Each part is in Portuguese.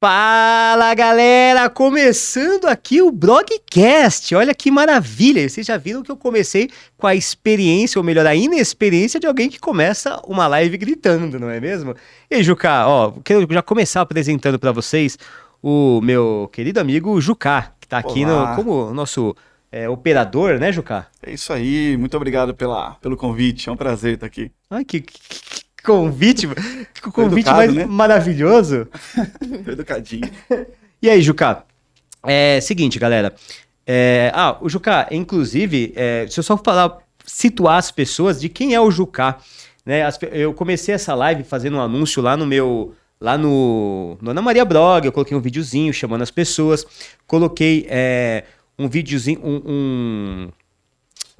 Fala galera, começando aqui o Blogcast. Olha que maravilha! Vocês já viram que eu comecei com a experiência, ou melhor, a inexperiência de alguém que começa uma live gritando, não é mesmo? E Juca, ó, quero já começar apresentando para vocês o meu querido amigo Juca, que tá aqui no, como nosso é, operador, né, Juca? É isso aí, muito obrigado pela, pelo convite, é um prazer estar aqui. Ai, que, que convite, que convite educado, mais né? maravilhoso. Educadinho. E aí, Juca? É seguinte, galera. É, ah, o Juca, inclusive, é, deixa eu só falar, situar as pessoas de quem é o Juca. Né? As, eu comecei essa live fazendo um anúncio lá no meu. Lá no, no Ana Maria Blog, eu coloquei um videozinho chamando as pessoas. Coloquei é, um videozinho, um, um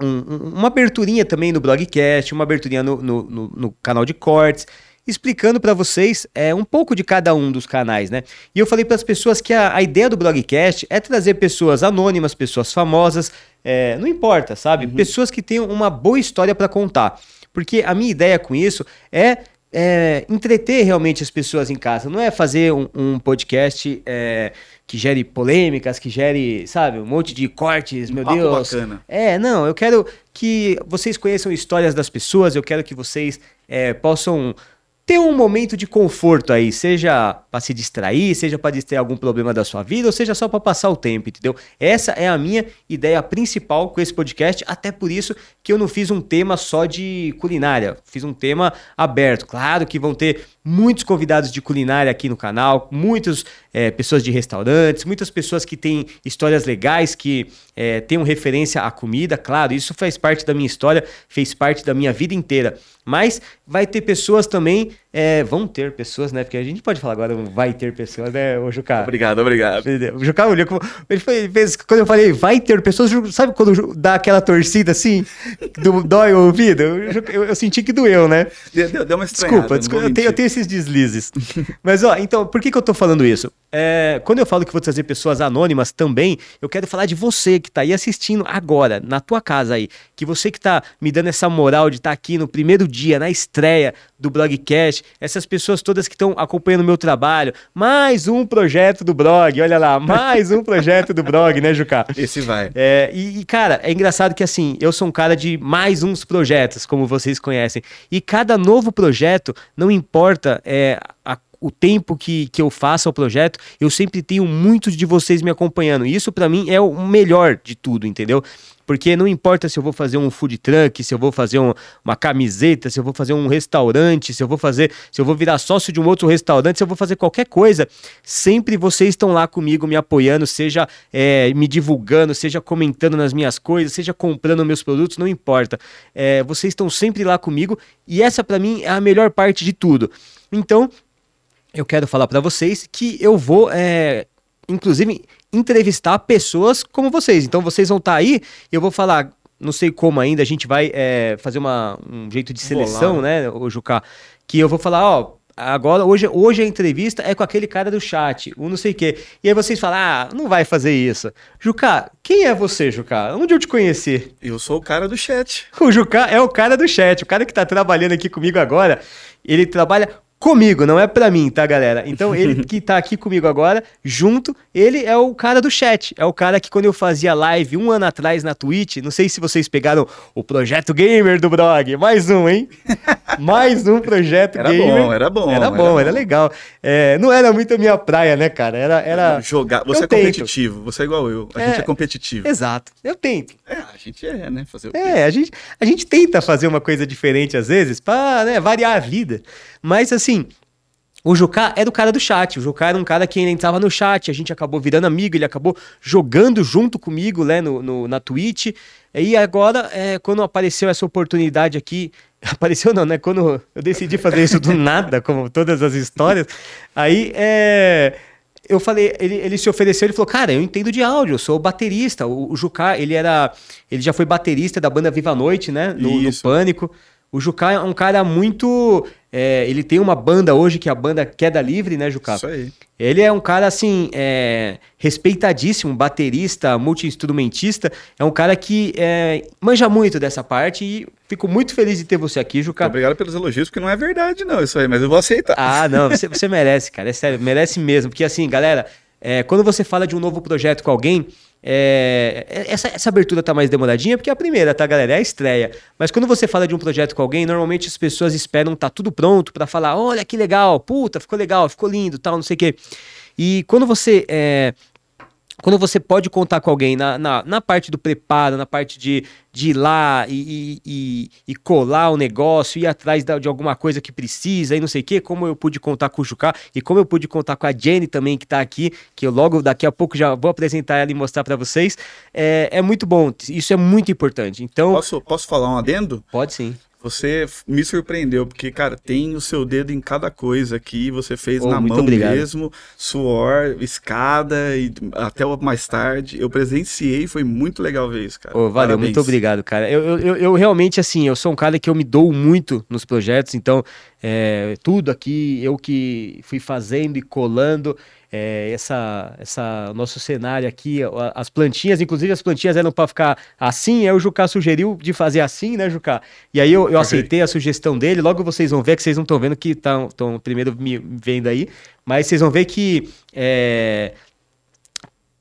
um, uma aberturinha também no blogcast, uma aberturinha no, no, no, no canal de cortes, explicando para vocês é, um pouco de cada um dos canais, né? E eu falei para as pessoas que a, a, ideia do blogcast é trazer pessoas anônimas, pessoas famosas, é, não importa, sabe? Uhum. Pessoas que tenham uma boa história para contar. Porque a minha ideia com isso é é, entreter realmente as pessoas em casa, não é fazer um, um podcast é, que gere polêmicas, que gere, sabe, um monte de cortes, um meu Deus. Bacana. É, não, eu quero que vocês conheçam histórias das pessoas, eu quero que vocês é, possam ter um momento de conforto aí, seja para se distrair, seja para distrair algum problema da sua vida, ou seja só para passar o tempo, entendeu? Essa é a minha ideia principal com esse podcast, até por isso que eu não fiz um tema só de culinária, fiz um tema aberto. Claro que vão ter muitos convidados de culinária aqui no canal, muitas é, pessoas de restaurantes, muitas pessoas que têm histórias legais, que é, tenham referência à comida, claro, isso faz parte da minha história, fez parte da minha vida inteira. Mas vai ter pessoas também, é, vão ter pessoas, né? Porque a gente pode falar agora, vai ter pessoas, né, o Jucá? Obrigado, obrigado. O Jucá olhou, ele, foi, ele fez, quando eu falei vai ter pessoas, sabe quando dá aquela torcida assim, do, dói o ouvido? Eu, eu, eu, senti que doeu, né? Deu, deu uma Desculpa, desculpa eu, tenho, eu tenho esses deslizes. Mas, ó, então, por que, que eu tô falando isso? É, quando eu falo que vou trazer pessoas anônimas também, eu quero falar de você que tá aí assistindo agora, na tua casa aí. Que você que tá me dando essa moral de estar tá aqui no primeiro dia, na estreia do Blogcast, essas pessoas todas que estão acompanhando o meu trabalho. Mais um projeto do blog, olha lá, mais um projeto do blog, né, Juca? Esse vai. É, e, e, cara, é engraçado que assim, eu sou um cara de mais uns projetos, como vocês conhecem. E cada novo projeto, não importa é, a o tempo que, que eu faço o projeto, eu sempre tenho muitos de vocês me acompanhando. E isso para mim é o melhor de tudo, entendeu? Porque não importa se eu vou fazer um food truck, se eu vou fazer um, uma camiseta, se eu vou fazer um restaurante, se eu vou fazer, se eu vou virar sócio de um outro restaurante, se eu vou fazer qualquer coisa, sempre vocês estão lá comigo me apoiando, seja é, me divulgando, seja comentando nas minhas coisas, seja comprando meus produtos, não importa. É, vocês estão sempre lá comigo e essa para mim é a melhor parte de tudo. Então, eu quero falar para vocês que eu vou, é, inclusive, entrevistar pessoas como vocês. Então vocês vão estar tá aí, eu vou falar, não sei como ainda, a gente vai é, fazer uma, um jeito de seleção, né, o Juca, que eu vou falar, ó, agora, hoje, hoje a entrevista é com aquele cara do chat, o não sei o quê. E aí vocês falam, ah, não vai fazer isso. Juca, quem é você, Juca? Onde eu te conheci? Eu sou o cara do chat. O Juca é o cara do chat, o cara que tá trabalhando aqui comigo agora, ele trabalha comigo, não é para mim, tá, galera? Então, ele que tá aqui comigo agora, junto, ele é o cara do chat. É o cara que quando eu fazia live um ano atrás na Twitch, não sei se vocês pegaram o projeto gamer do blog. Mais um, hein? Mais um projeto era gamer. Bom, era bom, era bom. Era bom, era legal. É, não era muito a minha praia, né, cara? Era. era... Jogar. Você eu é tento. competitivo, você é igual eu. A é, gente é competitivo. Exato. Eu tento. É, a gente é, né? Fazer o quê? É, a gente, a gente tenta fazer uma coisa diferente às vezes pra né, variar a vida. Mas assim, o Jucá era o cara do chat. O Jucá era um cara que entrava no chat, a gente acabou virando amigo, ele acabou jogando junto comigo né, no, no na Twitch. E agora, é, quando apareceu essa oportunidade aqui, apareceu não, né? Quando eu decidi fazer isso do nada, como todas as histórias, aí é, eu falei, ele, ele se ofereceu, ele falou, cara, eu entendo de áudio, eu sou baterista. O, o Jucá, ele era, ele já foi baterista da banda Viva a Noite, né? No, no Pânico. O Jucá é um cara muito. é, ele tem uma banda hoje, que é a banda Queda Livre, né, Jucá? Isso aí. Ele é um cara, assim, é, respeitadíssimo, baterista, multi-instrumentista. É um cara que é, manja muito dessa parte e fico muito feliz de ter você aqui, Jucá. Obrigado pelos elogios, porque não é verdade, não, isso aí, mas eu vou aceitar. Ah, não, você, você merece, cara. É sério, merece mesmo. Porque assim, galera, é, quando você fala de um novo projeto com alguém, é, essa, essa abertura tá mais demoradinha, porque é a primeira, tá, galera? É a estreia. Mas quando você fala de um projeto com alguém, normalmente as pessoas esperam tá tudo pronto pra falar: olha que legal, puta, ficou legal, ficou lindo, tal, não sei o quê. E quando você. é, quando você pode contar com alguém na, na, na parte do preparo, na parte de, de ir lá e, e, e- colar o negócio, ir atrás da- de alguma coisa que precisa e não sei o quê, como eu pude contar com o Jucá e como eu pude contar com a Jenny também, que tá aqui, que eu logo daqui a pouco já vou apresentar ela e mostrar pra vocês, é, é muito bom, isso é muito importante. Então, Posso, posso falar um adendo? pode sim. Você me surpreendeu, porque, cara, tem o seu dedo em cada coisa aqui, você fez Oh, na mão obrigado. mesmo, suor, escada e até mais tarde. Eu presenciei, foi muito legal ver isso, cara. Ô, valeu, Parabéns. muito obrigado, cara. Eu, eu, eu- eu realmente, assim, eu sou um cara que eu me dou muito nos projetos, então, é, tudo aqui, eu que fui fazendo e colando, é, essa, essa, nosso cenário aqui, as plantinhas, inclusive as plantinhas eram para ficar assim, aí o Jucá sugeriu de fazer assim, né, Jucá? E aí eu, eu aceitei a sugestão dele, logo vocês vão ver, que vocês não estão vendo que estão primeiro me vendo aí, mas vocês vão ver que, é,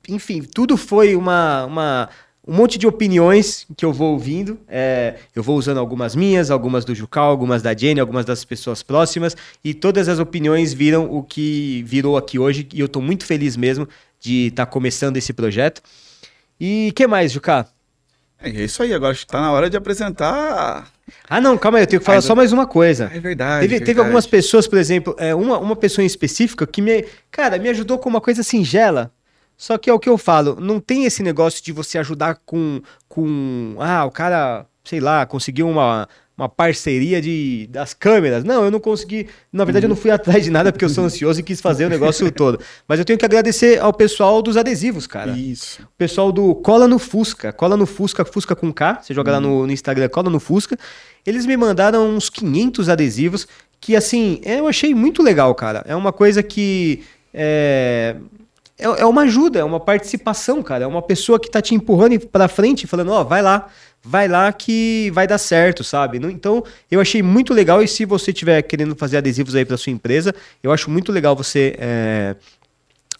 enfim, tudo foi uma, uma- um monte de opiniões que eu vou ouvindo. É, eu vou usando algumas minhas, algumas do Jucal, algumas da Jenny, algumas das pessoas próximas. E todas as opiniões viram o que virou aqui hoje. E eu tô muito feliz mesmo de estar começando esse projeto. E que mais, Jucá? É isso aí, agora acho que tá na hora de apresentar. Ah, não, calma aí, eu tenho que falar Ainda- só mais uma coisa. É verdade. Teve, teve verdade. algumas pessoas, por exemplo, é, uma, uma pessoa em específica que me, cara, me ajudou com uma coisa singela. Só que é o que eu falo, não tem esse negócio de você ajudar com, com ah, o cara, sei lá, conseguiu uma, uma parceria de, das câmeras. Não, eu não consegui, na verdade eu não fui atrás de nada porque eu sou ansioso e quis fazer o negócio todo. Mas eu tenho que agradecer ao pessoal dos adesivos, cara. Isso. O pessoal do Cola no Fusca, Cola no Fusca, Fusca com K, você joga lá no, no Instagram, Cola no Fusca. Eles me mandaram uns 500 adesivos que, assim, eu achei muito legal, cara. É uma coisa que é, é, é uma ajuda, é uma participação, cara. É uma pessoa que tá te empurrando pra frente, falando, ó, vai lá, vai lá que vai dar certo, sabe? Então, eu achei muito legal e se você tiver querendo fazer adesivos aí pra sua empresa, eu acho muito legal você... é,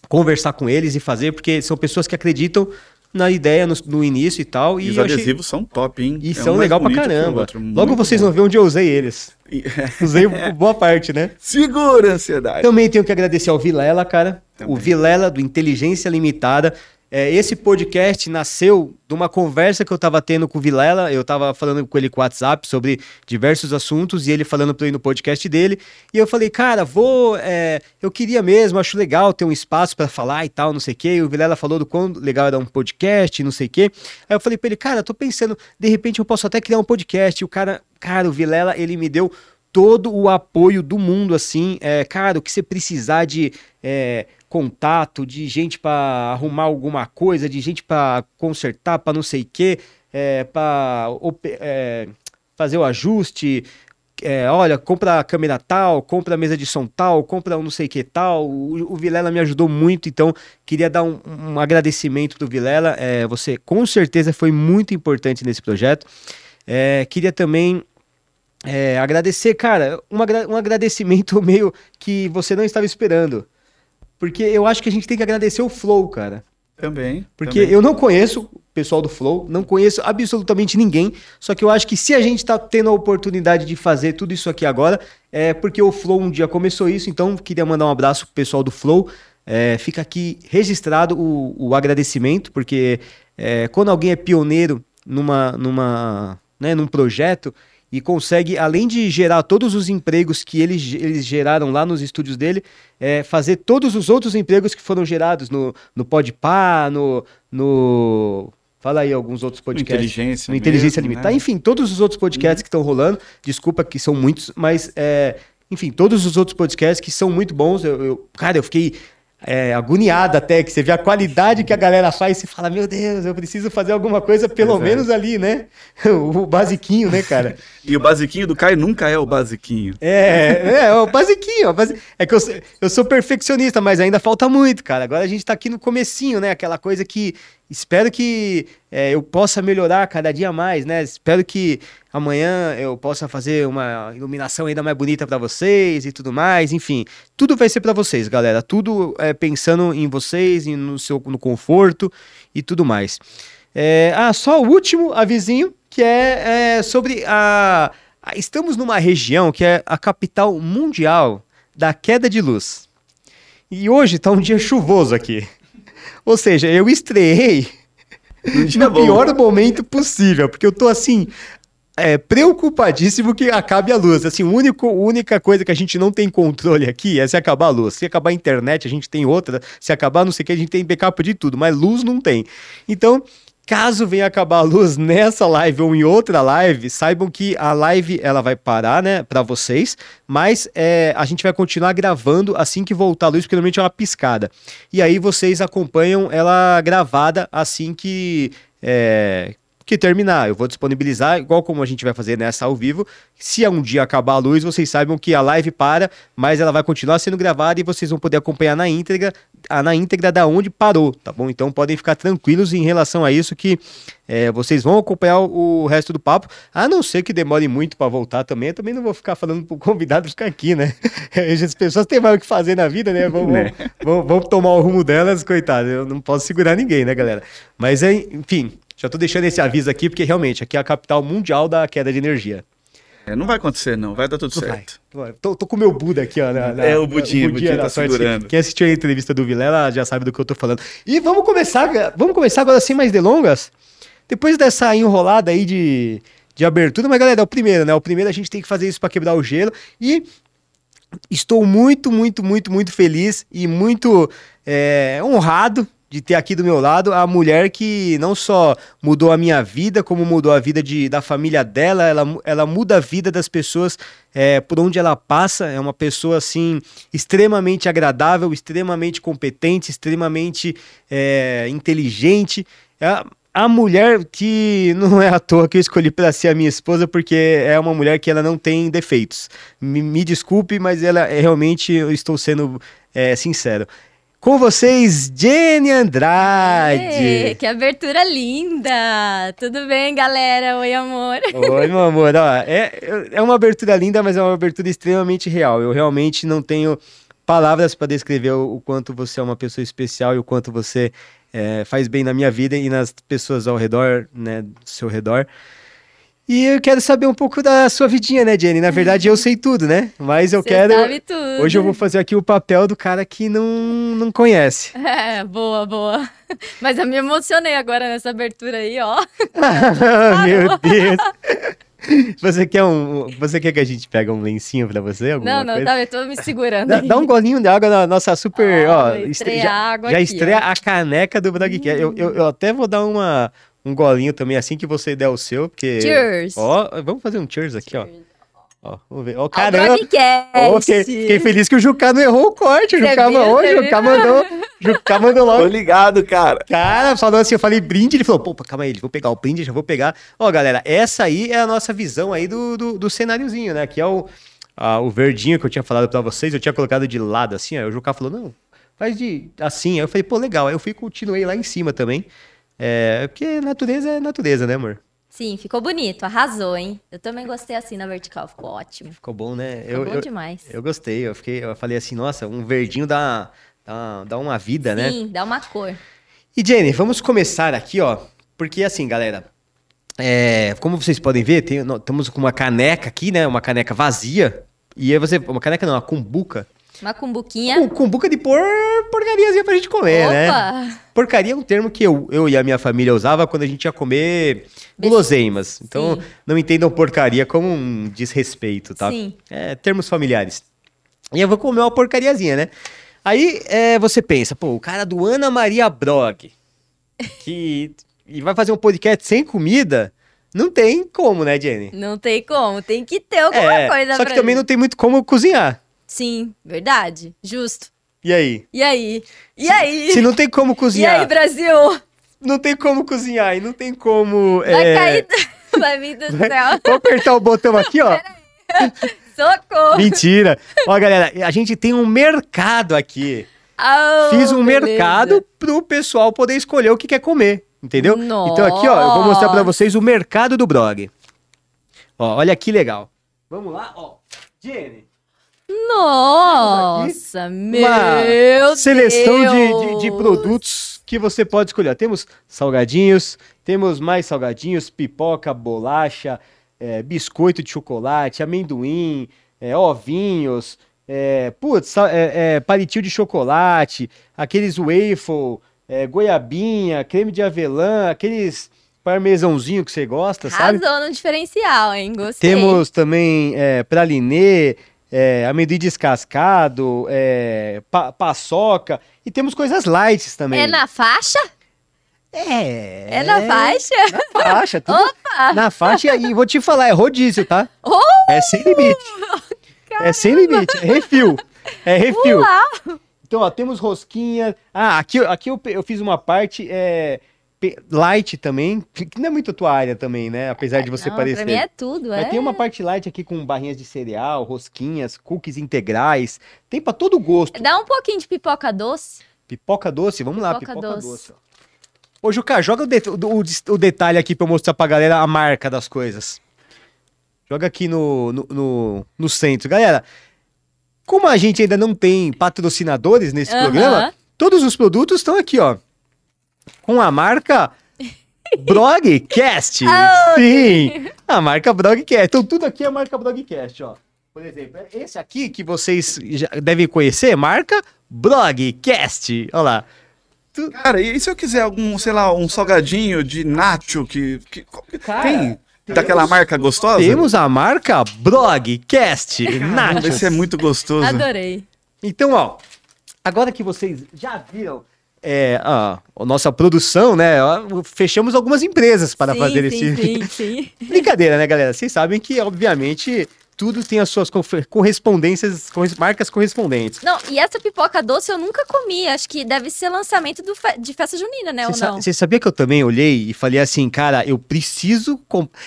conversar com eles e fazer, porque são pessoas que acreditam na ideia no, no início e tal. E, E, os achei- adesivos são top, hein? e É são um legal pra caramba. outro, Logo vocês bom. vão ver onde eu usei eles. Usei boa parte, né? Segura a ansiedade. Também tenho que agradecer ao Vilela, cara. Também. O Vilela do Inteligência Limitada. É, esse podcast nasceu de uma conversa que eu tava tendo com o Vilela. Eu tava falando com ele com o WhatsApp sobre diversos assuntos e ele falando eu ir no podcast dele. E eu falei, cara, vou. é, eu queria mesmo, acho legal ter um espaço pra falar e tal, não sei o quê. E o Vilela falou do quão legal era um podcast, não sei o quê. Aí eu falei pra ele, cara, tô pensando, de repente eu posso até criar um podcast. E o cara, cara, o Vilela, ele me deu todo o apoio do mundo, assim. É, cara, o que você precisar de é, contato, de gente pra arrumar alguma coisa, de gente pra consertar, pra não sei o quê, é, para fazer o ajuste. é, olha, compra a câmera tal, compra a mesa de som tal, compra um não sei que tal. O, o Vilela me ajudou muito, então queria dar um, um agradecimento pro Vilela. É, você com certeza foi muito importante nesse projeto. É, queria também é, agradecer, cara, um, um agradecimento meio que você não estava esperando. Porque eu acho que a gente tem que agradecer o Flow, cara. Também. Porque também. eu não conheço o pessoal do Flow, não conheço absolutamente ninguém. Só que eu acho que se a gente tá tendo a oportunidade de fazer tudo isso aqui agora, é porque o Flow um dia começou isso. Então, queria mandar um abraço pro pessoal do Flow. É, fica aqui registrado o, o agradecimento, porque é, quando alguém é pioneiro numa, numa, né, num projeto e consegue, além de gerar todos os empregos que eles, eles geraram lá nos estúdios dele, é, fazer todos os outros empregos que foram gerados no, no Podpah, no, no... Fala aí alguns outros podcasts. Inteligência No Inteligência mesmo, Limitada. né? Enfim, todos os outros podcasts que estão rolando. Desculpa que são muitos, mas... é, enfim, todos os outros podcasts que são muito bons. Eu, eu- cara, eu fiquei é, agoniado até, que você vê a qualidade que a galera faz e você fala, meu Deus, eu preciso fazer alguma coisa, pelo Exato. menos ali, né? O basiquinho, né, cara? E o basiquinho do Caio nunca é o basiquinho. É, é, o basiquinho. o basi- É que eu, sou- eu sou perfeccionista, mas ainda falta muito, cara. Agora a gente tá aqui no comecinho, né? Aquela coisa que espero que é, eu possa melhorar cada dia mais, né? Espero que amanhã eu possa fazer uma iluminação ainda mais bonita pra vocês e tudo mais. Enfim, tudo vai ser pra vocês, galera. Tudo é, pensando em vocês, e no seu no conforto e tudo mais. É, ah, só o último avisinho, que é, é, sobre a, a- Estamos numa região que é a capital mundial da queda de luz. E hoje tá um dia chuvoso aqui. Ou seja, eu estreiei no bom. pior momento possível, porque eu tô assim. É, preocupadíssimo que acabe a luz. Assim, a único, única coisa que a gente não tem controle aqui é se acabar a luz. Se acabar a internet, a gente tem outra. Se acabar não sei o que, a gente tem backup de tudo, mas luz não tem. Então, caso venha acabar a luz nessa live ou em outra live, saibam que a live ela vai parar, né, para vocês, mas é, a gente vai continuar gravando assim que voltar a luz, porque normalmente é uma piscada. E aí vocês acompanham ela gravada assim que é, que terminar. Eu vou disponibilizar, igual como a gente vai fazer nessa ao vivo. Se um dia acabar a luz, vocês saibam que a live para, mas ela vai continuar sendo gravada e vocês vão poder acompanhar na íntegra, na íntegra da onde parou, tá bom? Então podem ficar tranquilos em relação a isso que é, vocês vão acompanhar o, resto do papo, a não ser que demore muito para voltar também. Eu também não vou ficar falando pro convidado ficar aqui, né? As pessoas têm mais o que fazer na vida, né? Vão, Né? vão, vão tomar o rumo delas, coitado. Eu não posso segurar ninguém, né, galera? Mas, é, enfim, já tô deixando esse aviso aqui, porque realmente aqui é a capital mundial da queda de energia. É, não vai acontecer, não. Vai dar tudo certo. vai. Tô, tô com o meu Buda aqui, ó. na- na- É, o Budinha, o Budinha da tá sorte. segurando. Quem assistiu a entrevista do Vilela já sabe do que eu tô falando. E vamos começar, vamos começar agora sem mais delongas? Depois dessa enrolada aí de, de abertura, mas galera, é o primeiro, né? O primeiro a gente tem que fazer isso para quebrar o gelo. E estou muito, muito, muito, muito feliz e muito é, honrado de ter aqui do meu lado a mulher que não só mudou a minha vida, como mudou a vida de, da família dela, ela, ela muda a vida das pessoas é, por onde ela passa. É uma pessoa assim extremamente agradável, extremamente competente, extremamente é, inteligente. É a- a mulher que não é à toa que eu escolhi para ser a minha esposa, porque é uma mulher que ela não tem defeitos. Me, me desculpe, mas ela é, realmente eu estou sendo é, sincero. Com vocês, Jenny Andrade. Ê, que abertura linda! Tudo bem, galera? Oi, amor. Oi, meu amor. Ó, é, é uma abertura linda, mas é uma abertura extremamente real. Eu realmente não tenho palavras para descrever o, o quanto você é uma pessoa especial e o quanto você é, faz bem na minha vida e nas pessoas ao redor, né, do seu redor. E eu quero saber um pouco da sua vidinha, né, Jenny? Na verdade, eu sei tudo, né? Mas eu Cê quero. sabe tudo. Hoje eu vou fazer aqui o papel do cara que não, não conhece. É, boa, boa. Mas eu me emocionei agora nessa abertura aí, ó. Meu Deus. Você quer um. Você quer que a gente pegue um lencinho pra você? Alguma Não, não, coisa? tá, eu tô me segurando. Dá, dá um golinho de água na nossa super. Ó, ó, estre- já água já aqui, estreia ó. a caneca do Bragcast. Eu, eu, eu até vou dar uma, um golinho também assim que você der o seu, porque. Cheers. Ó, vamos fazer um cheers aqui, ó. Ó, vamos ver. Ó, Ao caramba. broadcast. Ó, fiquei, fiquei feliz que o Jucá não errou o corte. O Jucá, viu? mandou, Você o Jucá viu? mandou. Jucá mandou Tô logo. ligado, cara. Cara, falou assim, eu falei brinde, ele falou, pô, calma aí, vou pegar o brinde, já vou pegar. Ó, galera, essa aí é a nossa visão aí do, do, do cenáriozinho, né? Que é o, a- o verdinho que eu tinha falado pra vocês, eu tinha colocado de lado assim, aí o Jucá falou, não, faz de assim. Aí eu falei, pô, legal. Aí eu fui e continuei lá em cima também. É, porque natureza é natureza, né, amor? Sim, ficou bonito, arrasou, hein? Eu também gostei assim na vertical, ficou ótimo. Ficou bom, né? Ficou eu, bom eu, demais. eu gostei, eu fiquei, eu falei assim, nossa, um verdinho dá, dá, dá uma vida, né? Sim, dá uma cor. E Jenny, vamos começar aqui, ó. Porque assim, galera, é, como vocês podem ver, tem- nó- estamos com uma caneca aqui, né? Uma caneca vazia. E aí você. Uma caneca não, uma cumbuca. Uma cumbuquinha. Com, cumbuca de por porcariazinha pra gente comer, né? Opa! Porcaria é um termo que eu, eu e a minha família usava quando a gente ia comer guloseimas. Então, Sim. não entendam porcaria como um desrespeito, tá? Sim. É, termos familiares. E eu vou comer uma porcariazinha, né? Aí é, você pensa, pô, o cara do Ana Maria Brog, que e vai fazer um podcast sem comida, não tem como, né, Jenny? Não tem como, tem que ter alguma É, coisa só que também não tem muito como cozinhar. Sim, verdade. Justo. E aí? E aí? E aí? Se não tem como E cozinhar, aí, Brasil? não tem como cozinhar e não tem como. Vai é, cair. Vai vir do céu. Vou apertar o botão aqui, ó. Socorro. Mentira. Ó, galera, a gente tem um mercado aqui. Oh, Fiz um beleza. mercado pro pessoal poder escolher o que quer comer, entendeu? Então aqui, ó, eu vou mostrar Nossa. vocês o mercado do blog. Ó, olha que legal. Vamos lá, ó. Jenny, Nossa, meu uma seleção de, de, de Deus. produtos que você pode escolher. Temos salgadinhos, temos mais salgadinhos, pipoca, bolacha, é, biscoito de chocolate, amendoim, é, ovinhos, é, putz, é, palitinho de chocolate, aqueles waffle, goiabinha, creme de avelã, aqueles parmesãozinho que você gosta, sabe? Arrasou no diferencial, hein? Gostei. Temos também pralinê, é, amendoim descascado, é, pa- paçoca e temos coisas light também. É na faixa? É. É na faixa? Na faixa, tudo na faixa e vou te falar, é rodízio, tá? Oh! É sem limite. É sem limite, é refil. É refil. Então, ó, temos rosquinha. Ah, aqui, aqui eu, eu fiz uma parte é, light também, que não é muito a tua área também, né? Apesar de você Não, parecer. Pra mim é tudo, é. Mas tem uma parte light aqui com barrinhas de cereal, rosquinhas, cookies integrais. Tem pra todo gosto. Dá um pouquinho de pipoca doce. Pipoca doce, vamos lá, Pipoca pipoca doce. doce. Ô, Juca, joga o, det- o- o- detalhe aqui pra eu mostrar pra galera a marca das coisas. Joga aqui no, no, no, no centro. Galera, como a gente ainda não tem patrocinadores nesse Aham. programa, todos os produtos estão aqui, ó. Com a marca Blogcast. Ah, Sim, a marca Blogcast. Então tudo aqui é a marca Blogcast, ó. Por exemplo, esse aqui que vocês já devem conhecer, marca Blogcast. Olha lá. Cara, e se eu quiser algum, sei lá, um salgadinho de nacho que, que, Cara, tem daquela marca gostosa? Temos a marca Blogcast Vamos ver Nachos. se é muito gostoso. Adorei. Então, ó, agora que vocês já viram é, a, a nossa produção, né? Fechamos algumas empresas para sim, fazer sim, esse. Sim, sim. Brincadeira, né, galera? Vocês sabem que, obviamente, tudo tem as suas corre- correspondências, corres- marcas correspondentes. Não, e essa pipoca doce eu nunca comi. Acho que deve ser lançamento do fe- de festa junina, né? Você ou não? você sabia que eu também olhei e falei assim, cara, eu preciso.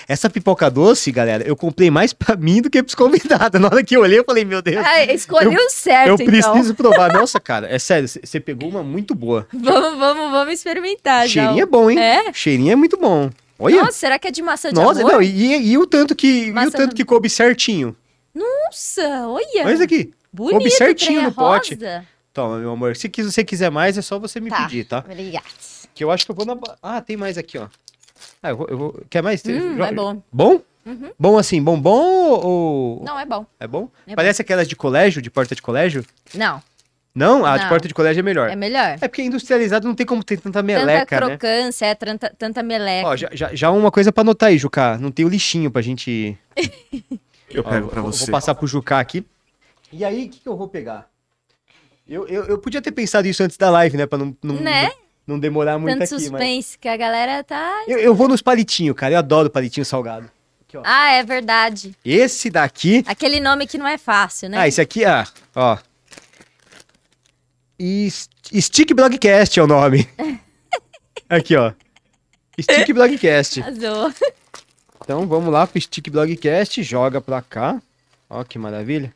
Essa pipoca doce, galera, eu comprei mais pra mim do que pros convidados. Na hora que eu olhei, eu falei, meu Deus. Ah, escolheu eu certo, Eu então. preciso provar. Nossa, cara, é sério, você pegou uma muito boa. Vamos, vamos, vamos experimentar. já. Cheirinho é bom, hein? É? Cheirinho é muito bom. Olha. Nossa, será que é de maçã de Nossa, amor? não, e, e o tanto que, e o tanto que coube certinho. Nossa, olha. Olha isso aqui. Bonito, coube certinho trem é no pote. rosa. Toma, meu amor. Se você quiser mais, é só você me Tá. pedir, tá? Obrigada. Que eu acho que eu vou na. Ah, tem mais aqui, ó. Ah, eu vou. eu vou- Quer mais? Hum, Jo- é bom. Bom? Uhum. Bom assim, bombom ou. Não, é bom. É bom? É Parece aquelas de colégio, de porta de colégio? Não, Não? A de Não. porta de colégio é melhor. é melhor. É porque industrializado não tem como ter tanta tanta meleca, né? crocância, é tanta, tanta meleca. Ó, já, já, já uma coisa pra anotar aí, Juca. Não tem o lixinho pra gente. Eu pego pra vou- você. Vou passar pro Juca aqui. E aí, o que, que eu vou pegar? Eu, eu, eu podia ter pensado isso antes da live, né? Pra não, não, Né? não demorar muito Tanto aqui. Mas suspense que a galera tá. eu, eu vou nos palitinhos, cara. Eu adoro palitinho salgado. Ah, é verdade. Esse daqui. Aquele nome que não é fácil, né? Ah, esse aqui, ah, ó. Is- Stick Blogcast é o nome. aqui, ó. Stick Blogcast. Arrasou. Então vamos lá pro Stick Blogcast, joga pra cá. Ó que maravilha.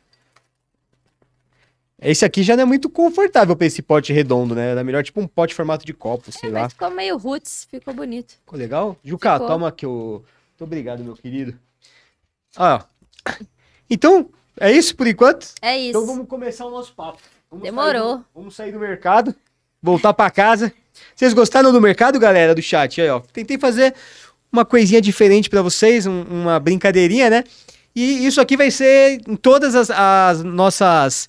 Esse aqui já não é muito confortável pra esse pote redondo, né? Era melhor tipo um pote formato de copo, sei É, lá. ficou meio roots, ficou bonito. Ficou legal? Juca, Ficou. toma aqui o... Muito obrigado, meu querido. Ó. Então, é isso por enquanto? É isso. Então vamos começar o nosso papo. Vamos Demorou. sair do- vamos sair do mercado, voltar pra casa. Vocês gostaram do mercado, galera, do chat? Aí, ó. Tentei fazer uma coisinha diferente pra vocês, um- uma brincadeirinha, né? E isso aqui vai ser em todas as, as nossas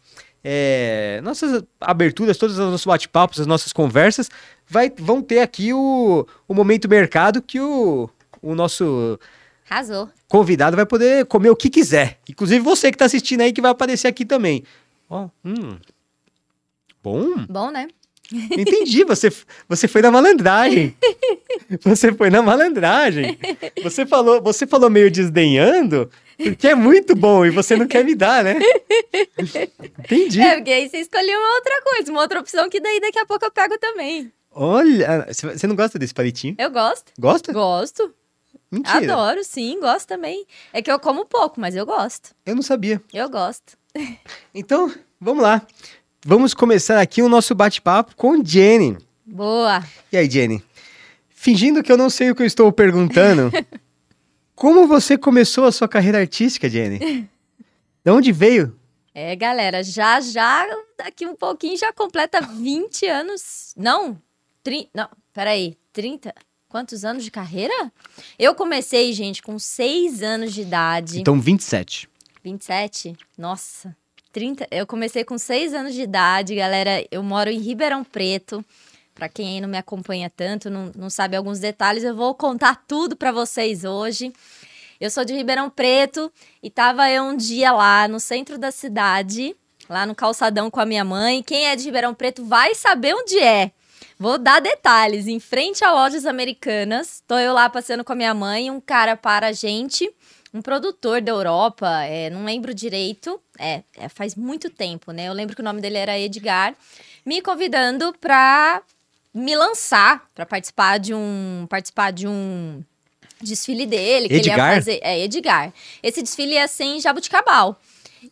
é, nossas aberturas, todos os nossos bate-papos, as nossas conversas, vai, vão ter aqui o, o momento mercado que o, o nosso Arrasou. convidado vai poder comer o que quiser. Inclusive você que tá assistindo aí que vai aparecer aqui também. Ó, hum. Bom. Bom, né? Entendi, você, você foi na malandragem. Você foi na malandragem. Você falou, você falou meio desdenhando, porque é muito bom e você não quer me dar, né? Entendi. É, porque aí você escolheu uma outra coisa, uma outra opção que daí daqui a pouco eu pego também. Olha, você não gosta desse palitinho? Eu gosto. Gosta? Gosto. Mentira. Adoro, sim, gosto também. É que eu como pouco, mas eu gosto. Eu não sabia. Eu gosto. Então, vamos lá. Vamos começar aqui o nosso bate-papo com Jenny. Boa. E aí, Jenny? Fingindo que eu não sei o que eu estou perguntando, como você começou a sua carreira artística, Jenny? De onde veio? É, galera, já já daqui um pouquinho já completa 20 anos. Não, 30, não, peraí, 30? Quantos anos de carreira? Eu comecei, gente, com 6 anos de idade. Então, 27. 27? Nossa. 30, eu comecei com 6 anos de idade, galera. Eu moro em Ribeirão Preto. Para quem aí não me acompanha tanto, não, não sabe alguns detalhes, eu vou contar tudo para vocês hoje. Eu sou de Ribeirão Preto e tava eu um dia lá no centro da cidade, lá no calçadão com a minha mãe. Quem é de Ribeirão Preto vai saber onde é. Vou dar detalhes. Em frente a lojas americanas, tô eu lá passeando com a minha mãe, um cara para a gente um produtor da Europa, é, não lembro direito, é, é, faz muito tempo, né? Eu lembro que o nome dele era Edgar, me convidando para me lançar, para participar de um participar de um desfile dele, que Edgar? ele ia fazer, é Edgar. Esse desfile ia ser em Jabuticabal.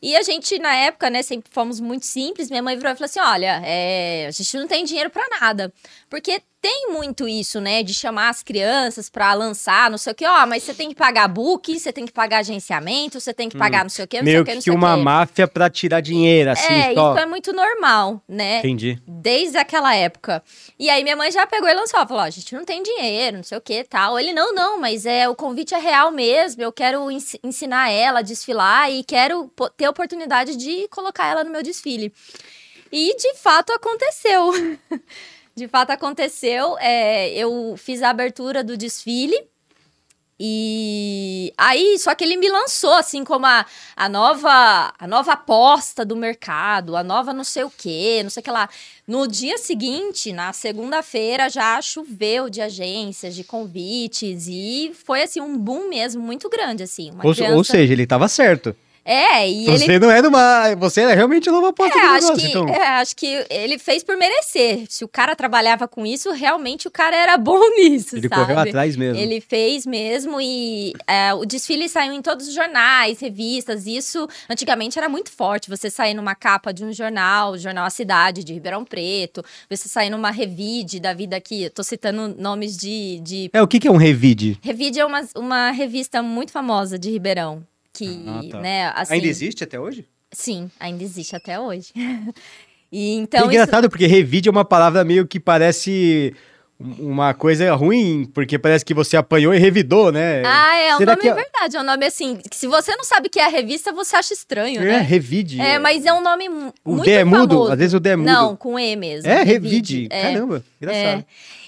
E a gente, na época, né, sempre fomos muito simples. Minha mãe virou e falou assim: olha, é, a gente não tem dinheiro para nada. Porque tem muito isso, né, de chamar as crianças para lançar, não sei o que, ó, mas você tem que pagar book, você tem que pagar agenciamento, você tem que pagar não sei o que, não Meio sei o que, que não sei o uma quê. máfia pra tirar dinheiro, assim, É, só. isso é muito normal, né? Entendi. Desde aquela época. E aí minha mãe já pegou e lançou, falou, ó, a gente não tem dinheiro, não sei o que, tal. Ele, não, não, mas é o convite é real mesmo, eu quero ens- ensinar ela a desfilar e quero ter a oportunidade de colocar ela no meu desfile. E de fato aconteceu. de fato aconteceu. É, eu fiz a abertura do desfile. E aí, só que ele me lançou assim como a, a nova a nova aposta do mercado, a nova não sei o quê, não sei o que lá. No dia seguinte, na segunda-feira, já choveu de agências, de convites e foi assim um boom mesmo muito grande assim. Ou, criança... ou seja, ele tava certo. É, e ele Você não é numa. Você é realmente nova aposta é, do acho negócio, que, então. é, acho que ele fez por merecer. Se o cara trabalhava com isso, realmente o cara era bom nisso, Ele sabe? correu atrás mesmo. Ele fez mesmo e é, o desfile saiu em todos os jornais, revistas. Isso antigamente era muito forte. Você sair numa capa de um jornal, o jornal A Cidade de Ribeirão Preto, você sair numa revide da vida aqui. Eu tô citando nomes de. de... É, o que, que é um revide? Revide é uma, uma revista muito famosa de Ribeirão. Que, Ah, tá. né, assim. Ainda existe até hoje? Sim, ainda existe até hoje. e é então. isso- engraçado, porque revide é uma palavra meio que parece um- uma coisa ruim, porque parece que você apanhou e revidou, né? Ah, é um Será nome que é- verdade. É um nome assim. Que se você não sabe o que é a revista, você acha estranho, É, né? revide. É, mas é um nome O muito D é mudo? famoso. Às vezes o D é mudo. Não, com E mesmo. É, revide. É. Caramba, engraçado. É.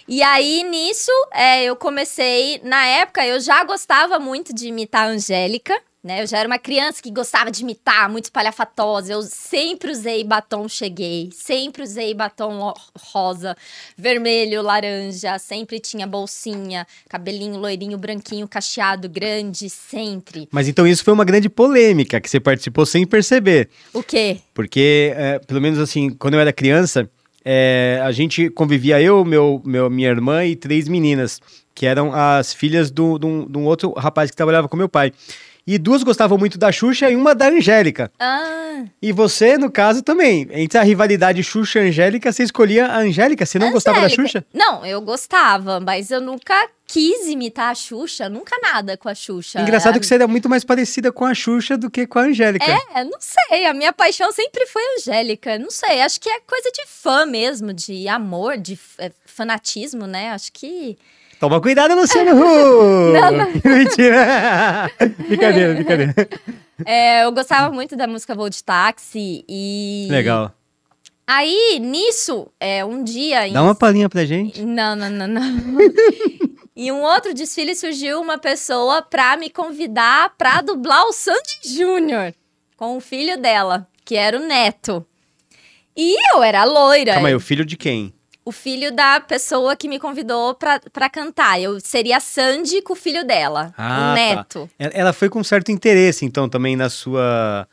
E aí, nisso, é, eu comecei. Na época, eu já gostava muito de imitar a Angélica. Né? Eu já era uma criança que gostava de imitar, muito espalhafatosa. Eu sempre usei batom cheguei, sempre usei batom rosa, vermelho, laranja, sempre tinha bolsinha, cabelinho loirinho, branquinho, cacheado, grande, sempre. Mas então isso foi uma grande polêmica que você participou sem perceber. O quê? Porque, é, pelo menos assim, quando eu era criança, é, a gente convivia eu, meu, meu, minha irmã e três meninas, que eram as filhas do- de um de um outro rapaz que trabalhava com meu pai. E duas gostavam muito da Xuxa e uma da Angélica. Ah, E você, no caso, também. Entre a rivalidade Xuxa e Angélica, você escolhia a Angélica. Você não gostava da Angélica. Xuxa? Não, eu gostava, mas eu nunca quis imitar a Xuxa, nunca nada com a Xuxa. Engraçado A- que você era muito mais parecida com a Xuxa do que com a Angélica. É, não sei, a minha paixão sempre foi a Angélica, não sei, acho que é coisa de fã mesmo, de amor, de é, fanatismo, né? Acho que Toma cuidado, Luciano! Não, não. Mentira! brincadeira, brincadeira. é, eu gostava muito da música Voo de Táxi e Legal. Aí nisso, é, um dia em Dá uma palhinha pra gente. Não, não, não, não. em um outro desfile surgiu uma pessoa pra me convidar pra dublar o Sandy Júnior com o filho dela, que era o neto. E eu era loira. Calma aí, o filho de quem? O filho da pessoa que me convidou pra, pra cantar. Eu seria a Sandy com o filho dela, Ah, o tá. neto. Ela- Ela foi com certo interesse, então, também na sua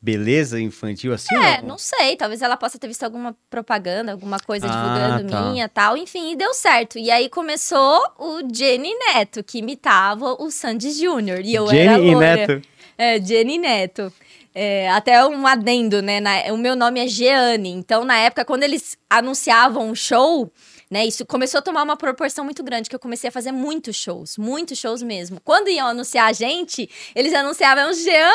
beleza infantil, assim? É, não sei, talvez ela possa ter visto alguma propaganda, alguma coisa Ah, divulgando tá. minha tal, enfim, e deu certo. E aí começou o Jenny Neto, que imitava o Sandy Júnior, e eu era Jenny e. Neto. É, Jenny Neto. É, até um adendo, né? na- o meu nome é Jeane. Então, na época, quando eles anunciavam um show, né? Isso começou a tomar uma proporção muito grande, que eu comecei a fazer muitos shows, muitos shows mesmo. Quando iam anunciar a gente, eles anunciavam Jeane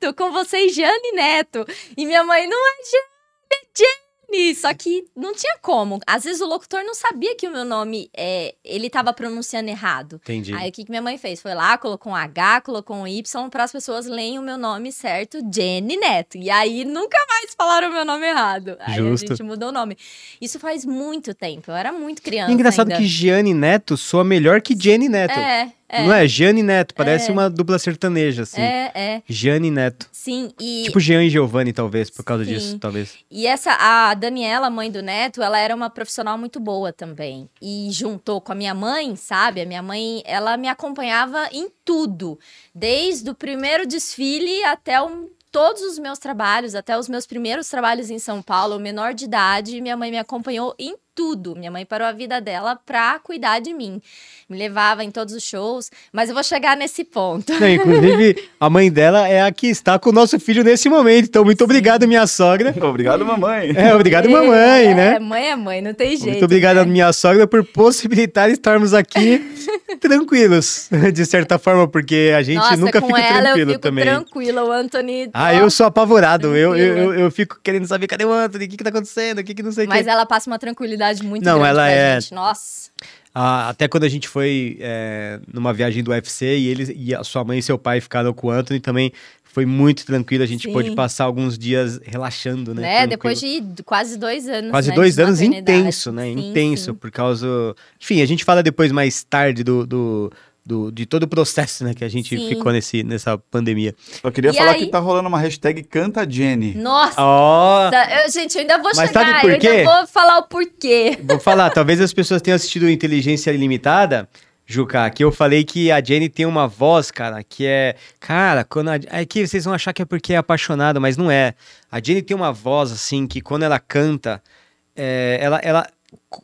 Neto, com vocês, Jeane Neto. E minha mãe, não é Jeane, é Jenny. Só que não tinha como. Às vezes o locutor não sabia que o meu nome, é, ele tava pronunciando errado. Entendi. Aí o que, que minha mãe fez? Foi lá, colocou um H, colocou um Y para as pessoas leem o meu nome certo, Jenny Neto. E aí nunca mais falaram o meu nome errado. Aí Justo. a gente mudou o nome. Isso faz muito tempo. Eu era muito criança. Engraçado ainda. que Gianni Neto soa melhor que Jenny Neto. É, é. Não é? Gianni Neto, parece É. uma dupla sertaneja, assim. É, é. Gianni Neto. Sim, e, Tipo Jean e Giovanni, talvez, por causa Sim. disso, talvez. e essa, a Daniela, mãe do Neto, ela era uma profissional muito boa também. E juntou com a minha mãe, sabe? A minha mãe, ela me acompanhava em tudo. Desde o primeiro desfile até o- todos os meus trabalhos, até os meus primeiros trabalhos em São Paulo, menor de idade, minha mãe me acompanhou em tudo. Minha mãe parou a vida dela pra cuidar de mim. Me levava em todos os shows, mas eu vou chegar nesse ponto. Não, inclusive, a mãe dela é a que está com o nosso filho nesse momento. Então, muito obrigado, minha sogra. Obrigado, mamãe. É, obrigado, mamãe, É, né? mãe é mãe, não tem jeito. Muito obrigado, né? minha sogra, por possibilitar estarmos aqui tranquilos, de certa forma, porque a gente Nossa, nunca com fica ela tranquilo eu fico também. tranquila, o Anthony. Ah, ó, eu sou apavorado. Eu, eu, eu, eu fico querendo saber cadê o Anthony, o que, que tá acontecendo, o que, que não sei o Mas que. ela passa uma tranquilidade muito Não, grande ela é- gente. Nossa. Ah, até quando a gente foi é, numa viagem do UFC e eles e a sua mãe e seu pai ficaram com o Anthony também foi muito tranquilo. A gente Sim. pôde passar alguns dias relaxando, né? Né? tranquilo. Depois de quase dois anos. Quase né, dois anos intenso, né? Sim, intenso, sim. por causa. Enfim, a gente fala depois mais tarde do, do, do- de todo o processo, né? Que a gente Sim. ficou nesse, nessa pandemia. Só queria E falar aí? que tá rolando uma hashtag Canta Jenny. Nossa, Ó! eu- gente, eu ainda vou Mas chegar, sabe por eu quê? ainda vou falar o porquê. Vou falar, talvez as pessoas tenham assistido Inteligência Ilimitada, Juca, que eu falei que a Jenny tem uma voz, cara, que é. Cara, quando a, é que vocês vão achar que é porque é apaixonada, mas não é. A Jenny tem uma voz, assim, que quando ela canta, é, ela, ela.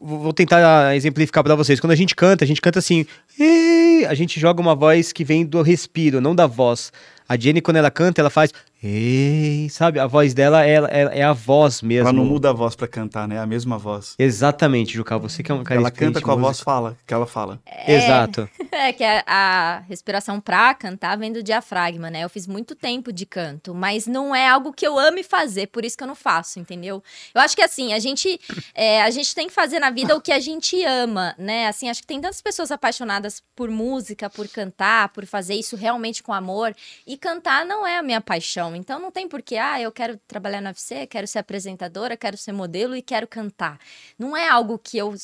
Vou tentar exemplificar pra vocês. Quando a gente canta, a gente canta assim. A gente joga uma voz que vem do respiro, não da voz. A Jenny, quando ela canta, ela faz. Ei, sabe? A voz dela é, é, é a voz mesmo. Ela não muda a voz pra cantar, né? É a mesma voz. Exatamente, Juca. Você que é um cara ela canta com a voz fala, que ela fala. Exato. É que a, a respiração pra cantar vem do diafragma, né? Eu fiz muito tempo de canto, mas não é algo que eu ame fazer, por isso que eu não faço, entendeu? Eu acho que assim, a gente, é, a gente tem que fazer na vida o que a gente ama, né? Assim, acho que tem tantas pessoas apaixonadas por música, por cantar, por fazer isso realmente com amor, e cantar não é a minha paixão. Então não tem porquê, ah, eu quero trabalhar no UFC, quero ser apresentadora, quero ser modelo e quero cantar. Não é algo que eu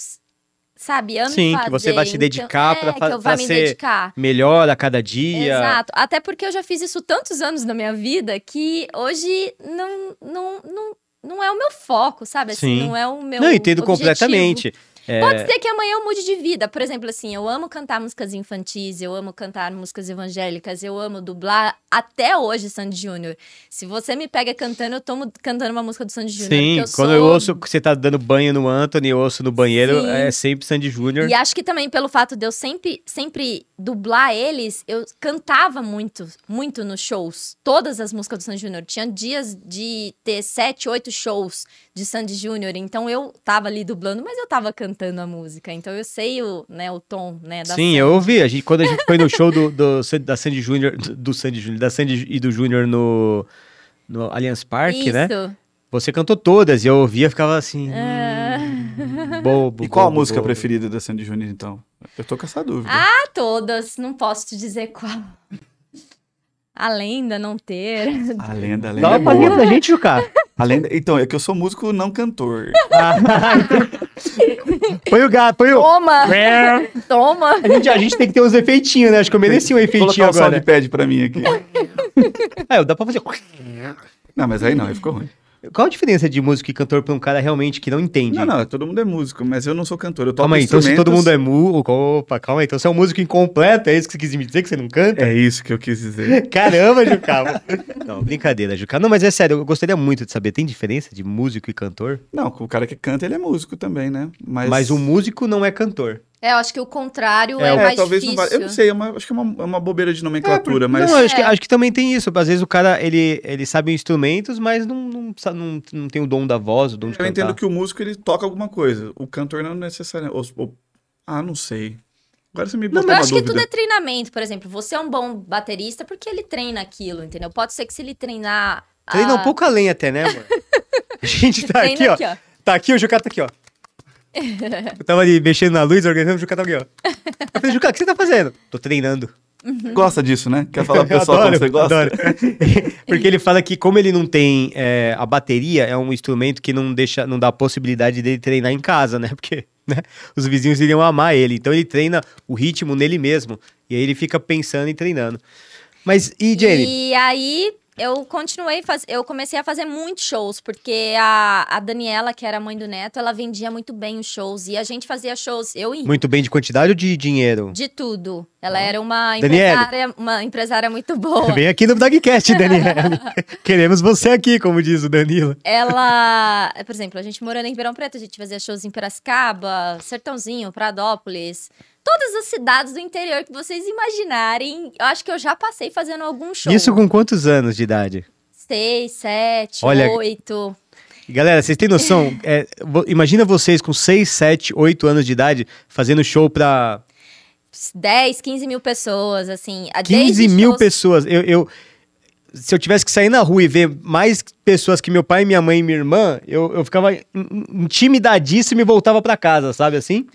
sabe, ame Sim, fazer. que você vai se então- dedicar pra é, me ser dedicar. Melhor a cada dia. Exato. Até porque eu já fiz isso tantos anos na minha vida que hoje não, não, não, não é o meu foco, sabe? Assim, Sim. não é o meu. Não, entendo objetivo. completamente. É, Pode ser que amanhã eu mude de vida. Por exemplo, assim, eu amo cantar músicas infantis, eu amo cantar músicas evangélicas, eu amo dublar até hoje Sandy Júnior. Se você me pega cantando, eu tô mu- cantando uma música do Sandy Júnior. Sim, porque quando sou... eu ouço que você tá dando banho no Anthony, eu ouço no banheiro, Sim. é sempre Sandy Júnior. E acho que também pelo fato de eu sempre, sempre dublar eles, eu cantava muito, muito nos shows. Todas as músicas do Sandy Júnior. Tinha dias de ter sete, oito shows de Sandy Júnior. Então eu tava ali dublando, mas eu tava cantando a música. Então eu sei o, né, o tom, né, da Sim, eu ouvi. A gente, quando a gente foi no show do, do- da Sandy Júnior, do Sandy Júnior, da Sandy e do Júnior no, no Allianz Parque, né? Isso. Você cantou todas e eu ouvia, ficava assim. Hum, bobo. E qual a bobo, música bobo. preferida da Sandy Júnior, então? Eu tô com essa dúvida. Ah, todas. Não posso te dizer qual. A lenda não ter. A lenda, a lenda Dá é uma palhinha boa. pra gente, Juca. A lenda... Então, é que eu sou músico não cantor. põe o gato, põe o. Toma! Toma! A gente, a gente tem que ter uns efeitinhos, né? Acho que eu mereci um efeitinho colocar o agora. soundpad pra mim aqui. É, dá pra fazer. Não, mas aí não, aí ficou ruim. Qual a diferença de músico e cantor pra um cara realmente que não entende? Não, não, todo mundo é músico, mas eu não sou cantor. Eu toco Calma aí, então se todo instrumentos- mundo é músico. Opa, calma aí. Então você é um músico incompleto, é isso que você quis me dizer que você não canta? É isso que eu quis dizer. Caramba, Jucá. não, brincadeira, Jucá. Não, mas é sério, eu gostaria muito de saber, tem diferença de músico e cantor? Não, o cara que canta, ele é músico também, né? Mas, Mas o músico não é cantor. É, eu acho que o contrário é, É, É, mais talvez difícil. não. Eu não sei, é uma- acho que é uma, é uma bobeira de nomenclatura, mas. Não, acho, que, É. acho que também tem isso. Às vezes o cara, ele, ele sabe instrumentos, mas não, não, não, não tem o dom da voz, o dom de Eu cantar. entendo que o músico ele toca alguma coisa. O cantor não necessariamente. ou- ou- Ah, não sei. Agora você me botou Eu uma acho que dúvida. tudo é treinamento, por exemplo. Você é um bom baterista porque ele treina aquilo, entendeu? Pode ser que se ele treinar. Treina um a- pouco além até, né, amor? A gente tá treina aqui, ó. aqui, ó. Tá aqui, o Jucá tá aqui, ó. Eu tava ali mexendo na luz, organizando, o Jucá tá aqui, ó. Eu falei, Jucá, o que você tá fazendo? Tô treinando. Gosta disso, né? Quer falar pro pessoal adoro, como você gosta? adoro. Porque ele fala que como ele não tem é, a bateria, é um instrumento que não deixa, não dá a possibilidade dele treinar em casa, né? Porque né, os vizinhos iriam amar ele. Então ele treina o ritmo nele mesmo. E aí ele fica pensando e treinando. Mas, e Jenny? E aí eu continuei, faz... eu comecei a fazer muitos shows, porque a, a Daniela, que era mãe do Neto, ela vendia muito bem os shows. E a gente fazia shows, eu e Muito bem de quantidade ou de dinheiro? de tudo. Ela era uma Daniele. empresária, uma empresária muito boa. Vem aqui no Dagcast, Daniela. Queremos você aqui, como diz o Danilo. Ela, por exemplo, a gente morando em Ribeirão Preto, a gente fazia shows em Piracicaba, Sertãozinho, Pradópolis. Todas as cidades do interior que vocês imaginarem, eu acho que eu já passei fazendo algum show. Isso com quantos anos de idade? Seis, sete, Olha- oito. Galera, vocês têm noção? É, imagina vocês com 6, 7, 8 anos de idade fazendo show pra 10, 15 mil pessoas, assim. a- 15 desde mil shows- pessoas. Eu, eu- se eu tivesse que sair na rua e ver mais pessoas que meu pai, minha mãe e minha irmã, eu, eu ficava in- in- intimidadíssimo e voltava pra casa, sabe assim?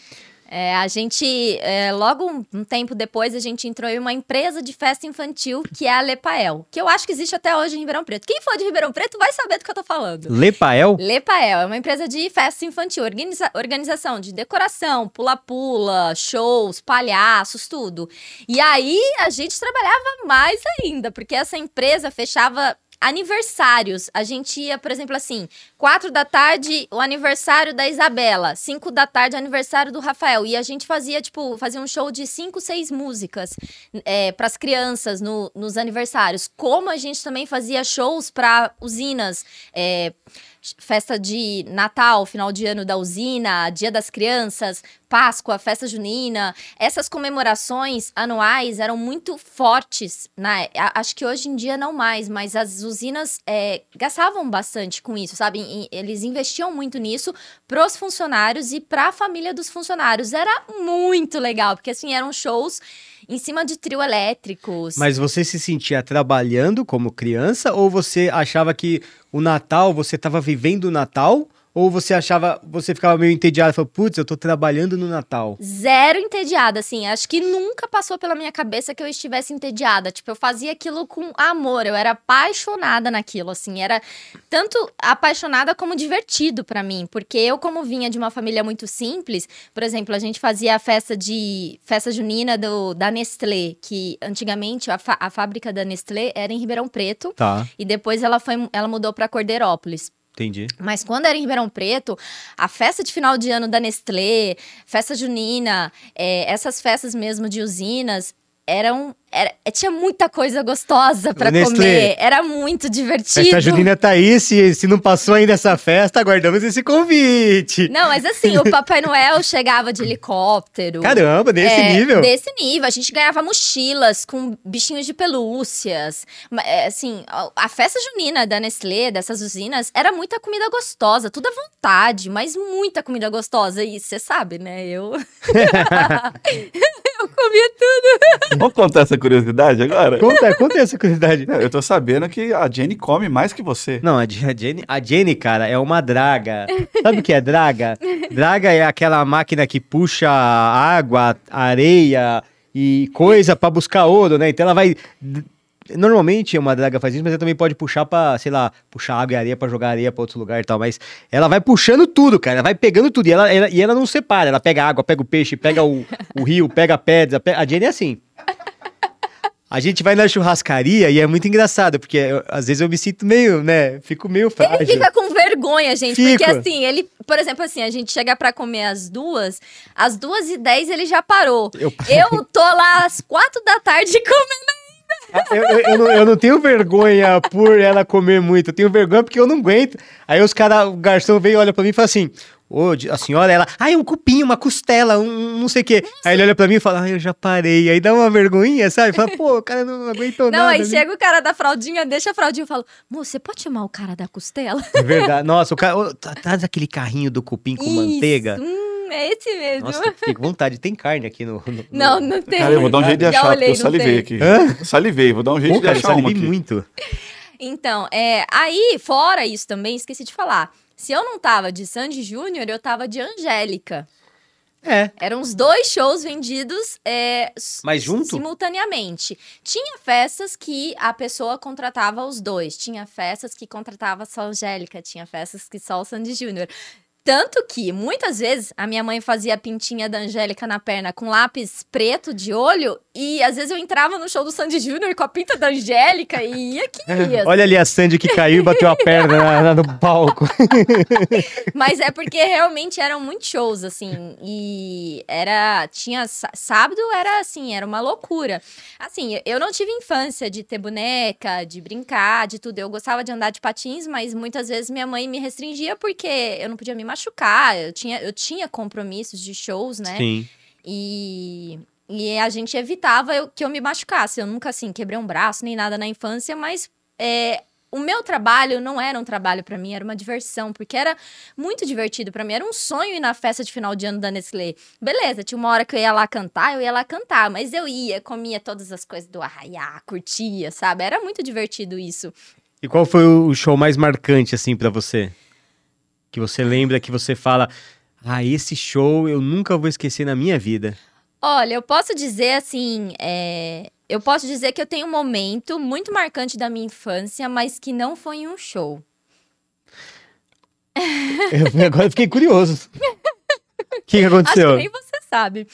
É, a gente, é, logo um, um tempo depois, a gente entrou em uma empresa de festa infantil, que é a Lepael, que eu acho que existe até hoje em Ribeirão Preto. Quem for de Ribeirão Preto vai saber do que eu tô falando. Lepael? Lepael é uma empresa de festa infantil, organiza- organização de decoração, pula-pula, shows, palhaços, tudo. E aí a gente trabalhava mais ainda, porque essa empresa fechava aniversários. A gente ia, por exemplo, assim, quatro da tarde, o aniversário da Isabela, cinco da tarde, aniversário do Rafael. E a gente fazia, tipo, fazia um show de cinco, seis músicas para as crianças no- nos aniversários. Como a gente também fazia shows para usinas. é, festa de Natal, final de ano da usina, Dia das Crianças, Páscoa, festa junina. Essas comemorações anuais eram muito fortes. Né? A- Acho que hoje em dia não mais, mas as usinas é, gastavam bastante com isso, sabe? Eles investiam muito nisso pros funcionários e pra família dos funcionários. Era muito legal, porque assim, eram shows em cima de trio elétricos. Mas você se sentia trabalhando como criança ou você achava que o Natal, você estava vivendo o Natal? Ou você achava, você ficava meio entediado e falou, putz, eu tô trabalhando no Natal. Zero entediada, assim. Acho que nunca passou pela minha cabeça que eu estivesse entediada. Tipo, eu fazia aquilo com amor. Eu era apaixonada naquilo, assim. Era tanto apaixonada como divertido pra mim. Porque eu, como vinha de uma família muito simples, por exemplo, a gente fazia a festa de festa junina do, da Nestlé, que antigamente a, a fábrica da Nestlé era em Ribeirão Preto. Tá, E depois ela, foi, ela mudou pra Cordeirópolis. Entendi. Mas quando era em Ribeirão Preto, a festa de final de ano da Nestlé, festa junina, é, essas festas mesmo de usinas, eram. Era, tinha muita coisa gostosa pra Nestlé. comer. Era muito divertido. Festa junina tá aí, se, se não passou ainda essa festa, aguardamos esse convite. Não, mas assim, o Papai Noel chegava de helicóptero. Caramba, desse É, nível. Desse nível. A gente ganhava mochilas com bichinhos de pelúcias. É, Assim, a- a festa junina da Nestlé, dessas usinas, era muita comida gostosa, tudo à vontade, mas muita comida gostosa. E você sabe, né? Eu. eu comia tudo. Vamos contar essa curiosidade agora? Conta, conta essa curiosidade. Não, Eu tô sabendo que a Jenny come mais que você. Não, a Je- a Jenny, a Jenny, cara, é uma draga. Sabe o que é draga? Draga é aquela máquina que puxa água, areia e coisa pra buscar ouro, né? Então ela vai. Normalmente uma draga faz isso, mas ela também pode puxar pra, sei lá, puxar água e areia pra jogar areia pra outro lugar e tal. Mas ela vai puxando tudo, cara. Ela vai pegando tudo. E ela, ela- e ela não separa. Ela pega água, pega o peixe, pega o, o rio, pega a pedra. pe- A Jenny é assim. A gente vai na churrascaria e é muito engraçado, porque eu- às vezes eu me sinto meio, né? Fico meio frágil. Ele fica com vergonha, gente. Fico. Porque assim, ele, por exemplo, assim, a gente chega pra comer às duas, às duas e dez ele já parou. Eu, Eu tô lá às quatro da tarde comendo. eu, eu- eu não, eu não tenho vergonha por ela comer muito, eu tenho vergonha porque eu não aguento. Aí os caras, o garçom veio olha pra mim e fala assim: Ô, de- a senhora, ela, ai, um cupinho, uma costela, um, não sei o quê. Aí ele olha pra mim e fala, ai, eu já parei. Aí dá uma vergonhinha, sabe? Fala, pô, o cara não aguentou Não, nada. aí né? chega o cara da fraldinha, deixa a fraldinha e fala: Moço, você pode chamar o cara da costela? É verdade. Nossa, o cara, ô, tá- traz aquele carrinho do cupim com manteiga. Isso, Hum, é esse mesmo. Nossa, fiquei com vontade. Tem carne aqui no. no- Não, não tem. Cara, eu vou dar um jeito de achar, olhei, porque eu não salivei aqui. Hã? Salivei, vou dar um jeito Pô, de cara, achar uma aqui. muito. Então, é, aí, fora isso também, esqueci de falar. Se eu não tava de Sandy Júnior, eu tava de Angélica. É. Eram os dois shows vendidos é, Mas junto? simultaneamente. Tinha festas que a pessoa contratava os dois. Tinha festas que contratava só a Angélica. Tinha festas que só o Sandy Júnior. Tanto que, muitas vezes, a minha mãe fazia a pintinha da Angélica na perna com lápis preto de olho. E, às vezes, eu entrava no show do Sandy Júnior com a pinta da Angélica e ia que ia. Olha ali a Sandy que caiu e bateu a perna na- na- no palco. Mas é porque realmente eram muitos shows, assim. E era. Tinha. sá- Sábado era assim, era uma loucura. Assim, eu não tive infância de ter boneca, de brincar, de tudo. Eu gostava de andar de patins, mas muitas vezes minha mãe me restringia porque eu não podia me machucar. Eu tinha, eu tinha compromissos de shows, né? Sim. E, e a gente evitava eu- que eu me machucasse. Eu nunca, assim, quebrei um braço nem nada na infância, mas é, o meu trabalho não era um trabalho pra mim, era uma diversão, porque era muito divertido pra mim. Era um sonho ir na festa de final de ano da Nestlé. Beleza, tinha uma hora que eu ia lá cantar, eu ia lá cantar, mas eu ia, comia todas as coisas do arraiá, curtia, sabe? Era muito divertido isso. E qual foi o show mais marcante, assim, pra você? Que você lembra, que você fala, ah, esse show eu nunca vou esquecer na minha vida. Olha, eu posso dizer assim, é, eu posso dizer que eu tenho um momento muito marcante da minha infância, mas que não foi em um show. Eu, agora eu fiquei curioso. O que, que Acho aconteceu? que nem você sabe.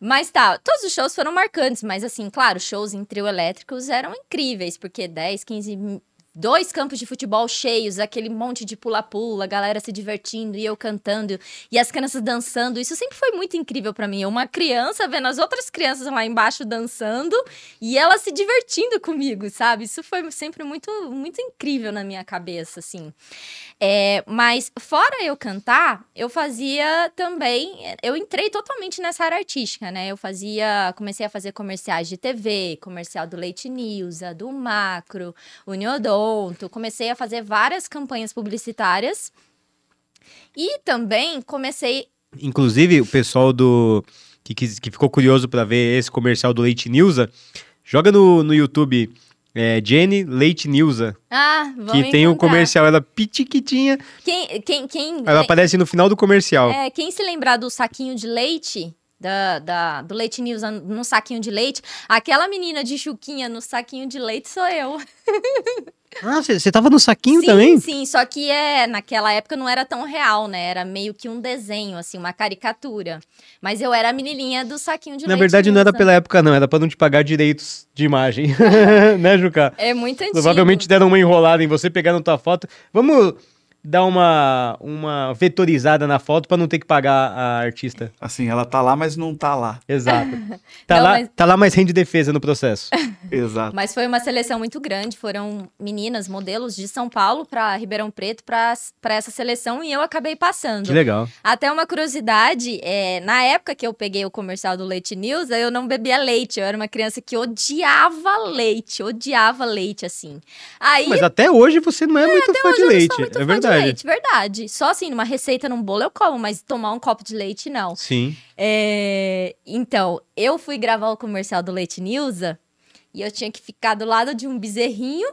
Mas tá, todos os shows foram marcantes, mas assim, claro, shows em trio elétricos eram incríveis, porque 10, 15, mi- dois campos de futebol cheios, aquele monte de pula-pula, galera se divertindo e eu cantando e as crianças dançando. Isso sempre foi muito incrível pra mim. Uma criança vendo as outras crianças lá embaixo dançando e elas se divertindo comigo, sabe? Isso foi sempre muito, muito incrível na minha cabeça, assim. É, mas fora eu cantar, eu fazia também. Eu entrei totalmente nessa área artística, né? Eu fazia. Comecei a fazer comerciais de TV, comercial do Leite News, a do Macro, Uniodonto. Comecei a fazer várias campanhas publicitárias. E também comecei. Inclusive, o pessoal do que, quis- que ficou curioso pra ver esse comercial do Leite Nilza, joga no, no YouTube é, Jenny Leite Nilza, Ah, vamos que tem o encontrar. comercial, ela pitiquitinha, Quem, quem, quem, ela aparece no final do comercial. É, quem se lembrar do saquinho de leite, da, da- do Leite News no saquinho de leite, aquela menina de chuquinha no saquinho de leite sou eu. Ah, você tava no saquinho sim, também? sim, só que é, naquela época não era tão real, né? Era meio que um desenho, assim, uma caricatura. Mas eu era a menininha do saquinho de Na leite. verdade, não era pela época, não, era pra não te pagar direitos de imagem. né, Juca? É muito antigo. Provavelmente deram uma enrolada em você, pegaram tua foto. Vamos dar uma, uma vetorizada na foto pra não ter que pagar a artista. Assim, ela tá lá, mas não tá lá. Exato. Tá, Não, lá, mas- tá lá, mas rende defesa no processo. Exato. Mas foi uma seleção muito grande, foram meninas, modelos de São Paulo para Ribeirão Preto para essa seleção e eu acabei passando. Que legal. Até uma curiosidade, é, na época que eu peguei o comercial do Leite News, eu não bebia leite. Eu era uma criança que odiava leite, odiava leite, assim. Aí, Mas até hoje você não é muito fã de leite. é fã verdade. de leite, verdade. Só assim, numa receita, num bolo eu como, mas tomar um copo de leite, não. Sim. É, então, eu fui gravar o comercial do Leite Nilza e eu tinha que ficar do lado de um bezerrinho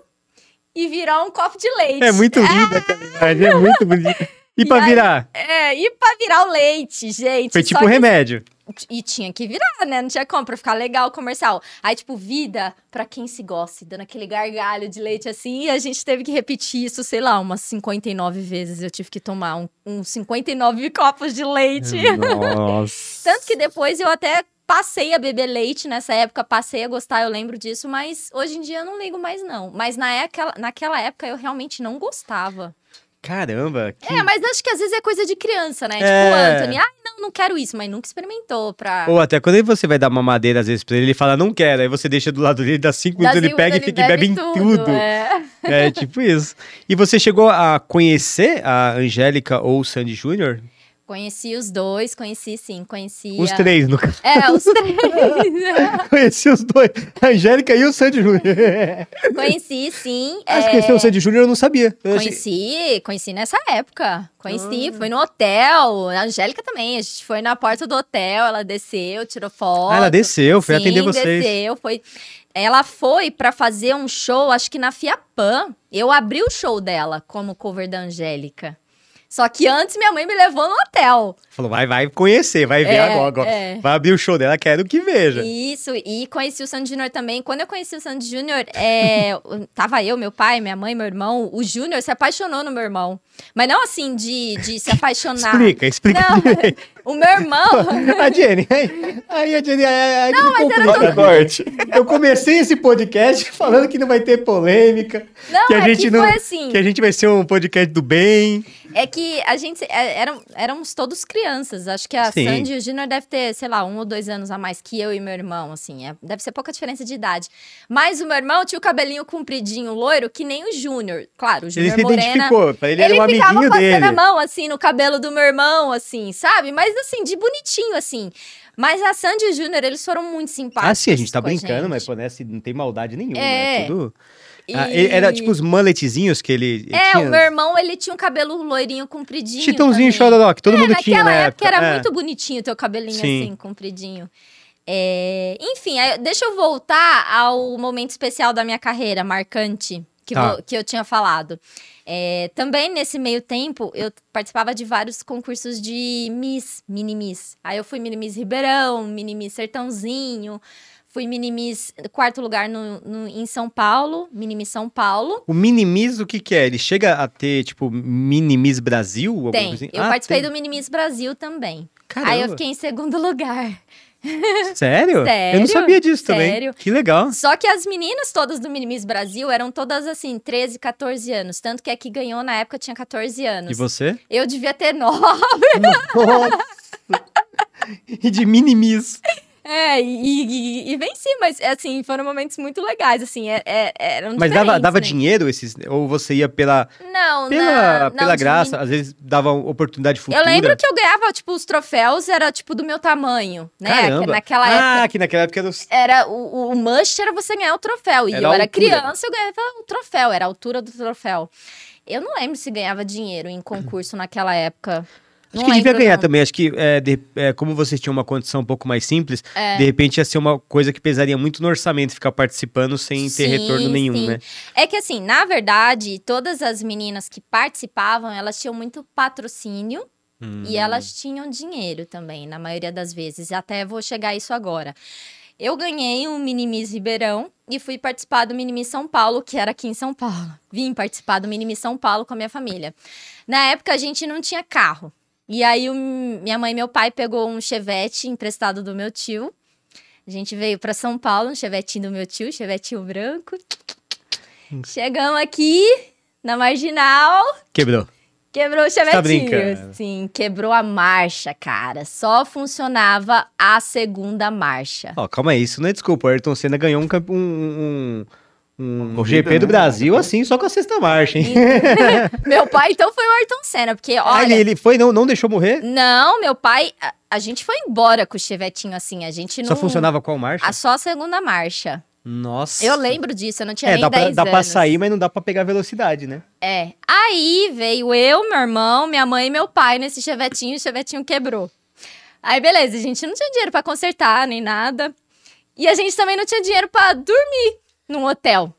e virar um copo de leite. É muito linda aquela imagem, é muito bonita. E pra E aí- virar? É, e pra virar o leite, gente. Foi tipo que remédio. E tinha que virar, né? Não tinha como pra ficar legal o comercial. Aí, tipo, vida pra quem se gosta, dando aquele gargalho de leite assim. E a gente teve que repetir isso, sei lá, umas 59 vezes. Eu tive que tomar um, uns 59 copos de leite. Nossa. Tanto que depois eu até passei a beber leite nessa época, passei a gostar, eu lembro disso, mas hoje em dia eu não ligo mais, não. Mas na época, naquela época eu realmente não gostava. Caramba. Que... É, mas acho que às vezes é coisa de criança, né? É. Tipo, o Anthony, ah, não, não quero isso, mas nunca experimentou pra. Ou até quando você vai dar uma madeira, às vezes, pra ele, ele fala, não quero. Aí você deixa do lado dele, dá cinco minutos, ele pega e fica e bebe em tudo. É. É, tipo isso. E você chegou a conhecer a Angélica ou o Sandy Júnior? Conheci os dois, conheci sim, conheci. Os a- três, no caso. É, os três. Conheci os dois. A Angélica e o Sandy Júnior. conheci sim. Acho é, conheceu o Sandy Júnior eu não sabia. Eu achei- Conheci, conheci nessa época. Conheci, Ah. foi no hotel. A Angélica também. A gente foi na porta do hotel, ela desceu, tirou foto. Ah, ela desceu, foi Sim, atender vocês. desceu, foi. Ela foi pra fazer um show, acho que na Fiapan. Eu abri o show dela como cover da Angélica. Só que antes minha mãe me levou no hotel. Falou, vai, vai conhecer, vai ver É, agora. agora. é. Vai abrir o show dela, quero que veja. Isso, e conheci o Sandy Júnior também. Quando eu conheci o Sandy Júnior, é, tava eu, meu pai, minha mãe, meu irmão. O Júnior se apaixonou no meu irmão. Mas não assim de, de se apaixonar. Explica, explica Não, o meu irmão. A Jenny, aí, aí a Jenny, aí, Não, mas era. Corte. Eu comecei esse podcast falando que não vai ter polêmica, Não, que a é gente que não, foi assim. que a gente vai ser um podcast do bem. É que a gente. é, Eram, éramos todos crianças. Acho que a Sim. Sandy e o Júnior deve ter, sei lá, um ou dois anos a mais que eu e meu irmão, assim. é- deve ser pouca diferença de idade. Mas o meu irmão tinha o cabelinho compridinho, loiro, que nem o Júnior. Claro, o Ele Júnior se morena. identificou, pra ele, era um ficava amiguinho passando dele. a mão, assim, no cabelo do meu irmão, assim, sabe? Mas, assim, de bonitinho, assim. Mas a Sandy e o Júnior, eles foram muito simpáticos. Ah, sim, a gente tá a brincando, gente. mas pô, nessa não tem maldade nenhuma, É. né? Tudo... E- Ah, era tipo os mulletzinhos que ele É, tinha. o meu irmão, ele tinha um cabelo loirinho, compridinho. Chitãozinho. Chororó, que todo É, mundo tinha naquela na época época. era é. muito bonitinho o teu cabelinho Sim. assim, compridinho. É, Enfim, deixa eu voltar ao momento especial da minha carreira, marcante, que, Tá. que eu tinha falado. É, também nesse meio tempo, eu participava de vários concursos de Miss, Mini Miss. Aí eu fui Mini Miss Ribeirão, Mini Miss Sertãozinho, fui Mini Miss quarto lugar no, no- em São Paulo, Mini Miss São Paulo. O Minimis, o que que é? Ele chega a ter, tipo, Minimis Brasil? Tem, assim? eu Ah, participei tem. do Mini Miss Brasil também. Caramba. Aí eu fiquei em segundo lugar. Sério? Eu não Sério? sabia disso também. Sério. Que legal. Só que as meninas todas do Minimis Brasil eram todas assim, 13, 14 anos. Tanto que a que ganhou na época tinha 14 anos. E você? Eu devia ter 9. Nossa. e de Minimis. É, e, e, e venci, mas assim, foram momentos muito legais, assim, é, é- eram Mas dava, dava né? dinheiro esses. Ou você ia pela, Não, pela, na- não, pela de graça, às vezes dava oportunidade futura. Eu lembro que eu ganhava, tipo, os troféus era, tipo, do meu tamanho, né? Caramba. Que Naquela ah, época que naquela época era os... era o, o must era você ganhar o troféu. E Era eu era criança, eu ganhava o troféu, era a altura do troféu. Eu não lembro se ganhava dinheiro em concurso naquela época. Acho Não que devia lembro, ganhar não. também. Acho que, é, de- é, como vocês tinham uma condição um pouco mais simples, É. de repente ia ser uma coisa que pesaria muito no orçamento ficar participando sem ter Sim, retorno nenhum, sim. né? É que assim, na verdade, todas as meninas que participavam, elas tinham muito patrocínio Hum. e elas tinham dinheiro também, na maioria das vezes. Até vou chegar a isso agora. Eu ganhei um Minimis Ribeirão e fui participar do Minimis São Paulo, que era aqui em São Paulo. Vim participar do Minimis São Paulo com a minha família. Na época, a gente não tinha carro. E aí, o- minha mãe e meu pai pegou um chevette emprestado do meu tio. A gente veio para São Paulo, um chevetinho do meu tio, chevetinho branco. Chegamos aqui na marginal, Quebrou. quebrou o tá chevetinho. brincando. Sim, quebrou a marcha, cara. Só funcionava a segunda marcha. Ó, calma aí, isso não é desculpa. O Ayrton Senna ganhou um, um, um, um corrida, GP do né? Brasil assim, só com a sexta marcha, hein? meu pai, então, foi o Ayrton Senna, porque, Ah, olha... ele, ele foi, não, não deixou morrer? Não, meu pai... A, a gente foi embora com o chevetinho assim, a gente não... Só funcionava qual marcha? A, só a segunda marcha. Nossa. Eu lembro disso, eu não tinha É, nem dá pra, 10 dá pra sair, mas não dá pra pegar velocidade, né? É. Aí veio eu, meu irmão, minha mãe e meu pai nesse chevetinho, o chevetinho quebrou. Aí beleza, a gente não tinha dinheiro pra consertar nem nada. E a gente também não tinha dinheiro pra dormir num hotel.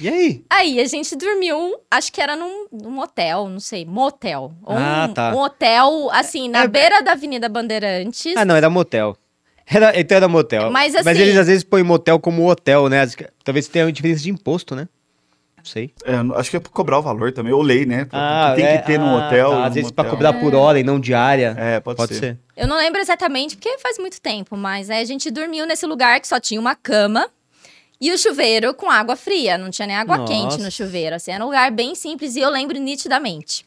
E aí? Aí a gente dormiu, acho que era num, num hotel, não sei, motel. Ou Ah, um, tá. um hotel, assim, na É- beira da Avenida Bandeirantes. Ah, não, era motel. Era, então era motel. Mas Mas assim- eles às vezes põem motel como hotel, né? Talvez tenha uma diferença de imposto, né? Não sei. É, acho que é pra cobrar o valor também, ou lei, né? Ah, que tem é, que ter no ah, hotel. tá, Às vezes pra motel. cobrar por hora e não diária. É, pode, Pode ser. ser. Eu não lembro exatamente, porque faz muito tempo, mas aí a gente dormiu nesse lugar que só tinha uma cama e o chuveiro com água fria. Não tinha nem água Nossa. quente no chuveiro. Assim, era um lugar bem simples e eu lembro nitidamente.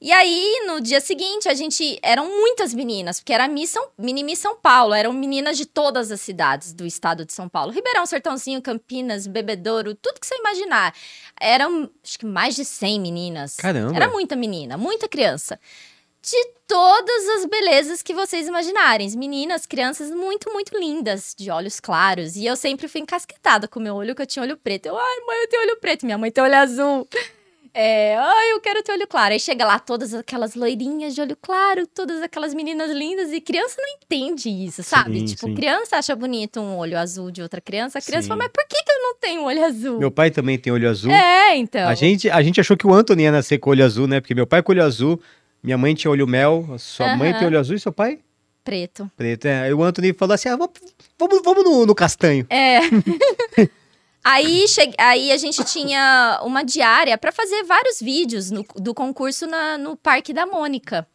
E aí, no dia seguinte, a gente. Eram muitas meninas, porque era Miss São, Mini Miss São Paulo, eram meninas de todas as cidades do estado de São Paulo. Ribeirão, Sertãozinho, Campinas, Bebedouro, tudo que você imaginar. Eram, acho que mais de 100 meninas. Caramba. Era muita menina, muita criança. De todas as belezas que vocês imaginarem. Meninas, crianças muito, muito lindas, de olhos claros. E eu sempre fui encasquetada com o meu olho, que eu tinha olho preto. Eu, ai, mãe, eu tenho olho preto. Minha mãe tem olho azul. É, ai, eu quero ter olho claro. Aí chega lá todas aquelas loirinhas de olho claro, todas aquelas meninas lindas. E criança não entende isso, sabe? Sim, tipo, sim. criança acha bonito um olho azul de outra criança. A criança Sim. fala, mas por que, que eu não tenho olho azul? Meu pai também tem olho azul. É, então. A gente, a gente achou que o Anthony ia nascer com olho azul, né? Porque meu pai com olho azul, minha mãe tinha olho mel, sua mãe Aham. tem olho azul e seu pai Preto. preto. É. Aí o Anthony falou assim: ah, vamos, vamos, vamos no, no castanho. É. Aí, che... Aí a gente tinha uma diária pra fazer vários vídeos no- do concurso na- no Parque da Mônica.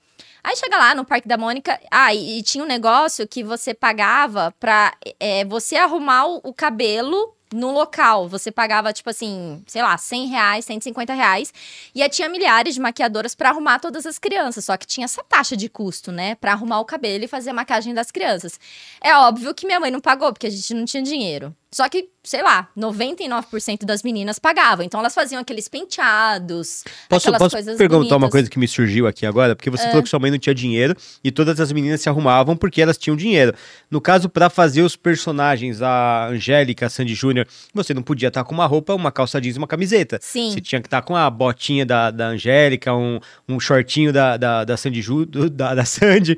Aí chega lá no Parque da Mônica, ah, e, e tinha um negócio que você pagava pra é, você arrumar o, o cabelo no local. Você pagava, tipo assim, sei lá, 100 reais, 150 reais. E tinha milhares de maquiadoras pra arrumar todas as crianças. Só que tinha essa taxa de custo, né? Pra arrumar o cabelo e fazer a maquiagem das crianças. É óbvio que minha mãe não pagou, porque a gente não tinha dinheiro. Só que, sei lá, 99% das meninas pagavam. Então elas faziam aqueles penteados, Posso, aquelas posso coisas perguntar uma bonitas. coisa que me surgiu aqui agora? Porque você falou que sua mãe não tinha dinheiro e todas as meninas se arrumavam porque elas tinham dinheiro. No caso, pra fazer os personagens, a Angélica, a Sandy Júnior, você não podia estar com uma roupa, uma calça jeans e uma camiseta. Sim. Você tinha que estar com a botinha da, da Angélica, um, um shortinho da, da, da Sandy Ju, da, da Sandy.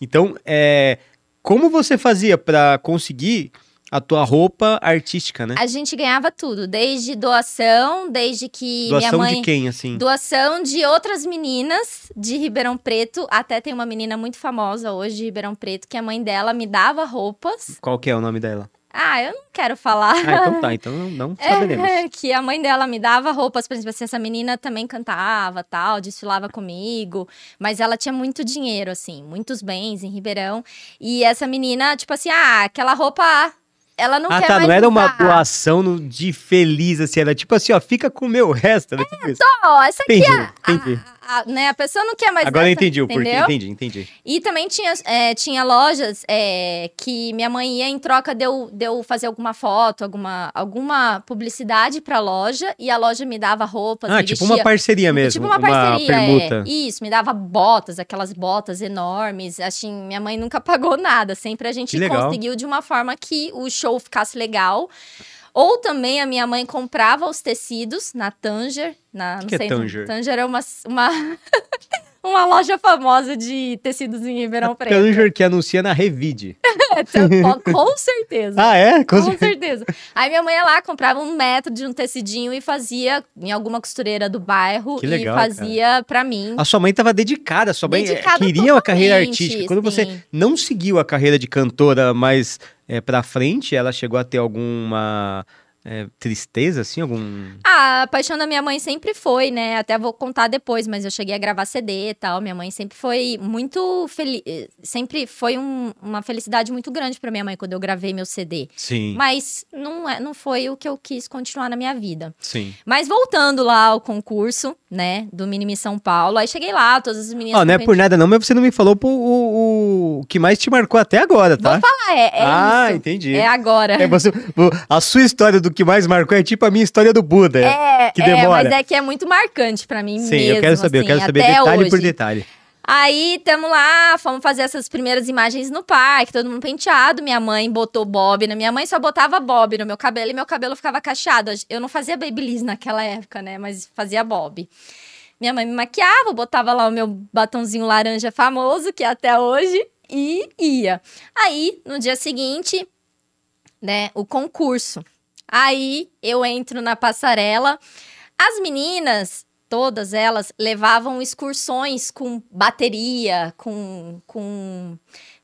Então, é, como você fazia pra conseguir a tua roupa artística, né? A gente ganhava tudo, desde doação, desde que minha Doação mãe. de quem, assim? Doação de outras meninas de Ribeirão Preto. Até tem uma menina muito famosa hoje de Ribeirão Preto que a mãe dela me dava roupas. Qual que é o nome dela? Ah, eu não quero falar. Ah, então tá, então não, não saberemos. É, que a mãe dela me dava roupas, por exemplo, assim, essa menina também cantava, tal, desfilava comigo, mas ela tinha muito dinheiro, assim, muitos bens em Ribeirão, e essa menina, tipo assim, ah, aquela roupa, ela não ah, quer tá, mais não era uma doação de feliz, assim, era tipo assim, ó, fica com o meu resto, era tipo isso. Ó, essa aqui Entendi, é, entendi. A, né, a pessoa não quer mais Agora eu essa, entendi o porquê, entendi, entendi. E também tinha, é, tinha lojas é, que minha mãe ia em troca de eu, de eu fazer alguma foto, alguma, alguma publicidade pra loja, e a loja me dava roupas, Ah, tipo vestia. uma parceria mesmo, Tipo uma parceria, permuta. é. Isso, me dava botas, aquelas botas enormes. Assim, minha mãe nunca pagou nada. Sempre a gente conseguiu de uma forma que o show ficasse legal. Ou também a minha mãe comprava os tecidos na Tanger. Na, não que é sei, Tanger? Tanger é uma, uma, uma loja famosa de tecidos em Ribeirão Preto. Tanger que anuncia na Revide. Então, com certeza. Ah, é? Com Com certeza. Aí minha mãe ia lá, comprava um metro de um tecidinho e fazia em alguma costureira do bairro Que legal, e fazia pra mim. A sua mãe estava dedicada, a sua mãe eh, Dedicada queria uma carreira artística. Quando você sim. não seguiu a carreira de cantora mais é, pra frente, ela chegou a ter alguma é, tristeza, assim, algum... Ah, a paixão da minha mãe sempre foi, né? Até vou contar depois, mas eu cheguei a gravar CD e tal. Minha mãe sempre foi muito feliz. Sempre foi um- uma felicidade muito grande pra minha mãe quando eu gravei meu CD. Sim, Mas não, é, não foi o que eu quis continuar na minha vida. sim. Mas voltando lá ao concurso, né, do Minimi São Paulo, aí cheguei lá, todas as meninas. Ó, não é por nada não, mas você não me falou pô, o, o que mais te marcou até agora, tá? Vou falar, é, é ah, isso. entendi. É agora. É, você- a sua história do que mais marcou é tipo a minha história do Buda. É, que é, demora. mas é que é muito marcante pra mim Sim, mesmo. eu quero saber, eu assim, quero saber detalhe hoje. por detalhe. Aí, tamo lá, fomos fazer essas primeiras imagens no parque, todo mundo penteado. Minha mãe botou bob na minha mãe, só botava bob no meu cabelo e meu cabelo ficava cacheado. Eu não fazia babyliss naquela época, né? Mas fazia bob. Minha mãe me maquiava, botava lá o meu batonzinho laranja famoso, que é até hoje, e ia. Aí, no dia seguinte, né, o concurso. Aí eu entro na passarela. As meninas, todas elas, levavam excursões com bateria, com, com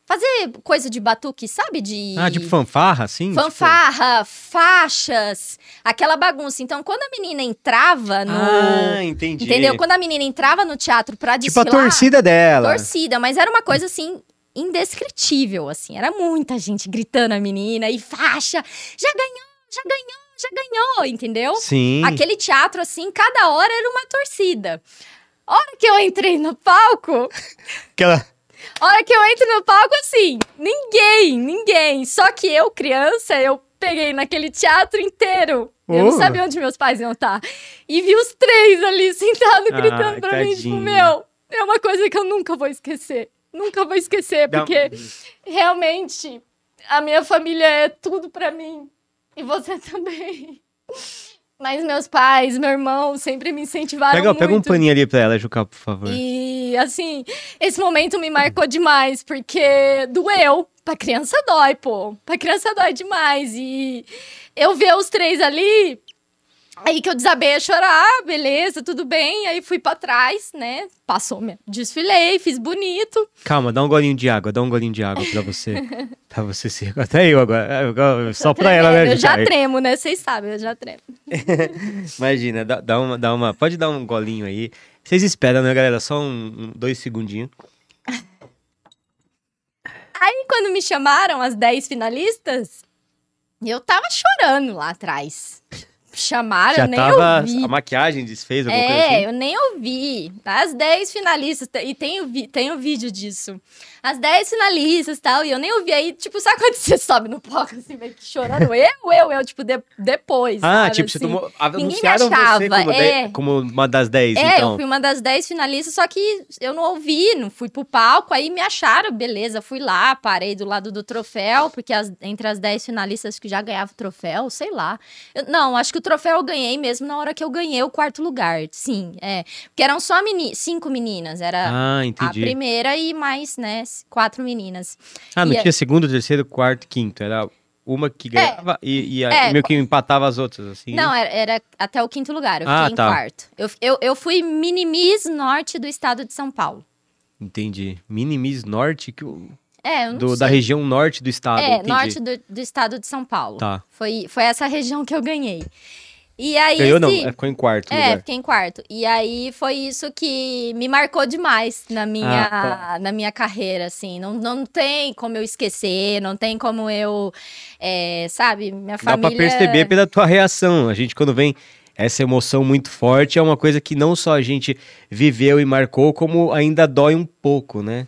fazer coisa de batuque, sabe? De Ah, tipo fanfarra, assim? fanfarra, faixas, aquela bagunça. Então, quando a menina entrava Tipo... no. Ah, entendi. entendeu? Quando a menina entrava no teatro pra Tipo a desfilar. torcida dela. torcida, mas era uma coisa assim indescritível, assim. Era muita gente gritando a menina e faixa, já ganhou, já ganhou, já ganhou, entendeu? Sim. Aquele teatro assim, cada hora era uma torcida. Hora que eu entrei no palco, Aquela... hora que eu entro no palco assim, ninguém, ninguém. Só que eu, criança, eu peguei naquele teatro inteiro. Eu não sabia onde meus pais iam estar. E vi os três ali sentados Ah, gritando pra mim, tipo, meu, é uma coisa que eu nunca vou esquecer. Nunca vou esquecer, porque realmente a minha família é tudo pra mim. E você também. Mas meus pais, meu irmão, sempre me incentivaram Pega, muito. pega um paninho ali pra ela, Juca, por favor. E assim, esse momento me marcou demais, porque doeu. Pra criança dói, pô. Pra criança dói demais. E eu ver os três ali, aí que eu desabei a chorar, beleza, tudo bem. Aí fui pra trás, né? Passou, mesmo. desfilei, fiz bonito. Calma, dá um golinho de água, dá um golinho de água pra você. pra você se... Até eu agora. Eu- Só pra ela, né? eu já Juca? tremo, né? Vocês sabem, eu já tremo. Imagina, dá, dá uma, dá uma. Pode dar um golinho aí. Vocês esperam, né, galera? Só um, um- dois segundinhos. Aí quando me chamaram as 10 finalistas, eu tava chorando lá atrás. Chamaram, Já eu nem tava. ouvi. A maquiagem desfez alguma coisa É, assim? eu nem ouvi. As 10 finalistas, e tem o, vi- tem o vídeo disso. As 10 finalistas e tal, e eu nem ouvi. Aí, tipo, sabe quando você sobe no palco assim, meio que chorando? Eu, eu, eu, tipo, de- depois. Ah, sabe, tipo, você assim? tomou. Ninguém me Anunciaram você como, é. dez- como uma das 10, É, então. eu fui uma das 10 finalistas, só que eu não ouvi, não fui pro palco, aí me acharam, beleza, fui lá, parei do lado do troféu, porque as- entre as 10 finalistas que já ganhava o troféu, sei lá. Eu- não, acho que o troféu eu ganhei mesmo na hora que eu ganhei o quarto lugar, sim, é. Porque eram só meni cinco meninas, era Ah, a primeira e mais, né, quatro meninas. Ah, não e é- tinha segundo, terceiro, quarto, quinto. Era uma que ganhava e, e a- É, meio que empatava as outras, assim. Não, era, era até o quinto lugar, eu Ah, fiquei tá. em quarto. Eu, eu, eu fui mini Miss Norte do estado de São Paulo. Entendi. Mini Miss Norte, que É, do, da região norte do estado. É, entendi. norte do, do estado de São Paulo. Tá. Foi, foi essa região que eu ganhei. E aí. Ganhou não, esse- é, ficou em quarto É, lugar. fiquei em quarto. E aí foi isso que me marcou demais na minha, Ah, na minha carreira, assim. Não, não tem como eu esquecer, não tem como eu, é, sabe, minha Dá família... pra perceber pela tua reação. A gente, quando vem essa emoção muito forte, é uma coisa que não só a gente viveu e marcou, como ainda dói um pouco, né?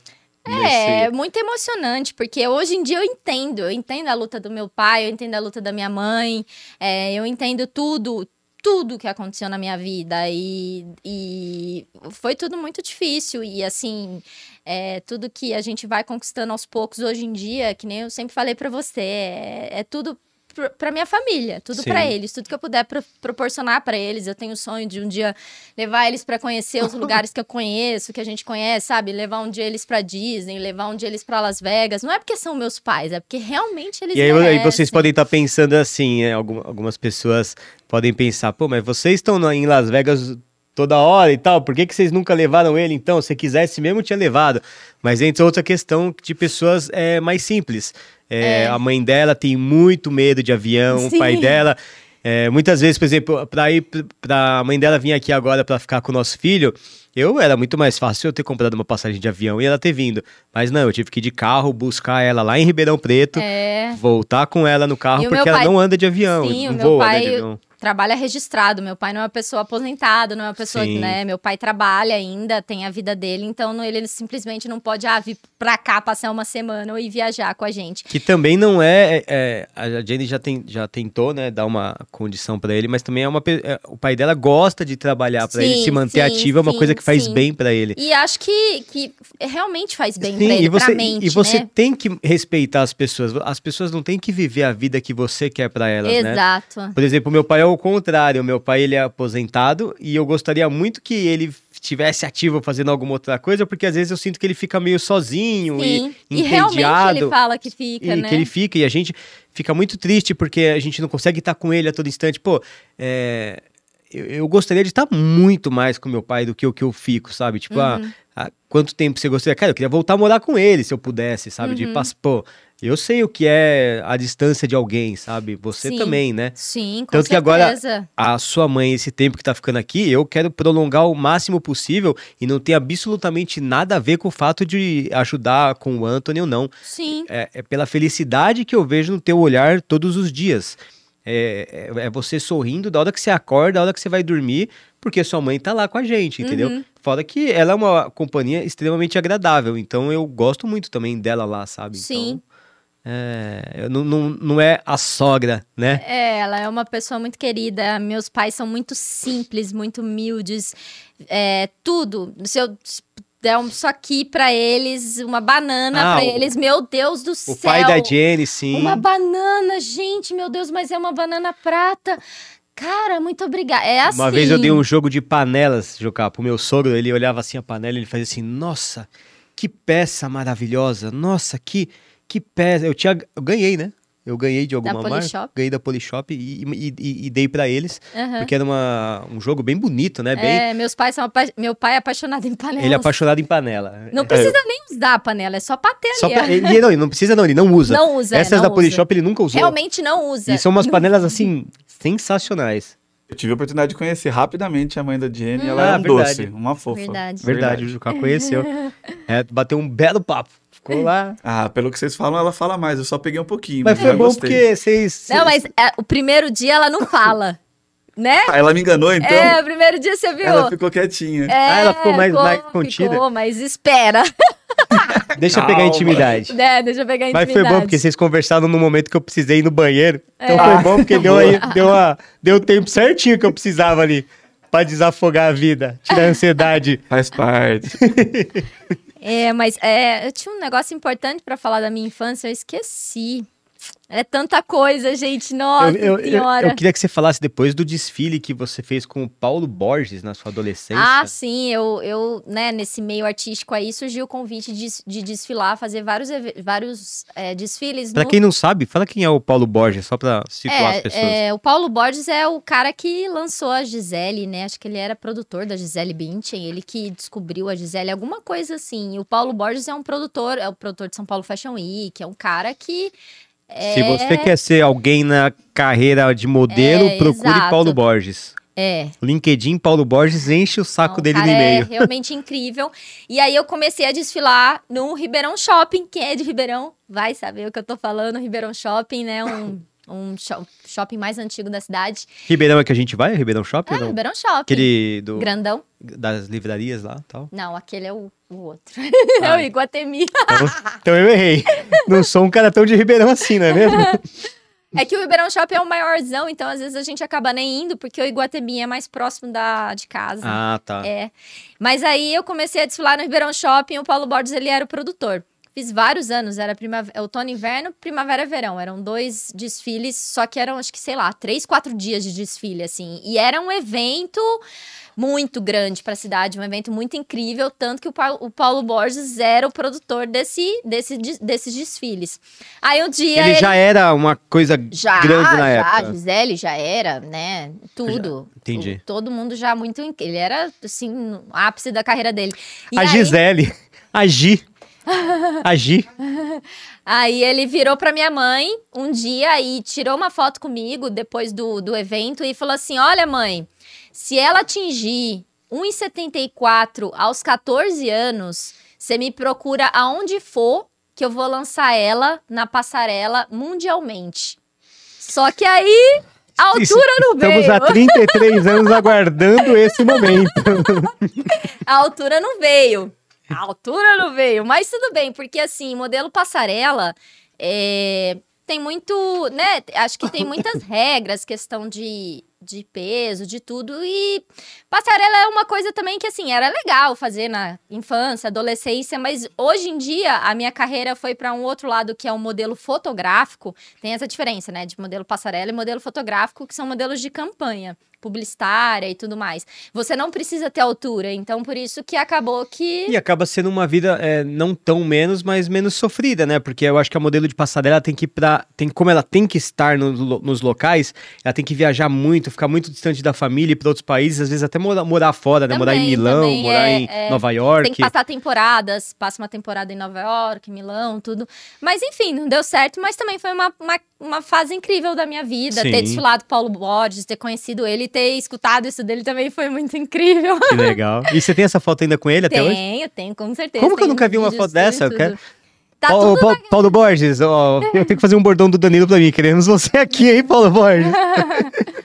É, Nesse- muito emocionante, porque hoje em dia eu entendo. Eu entendo a luta do meu pai, eu entendo a luta da minha mãe, é, eu entendo tudo, tudo que aconteceu na minha vida. E, e foi tudo muito difícil. E assim, é, tudo que a gente vai conquistando aos poucos hoje em dia, que nem eu sempre falei pra você, é, é tudo pra minha família, tudo pra eles, tudo que eu puder pro- proporcionar pra eles. Eu tenho o sonho de um dia levar eles pra conhecer os lugares que eu conheço, que a gente conhece, sabe? Levar um dia eles pra Disney, levar um dia eles pra Las Vegas. Não é porque são meus pais, é porque realmente eles E aí, aí vocês podem estar pensando assim, né? Algum- algumas pessoas podem pensar, pô, mas vocês estão em Las Vegas toda hora e tal, por que, que vocês nunca levaram ele então? Se quisesse mesmo, tinha levado. Mas entra outra questão de pessoas é, mais simples. É, É. A mãe dela tem muito medo de avião, o Sim. pai dela. é, muitas vezes, por exemplo, para ir para a mãe dela vir aqui agora para ficar com o nosso filho, eu era muito mais fácil eu ter comprado uma passagem de avião e ela ter vindo. Mas não, eu tive que ir de carro buscar ela lá em Ribeirão Preto É. voltar com ela no carro o porque meu ela pai- não anda de avião, Sim, o não meu voa né, pai avião. trabalha registrado. Meu pai não é uma pessoa aposentada, não é uma pessoa, Sim. né? Meu pai trabalha ainda, tem a vida dele, então não- ele simplesmente não pode ah, vir pra cá passar uma semana ou ir viajar com a gente. Que também não é, é, a Jenny já, tem, já tentou, né, dar uma condição pra ele, mas também é uma é, o pai dela gosta de trabalhar pra ele se manter sim, ativo, é uma sim, coisa que faz sim. bem pra ele. E acho que, que realmente faz bem Sim, pra ele, e você, pra mente, e você né? tem que respeitar as pessoas. As pessoas não têm que viver a vida que você quer pra elas, né? Exato. Por exemplo, meu pai é o contrário. Meu pai ele é aposentado e eu gostaria muito que ele estivesse ativo fazendo alguma outra coisa, porque às vezes eu sinto que ele fica meio sozinho Sim. e E realmente ele fala que fica, e né? que ele fica e a gente fica muito triste porque a gente não consegue estar com ele a todo instante. Pô, é, eu, eu gostaria de estar muito mais com meu pai do que o que eu fico, sabe? Tipo, ah, Uhum. ah, quanto tempo você gostaria? Cara, eu queria voltar a morar com ele, se eu pudesse, sabe? De Uhum. pass- pô, eu sei o que é a distância de alguém, sabe? Você Sim. também, né? Sim, com Tanto que agora- certeza. a sua mãe, esse tempo que tá ficando aqui, eu quero prolongar o máximo possível e não tem absolutamente nada a ver com o fato de ajudar com o Anthony ou não. Sim. É, é pela felicidade que eu vejo no teu olhar todos os dias. É, é, é você sorrindo da hora que você acorda, da hora que você vai dormir, porque sua mãe tá lá com a gente, entendeu? Uhum. Fora que ela é uma companhia extremamente agradável, então eu gosto muito também dela lá, sabe? Sim. Então, é, não, não, não é a sogra, né? É, ela é uma pessoa muito querida. Meus pais são muito simples, muito humildes. É, tudo. Se eu der um, isso aqui pra eles, uma banana Ah, pra o- eles, meu Deus do O céu. pai da Jenny, sim. Uma banana, gente, meu Deus, mas é uma banana prata. Cara, muito obrigada. É assim. Uma vez eu dei um jogo de panelas, Jocá, pro meu sogro, ele olhava assim a panela e ele fazia assim, nossa, que peça maravilhosa, nossa, que, que peça. Eu tinha, eu ganhei, né? Eu ganhei de alguma marca, Polishop? ganhei da Polishop e, e, e- e dei pra eles, Aham. porque era uma, um jogo bem bonito, né? Bem, É, meus pais são apa- meu pai é apaixonado em panelas. ele é apaixonado em panela. Não precisa nem usar a panela, é só pra ter Só ali. pra, ele, não, ele não precisa não, ele não usa. Não usa, é, Essas não da usa. Polishop ele nunca usou. Realmente não usa. E são umas panelas assim, sensacionais. Eu tive a oportunidade de conhecer rapidamente a mãe da Jenny. Ela Ah, é um verdade. doce, uma fofa. Verdade. Verdade, o Jucá conheceu. É, bateu um belo papo. Ficou lá. Ah, pelo que vocês falam, ela fala mais. Eu só peguei um pouquinho. Mas foi já bom gostei. porque vocês. Não, mas é, o primeiro dia ela não fala, né? Ah, ela me enganou, então? é, o primeiro dia você viu. ela ficou quietinha. É, Ah, ela ficou mais- mais contida? Ficou, mas espera. Deixa eu pegar a intimidade. né? Deixa eu pegar a Mas intimidade. foi bom porque vocês conversaram no momento que eu precisei ir no banheiro. Então É. foi bom porque deu, aí, deu, uma, deu o tempo certinho que eu precisava ali. Pra desafogar a vida, tirar a ansiedade. Faz parte. É, mas é, eu tinha um negócio importante pra falar da minha infância, eu esqueci. É tanta coisa, gente. Nossa eu, eu- eu- senhora. eu queria que você falasse depois do desfile que você fez com o Paulo Borges na sua adolescência. Ah, sim, eu, eu, né, nesse meio artístico aí surgiu o convite de, de desfilar, fazer vários, vários é, desfiles. Pra no- quem não sabe, fala quem é o Paulo Borges, só pra situar as pessoas. É, o Paulo Borges é o cara que lançou a Gisele, né? Acho que ele era produtor da Gisele Bündchen, ele que descobriu a Gisele, alguma coisa assim. E o Paulo Borges é um produtor, é o produtor de São Paulo Fashion Week, é um cara que é, Se você quer ser alguém na carreira de modelo, É, procure exato. Paulo Borges. é, LinkedIn Paulo Borges enche o saco Não, dele no cara e-mail. É realmente incrível. E aí eu comecei a desfilar no Ribeirão Shopping. Quem é de Ribeirão vai saber o que eu tô falando. Ribeirão Shopping, né? Um, um sho- shopping mais antigo da cidade. Ribeirão é que a gente vai? Ribeirão Shopping? É, não? Ribeirão Shopping. Aquele do, Grandão. das livrarias lá e tal. Não, aquele é o, o outro. é o Ah. Iguatemi. Então, então eu errei. Não sou um cara tão de Ribeirão assim, não é mesmo? É que o Ribeirão Shopping é o maiorzão, então às vezes a gente acaba nem indo, porque o Iguatemi é mais próximo da, de casa. Ah, tá. É. Mas aí eu comecei a desfilar no Ribeirão Shopping, o Paulo Borges, ele era o produtor. Fiz vários anos, era primavera, outono e inverno, primavera e verão. Eram dois desfiles, só que eram, acho que, sei lá, três, quatro dias de desfile, assim. E era um evento muito grande para a cidade, um evento muito incrível, tanto que o, Paulo, o Paulo Borges era o produtor desse, desse, de- desses desfiles. Aí um dia Ele já era uma coisa já, grande na já, época. Gisele já era, né? Tudo. entendi. O- todo mundo já muito. Ele era, assim, no ápice da carreira dele. E a aí, Gisele. A Gi. A Gi. aí ele virou pra minha mãe um dia e tirou uma foto comigo depois do, do evento e falou assim: Olha, mãe, se ela atingir 1,74 aos 14 anos, você me procura aonde for que eu vou lançar ela na passarela mundialmente. Só que aí. A altura Isso- não veio. Estamos há 33 anos aguardando esse momento. A altura não veio. A altura não veio, mas tudo bem, porque assim, modelo passarela é, tem muito, né? Acho que tem muitas regras, questão de, de peso, de tudo. E passarela é uma coisa também que, assim, era legal fazer na infância, adolescência, mas hoje em dia a minha carreira foi para um outro lado que é o modelo fotográfico. Tem essa diferença, né? De modelo passarela e modelo fotográfico, que são modelos de campanha. Publicitária e tudo mais. Você não precisa ter altura, então por isso que acabou que. E acaba sendo uma vida é, não tão menos, mas menos sofrida, né? Porque eu acho que a modelo de passarela tem que ir pra. Tem, como ela tem que estar no, nos locais, ela tem que viajar muito, ficar muito distante da família e para outros países, às vezes até morar, morar fora, né? morar em Também, Milão, também, morar é, em é. Nova York. Tem que passar temporadas, passa uma temporada em Nova York, Milão, tudo. Mas enfim, não deu certo, mas também foi uma, uma, uma fase incrível da minha vida. Sim. Ter desfilado Paulo Borges, ter conhecido ele, ter escutado isso dele também foi muito incrível. Que legal. E você tem essa foto ainda com ele até hoje? Tenho, tenho, com certeza. Como que eu tenho nunca vi uma foto dessa? Eu quero- Tá Paulo, Paulo- Paulo Borges, ó, eu tenho que fazer um bordão do Danilo pra mim. Queremos você aqui, hein, Paulo Borges?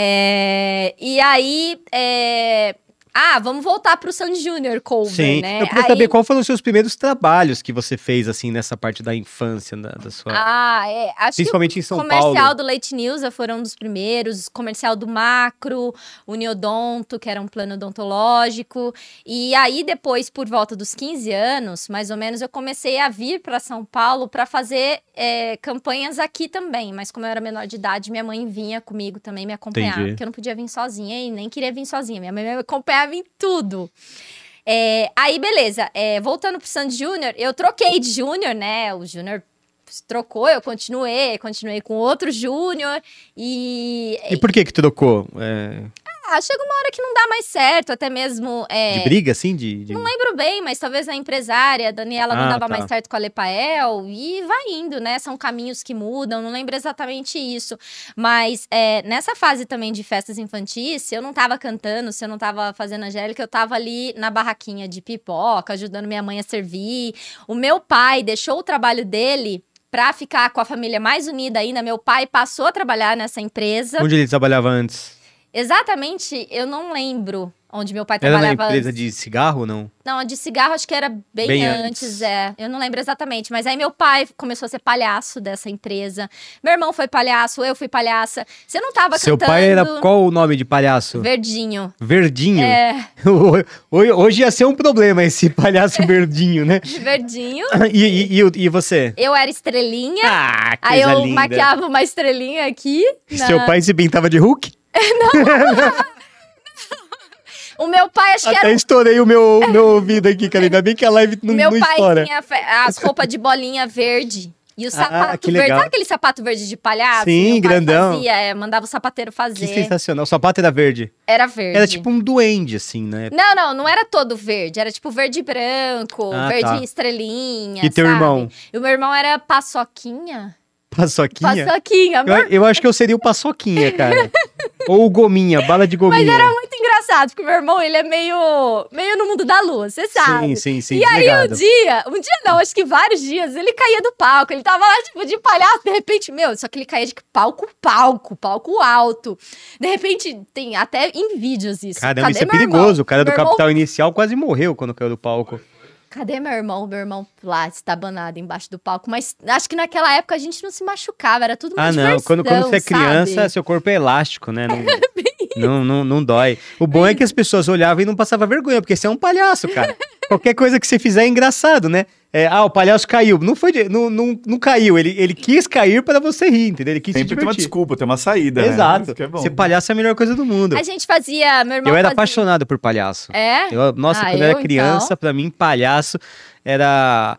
É, e aí, é, ah, vamos voltar pro Sandy Júnior cover, Sim. né? Eu queria Aí- saber qual foram os seus primeiros trabalhos que você fez, assim, nessa parte da infância, da, da sua... Ah, é, acho que principalmente em São comercial Paulo. do Leite News foram um dos primeiros, comercial do Macro, Uniodonto, que era um plano odontológico. E aí depois, por volta dos 15 anos, mais ou menos, eu comecei a vir para São Paulo para fazer é, campanhas aqui também. Mas como eu era menor de idade, minha mãe vinha comigo também me acompanhar, Entendi. porque eu não podia vir sozinha e nem queria vir sozinha. Minha mãe me acompanhava em tudo. É, aí, beleza. É, voltando pro Sandy Júnior, eu troquei de Júnior, né? O Júnior trocou, eu continuei, continuei com outro Júnior e. E por que que trocou? É, Ah, chega uma hora que não dá mais certo, até mesmo. é, de briga, assim? De, de- Não lembro bem, mas talvez a empresária, a Daniela, não Ah, dava tá. mais certo com a Lepael e vai indo, né? São caminhos que mudam, não lembro exatamente isso. Mas é, nessa fase também de festas infantis, se eu não tava cantando, se eu não tava fazendo Angélica, eu tava ali na barraquinha de pipoca, ajudando minha mãe a servir. O meu pai deixou o trabalho dele. Pra ficar com a família mais unida ainda, meu pai passou a trabalhar nessa empresa. Onde ele trabalhava antes? Exatamente, eu não lembro onde meu pai Era na trabalhava empresa antes. de cigarro não? Não, de cigarro acho que era bem, Bem antes, antes. é. Eu não lembro exatamente. Mas aí meu pai começou a ser palhaço dessa empresa. Meu irmão foi palhaço, eu fui palhaça. Você não tava Seu cantando. pai era qual o nome de palhaço? Verdinho. Verdinho. É, Hoje, ia ser um problema esse palhaço verdinho, né? verdinho. E, e, e, e você? Eu era estrelinha. Ah, que aí eu linda. maquiava uma estrelinha aqui. na- Seu pai se pintava de Hulk? O meu pai, acho que Até era. estourei o meu, meu ouvido aqui, cara. Ainda bem que a live não, meu não pai estoura. tinha fe- as roupas de bolinha verde. E o sapato Ah, que verde. legal. Sabe aquele sapato verde de palhaço? Sim, Meu pai grandão. Fazia, é, mandava o sapateiro Que fazer. sensacional. O sapato era verde. Era verde. Era tipo um duende, assim, né? Não, não, não era todo verde. Era tipo verde e branco, Ah, verde tá. estrelinha. E teu sabe? irmão? E o meu irmão era paçoquinha. Paçoquinha? Paçoquinha. Eu, eu acho que eu seria o paçoquinha, cara. Ou o gominha, bala de gominha. Mas era muito engraçado, porque meu irmão, ele é meio, meio no mundo da lua, você sabe. Sim, sim, sim. e aí, um dia, um dia não, acho que vários dias, ele caía do palco. Ele tava lá, tipo, de palhaço, de repente, meu, só que ele caía de palco, palco, palco alto. De repente, tem até em vídeos isso. Caramba, isso é meu irmão? perigoso. O cara do Meu irmão Capital Inicial quase morreu quando caiu do palco. Cadê meu irmão? Meu irmão lá, estabanado embaixo do palco. Mas acho que naquela época a gente não se machucava, era tudo uma Ah, não. diversão, Quando, quando você é criança, sabe? seu corpo é elástico, né? Não, não, não, não dói. O bom é que as pessoas olhavam e não passavam vergonha, porque você é um palhaço, cara. Qualquer coisa que você fizer é engraçado, né? É, ah, o palhaço caiu. Não foi, de- não, não, não caiu. Ele, ele quis cair para você rir, entendeu? Ele quis se Sempre tem uma desculpa, tem uma saída. né? Exato. Que é bom. Ser palhaço é a melhor coisa do mundo. A gente fazia. Meu irmão Eu era fazia- apaixonado por palhaço. É? Eu- nossa, Ah, quando eu eu, era criança, então? pra mim, palhaço era.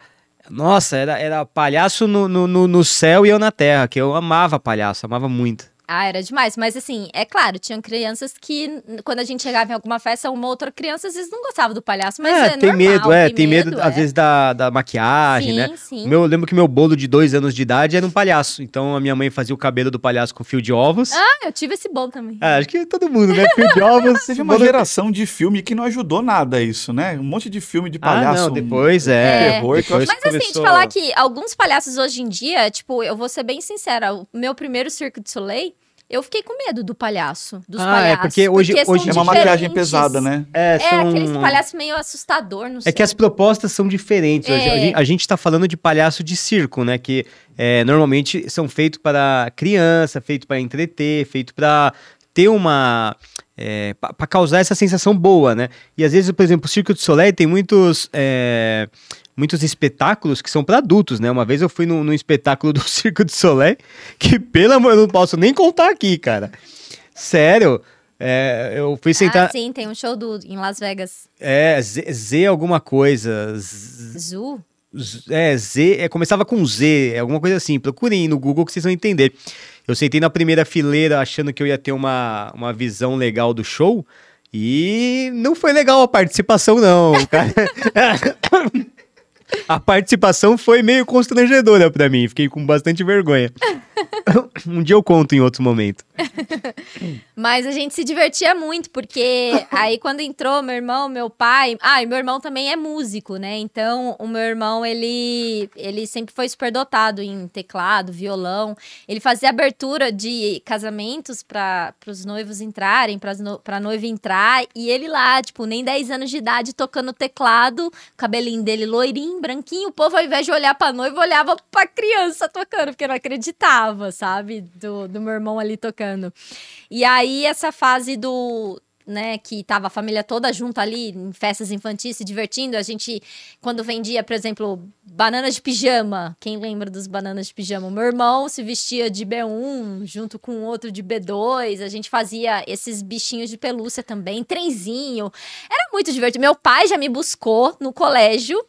Nossa, era, era palhaço no, no, no- no céu e eu na terra, que eu amava palhaço, amava muito. Ah, era demais. Mas assim, é claro, tinham crianças que, quando a gente chegava em alguma festa, uma outra criança às vezes não gostava do palhaço. Mas é, tem normal, medo, é, tem medo, é. às vezes, da, da maquiagem, sim, né? Sim, meu, eu lembro que meu bolo de dois anos de idade era um palhaço. Então a minha mãe fazia o cabelo do palhaço com fio de ovos. Ah, eu tive esse bolo também. Ah, acho que todo mundo, né? Fio de ovos. Teve uma geração de filme que não ajudou nada a isso, né? Um monte de filme de Ah, palhaço. não, depois é. terror que eu depois Mas assim, começou- te falar que alguns palhaços hoje em dia, tipo, eu vou ser bem sincera, o meu primeiro Circo de Soleil, eu fiquei com medo do palhaço, dos Ah, é, palhaços. porque hoje- são hoje É uma diferentes. maquiagem pesada, né? É, É, são... aqueles palhaços meio assustador, não sei. É que as propostas são diferentes. É. A, gente, a gente tá falando de palhaço de circo, né? Que é, normalmente são feitos para criança, feito para entreter, feito para ter uma. É, para causar essa sensação boa, né? E às vezes, por exemplo, o Circo de Soleil tem muitos. é, Muitos espetáculos que são para adultos, né? Uma vez eu fui num, num espetáculo do Circo de Soleil que, pelo amor, eu não posso nem contar aqui, cara. Sério, É, eu fui sentar. Ah, sim, tem um show do, em Las Vegas. É, Z, Z alguma coisa. Z, Zu? Z- é, Z. É, começava com Z, é alguma coisa assim. Procurem no Google que vocês vão entender. Eu sentei na primeira fileira achando que eu ia ter uma, uma visão legal do show. E não foi legal a participação, não, cara. A participação foi meio constrangedora pra mim, fiquei com bastante vergonha. Um dia eu conto em outro momento. Mas a gente se divertia muito, porque aí quando entrou meu irmão, meu pai. Ah, e meu irmão também é músico, né? Então o meu irmão, ele, ele sempre foi super dotado em teclado, violão. Ele fazia abertura de casamentos para os noivos entrarem, para no, pra noiva entrar. E ele lá, tipo, nem 10 anos de idade, tocando teclado, cabelinho dele loirinho, branquinho. O povo, ao invés de olhar pra noiva, olhava pra criança tocando, porque não acreditava, sabe? Do, do meu irmão ali tocando. E aí, essa fase do. Né, que tava a família toda junto ali em festas infantis se divertindo. A gente, quando vendia, por exemplo, bananas de pijama, quem lembra dos bananas de pijama? Meu irmão se vestia de B1 junto com outro de B2. A gente fazia esses bichinhos de pelúcia também, trenzinho. Era muito divertido. Meu pai já me buscou no colégio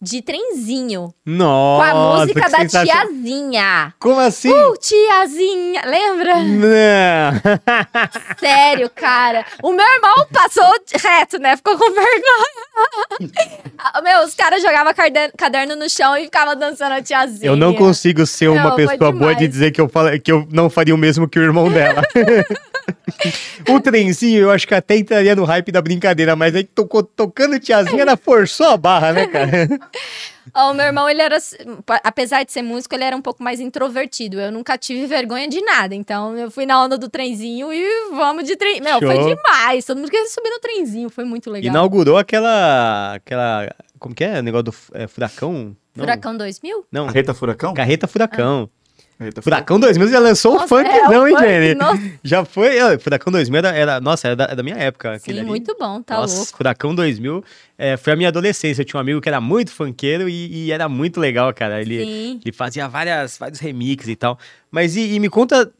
de trenzinho, Nossa, com a música da tiazinha. Como assim? Uh, tiazinha, lembra? Não. Sério, cara. O meu irmão passou reto, né? Ficou com vergonha. Ah, meu, os caras jogavam caderno no chão e ficavam dançando a tiazinha. Eu não consigo ser uma Não, pessoa boa de dizer que eu, fala, que eu não faria o mesmo que o irmão dela. o trenzinho, eu acho que até entraria no hype da brincadeira, mas aí tocou, tocando tiazinha, ela forçou a barra, né, cara? Ó, o meu irmão, ele era, apesar de ser músico, ele era um pouco mais introvertido. Eu nunca tive vergonha de nada. Então, eu fui na onda do trenzinho e vamos de trem. Meu, foi Show. demais. Todo mundo queria subir no trenzinho. Foi muito legal. Inaugurou aquela. aquela. Como que é? O negócio do é, furacão? Não. Furacão 2000? Não, Carreta Furacão? Carreta Furacão. Carreta Furacão 2000 já lançou Nossa, funk, é, o não, hein, Jenny? nossa. Já foi. ó, Furacão 2000 era, era- Nossa, era da, era da minha época. Sim, ali. muito bom. Tá Nossa, louco. Furacão 2000 é, foi a minha adolescência. Eu tinha um amigo que era muito funkeiro e, e era muito legal, cara. Ele, Sim. ele fazia várias, vários remixes e tal. Mas e, e me conta,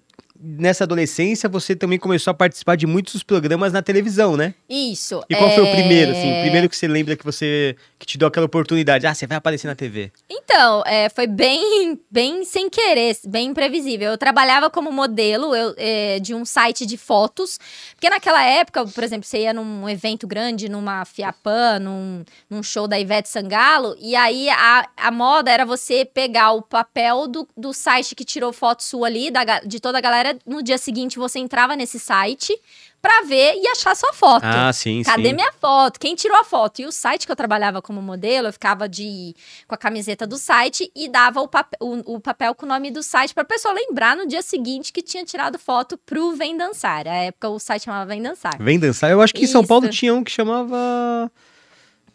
nessa adolescência, você também começou a participar de muitos programas na televisão, né? Isso. E qual foi o primeiro, é, assim? Primeiro que você lembra que você que te deu aquela oportunidade? Ah, você vai aparecer na TV. Então, é, foi bem, bem sem querer, bem imprevisível. Eu trabalhava como modelo eu, é, de um site de fotos, porque naquela época, por exemplo, você ia num evento grande, numa Fiapan, num, num show da Ivete Sangalo, e aí a, a moda era você pegar o papel do, do site que tirou foto sua ali, da de toda a galera, no dia seguinte você entrava nesse site pra ver e achar sua foto. Ah, sim, Cadê sim. minha foto? Quem tirou a foto? E o site que eu trabalhava como modelo, eu ficava de com a camiseta do site e dava o, papel, o, o papel com o nome do site pra pessoa lembrar no dia seguinte que tinha tirado foto pro Vem Dançar. A época o site chamava Vem Dançar. Vem dançar. Eu acho que em São Isso. Paulo tinha um que chamava.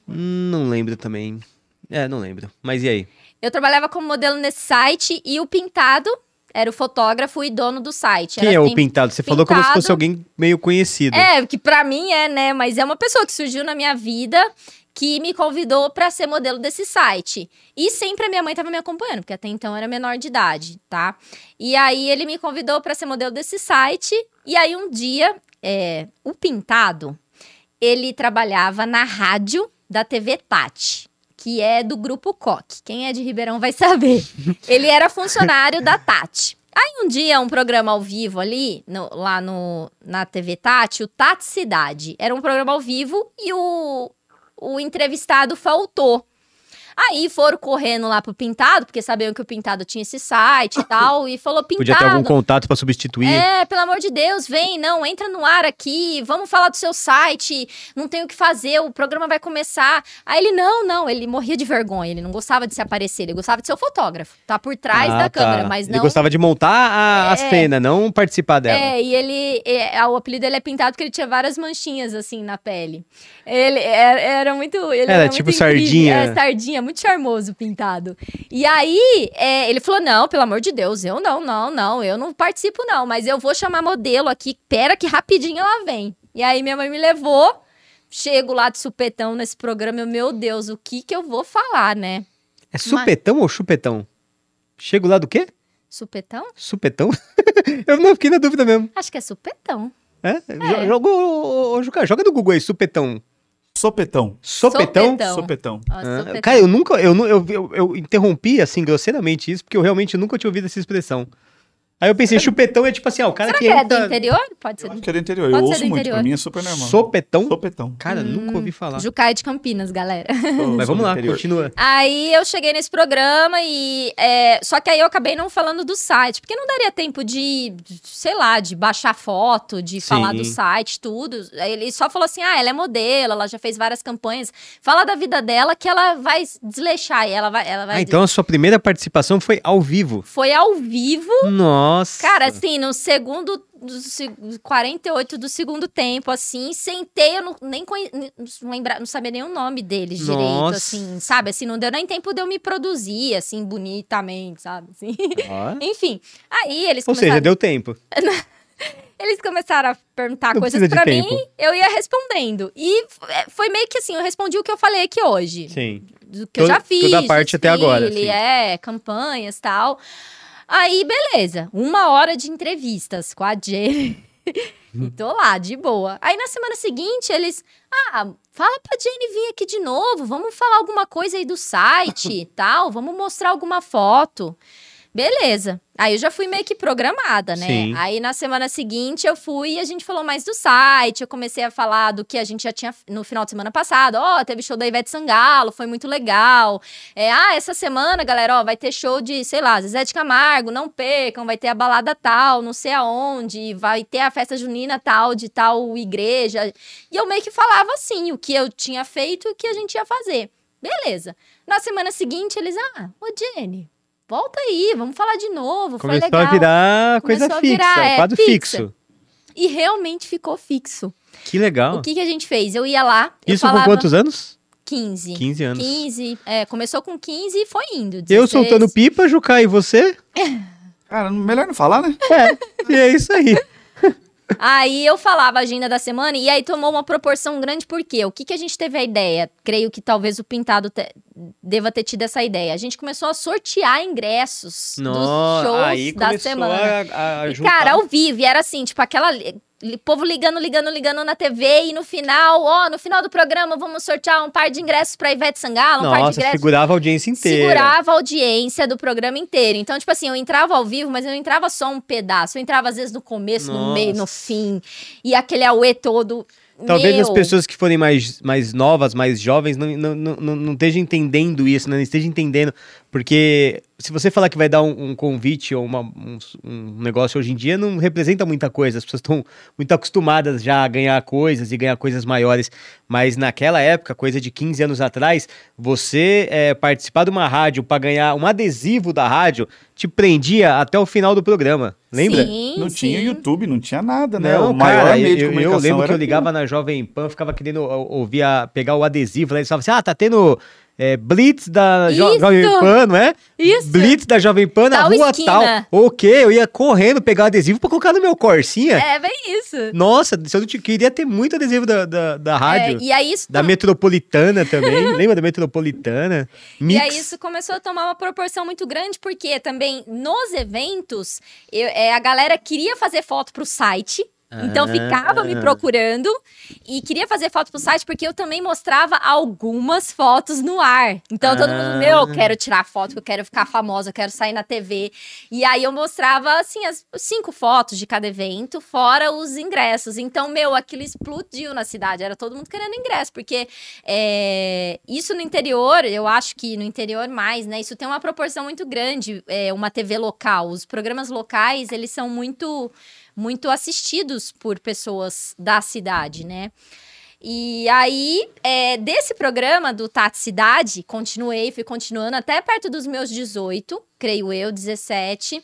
Não lembro também. É, não lembro. Mas e aí? Eu trabalhava como modelo nesse site e o Pintado era o fotógrafo e dono do site. Quem Era é o Pintado? Você falou como se fosse Pintado. alguém meio conhecido. É, que pra mim é, né? Mas é uma pessoa que surgiu na minha vida que me convidou pra ser modelo desse site. E sempre a minha mãe tava me acompanhando, porque até então eu era menor de idade, tá? E aí ele me convidou pra ser modelo desse site. E aí um dia, é, o Pintado, ele trabalhava na rádio da TV Tati. Que é do grupo Coque. Quem é de Ribeirão vai saber. Ele era funcionário da Tati. Aí um dia, um programa ao vivo ali, no- lá no, na TV Tati, o Tati Cidade. Era um programa ao vivo e o, o entrevistado faltou. Aí foram correndo lá pro Pintado, porque sabiam que o Pintado tinha esse site e tal, e falou, Pintado... Podia ter algum contato pra substituir. É, pelo amor de Deus, vem, não, entra no ar aqui, vamos falar do seu site, não tem o que fazer, o programa vai começar. Aí ele, não, não, ele morria de vergonha, ele não gostava de se aparecer, ele gostava de ser o fotógrafo, tá por trás Ah, da tá. câmera, mas Ele não... gostava de montar a, a É. cena, não participar dela. É, e ele, é, o apelido dele é pintado porque ele tinha várias manchinhas, assim, na pele. Ele era, era muito... Ele Era muito tipo incrível. sardinha. É, sardinha, muito charmoso, pintado. E aí, é, ele falou, não, pelo amor de Deus, eu não, não, não, eu não participo não, mas eu vou chamar modelo aqui, pera que rapidinho ela vem. E aí minha mãe me levou, chego lá de supetão nesse programa, eu, meu Deus, o que que eu vou falar, né? É supetão ou chupetão? Chego lá do quê? Supetão? Supetão? Eu não fiquei na dúvida mesmo. Acho que é supetão. É? Jo- Joga, joga no Google aí, supetão. Sopetão. Sopetão? Sopetão. Sopetão. Ah, sopetão. cara, eu nunca. Eu, eu, eu, eu interrompi, assim, grosseiramente isso, porque eu realmente nunca tinha ouvido essa expressão. Aí eu pensei, chupetão é tipo assim, ó, o cara Será que que é do entra. interior? Pode ser Eu do acho que é do interior. Pode eu ser ouço do muito, interior. pra mim é super normal. Sopetão? Sopetão. Cara, nunca ouvi falar. Jucaia de Campinas, galera. Mas vamos lá, interior. continua. Aí eu cheguei nesse programa e. é, só que aí eu acabei não falando do site, porque não daria tempo de, sei lá, de baixar foto, de Sim. falar do site, tudo. Ele só falou assim: ah, ela é modelo, ela já fez várias campanhas. Fala da vida dela que ela vai desleixar. E ela vai. Ela vai Ah, então a sua primeira participação foi ao vivo. Foi ao vivo. Nossa. Cara, assim, no segundo. Do, se- 48 do segundo tempo, assim, sentei, eu não, nem conhe, não, lembra, não sabia nem o nome deles direito, Nossa. assim, sabe? Assim, não deu nem tempo de eu me produzir, assim, bonitamente, sabe? Assim. Ó. Enfim, aí eles Ou começaram, seja, deu tempo. eles começaram a perguntar Não coisas pra mim, eu ia respondendo. E é, foi meio que assim, eu respondi o que eu falei aqui hoje Sim. do que eu já fiz. toda a parte até agora, desfile, sim. É, campanhas e tal. Aí, beleza. Uma hora de entrevistas com a Jenny. e tô lá, de boa. Aí, na semana seguinte, eles... Ah, fala pra Jenny vir aqui de novo. Vamos falar alguma coisa aí do site e tal. Vamos mostrar alguma foto. Beleza. Aí eu já fui meio que programada, né? Sim. Aí na semana seguinte eu fui e a gente falou mais do site. Eu comecei a falar do que a gente já tinha no final de semana passado. Ó, teve show da Ivete Sangalo, foi muito legal. É, ah, essa semana, galera, ó, vai ter show de, sei lá, Zezé de Camargo, não percam, vai ter a balada tal, não sei aonde, vai ter a festa junina tal, de tal igreja. E eu meio que falava assim, o que eu tinha feito e o que a gente ia fazer. Beleza. Na semana seguinte, eles, ah, ô Jenny, volta aí, vamos falar de novo, foi Começou legal. a virar coisa Começou fixa, virar, é, quadro fixa. fixo. E realmente ficou fixo. Que legal. O que, que a gente fez? Eu ia lá, eu Isso falava com quantos anos? 15. 15 anos. 15, é, começou com 15 e foi indo. Eu 16. soltando pipa, Juca, e você? Cara, melhor não falar, né? É, e é isso aí. Aí eu falava a agenda da semana e aí tomou uma proporção grande, por quê? O que, que a gente teve a ideia? Creio que talvez o Pintado te- deva ter tido essa ideia. A gente começou a sortear ingressos dos shows da semana. a, a E, juntar. cara, ao vivo, e era assim, tipo, aquela. Povo ligando, ligando, ligando na TV, e no final, ó, no final do programa, vamos sortear um par de ingressos pra Ivete Sangalo, um par de Nossa, ingressos. segurava a audiência inteira. Segurava a audiência do programa inteiro. Então, tipo assim, eu entrava ao vivo, mas eu não entrava só um pedaço. Eu entrava, às vezes, no começo, no meio, no Nossa. fim. E aquele auê todo. Talvez Meu, as pessoas que forem mais, mais novas, mais jovens, não, não, não, não, não estejam entendendo isso, né? não estejam entendendo. Porque se você falar que vai dar um, um convite ou uma- um, um negócio hoje em dia, não representa muita coisa. As pessoas estão muito acostumadas já a ganhar coisas e ganhar coisas maiores. Mas naquela época, coisa de 15 anos atrás, você eh, participar de uma rádio para ganhar um adesivo da rádio te prendia até o final do programa. Lembra? Sim, Não sim. tinha YouTube, não tinha nada, né? Não, o maior cara, meio de eu, eu lembro que eu ligava na Jovem Pan, ficava querendo ou- ouvir pegar o adesivo, né? Eles falavam assim, ah, tá tendo é, Blitz da Jo- Isso! Jovem Pan, não é? Isso. Blitz da Jovem Pan na Tal rua esquina. tal. O quê? Eu ia correndo pegar o adesivo pra colocar no meu Corsinha. É, bem isso. Nossa, se eu não te- queria ter muito adesivo da, da, da rádio. É, e aí isso Da Metropolitana também. Lembra da Metropolitana? E Mix. aí isso começou a tomar uma proporção muito grande, porque também nos eventos, eu- é, a galera queria fazer foto pro site. Então Ah. ficava me procurando e queria fazer foto pro site porque eu também mostrava algumas fotos no ar. Então todo Ah. mundo, meu, eu quero tirar foto, eu quero ficar famosa, eu quero sair na TV. E aí eu mostrava assim as cinco fotos de cada evento, fora os ingressos. Então, meu, aquilo explodiu na cidade, era todo mundo querendo ingresso, porque é, isso no interior, eu acho que no interior mais, né? Isso tem uma proporção muito grande, é, uma TV local. Os programas locais, eles são muito, muito assistidos por pessoas da cidade, né? E aí, é, desse programa do Tati Cidade, continuei, fui continuando até perto dos meus 18, creio eu, 17.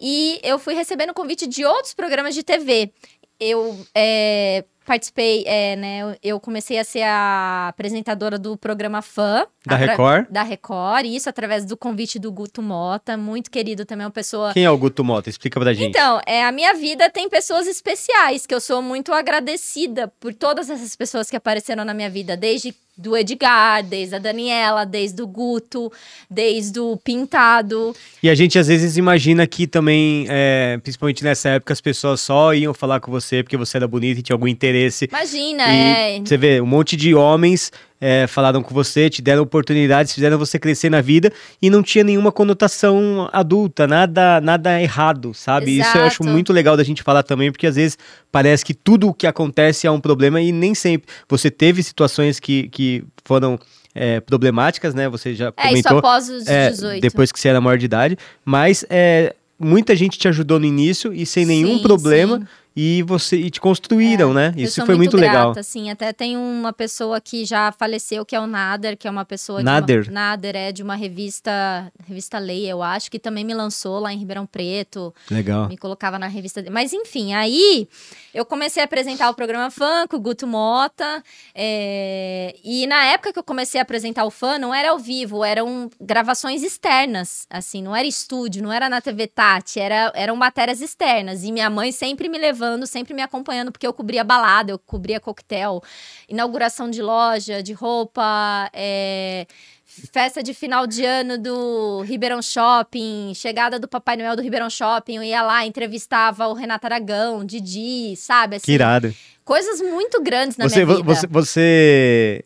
E eu fui recebendo convite de outros programas de TV. Eu é, participei, é, né? eu- comecei a ser a apresentadora do programa Fã. Da Record? Da Record, isso através do convite do Guto Mota, muito querido também, uma pessoa Quem é o Guto Mota? Explica pra gente. então, é, a minha vida tem pessoas especiais, que eu sou muito agradecida por todas essas pessoas que apareceram na minha vida, desde do Edgar, desde a Daniela, desde o Guto, desde o Pintado. E a gente às vezes imagina que também, é, principalmente nessa época, as pessoas só iam falar com você porque você era bonita e tinha algum interesse. Imagina, E é. Você vê, um monte de homens é, falaram com você, te deram oportunidades, fizeram você crescer na vida e não tinha nenhuma conotação adulta, nada, nada errado, sabe? Isso eu acho Exato. muito legal da gente falar também, porque às vezes parece que tudo o que acontece é um problema e nem sempre. Você teve situações que, que foram é, problemáticas, né? Você já É, isso comentou. após os É, 18. depois que você era maior de idade, mas é, muita gente te ajudou no início e sem nenhum Sim, problema sim. E você e te construíram, né? Eu Isso foi muito, legal. grata, assim, até tem uma pessoa que já faleceu, que é o Nader, que é uma pessoa de Nader? uma, Nader é de uma revista, revista Lei, eu acho, que também me lançou lá em Ribeirão Preto, Legal. me colocava na revista. Mas enfim, aí eu comecei a apresentar o programa Fã com o Guto Mota, é, e na época que eu comecei a apresentar o Fã, não era ao vivo, eram gravações externas, assim, não era estúdio, não era na TV Tati, era, eram matérias externas, e minha mãe sempre me levando, sempre me acompanhando, porque eu cobria balada, eu cobria coquetel, inauguração de loja, de roupa, é, festa de final de ano do Ribeirão Shopping, chegada do Papai Noel do Ribeirão Shopping, eu ia lá, entrevistava o Renato Aragão, Didi, sabe? Assim, Que irado. coisas muito grandes na Você, minha vida. você, você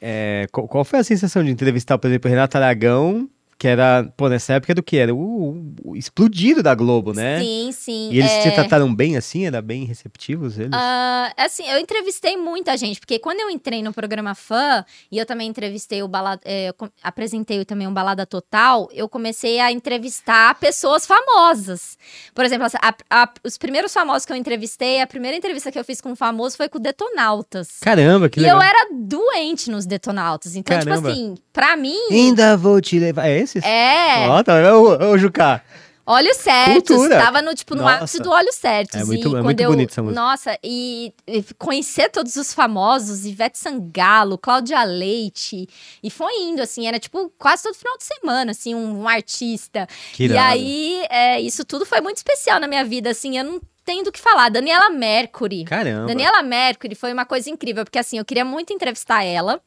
é, qual, qual foi a sensação de entrevistar, por exemplo, o Renato Aragão, que era, pô, nessa época do que? Era o, o explodido da Globo, né? Sim, sim. E eles é... te trataram bem assim? Era bem receptivos eles? Ah, assim, eu entrevistei muita gente, porque quando eu entrei no programa Fã, e eu também entrevistei o Balada, com- apresentei também um Balada Total, eu comecei a entrevistar pessoas famosas. Por exemplo, a- a- os primeiros famosos que eu entrevistei, a primeira entrevista que eu fiz com um famoso foi com o Detonautas. Caramba, que e legal. eu era doente nos Detonautas. Então, Caramba. tipo assim, pra mim. Ainda vou te levar. É É, Ó, tá, ô, ô, Jucá. olhos certos. Cultura. Tava no, tipo, no Nossa. ápice do olhos certos. É muito- e é muito eu, bonita essa música. Nossa, e, e conhecer todos os famosos, Ivete Sangalo, Cláudia Leite. E foi indo, assim, era tipo quase todo final de semana, assim, um, um artista. Que e irado. aí, é, isso tudo foi muito especial na minha vida, assim, eu não tenho do que falar. Daniela Mercury. Caramba. Daniela Mercury foi uma coisa incrível, porque assim, eu queria muito entrevistar ela.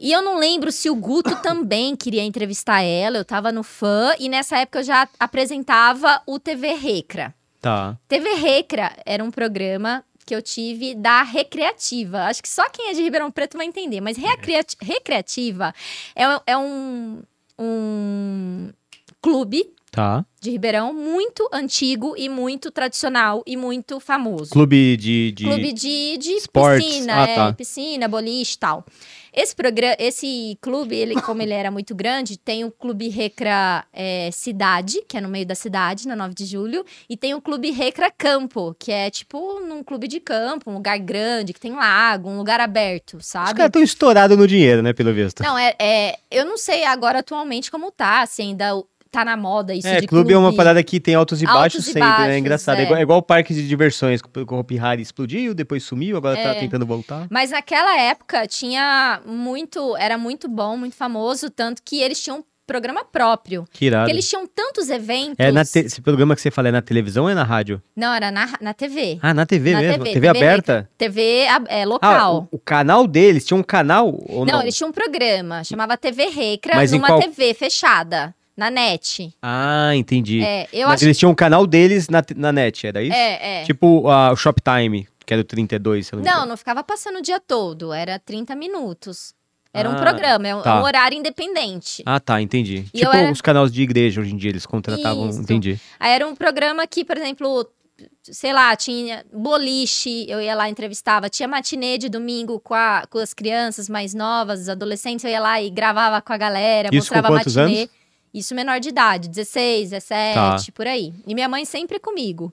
E eu não lembro se o Guto também queria entrevistar ela, eu tava no fã, e nessa época eu já apresentava o TV Recra. Tá. TV Recra era um programa que eu tive da Recreativa. Acho que só quem é de Ribeirão Preto vai entender, mas Recreati- Recreativa é, é um, um clube Tá. de Ribeirão muito antigo e muito tradicional e muito famoso. Clube de. de... Clube de, de esportes. piscina, Ah, é, tá. piscina, boliche e tal. Esse programa, esse clube, ele, como ele era muito grande, tem o Clube Recra é, Cidade, que é no meio da cidade, na 9 de julho, e tem o Clube Recra Campo, que é tipo num clube de campo, um lugar grande, que tem lago, um lugar aberto, Os sabe? caras estão estourados no dinheiro, né, pelo visto. Não, é, é- Eu não sei agora atualmente como tá, se ainda tá na moda isso é, de clube, é uma parada que tem altos e Altos baixos e sempre, né? baixos, É engraçado. É, é. igual, é igual parques de diversões. que O Hopi Hari explodiu, depois sumiu, agora tá É. tentando voltar. Mas naquela época tinha muito, era muito bom, muito famoso, tanto que eles tinham programa próprio. Que irado. Porque eles tinham tantos eventos. É na te- Esse programa que você fala é na televisão ou é na rádio? Não, era na, na TV. Ah, na TV Na mesmo? TV, TV, aberta? TV é, Ah, local. o, o canal deles tinha um canal ou não? não, eles tinham um programa, chamava TV Recra, Mas numa qual- TV fechada, na net. Ah, entendi. É, eu Mas acho eles tinham um canal deles na, na net, era isso? É, é. Tipo ah, o Shoptime, que era o 32, se eu não Não, não ficava passando o dia todo, era 30 minutos. Era um Ah, programa, é um, tá. um horário independente. Ah, tá, entendi. E tipo era- os canais de igreja hoje em dia, eles contratavam, Isso. entendi. Aí era um programa que, por exemplo, sei lá, tinha boliche, eu ia lá entrevistava. Tinha matinê de domingo com, a- com as crianças mais novas, os adolescentes, eu ia lá e gravava com a galera, Isso com mostrava quantos matinê. anos? Isso menor de idade, 16, 17, Tá. por aí. E minha mãe sempre comigo.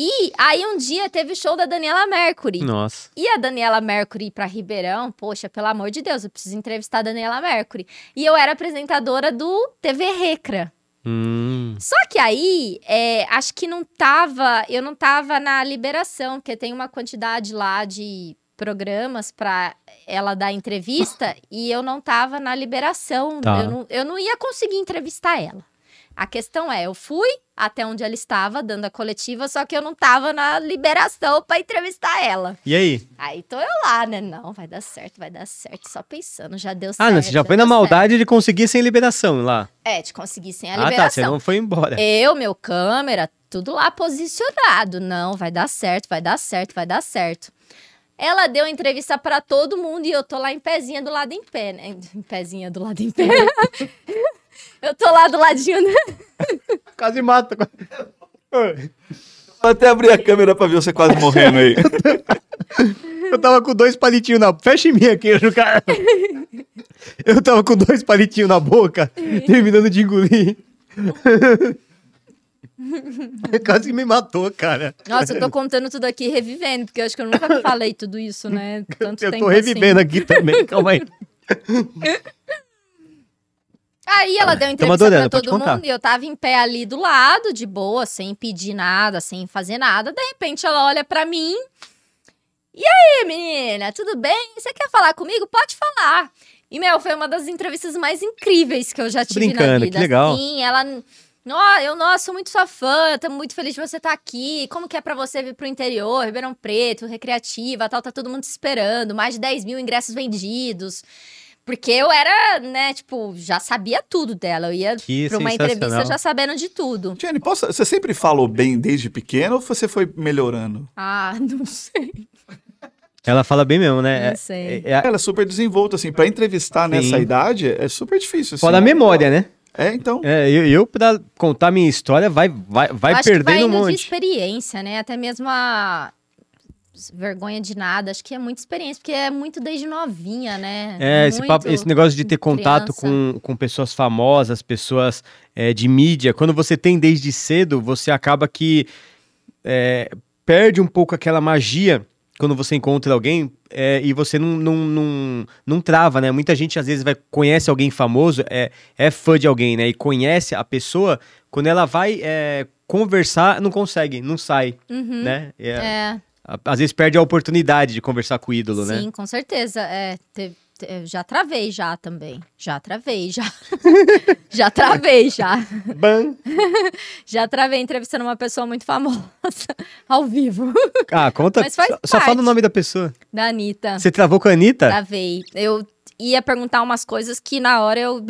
E aí um dia teve o show da Daniela Mercury. Nossa. E a Daniela Mercury pra Ribeirão, poxa, pelo amor de Deus, eu preciso entrevistar a Daniela Mercury. E eu era apresentadora do TV Recra. Hum, Só que aí, é, acho que não tava, eu não tava na liberação, porque tem uma quantidade lá de programas pra ela dar entrevista e eu não tava na liberação. Tá. Eu, não, eu não ia conseguir entrevistar ela. A questão é, eu fui até onde ela estava, dando a coletiva, só que eu não tava na liberação pra entrevistar ela. E aí? Aí tô eu lá, né? Não, vai dar certo, vai dar certo. Só pensando, já deu certo. Ah, não, você já foi na maldade de conseguir sem liberação lá. certo. É, de conseguir sem a Ah, tá, liberação. você não foi embora. Eu, meu câmera, tudo lá posicionado. Não, vai dar certo, vai dar certo, vai dar certo. Ela deu entrevista pra todo mundo e eu tô lá em pezinha do lado em pé, né? Em pezinha do lado em pé. eu tô lá do ladinho, né? Quase mata. Vou até abrir a câmera pra ver você quase morrendo aí. Eu tava com dois palitinhos na... Fecha em mim aqui, cara. Eu tava com dois palitinhos na boca, terminando de engolir. Quase me matou, cara. Nossa, eu tô contando tudo aqui revivendo, porque eu acho que eu nunca falei tudo isso, né? Tanto eu tempo tô revivendo aqui também, calma aí. assim. Aí ela deu entrevista adorando, pra todo contar. mundo e eu tava em pé ali do lado, de boa, sem pedir nada, sem fazer nada. De repente ela olha pra mim. E aí, menina, tudo bem? Você quer falar comigo? Pode falar. E, meu, foi uma das entrevistas mais incríveis que eu já tive na brincando, vida. que legal. Sim, ela. Ó, eu, nossa, sou muito sua fã, tô muito feliz de você estar aqui. Como que é pra você vir pro interior, Ribeirão Preto, recreativa, tal, tá todo mundo te esperando. Mais de 10 mil ingressos vendidos. Porque eu era, né, tipo, já sabia tudo dela. Eu ia Que pra uma entrevista já sabendo de tudo. Jenny, posso- você sempre falou bem desde pequeno ou você foi melhorando? Ah, não sei. Ela fala bem mesmo, né? Não sei. É, é, Ela é super desenvolta, assim, pra entrevistar nessa Sim. idade é super difícil. Assim. fora a memória, né? É, então. É, eu, eu, pra contar minha história, vai, vai, vai acho que vai perdendo um indo de monte. experiência, né? Até mesmo a vergonha de nada. Acho que é muita experiência, porque é muito desde novinha, né? É, esse, papo- esse negócio de ter contato criança. com, com pessoas famosas, pessoas é, de mídia, quando você tem desde cedo, você acaba que é, perde um pouco aquela magia quando você encontra alguém é, e você não, não, não, não trava, né? Muita gente às vezes vai, conhece alguém famoso, é, é fã de alguém, né? E conhece a pessoa, quando ela vai é, conversar, não consegue, não sai, Uhum. né? É, É, Às vezes perde a oportunidade de conversar com o ídolo, né? sim, com certeza. É, te- te- eu já travei já também. Já travei, já. já travei, já. Ban. Já travei entrevistando uma pessoa muito famosa ao vivo. Ah, conta. Mas faz só, só fala parte. o nome da pessoa. Da Anitta. Você travou com a Anitta? Travei. Eu ia perguntar umas coisas que na hora eu.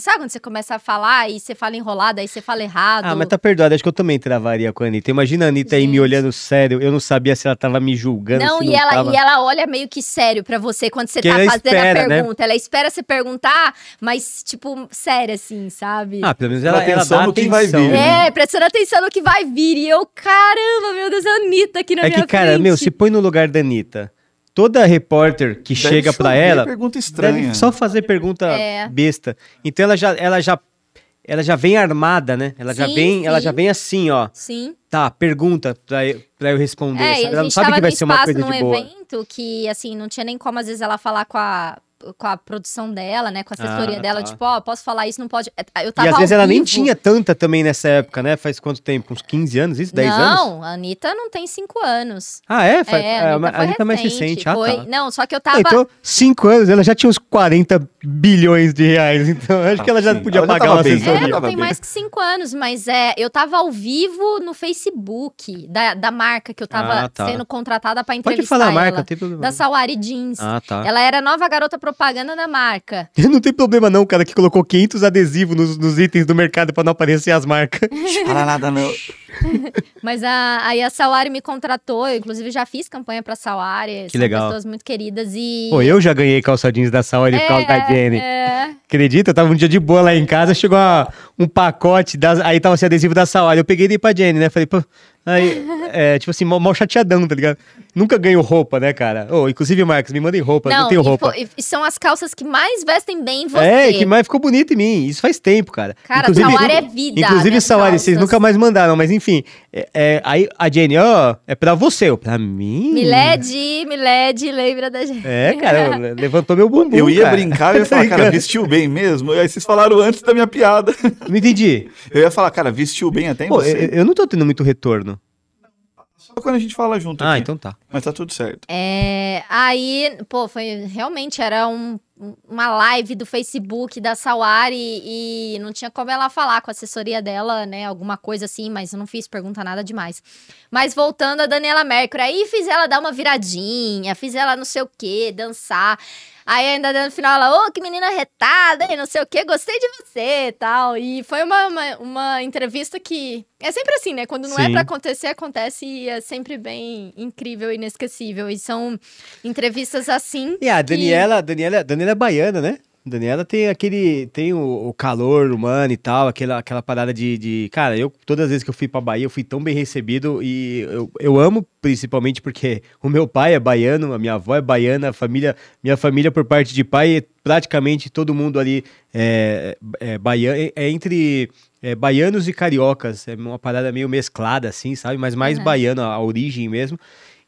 Sabe quando você começa a falar e você fala enrolado, aí você fala errado? Ah, mas tá perdoado. Acho que eu também travaria com a Anitta. Imagina a Anitta aí me Gente. olhando sério. Eu não sabia se ela tava me julgando. Não, se e, não ela, tava. e ela olha meio que sério pra você quando você Que tá ela fazendo espera, a né? pergunta. Ela espera você perguntar, mas, tipo, sério, assim, sabe? Ah, pelo menos ela, ela atenção dá no que atenção. vai vir, né? É, prestando atenção no que vai vir. E eu, caramba, meu Deus, a Anitta aqui na É minha que, cara, frente. meu, se põe no lugar da Anitta. Toda repórter que Deve chega pra chover ela pergunta estranha. deve só fazer pergunta É. besta. Então ela já, ela já, ela já vem armada, né? Ela já Sim, vem, ela sim. já vem assim, ó. Sim. Tá, pergunta pra eu, pra eu responder. É, Ela não sabe que vai ser uma coisa de boa. evento que, assim, não tinha nem como, às vezes, ela falar com a, com a produção dela, né? Com a assessoria Ah, dela, tá. tipo, ó, posso falar isso, não pode. Eu tava E às vezes ela nem tinha tanta também nessa época, né? Faz quanto tempo? Uns 15 anos, isso? 10 anos? Não, a Anitta não tem cinco anos. Ah, é? Faz, é, a a Anitta, Anitta, foi é mais recente. Ah, foi... tá. Não, só que eu Ah, tava... Então, 5 anos, ela já tinha uns 40 bilhões de reais. Então, acho que ela já sim. podia Ela já pagar tava uma bem, assessoria. É, não tem mais que cinco anos, mas é, eu tava ao vivo no Facebook da, da marca que eu tava Ah, tá. sendo contratada pra Pode entrevistar falar a marca, ela. não tem problema. Da não. Sawari Jeans. Ah, tá. Ela era a nova garota propaganda da marca. Não tem problema não, cara, que colocou 500 adesivos nos, nos itens do mercado pra não aparecer as marcas. Para nada, não. Mas a, aí a Sawari me contratou, eu inclusive já fiz campanha pra Sawari. são legal. pessoas muito queridas e... Pô, eu já ganhei calça jeans da Saori por causa da Jenny. É, Acredita? Eu tava um dia de boa lá em casa, chegou uma- um pacote, das, aí tava esse adesivo da Saori. Eu peguei e dei pra Jenny, né? Falei, pô. Aí, é, tipo assim, mal, mal chateadão, tá ligado? Nunca ganho roupa, né, cara? Ô, inclusive, Marcos, me mandem roupa, não, não, tenho roupa. e, e são as calças que mais vestem bem em você. É, que mais ficou bonito em mim. Isso faz tempo, cara. Cara, Sawari é vida, Inclusive, Sawari, vocês calças. nunca mais mandaram, mas enfim. é- é, aí a Jenny, ó, é pra você. Eu, pra mim? Miled, Miled, lembra da gente. É, cara, le- levantou meu bumbum. Eu ia cara. brincar, eu ia falar, cara, vestiu bem mesmo? Aí vocês falaram antes da minha piada. Não entendi. Eu ia falar, cara, vestiu bem até em Pô, eu, você. eu não tô tendo muito retorno. Só quando a gente fala junto Ah, aqui. então tá. Mas tá tudo certo. É, aí, pô, foi realmente era um, uma live do Facebook da Sawari e não tinha como ela falar com a assessoria dela, né? Alguma coisa assim, mas eu não fiz pergunta nada demais. Mas voltando a Daniela Mercury, aí fiz ela dar uma viradinha, fiz ela não sei o quê, dançar. Aí ainda no final ela, ô, oh, que menina retada, e não sei o quê, gostei de você e tal. E foi uma, uma, uma, entrevista que. É sempre assim, né? Quando não é Sim. é pra acontecer, acontece e é sempre bem incrível e inesquecível. E são entrevistas assim. E a Daniela, que... Daniela, Daniela é baiana, né? Daniela tem aquele. Tem o, o, calor humano e tal, aquela, aquela parada de, de. Cara, eu, todas as vezes que eu fui pra Bahia, eu fui tão bem recebido e eu, eu amo, principalmente porque o meu pai é baiano, a minha avó é baiana, a família, minha família por parte de pai, praticamente todo mundo ali é, é baiano, é, é entre é, baianos e cariocas. É uma parada meio mesclada, assim, sabe? Mas mais uhum. baiano, a, a origem mesmo.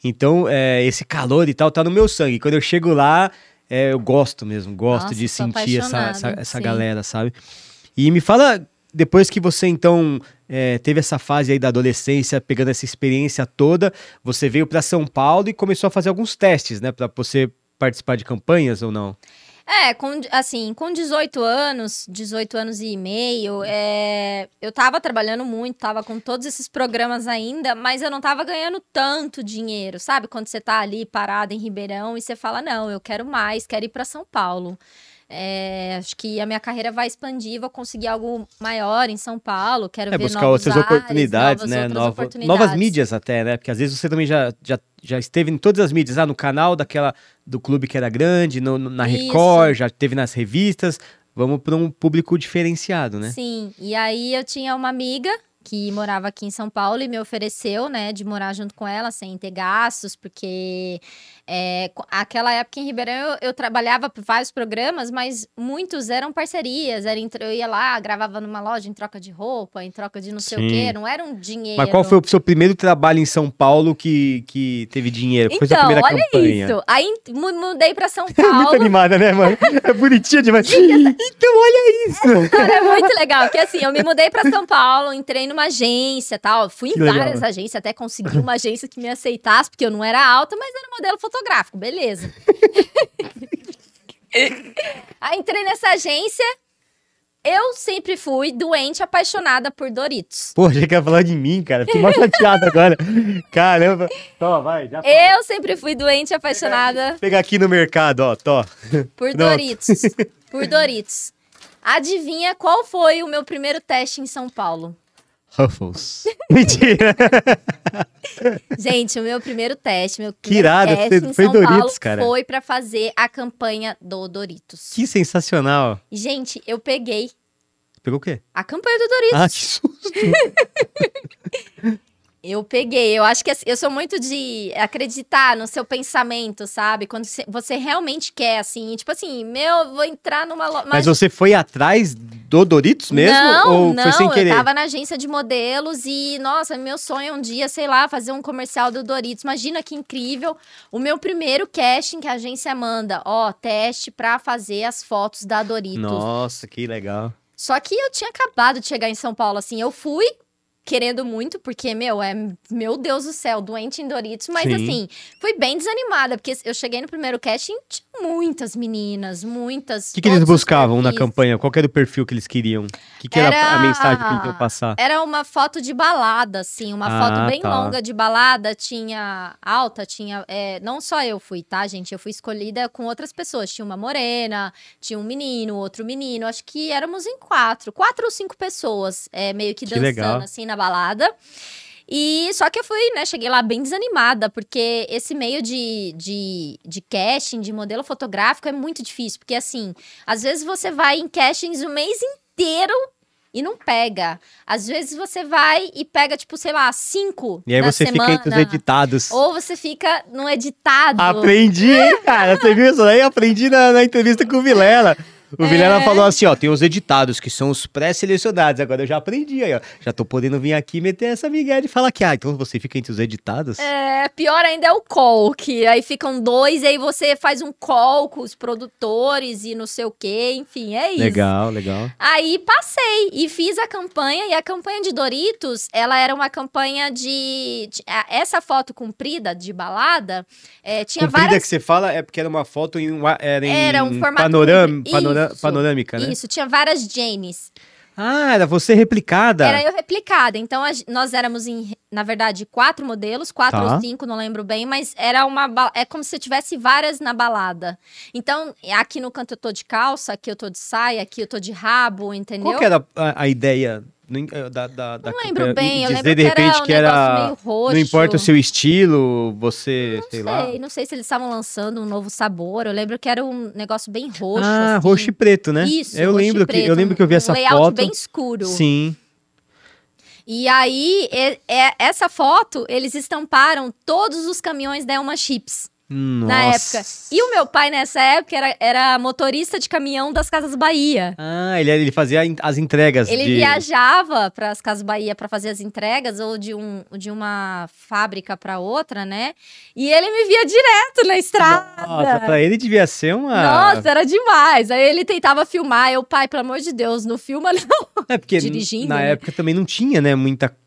Então, é, esse calor e tal tá no meu sangue. Quando eu chego lá, é, eu gosto mesmo, gosto Nossa, de sentir essa, essa, essa galera, sabe? E me fala, depois que você então é, teve essa fase aí da adolescência, pegando essa experiência toda, você veio para São Paulo e começou a fazer alguns testes, né, para você participar de campanhas ou não? É, com, assim, com 18 anos, 18 anos e meio, é, eu tava trabalhando muito, tava com todos esses programas ainda, mas eu não tava ganhando tanto dinheiro, sabe? Quando você tá ali parado em Ribeirão e você fala, não, eu quero mais, quero ir para São Paulo. É, acho que a minha carreira vai expandir, vou conseguir algo maior em São Paulo, quero é, ver buscar outras áreas, oportunidades, novas, né? Nova, oportunidades. Novas mídias até, né? Porque às vezes você também já, já, já esteve em todas as mídias, ah, no canal daquela do clube que era grande, no, no, na Record, já teve nas revistas. Vamos para um público diferenciado, né? Sim, e aí eu tinha uma amiga que morava aqui em São Paulo e me ofereceu, né, de morar junto com ela sem ter gastos, porque é, aquela época em Ribeirão eu, eu, trabalhava vários programas, mas muitos eram parcerias. Era, eu ia lá, gravava numa loja em troca de roupa, em troca de não sei Sim. o quê, não era um dinheiro. Mas qual foi o seu primeiro trabalho em São Paulo que, que teve dinheiro? Foi então, olha campanha? isso. Aí mudei pra São Paulo. muito animada, né, mano? É bonitinha demais. então, olha isso. é muito legal, que assim, eu me mudei pra São Paulo, entrei numa agência tal. Fui que em várias legal. agências, até consegui uma agência que me aceitasse, porque eu não era alta, mas era modelo fotográfico fotográfico, beleza. Aí entrei nessa agência. Eu sempre fui doente, apaixonada por Doritos. Pô, já quer falar de mim, cara. Fiquei mais chateado agora. Caramba. Tó, vai. Já eu sempre fui doente, apaixonada. Vou pegar aqui no mercado, ó. Tó. Por Pronto. Doritos. Por Doritos. Adivinha qual foi o meu primeiro teste em São Paulo? Ruffles. Mentira. Gente, o meu primeiro teste, meu que irado, teste foi, em São Doritos, Paulo cara. foi para fazer a campanha do Doritos. Que sensacional. Gente, eu peguei. Pegou o quê? A campanha do Doritos. Ah, que susto. Eu peguei. Eu acho que assim, eu sou muito de acreditar no seu pensamento, sabe? Quando você realmente quer, assim. Tipo assim, meu, vou entrar numa loja. Mas você foi atrás do Doritos mesmo? Não, ou não. Foi sem querer? Eu tava na agência de modelos e, nossa, meu sonho é um dia, sei lá, fazer um comercial do Doritos. Imagina que incrível. O meu primeiro casting que a agência manda, ó, teste pra fazer as fotos da Doritos. Nossa, que legal. Só que eu tinha acabado de chegar em São Paulo, assim. Eu fui, querendo muito, porque, meu, é, meu Deus do céu, doente em Doritos, mas Sim. assim, fui bem desanimada, porque eu cheguei no primeiro casting, tinha muitas meninas, muitas. O que, que eles buscavam na campanha? Qual era o perfil que eles queriam? O que, que era, era, a mensagem que eles queriam passar? Era uma foto de balada, assim, uma ah, foto bem tá. longa de balada, tinha alta, tinha. É, não só eu fui, tá, gente? Eu fui escolhida com outras pessoas. Tinha uma morena, tinha um menino, outro menino. Acho que éramos em quatro, quatro ou cinco pessoas, é, meio que, que dançando, legal. assim, na balada. E só que eu fui, né? Cheguei lá bem desanimada, porque esse meio de, de, de casting, de modelo fotográfico é muito difícil. Porque, assim, às vezes você vai em castings o mês inteiro e não pega. Às vezes você vai e pega, tipo, sei lá, cinco. E aí você semana, fica entre os editados. Ou você fica no editado. Aprendi, hein, cara? Você viu isso aí? Aprendi na, na entrevista com o Vilela. O Vilela falou assim, ó, tem os editados, que são os pré-selecionados. Agora eu já aprendi aí, ó. Já tô podendo vir aqui meter essa migué de falar que, ah, então você fica entre os editados? É, pior ainda é o call, que aí ficam dois, e aí você faz um call com os produtores e não sei o quê, enfim, é isso. Legal, legal. Aí passei e fiz a campanha, e a campanha de Doritos, ela era uma campanha de. essa foto comprida de balada é, tinha Comprida várias. que você fala é porque era uma foto em, era em Era um formato panorama, panorâmica, né? Isso, tinha várias Janes. Ah, era você replicada. Era eu replicada. Então, a nós éramos, em, na verdade, quatro modelos, quatro Tá. ou cinco, não lembro bem, mas era uma. É como se eu tivesse várias na balada. Então, aqui no canto eu tô de calça, aqui eu tô de saia, aqui eu tô de rabo, entendeu? Qual que era a, a ideia da, da, da Não lembro eh, bem, eu lembro de que era repente um que negócio era meio roxo. não importa o seu estilo, você, sei, Sei, lá. não sei se eles estavam lançando um novo sabor. Eu lembro que era um negócio bem roxo. ah, assim. roxo e preto, né? Isso, eu lembro que eu preto, lembro que eu vi um essa layout foto. bem escuro. Sim. E aí, é- é- essa foto, eles estamparam todos os caminhões da Elma Chips Nossa. na época. E o meu pai, nessa época, era, era motorista de caminhão das Casas Bahia. Ah, ele, ele fazia as entregas Ele de viajava para as Casas Bahia para fazer as entregas, ou de, um, de uma fábrica para outra, né? E ele me via direto na estrada. Nossa, pra ele devia ser uma Nossa, era demais. Aí ele tentava filmar, eu, pai, pelo amor de Deus, não filma não. É porque dirigindo, na né? época também não tinha, né, muita pro-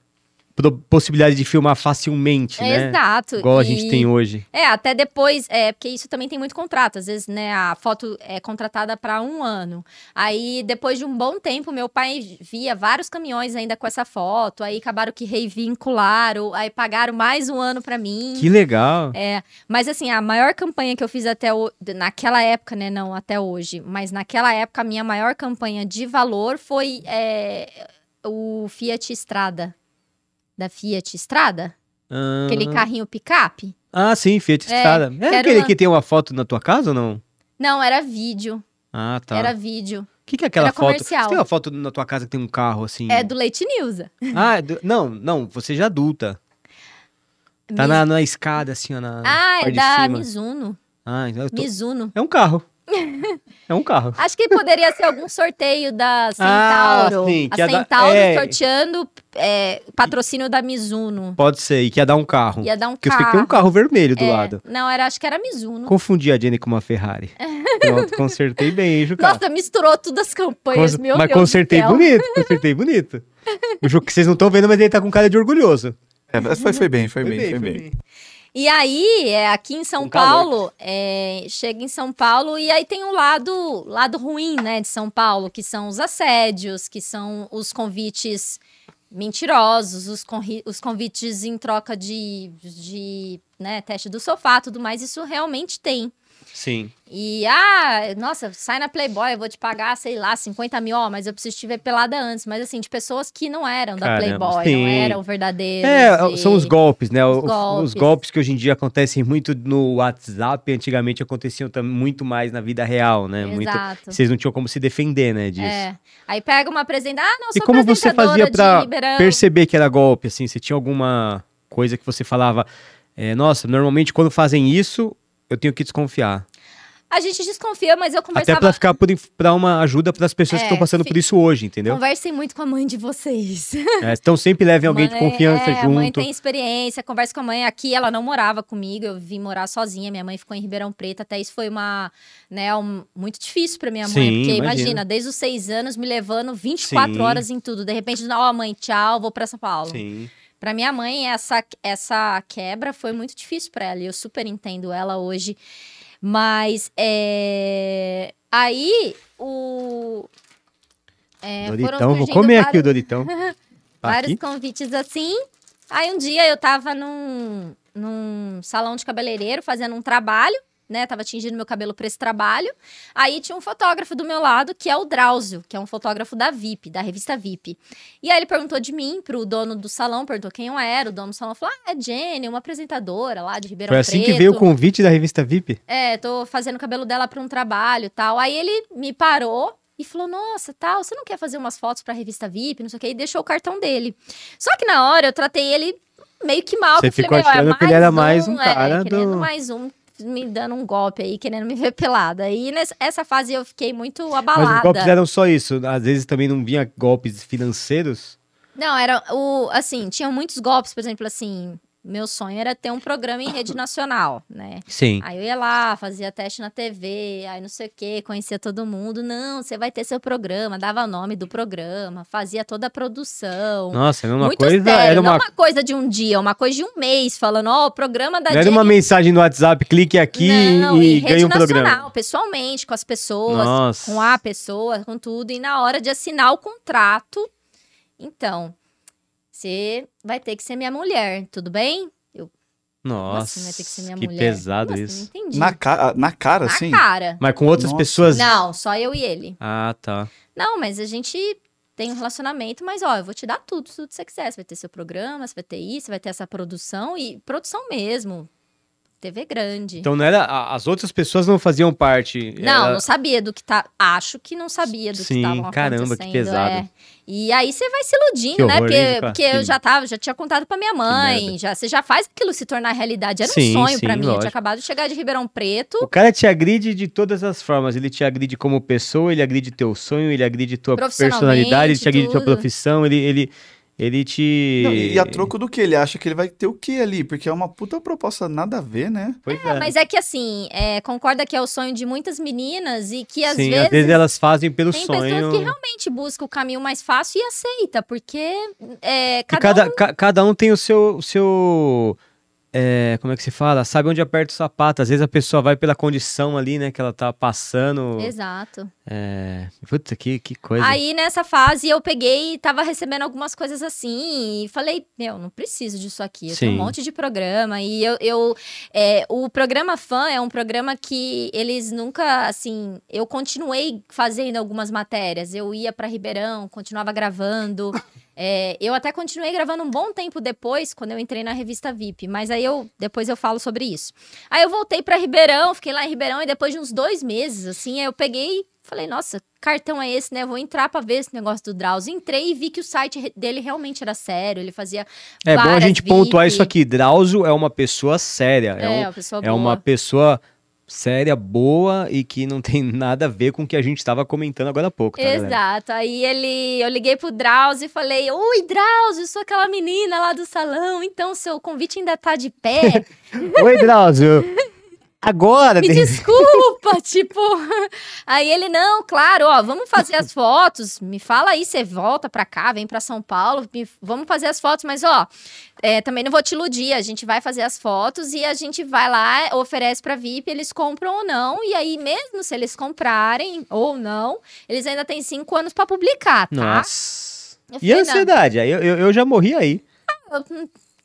possibilidade de filmar facilmente, né? Exato. Igual a E- gente tem hoje. É, até depois, é, porque isso também tem muito contrato. Às vezes, né, a foto é contratada para um ano. Aí, depois de um bom tempo, meu pai via vários caminhões ainda com essa foto. Aí acabaram que revincularam, aí pagaram mais um ano para mim. Que legal. É, mas assim, a maior campanha que eu fiz até o, naquela época, né? Não até hoje, mas naquela época a minha maior campanha de valor foi é, o Fiat Strada. Da Fiat Strada? Ah, Aquele carrinho picape? Ah, sim, Fiat É, Strada. É aquele uma- que tem uma foto na tua casa ou não? Não, era vídeo. Ah, tá. Era vídeo. O que, que é aquela era foto? comercial. Você tem uma foto na tua casa que tem um carro assim? É do Leite News. Ah, é do- não, não, você já adulta. Tá na, na escada, assim, ó, na Ah, é da cima. Mizuno. Ah, então eu tô- Mizuno. É um carro. é um carro. Acho que poderia ser algum sorteio da Ah, Centauro. sim, que a é da- Centauro é. sorteando é, patrocínio da Mizuno. Pode ser, e que ia dar um carro. Ia dar um Porque carro. tem que ter um carro vermelho do É, lado. Não, era, acho que era Mizuno. Confundi a Jenny com uma Ferrari. Pronto, consertei bem, hein, Juca? Nossa, misturou todas as campanhas, Cons- meu mas Deus consertei bonito, consertei bonito. O Ju que vocês não estão vendo, mas ele tá com cara de orgulhoso. É, mas foi, foi bem, foi, bem, foi bem. E aí, é, aqui em São calor. Paulo, é, chega em São Paulo e aí tem o lado, lado ruim, né, de São Paulo, que são os assédios, que são os convites mentirosos, os, os convites em troca de, de né, teste do sofá, tudo mais, isso realmente tem. Sim. E, ah, nossa, sai na Playboy, eu vou te pagar, sei lá, 50 mil, ó, mas eu preciso te ver pelada antes. Mas, assim, de pessoas que não eram da Caramba, Playboy, sim. não eram verdadeiros. É, e- são os golpes, né? Os Os, golpes. os golpes que hoje em dia acontecem muito no WhatsApp, antigamente aconteciam tam- muito mais na vida real, né? Muito, Exato. vocês não tinham como se defender, né, disso. É. Aí pega uma apresenta, ah, não, E sou como você fazia pra perceber que era golpe, assim? Você tinha alguma coisa que você falava, é, nossa, normalmente quando fazem isso, eu tenho que desconfiar. A gente desconfia, mas eu Até conversava... pra ficar por, pra uma ajuda para as pessoas que É, estão passando por isso hoje, entendeu? Conversem muito com a mãe de vocês. É, então sempre levem alguém de Mãe- confiança é, A mãe junto. tem experiência, conversa com a mãe. Aqui ela não morava comigo, eu vim morar sozinha. Minha mãe ficou em Ribeirão Preto. Até isso foi uma, né, um- muito difícil pra minha mãe. Sim, porque imagino. imagina, desde os seis anos me levando 24 Sim. horas em tudo. De repente, ó, mãe, tchau, vou pra São Paulo. Sim. Pra minha mãe, essa, essa quebra foi muito difícil pra ela. E eu super entendo ela hoje. Mas é... aí o. é, Doritão, vou comer vários- aqui o Doritão. Tá vários aqui? convites assim. Aí um dia eu tava num, num salão de cabeleireiro fazendo um trabalho, né? Tava tingindo meu cabelo pra esse trabalho. Aí tinha um fotógrafo do meu lado, que é o Drauzio, que é um fotógrafo da VIP, da revista VIP. E aí ele perguntou de mim pro dono do salão, perguntou quem eu era. O dono do salão falou: Ah, é Jenny, uma apresentadora lá de Ribeirão Foi assim Preto. que veio o convite da revista VIP? É, tô fazendo o cabelo dela pra um trabalho e tal. Aí ele me parou e falou: Nossa, tal, você não quer fazer umas fotos pra revista VIP, não sei o quê, e deixou o cartão dele. Só que na hora eu tratei ele meio que mal. Você que ficou falei, "Meu, é achando que ele era mais mais um é, cara querendo do- mais um. Me dando um golpe aí, querendo me ver pelada. E nessa essa fase eu fiquei muito Mas os abalada. golpes eram só isso. Às vezes também não vinha golpes financeiros. Não, era o. Assim, tinham muitos golpes, por exemplo, assim. Meu sonho era ter um programa em rede nacional, né? Sim. Aí eu ia lá, fazia teste na TV, aí não sei o quê, conhecia todo mundo. Não, você vai ter seu programa, dava o nome do programa, fazia toda a produção. Nossa, era uma Muito coisa. sério, era não uma, uma coisa de um dia, uma coisa de um mês, falando, ó, o programa da não era uma mensagem no WhatsApp, clique aqui não, e em ganha um programa. nacional, pessoalmente, com as pessoas, Nossa. com a pessoa, com tudo. E na hora de assinar o contrato, então, você vai ter que ser minha mulher, tudo bem? Como Nossa, assim vai ter que ser minha que mulher? pesado Como assim? isso. Não entendi. Na, ca na cara, Na assim? cara. Mas com outras Nossa. pessoas. Não, só eu e ele. Ah, tá. Não, mas a gente tem um relacionamento, mas ó, eu vou te dar tudo, tudo que você quiser. Você vai ter seu programa, você vai ter isso, você vai ter essa produção e produção mesmo. TV grande. Então não era. As outras pessoas não faziam parte. Não, era- não sabia do que tá. Acho que não sabia do Sim, que estavam caramba, que pesado. é. E aí você vai se iludindo, Que né? Porque, hein, porque eu já tava, já tinha contado pra minha mãe, já você já faz aquilo se tornar realidade. Era Sim, um sonho pra sim, mim. Eu lógico. tinha acabado de chegar de Ribeirão Preto. O cara te agride de todas as formas. Ele te agride como pessoa, ele agride teu sonho, ele agride tua personalidade, ele te agride tua profissão, ele, ele, ele te. Não, e a troco do que? Ele acha que ele vai ter o que ali? Porque é uma puta proposta nada a ver, né? Pois É, mas é que assim, é, concorda que é o sonho de muitas meninas e que às Sim, vezes. às vezes elas fazem pelo Tem sonho. pessoas que realmente buscam o caminho mais fácil e aceita, porque é, cada, cada, um ca- cada um tem o seu. O seu é, como é que se fala? Sabe onde aperta o sapato. Às vezes a pessoa vai pela condição ali, né? Que ela tá passando. Exato. É... Puta, que, que coisa. Aí nessa fase eu peguei e tava recebendo algumas coisas assim e falei, meu, não preciso disso aqui. Eu tenho um monte de programa e eu, eu é, o programa fã é um programa que eles nunca assim, eu continuei fazendo algumas matérias. Eu ia pra Ribeirão, continuava gravando. É, eu até continuei gravando um bom tempo depois, quando eu entrei na revista VIP, mas aí eu depois eu falo sobre isso. Aí eu voltei pra Ribeirão, fiquei lá em Ribeirão e depois de uns dois meses, assim, eu peguei, falei, nossa, cartão é esse, né? Vou entrar pra ver esse negócio do Drauzio. Entrei e vi que o site dele realmente era sério, ele fazia É bom a gente pontuar VIP. isso aqui. Drauzio é uma pessoa séria. É, É, um- uma pessoa é uma pessoa séria, boa e que não tem nada a ver com o que a gente estava comentando agora há pouco, tá, galera? Exato. Aí ele, eu liguei pro Drauzio e falei: Oi, Drauzio, sou aquela menina lá do salão, então seu convite ainda tá de pé. Oi, Drauzio. Agora, Me de- desculpa, tipo. Aí ele, não, claro, ó, vamos fazer as fotos. Me fala aí, você volta pra cá, vem pra São Paulo, me- vamos fazer as fotos, mas ó, é, também não vou te iludir. A gente vai fazer as fotos e a gente vai lá, oferece pra VIP, eles compram ou não. E aí, mesmo se eles comprarem ou não, eles ainda têm cinco anos pra publicar, tá? Nossa. Eu E a ansiedade? Aí eu, eu, eu já morri aí.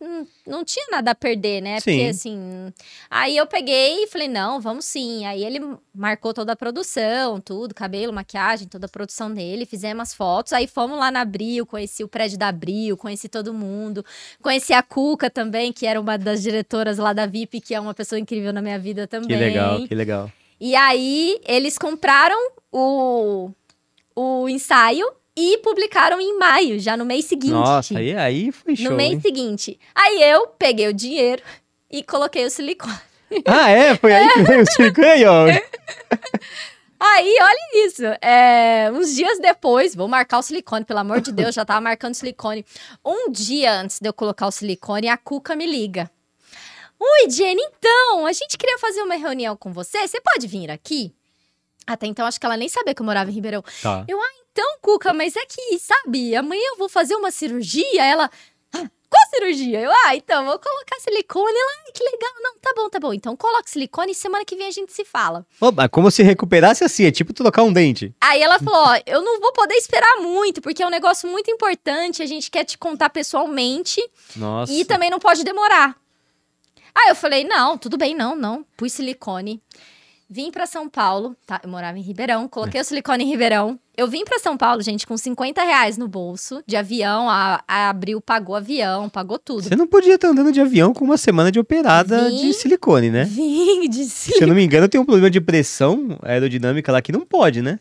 Não- não tinha nada a perder, né? Sim. Porque assim. Aí eu peguei e falei, não, vamos sim. Aí ele marcou toda a produção, tudo, cabelo, maquiagem, toda a produção dele, fizemos as fotos. Aí fomos lá na Abril, conheci o prédio da Abril, conheci todo mundo. Conheci a Cuca também, que era uma das diretoras lá da VIP, que é uma pessoa incrível na minha vida também. Que legal, que legal. E aí eles compraram o, o ensaio e publicaram em maio, já no mês seguinte. Nossa, aí, aí foi show. No mês hein? seguinte. Aí eu peguei o dinheiro e coloquei o silicone. Ah, é? Foi aí que veio o silicone, aí, ó. Aí, olha isso. É, uns dias depois, vou marcar o silicone, pelo amor de Deus, já tava marcando o silicone. Um dia antes de eu colocar o silicone, a Cuca me liga. Oi, Jenny, então, a gente queria fazer uma reunião com você. Você pode vir aqui? Até então, acho que ela nem sabia que eu morava em Ribeirão. Tá. Então, Cuca, mas é que, sabe, amanhã eu vou fazer uma cirurgia. Ela, "Ah, qual cirurgia? Eu, ah, então, vou colocar silicone. Ela, ai, que legal. Não, tá bom, tá bom. Então, coloca silicone e semana que vem a gente se fala. Mas como se recuperasse assim, é tipo trocar um dente. Aí ela falou, ó, eu não vou poder esperar muito, porque é um negócio muito importante, a gente quer te contar pessoalmente Nossa. e também não pode demorar. Aí eu falei, não, tudo bem, não, não. Pus silicone. Vim pra São Paulo, tá? Eu morava em Ribeirão, coloquei o silicone em Ribeirão. Eu vim pra São Paulo, gente, com 50 reais no bolso, de avião, a, a Abril pagou avião, pagou tudo. Você não podia estar andando de avião com uma semana de operada Vim. de silicone, né? Vim de Se eu não me engano, tem um problema de pressão aerodinâmica lá que não pode, né?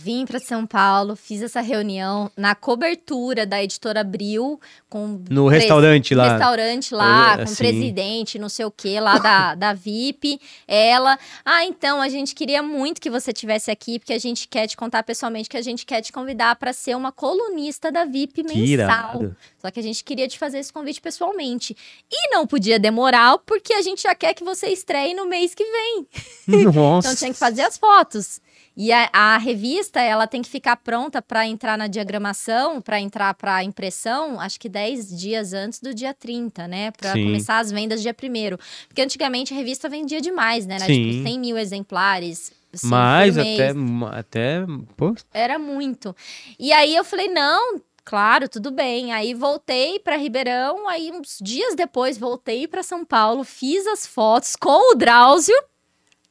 Vim para São Paulo, fiz essa reunião na cobertura da editora Abril com No restaurante lá. restaurante lá, É, com sim. o presidente, não sei o que, lá da, da VIP. Ela, ah, então a gente queria muito que você tivesse aqui, porque a gente quer te contar pessoalmente que a gente quer te convidar para ser uma colunista da VIP mensal. irado. Só que a gente queria te fazer esse convite pessoalmente. E não podia demorar, porque a gente já quer que você estreie no mês que vem. Nossa. Então tinha que fazer as fotos. E a, a revista, ela tem que ficar pronta para entrar na diagramação, para entrar para impressão, acho que 10 dias antes do dia 30, né? Para começar as vendas dia 1 Porque antigamente a revista vendia demais, né? Sim. tipo 100 mil exemplares. assim, Mais até, até. Pô, Era muito. E aí eu falei, não, claro, tudo bem. Aí voltei para Ribeirão, aí uns dias depois voltei para São Paulo, fiz as fotos com o Drauzio,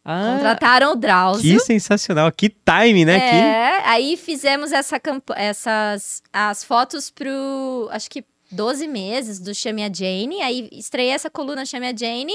ah, contrataram o Drauzio. que sensacional. Que time, né? Que... É, aí fizemos essa camp- essas as fotos pro, acho que 12 meses do Chame a Jane, aí estreiei essa coluna Chame a Jane,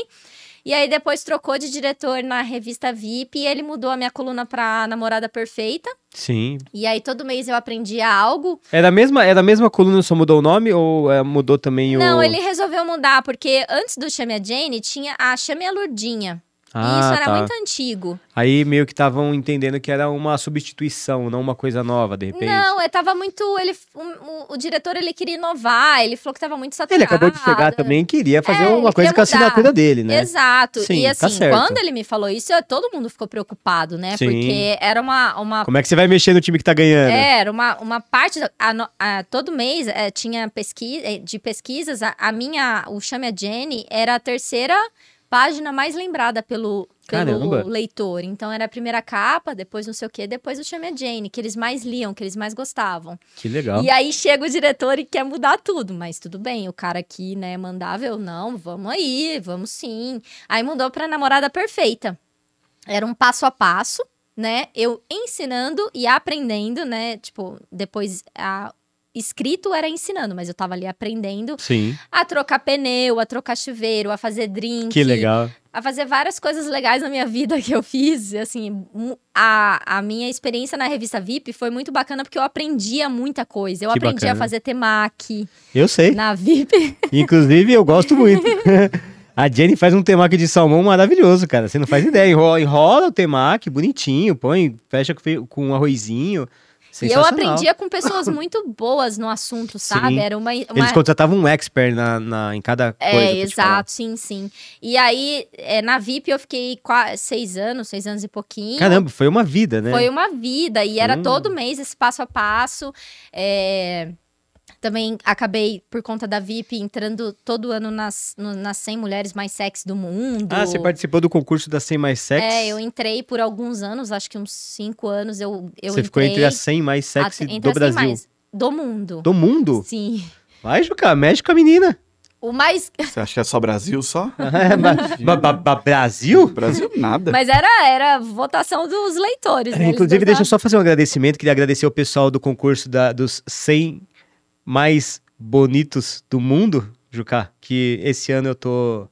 e aí depois trocou de diretor na revista VIP e ele mudou a minha coluna pra Namorada Perfeita, Sim. e aí todo mês eu aprendia algo. É da mesma, é da mesma coluna, só mudou o nome ou é, mudou também o. Não, ele resolveu mudar, porque antes do Chame a Jane tinha a Chame a Lurdinha, Ah, isso era tá. muito antigo. Aí meio que estavam entendendo que era uma substituição, não uma coisa nova, de repente. Não, eu tava muito. Ele, o, o- diretor ele queria inovar, ele falou que tava muito saturado. Ele acabou de chegar também e queria fazer É, uma coisa com a assinatura dele, né? Exato. Sim, e tá assim, certo. quando ele me falou isso, eu- todo mundo ficou preocupado, né? Sim. Porque era uma. uma Como é que você vai mexer no time que tá ganhando? é, era uma, uma parte. a a- todo mês é, tinha pesquisa, de pesquisas. A, a minha, o Chame a Jenny, era a terceira página mais lembrada pelo, pelo Caramba. leitor. Então era a primeira capa, depois não sei o quê, depois o Chame a Jane, que eles mais liam, que eles mais gostavam. Que legal. E aí chega o diretor e quer mudar tudo, mas tudo bem, o cara aqui, né, mandava eu, não, vamos aí, vamos sim. Aí mudou pra namorada perfeita. Era um passo a passo, né? Eu ensinando e aprendendo, né? Tipo, depois a escrito era ensinando, mas eu tava ali aprendendo Sim, a trocar pneu, a trocar chuveiro, a fazer drink, que legal. a fazer várias coisas legais na minha vida que eu fiz. Assim, a, a minha experiência na revista VIP foi muito bacana porque eu aprendia muita coisa. Eu Que aprendi bacana. a fazer temaki Eu sei. na VIP. Inclusive, eu gosto muito. A Jenny faz um temaki de salmão maravilhoso, cara. Você não faz ideia. Enrola, enrola o temaki bonitinho, põe, fecha com com um arrozinho. E eu aprendia com pessoas muito boas no assunto, sabe? Sim. Era uma. uma... Eles contratavam um expert na, na- em cada coisa. É, te falar. exato, sim, sim. E aí, é, na VIP eu fiquei qua- seis anos, seis anos e pouquinho. Caramba, foi uma vida, né? Foi uma vida e era Hum. todo mês esse passo a passo. É, Também acabei, por conta da VIP, entrando todo ano nas, no- nas 100 mulheres mais sexy do mundo. Ah, você participou do concurso da 100 mais sexy? É, eu entrei por alguns anos, acho que uns 5 anos eu, eu Você entrei. ficou entre as 100 mais sexy entre do as 100 Brasil. mais do mundo. Do mundo? Sim. Vai, Juca, mexe com a menina. O mais. Você acha que é só Brasil só? Ba- Brasil? Brasil nada. Mas era, era votação dos leitores, né? Eles Inclusive, deixa eu só fazer um agradecimento. Queria agradecer o pessoal do concurso da- dos 100 mais bonitos do mundo, Juca, que esse ano eu tô...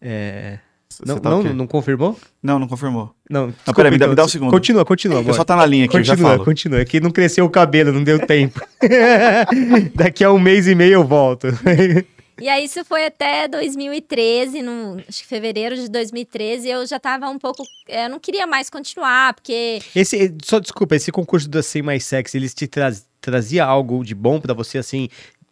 é, Não, tá o não, não confirmou? não, não confirmou. Não, desculpa, peraí, me dá- então. me dá um segundo. Continua, continua, O amor. pessoal tá na linha aqui, eu já Continua, falo. continua. É que não cresceu o cabelo, não deu tempo. Daqui a um mês e meio eu volto. E aí isso foi até 2013, no, acho que fevereiro de 2013, eu já tava um pouco. Eu não queria mais continuar, porque. Esse, só desculpa, esse concurso da 100 mais sexy, eles te traz, trazia algo de bom pra você, assim,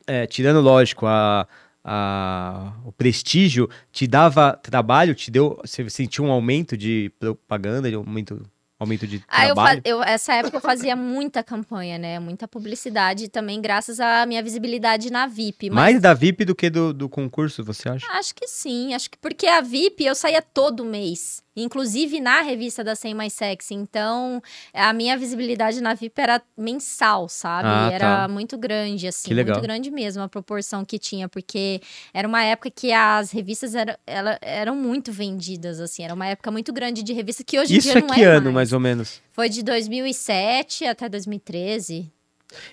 é, tirando, lógico, a, a- o prestígio, te dava trabalho, te deu, você sentiu um aumento de propaganda, de aumento, aumento de Ah, eu, trabalho? eu- essa época eu fazia muita campanha, né? Muita publicidade também, graças à minha visibilidade na VIP. Mas Mais da VIP do que do, do concurso, você acha? Acho que sim, acho que porque a VIP eu saía todo mês, inclusive na revista da 100 Mais Sexy, então a minha visibilidade na VIP era mensal, sabe? Ah, era tá. muito grande, assim, Que legal. muito grande mesmo a proporção que tinha, porque era uma época que as revistas eram, ela- eram muito vendidas, assim, era uma época muito grande de revista que hoje em Isso dia é não que é ano, mais. mais ou menos? Foi de 2007 até 2013.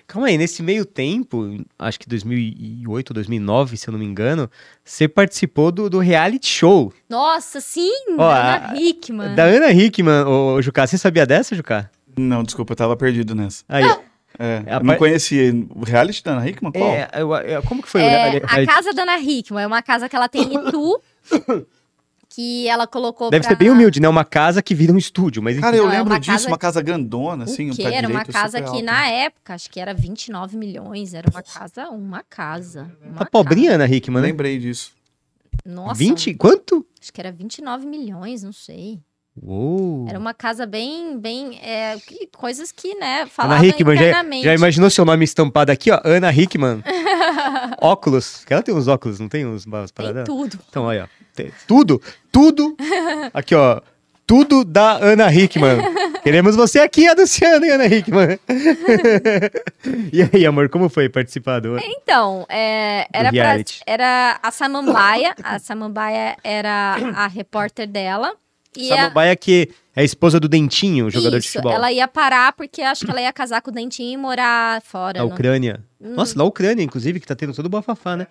Calma aí, nesse meio tempo, acho que 2008 ou 2009, se eu não me engano, você participou do, do reality show Nossa, sim, Ó, da Ana Hickman. da Ana Hickman. Ô, Jucá, você sabia dessa, Jucá? Não, desculpa, eu tava perdido nessa. Aí, É, É a eu não conhecia. O reality da Ana Hickman? Qual? é, eu- eu- como que foi o É, reality? a casa da Ana Hickman é uma casa que ela tem em Itu, que ela colocou Deve pra... ser bem humilde, né? Uma casa que vira um estúdio, mas enfim. Cara, eu Não, é lembro uma disso, casa- uma casa grandona, assim, o um pé Era uma casa que alta. na época, acho que era 29 milhões, era uma casa, uma casa. Uma Tá pobrinha, Ana. Hickman, né? Lembrei disso. Nossa, 20? Quanto? acho que era 29 milhões, não sei. Uou. Era uma casa bem, bem, é, que- coisas que, né, Ana falavam Hickman, já, internamente. já imaginou seu nome estampado aqui, ó? Ana Hickman. óculos. Ela tem uns óculos, não tem uns umas Tem paradas? tudo. Então, aí, ó. Tudo, tudo. Aqui, ó. Tudo da Ana Hickman. Queremos você aqui anunciando, hein, Ana Hickman. e aí, amor, como foi participar do... Então, é, era, pra, reality. era a Samambaia, a Samambaia era a repórter dela. E a- Samambaia que é a esposa do Dentinho, jogador de Isso, futebol. ela ia parar porque acho que ela ia casar com o Dentinho e morar fora. Não- Ucrânia. Hum. Nossa, da Ucrânia, inclusive, que tá tendo todo o bafafá, né?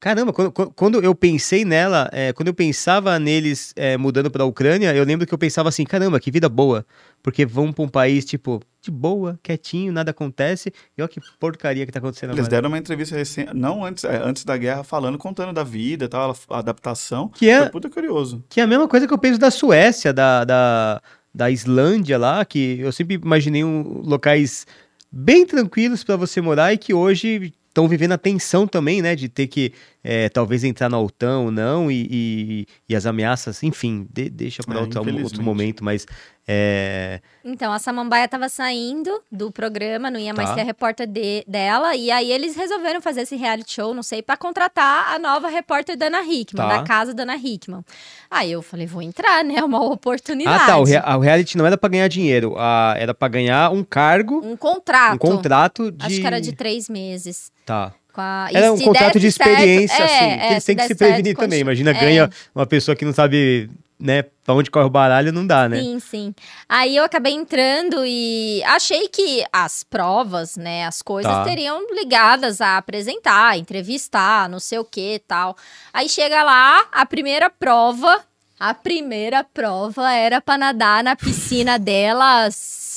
Caramba, quando, quando- eu pensei nela, é, quando eu pensava neles é, mudando pra Ucrânia, eu lembro que eu pensava assim, caramba, que vida boa. Porque vão pra um país, tipo, de boa, quietinho, nada acontece. E olha que porcaria que tá acontecendo Eles agora. deram uma entrevista recente, não antes, é, antes da guerra, falando, contando da vida, tal, a adaptação. Que é, Foi puta curioso. que é a mesma coisa que eu penso da Suécia, da, da, da Islândia lá, que eu sempre imaginei um, locais bem tranquilos pra você morar e que hoje estão vivendo a tensão também, né? De ter que é, talvez entrar na OTAN ou não e, e, e as ameaças, enfim, de- deixa para É, outro, outro momento, mas é, Então, a Samambaia tava saindo do programa, não ia mais Tá. ser a repórter de- dela. E aí eles resolveram fazer esse reality show, não sei, pra contratar a nova repórter da Ana Hickman, Tá. da casa da Ana Hickman. Aí eu falei, vou entrar, né? Uma oportunidade. Ah, tá. O, rea- o reality não era pra ganhar dinheiro, a- era pra ganhar um cargo, Um contrato. um contrato de. Acho que era de três meses. Tá. Com a... Era um contrato de desse certo- experiência, é, assim. é, que eles têm que se prevenir também. Imagina, é. ganha uma pessoa que não sabe, né, pra onde corre o baralho, não dá, né? Sim, sim. Aí eu acabei entrando e achei que as provas, né, as coisas Tá. teriam ligadas a apresentar, entrevistar, não sei o que e tal. Aí chega lá, a primeira prova, a primeira prova era pra nadar na piscina dela,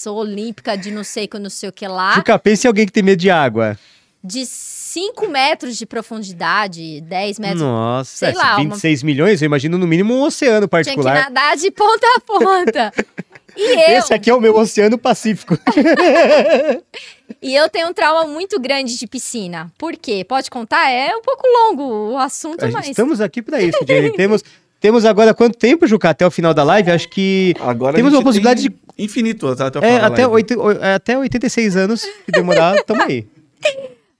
olímpica de não sei que, não sei o que lá, Fica, pense em alguém que tem medo de água. de 5 metros de profundidade, 10 metros. Nossa, sei é, se lá, uma- 26 milhões, eu imagino no mínimo um oceano Tinha que particular. nadar de ponta a ponta. E eu, Esse aqui é o meu Oceano Pacífico. E eu tenho um trauma muito grande de piscina. Por quê? Pode contar? É um pouco longo o assunto, mas. Estamos aqui pra isso, Jenny. temos, temos agora quanto tempo, Juca? Até o final da live? Acho que. Agora Temos a uma possibilidade tem infinito até, o É, final da até, live. oito, oi- é, até 86 anos, se demorar, tamo aí.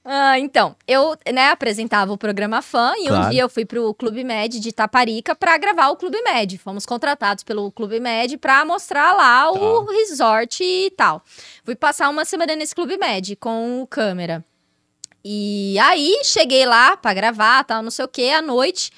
Ah, então, eu né, apresentava o programa Fã e Claro. um dia eu fui pro Clube Med de Taparica pra gravar o Clube Med. Fomos contratados pelo Clube Med pra mostrar lá o Tá. resort e tal. Fui passar uma semana nesse Clube Med com o câmera. E aí cheguei lá pra gravar, tal, não sei o que, à noite.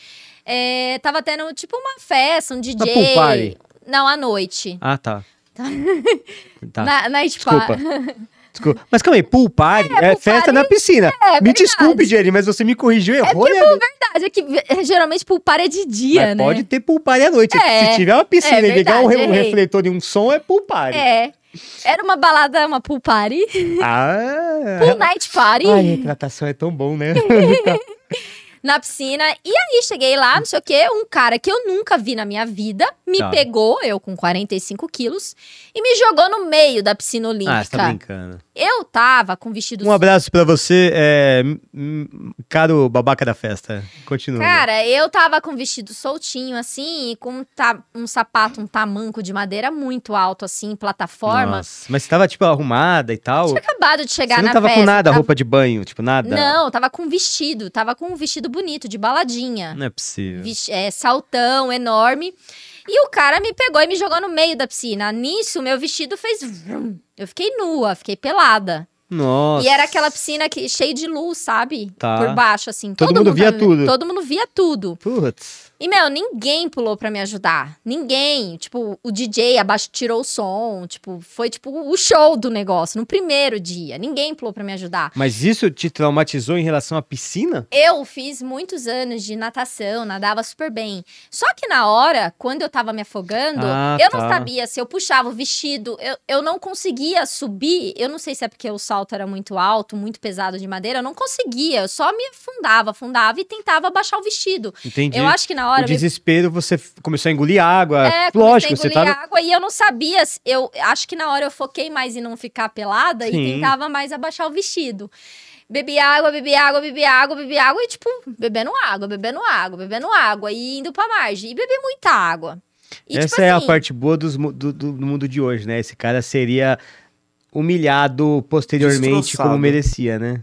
é, tava tendo tipo uma festa, um DJ. party? Não, à noite. Ah, tá. Tá. Na, night Desculpa. Desculpa. Mas calma aí, pool party é, pool festa party na piscina. é Me desculpe, Jenny, mas você me corrigiu, errou, né? verdade é que eh, geralmente pool party é de dia, Mas né? pode ter pool party à noite. É, Se tiver uma piscina é e ligar um, um refletor e um som, é pool party. É. Era uma balada, uma pool party. Ah, Pool night party. Ai, retratação é tão bom, né? na piscina. E aí cheguei lá, não sei o quê, um cara que eu nunca vi na minha vida me Tá. pegou, eu com 45 quilos, e me jogou no meio da piscina ah, você olímpica. tá brincando. eu tava com vestido Um abraço pra você, é, caro babaca da festa. Continua. Cara, eu tava com vestido soltinho, assim, e com um, ta- um sapato, um tamanco de madeira muito alto, assim, plataforma. Nossa, mas você tava, tipo, arrumada e tal? Tinha acabado de chegar Você não na tava festa. com nada, tava- roupa de banho, tipo, nada? Não, tava com vestido, tava com um vestido bonito, de baladinha. Não é possível. Vis- é, saltão enorme. E o cara me pegou e me jogou no meio da piscina. Nisso, meu vestido fez. vrum. Eu fiquei nua, fiquei pelada. Nossa. E era aquela piscina que, cheia de luz, sabe? Tá. Por baixo, assim. Todo mundo via tudo. Todo mundo via tudo. Putz. E, meu, ninguém pulou pra me ajudar. Ninguém. Tipo, o DJ abaixo tirou o som. Tipo, foi tipo o show do negócio no primeiro dia. Ninguém pulou pra me ajudar. Mas isso te traumatizou em relação à piscina? Eu fiz muitos anos de natação, nadava super bem. Só que na hora, quando eu tava me afogando, Ah, eu não tá. sabia se eu puxava o vestido, eu, eu não conseguia subir. Eu não sei se é porque o salto era muito alto, muito pesado de madeira, eu não conseguia. Eu só me afundava, afundava e tentava abaixar o vestido. Entendi. Eu acho que na o hora. me desespero, você começou a engolir água. É, Lógico, você a engolir tá. água e eu não sabia. Eu acho que na hora eu foquei mais em não ficar pelada Sim. e tentava mais abaixar o vestido. Bebi água, bebi água, bebi água, bebi água e, tipo, bebendo água, bebendo água, bebendo água e indo pra margem. E bebi muita água. E, Essa tipo é a assim, parte boa dos do, do- do mundo de hoje, né? Esse cara seria humilhado posteriormente Destroçado. como merecia, né?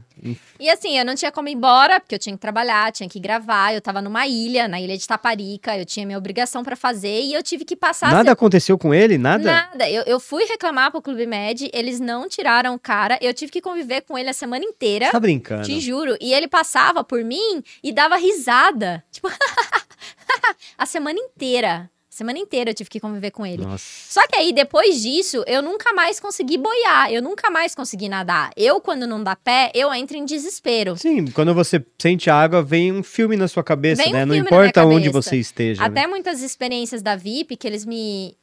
E assim, eu não tinha como ir embora, porque eu tinha que trabalhar, tinha que gravar. Eu tava numa ilha, na ilha de Taparica, eu tinha minha obrigação pra fazer e eu tive que passar. Nada aconteceu com ele? Nada? Nada. Eu, eu fui reclamar pro Clube Med, eles não tiraram o cara. Eu tive que conviver com ele a semana inteira. Tá brincando. Te juro. E ele passava por mim e dava risada. Tipo, a semana inteira. Semana inteira eu tive que conviver com ele. Nossa. Só que aí, depois disso, eu nunca mais consegui boiar. Eu nunca mais consegui nadar. Eu, quando não dá pé, eu entro em desespero. Sim, quando você sente água, vem um filme na sua cabeça, Vem um né? Não filme na importa onde você esteja. né? Até muitas experiências da VIP que eles me.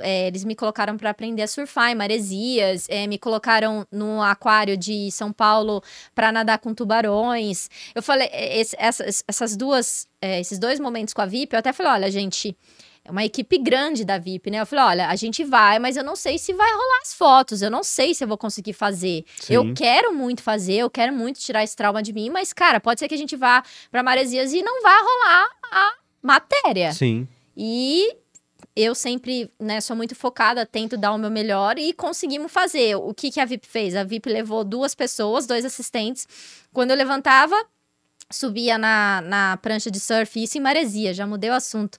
é, eles me colocaram para aprender a surfar em maresias, é, me colocaram no aquário de São Paulo para nadar com tubarões. Eu falei, é, esse- essas, essas duas, é, esses dois momentos com a VIP, eu até falei, olha, gente, uma equipe grande da VIP, né? Eu falei, olha, a gente vai, mas eu não sei se vai rolar as fotos, eu não sei se eu vou conseguir fazer. Sim. Eu quero muito fazer, eu quero muito tirar esse trauma de mim, mas, cara, pode ser que a gente vá para Maresias e não vá rolar a matéria. Sim. E eu sempre, né, sou muito focada, tento dar o meu melhor e conseguimos fazer. O que, que a VIP fez? A VIP levou duas pessoas, dois assistentes. Quando eu levantava, subia na, na prancha de surf, isso em maresia, já mudei o assunto.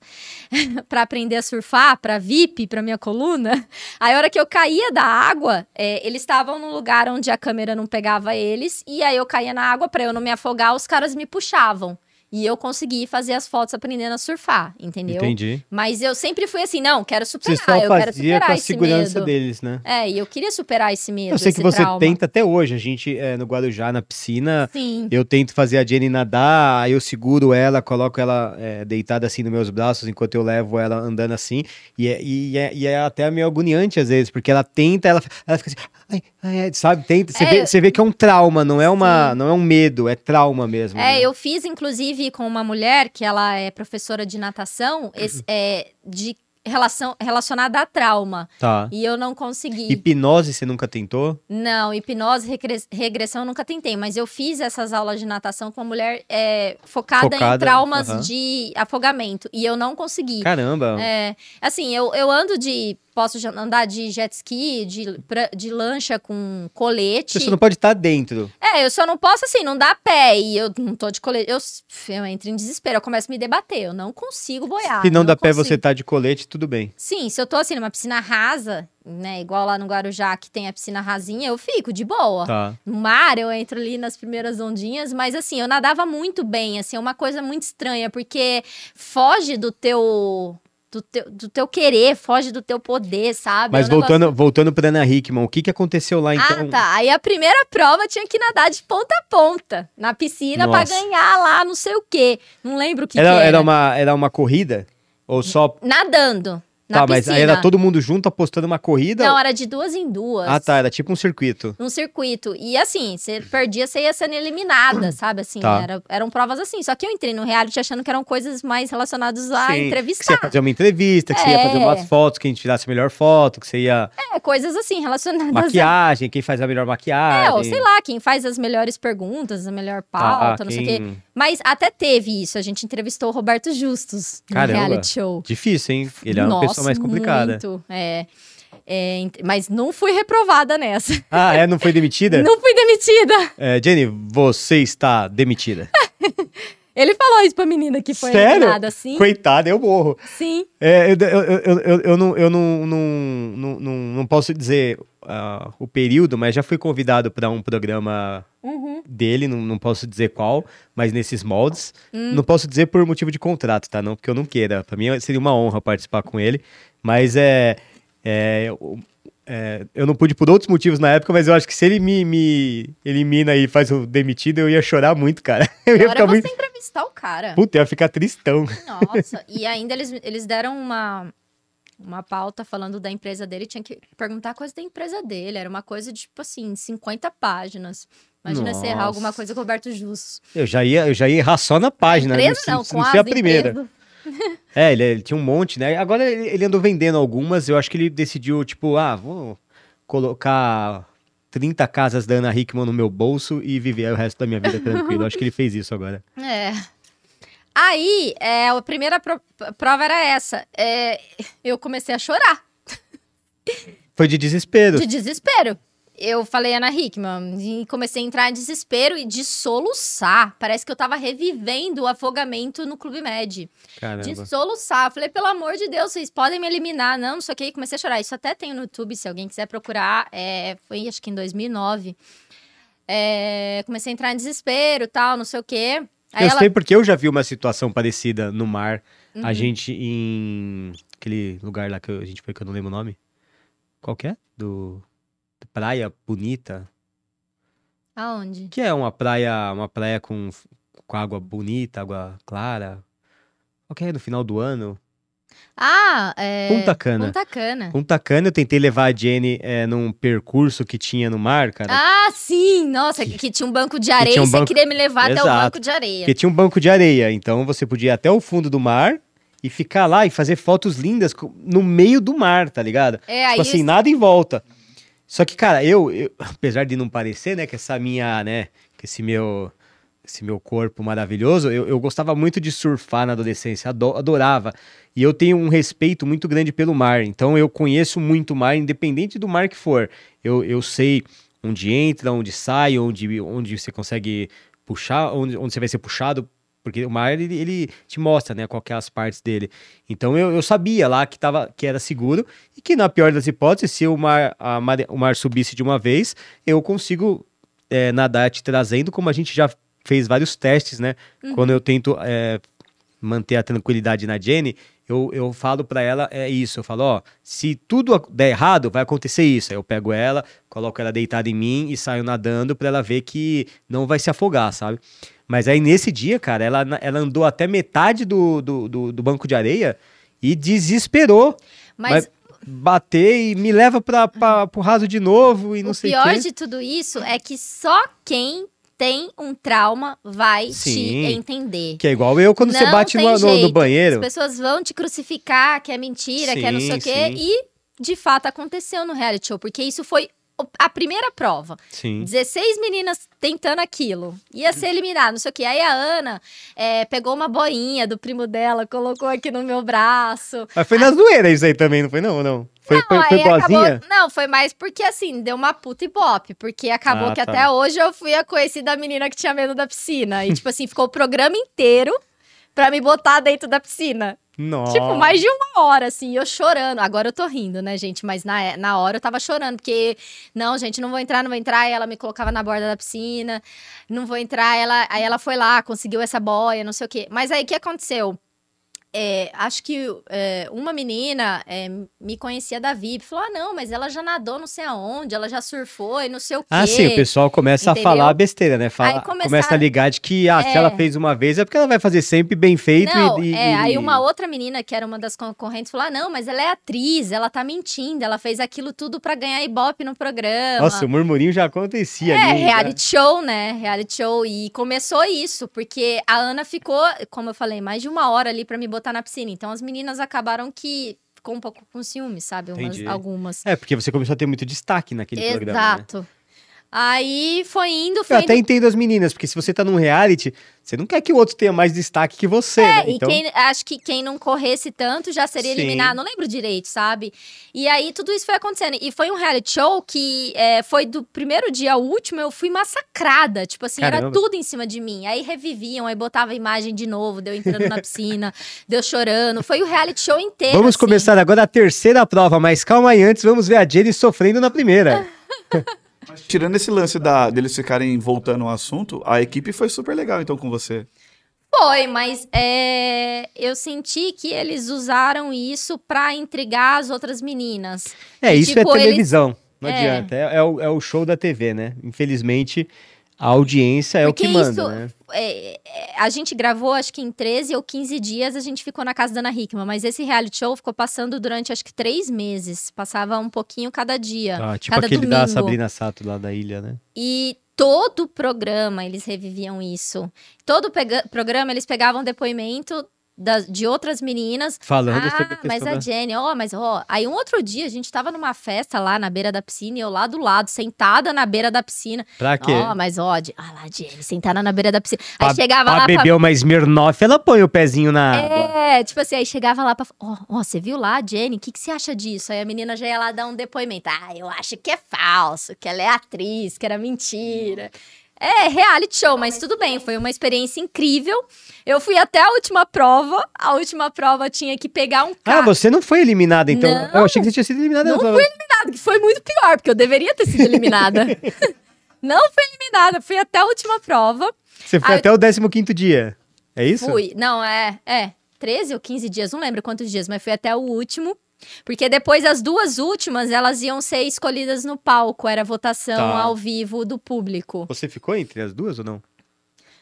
para aprender a surfar, para VIP, para minha coluna. Aí, a hora que eu caía da água, é, eles estavam num lugar onde a câmera não pegava eles, e aí eu caía na água, para eu não me afogar, os caras me puxavam. E eu consegui fazer as fotos aprendendo a surfar, entendeu? Entendi. Mas eu sempre fui assim, não, quero Você superar, só eu quero superar com a segurança medo. deles, né? É, e eu queria superar esse medo, Eu sei que você trauma. tenta até hoje. A gente, é, no Guarujá, na piscina, Sim. eu tento fazer a Jenny nadar, aí eu seguro ela, coloco ela é, deitada assim nos meus braços, enquanto eu levo ela andando assim. E é, e é, e é até meio agoniante às vezes, porque ela tenta, ela, ela fica assim, ai, ai, ai, sabe? Tenta. Você, É, vê, você vê que é um trauma, não é, uma, não é um medo, é trauma mesmo. É, né? eu fiz, inclusive, com uma mulher que ela é professora de natação, esse, é, de relação, relacionada a trauma. Tá. E eu não consegui. Hipnose você nunca tentou? Não, hipnose, regre- regressão eu nunca tentei, mas eu fiz essas aulas de natação com uma mulher é, focada, Focada, em traumas aham. de afogamento. E eu não consegui. Caramba. É, assim, eu, eu ando de. Posso andar de jet ski, de, de lancha com colete. Você não pode estar dentro. É, eu só não posso, assim, não dá pé e eu não tô de colete. Eu, eu entro em desespero, eu começo a me debater. Eu não consigo boiar. Se não dá pé, consigo. você tá de colete, tudo bem. Sim, se eu tô, assim, numa piscina rasa, né, igual lá no Guarujá, que tem a piscina rasinha, eu fico de boa. Tá. No mar, eu entro ali nas primeiras ondinhas, mas assim, eu nadava muito bem, assim, é uma coisa muito estranha, porque foge do teu. Do teu, do teu querer, foge do teu poder, sabe? Mas É um negócio- voltando, voltando pra Ana Hickman, o que que aconteceu lá então? Ah, tá. Aí a primeira prova tinha que nadar de ponta a ponta na piscina pra Nossa. ganhar lá não sei o quê. Não lembro o que, era, que era. era uma, era uma corrida? Ou só. Nadando. Na tá, mas piscina. aí era todo mundo junto apostando uma corrida? Não, era de duas em duas. Ah, tá. Era tipo um circuito. Num circuito. E assim, você perdia, você ia sendo eliminada, sabe? Assim, Tá. era- eram provas assim. Só que eu entrei no reality achando que eram coisas mais relacionadas a Sim, Que você entrevistar. ia fazer uma entrevista, que você ia fazer É. umas fotos, quem tirasse a melhor foto, que você ia. É, coisas assim, relacionadas a Maquiagem, quem faz a melhor É, maquiagem. ou sei lá, quem faz as melhores perguntas, a melhor pauta, Tá, não sei o quê. Mas até teve isso. A gente entrevistou o Roberto Justus no Caramba. reality show. Difícil, hein? Ele é uma Nossa, pessoa mais complicada. Muito, é. É, mas não fui reprovada nessa. Ah, é? Não foi demitida? Não fui demitida. É, Jenny, você está demitida. Ele falou isso pra menina que foi Sério? eliminada, sim. Coitada, eu morro. Sim. É, eu, eu, eu, eu, não, eu não, não, não, não, posso dizer ah, o período, mas já fui convidado para um programa Uhum. dele, não, não posso dizer qual, mas nesses moldes. Hum. Não posso dizer por motivo de contrato, tá? Não porque eu não queira. Pra mim seria uma honra participar com ele, mas é. é, eu- é, eu não pude por outros motivos na época, mas eu acho que se ele me, me elimina e faz o demitido, eu ia chorar muito, cara. Eu ia Agora ficar muito. Entrevistar o cara. Puta, eu ia ficar tristão. Nossa, e ainda eles, eles deram uma, uma pauta falando da empresa dele, tinha que perguntar coisa da empresa dele. Era uma coisa de, tipo assim, 50 páginas. Imagina você errar Nossa. alguma coisa com o Roberto Justus. Eu já ia, eu já ia errar só na página, né? empresa não, não, não ser a primeira. empresas. É, ele, ele tinha um monte, né? Agora ele, ele andou vendendo algumas, eu acho que ele decidiu, tipo, ah, vou colocar 30 casas da Ana Hickman no meu bolso e viver o resto da minha vida tranquilo. acho que ele fez isso agora. É. Aí, é, a primeira pro- prova era essa. É, eu comecei a chorar. Foi de desespero. De desespero. Eu falei Ana Hickman e comecei a entrar em desespero e de soluçar. Parece que eu tava revivendo o afogamento no Clube Med. Caramba. De soluçar. Eu falei, pelo amor de Deus, vocês podem me eliminar. Não, não sei o que. Comecei a chorar. Isso até tem no YouTube, se alguém quiser procurar. É, foi acho que em 2009. É, comecei a entrar em desespero tal, não sei o quê. Aí eu ela. sei porque eu já vi uma situação parecida no mar. Uhum. A gente em aquele lugar lá que a gente foi, que eu não lembro o nome. Qual que é? Do Praia Bonita. Aonde? Que é uma praia, uma praia com, com água bonita, água clara. Qual que é? No final do ano. Ah, é. Punta Cana. Punta Cana. Punta Cana, eu tentei levar a Jenny é, num percurso que tinha no mar, cara. Ah, sim! Nossa, que, que tinha um banco de areia tinha um e você banco- queria me levar até o Exato. banco de areia. Porque tinha um banco de areia. Então você podia ir até o fundo do mar e ficar lá e fazer fotos lindas no meio do mar, tá ligado? É, aí Tipo assim, nada em volta. Só que, cara, eu, eu- apesar de não parecer, né, que essa minha, né, que esse meu, esse meu corpo maravilhoso, eu, eu gostava muito de surfar na adolescência, ado- adorava. E eu tenho um respeito muito grande pelo mar, então eu conheço muito mar, independente do mar que for. Eu, eu sei onde entra, onde sai, onde, onde você consegue puxar, onde, onde você vai ser puxado, porque o mar, ele, ele te mostra, né, qual é as partes dele. Então eu, eu sabia lá que, tava, que era seguro e que na pior das hipóteses, se o mar, a mare- o mar subisse de uma vez, eu consigo é, nadar te trazendo, como a gente já fez vários testes, né? Quando eu tento é, manter a tranquilidade na Jenny, eu, eu falo pra ela é isso, eu falo, ó, se tudo der errado, vai acontecer isso. Aí eu pego ela, coloco ela deitada em mim e saio nadando pra ela ver que não vai se afogar, sabe? Mas aí nesse dia, cara, ela, ela andou até metade do, do, do, do banco de areia e desesperou. Mas, bater e me leva pra, pra, pro raso de novo e não o sei o pior quê. de tudo isso é que só quem tem um trauma vai Sim. te entender. Que é igual eu quando você Não bate tem no, no- no jeito. As banheiro. pessoas vão te crucificar, que é mentira, que é não sei o Sim, quê. sim. E, de fato, aconteceu no reality show. Porque isso foi a primeira prova. Sim. 16 meninas tentando aquilo. Ia ser eliminado, não sei o quê. Aí a Ana é, pegou uma boinha do primo dela, colocou aqui no meu braço. Mas foi na zoeira isso aí também, não foi não? Não. Foi, foi, Não, foi acabou- boazinha? Não, foi mais porque assim, deu uma puta ibope. Porque acabou Ah, que tá. até hoje eu fui a conhecida menina que tinha medo da piscina. E, tipo assim, ficou o programa inteiro pra me botar dentro da piscina. Nossa. Tipo, mais de uma hora, assim, eu chorando. Agora eu tô rindo, né, gente? Mas na, na hora eu tava chorando, porque, não, gente, não vou entrar, não vou entrar. Aí ela me colocava na borda da piscina, não vou entrar. Ela, aí ela foi lá, conseguiu essa boia, não sei o quê. Mas aí o que aconteceu? É, acho que é, uma menina é, me conhecia da VIP, falou: ah, não, mas ela já nadou não sei aonde, ela já surfou e não sei o quê. Ah, sim, o pessoal começa Entendeu? a falar besteira, né? Fala, Aí começaram- Começa a ligar de que, ah, se É. ela fez uma vez é porque ela vai fazer sempre bem feito Não, e, e- é, aí uma outra menina, que era uma das concorrentes, falou: ah, não, mas ela é atriz, ela tá mentindo, ela fez aquilo tudo pra ganhar ibope no programa. Nossa, o murmurinho já acontecia É, ali. já. reality show, né? Reality show. E começou isso, porque a Ana ficou, como eu falei, mais de uma hora ali pra me botar na piscina. Então as meninas acabaram que ficou um pouco com ciúme, sabe? Umas- algumas. É, porque você começou a ter muito destaque naquele programa, né? Aí foi indo, Eu foi até indo. entendo as meninas, porque se você tá num reality, você não quer que o outro tenha mais destaque que você, né? É, e quem, acho que quem não corresse tanto já seria Sim. eliminado, não lembro direito, sabe? E aí tudo isso foi acontecendo. E foi um reality show que é, foi do primeiro dia ao último, eu fui massacrada. Tipo assim, era Caramba. tudo em cima de mim. Aí reviviam, aí botava a imagem de novo, deu entrando na piscina, deu chorando. Foi o reality show inteiro. Vamos assim. começar agora a terceira prova, mas calma aí, antes vamos ver a Jenny sofrendo na primeira. Tirando esse lance da, deles ficarem voltando ao assunto, a equipe foi super legal então com você. Foi, mas é, eu senti que eles usaram isso pra intrigar as outras meninas. É, isso Tipo, é eles- televisão. Não É. adianta. É, é o, é o show da TV, né? Infelizmente, a audiência é o Porque que manda, isso- né? É, é, a gente gravou, acho que em 13 ou 15 dias, a gente ficou na casa da Ana Hickman. Mas esse reality show ficou passando durante, acho que, três meses. Passava um pouquinho cada dia. Ah, tipo cada aquele domingo. da Sabrina Sato lá da ilha, né? E todo o programa eles reviviam isso. Todo programa eles pegavam depoimento das- de outras meninas. Falando sobre a Ah, mas a da... Jenny, ó, mas ó. Aí um outro dia a gente tava numa festa lá na beira da piscina e eu lá do lado, sentada na beira da piscina. Pra quê? Ó, mas ó, de- ah lá, Jenny, sentada na beira da piscina. Aí Pra- chegava pra lá pra beber uma Smirnoff, ela põe o pezinho na água. É, tipo assim, aí chegava lá pra. Ó, ó, você viu lá, Jenny? O que, que você acha disso? Aí a menina já ia lá dar um depoimento. Ah, eu acho que é falso, que ela é atriz, que era mentira. É, reality show, mas tudo bem, foi uma experiência incrível. Eu fui até a última prova. A última prova tinha que pegar um Ah, carro. você não foi eliminada, então. Não. Eu achei que você tinha sido eliminada. Não fui eliminada, que foi muito pior, porque eu deveria ter sido eliminada. não fui eliminada, fui até a última prova. Você foi Ah, até o 15 dia. É isso? Fui. Não, é, é. 13 ou 15 dias, não lembro quantos dias, mas fui até o último. Porque depois as duas últimas, elas iam ser escolhidas no palco. Era votação Tá. ao vivo do público. Você ficou entre as duas ou não?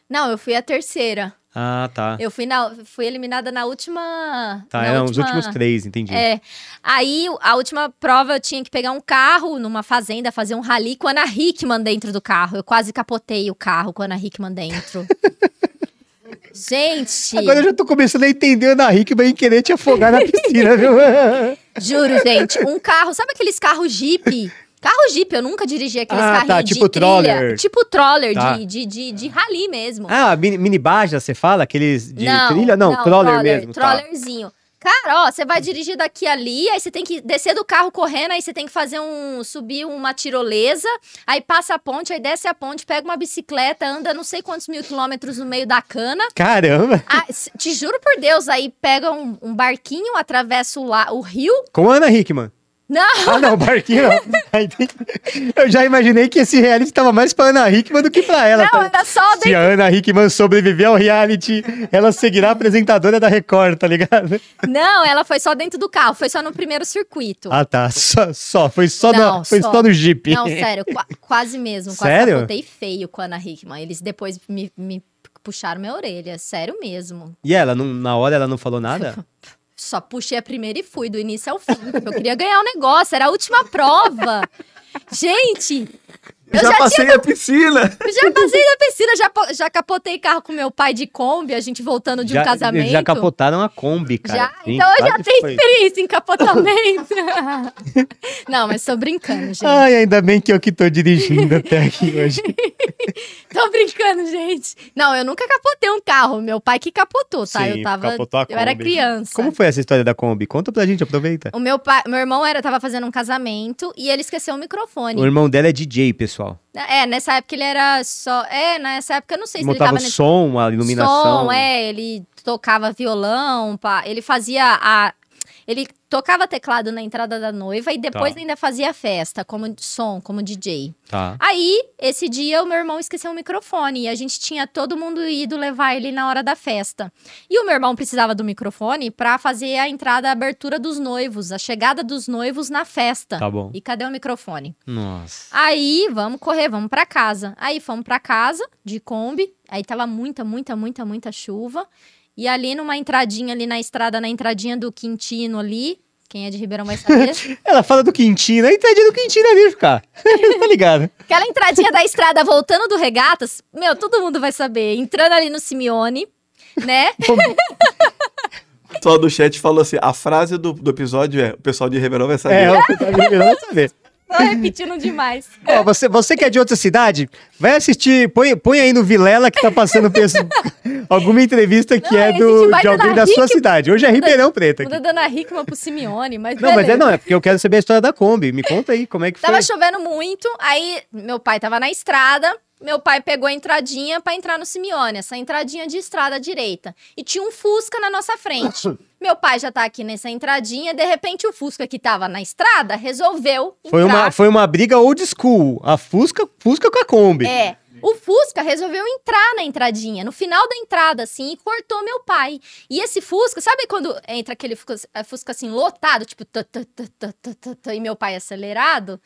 Não, eu fui a terceira. Ah, tá. Eu fui, na, fui eliminada na última. Tá, na eram os última- últimos três, entendi. É. Aí, a última prova, eu tinha que pegar um carro numa fazenda, fazer um rally com a Ana Hickman dentro do carro. Eu quase capotei o carro com a Ana Hickman dentro. Gente, Agora eu já tô começando a entender a Ana Hickman em querer te afogar na piscina, viu? juro, gente, um carro, sabe aqueles carros Jeep? Carro Jeep, eu nunca dirigi aqueles Ah, carrinhos tá, de tipo trilha, troller. Tipo troller Tá. de, de, de, de rally mesmo. ah, mini, mini baja, você fala? Aqueles de trilha? Não, crawler mesmo. tá. Cara, ó, você vai dirigir daqui ali, aí você tem que descer do carro correndo, aí você tem que fazer um. subir uma tirolesa, aí passa a ponte, aí desce a ponte, pega uma bicicleta, anda não sei quantos mil quilômetros no meio da cana. Caramba! Ah, te juro por Deus, aí pega um, um barquinho, atravessa o, la- o rio. Com a Ana Hickman. Não! Ah, não, barquinho não. Eu já imaginei que esse reality tava mais pra Ana Hickman do que pra ela. Não, era só Se dentro. a Ana Hickman sobreviver ao reality, ela seguirá a apresentadora da Record, tá ligado? Não, ela foi só dentro do carro, foi só no primeiro circuito. Ah, tá. Só, só. Foi só, Não, no, foi só. só no Jeep. Não, sério, qua- quase mesmo. Quase Sério? capotei feio com a Ana Hickman. Eles depois me, me puxaram minha orelha, sério mesmo. E ela, não- na hora, ela não falou nada? Só puxei a primeira e fui, do início ao fim. Eu queria ganhar o negócio, era a última prova. Gente, eu já, já, passei a piscina! tinha, já passei da piscina, já, já capotei carro com meu pai de Kombi, a gente voltando de já, um casamento. já capotaram a Kombi, cara. Já? Sim, então eu já tenho foi. experiência em capotamento. Não, mas tô brincando, gente. Ai, ainda bem que eu que tô dirigindo até aqui hoje. Tô brincando, gente. Não, eu nunca capotei um carro. Meu pai que capotou, tá? Sim, eu tava. capotou a Eu era Kombi. criança. Como foi essa história da Kombi? Conta pra gente, aproveita. O meu pai, meu irmão era, tava fazendo um casamento e ele esqueceu o microfone. O irmão dela é DJ, pessoal. É, nessa época ele era só. É, nessa época eu não sei se ele Montava tava o nesse. som, a iluminação. Som, é, ele tocava violão, pá, ele fazia a. Ele tocava teclado na entrada da noiva e depois Tá. ainda fazia festa, como som, como DJ. Tá. Aí, esse dia, o meu irmão esqueceu o microfone e a gente tinha todo mundo ido levar ele na hora da festa. E o meu irmão precisava do microfone pra fazer a entrada, a abertura dos noivos, a chegada dos noivos na festa. Tá bom. E cadê o microfone? Nossa. Aí, vamos correr, vamos pra casa. Aí fomos pra casa de Kombi. Aí tava muita, muita, muita, muita chuva. E ali numa entradinha ali na estrada, na entradinha do Quintino ali, quem é de Ribeirão vai saber. Ela fala do Quintino, a entradinha do Quintino ali, ficar. tá ligado? Aquela entradinha da estrada voltando do Regatas, meu, todo mundo vai saber. Entrando ali no Simeone, né? O pessoal do chat falou assim: a frase do, do episódio é: o pessoal de Ribeirão vai saber. É, o pessoal de Ribeirão vai saber. Tô repetindo demais. Ó, você, você que é de outra cidade, vai assistir, põe, põe aí no Vilela que tá passando peso, alguma entrevista que Não, é a do, de alguém da sua cidade. Hoje é Ribeirão Preto aqui. Muda Dona Hickman pro Simeone, mas Não, mas é beleza. não, é porque eu quero saber a história da Kombi. Me conta aí, como é que foi? Tava chovendo muito, aí meu pai tava na estrada, meu pai pegou a entradinha pra entrar no Simeone, essa entradinha de estrada à direita. E tinha um Fusca na nossa frente. meu pai já tá aqui nessa entradinha, de repente o Fusca que tava na estrada resolveu Foi uma, entrar. foi uma briga old school. A Fusca, Fusca com a Kombi. É. O Fusca resolveu entrar na entradinha, no final da entrada, assim, e cortou meu pai. E esse Fusca, sabe quando entra aquele Fusca, Fusca, assim, lotado, tipo, tã, tã, tã, e meu pai acelerado?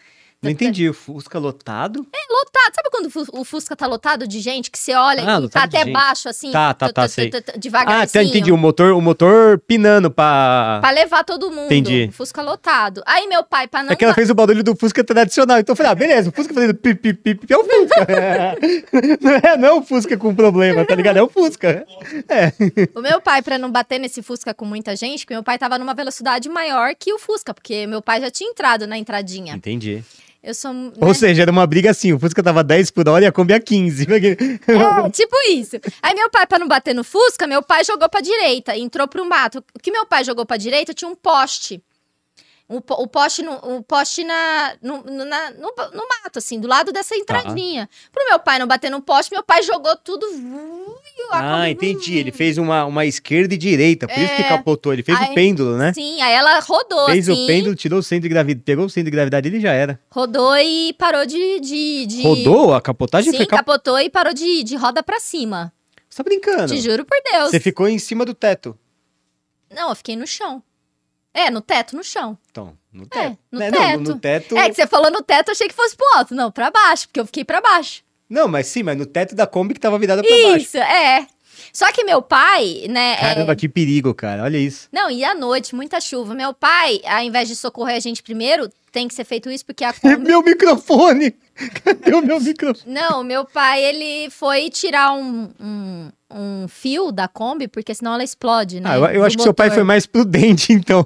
Não entendi. O Fusca lotado? É lotado. Sabe quando o Fu- o Fusca tá lotado de gente que você olha Ah, e tá até baixo, assim? Tá, tá, tá, sei. Ah, Devagarzinho. tá, entendi. O motor, o motor pinando pra. Pra levar todo mundo. Entendi. O Fusca lotado. Aí meu pai, pra não... É que ela fez o barulho do Fusca tradicional. Então eu falei, ah, beleza, o Fusca fazendo pi, pi, pi, pi, é o Fusca. não, é, não é o Fusca com problema, tá ligado? É o Fusca. É. O meu pai, pra não bater nesse Fusca com muita gente, porque meu pai tava numa velocidade maior que o Fusca, porque meu pai já tinha entrado na entradinha. Entendi. Eu sou... né? Ou seja, era uma briga assim, o Fusca tava 10 por hora e a Kombi a 15. É, tipo isso. Aí meu pai, pra não bater no Fusca, meu pai jogou pra direita, entrou pro mato. O que meu pai jogou pra direita tinha um poste. O, o poste, no, o poste na, no, na- no, no mato, assim, do lado dessa entradinha. Pro meu pai não bater no poste, meu pai jogou tudo. a Ah, Kombi- entendi. Ele fez uma, uma esquerda e direita, por isso que É. capotou. Ele fez Aí- o pêndulo, né? Sim, aí ela rodou, Fez assim. o pêndulo, tirou o centro de gravidade, pegou o centro de gravidade ele já era. Rodou e parou de. de, de... Rodou? A capotagem Sim, foi cap... capotou e parou de, de roda pra cima. Você tá brincando? Te juro por Deus. Você ficou em cima do teto. Não, eu fiquei no chão. É, no teto, no chão. Então, no É, teto. no Né, teto. Não, no teto. É que você falou no teto, eu achei que fosse pro alto. Não, pra baixo, porque eu fiquei pra baixo. Não, mas sim, mas no teto da Kombi que tava virada pra baixo. Isso, é. Só que meu pai, né? é- Caramba, que perigo, cara. Olha isso. Não, e à noite, muita chuva. Meu pai, ao invés de socorrer a gente primeiro, tem que ser feito isso porque a Kombi. Meu microfone! Cadê o meu microfone? Não, meu pai, ele foi tirar um, um, um fio da Kombi, porque senão ela explode, né? Ah, eu, eu acho que seu pai motor. foi mais prudente, então.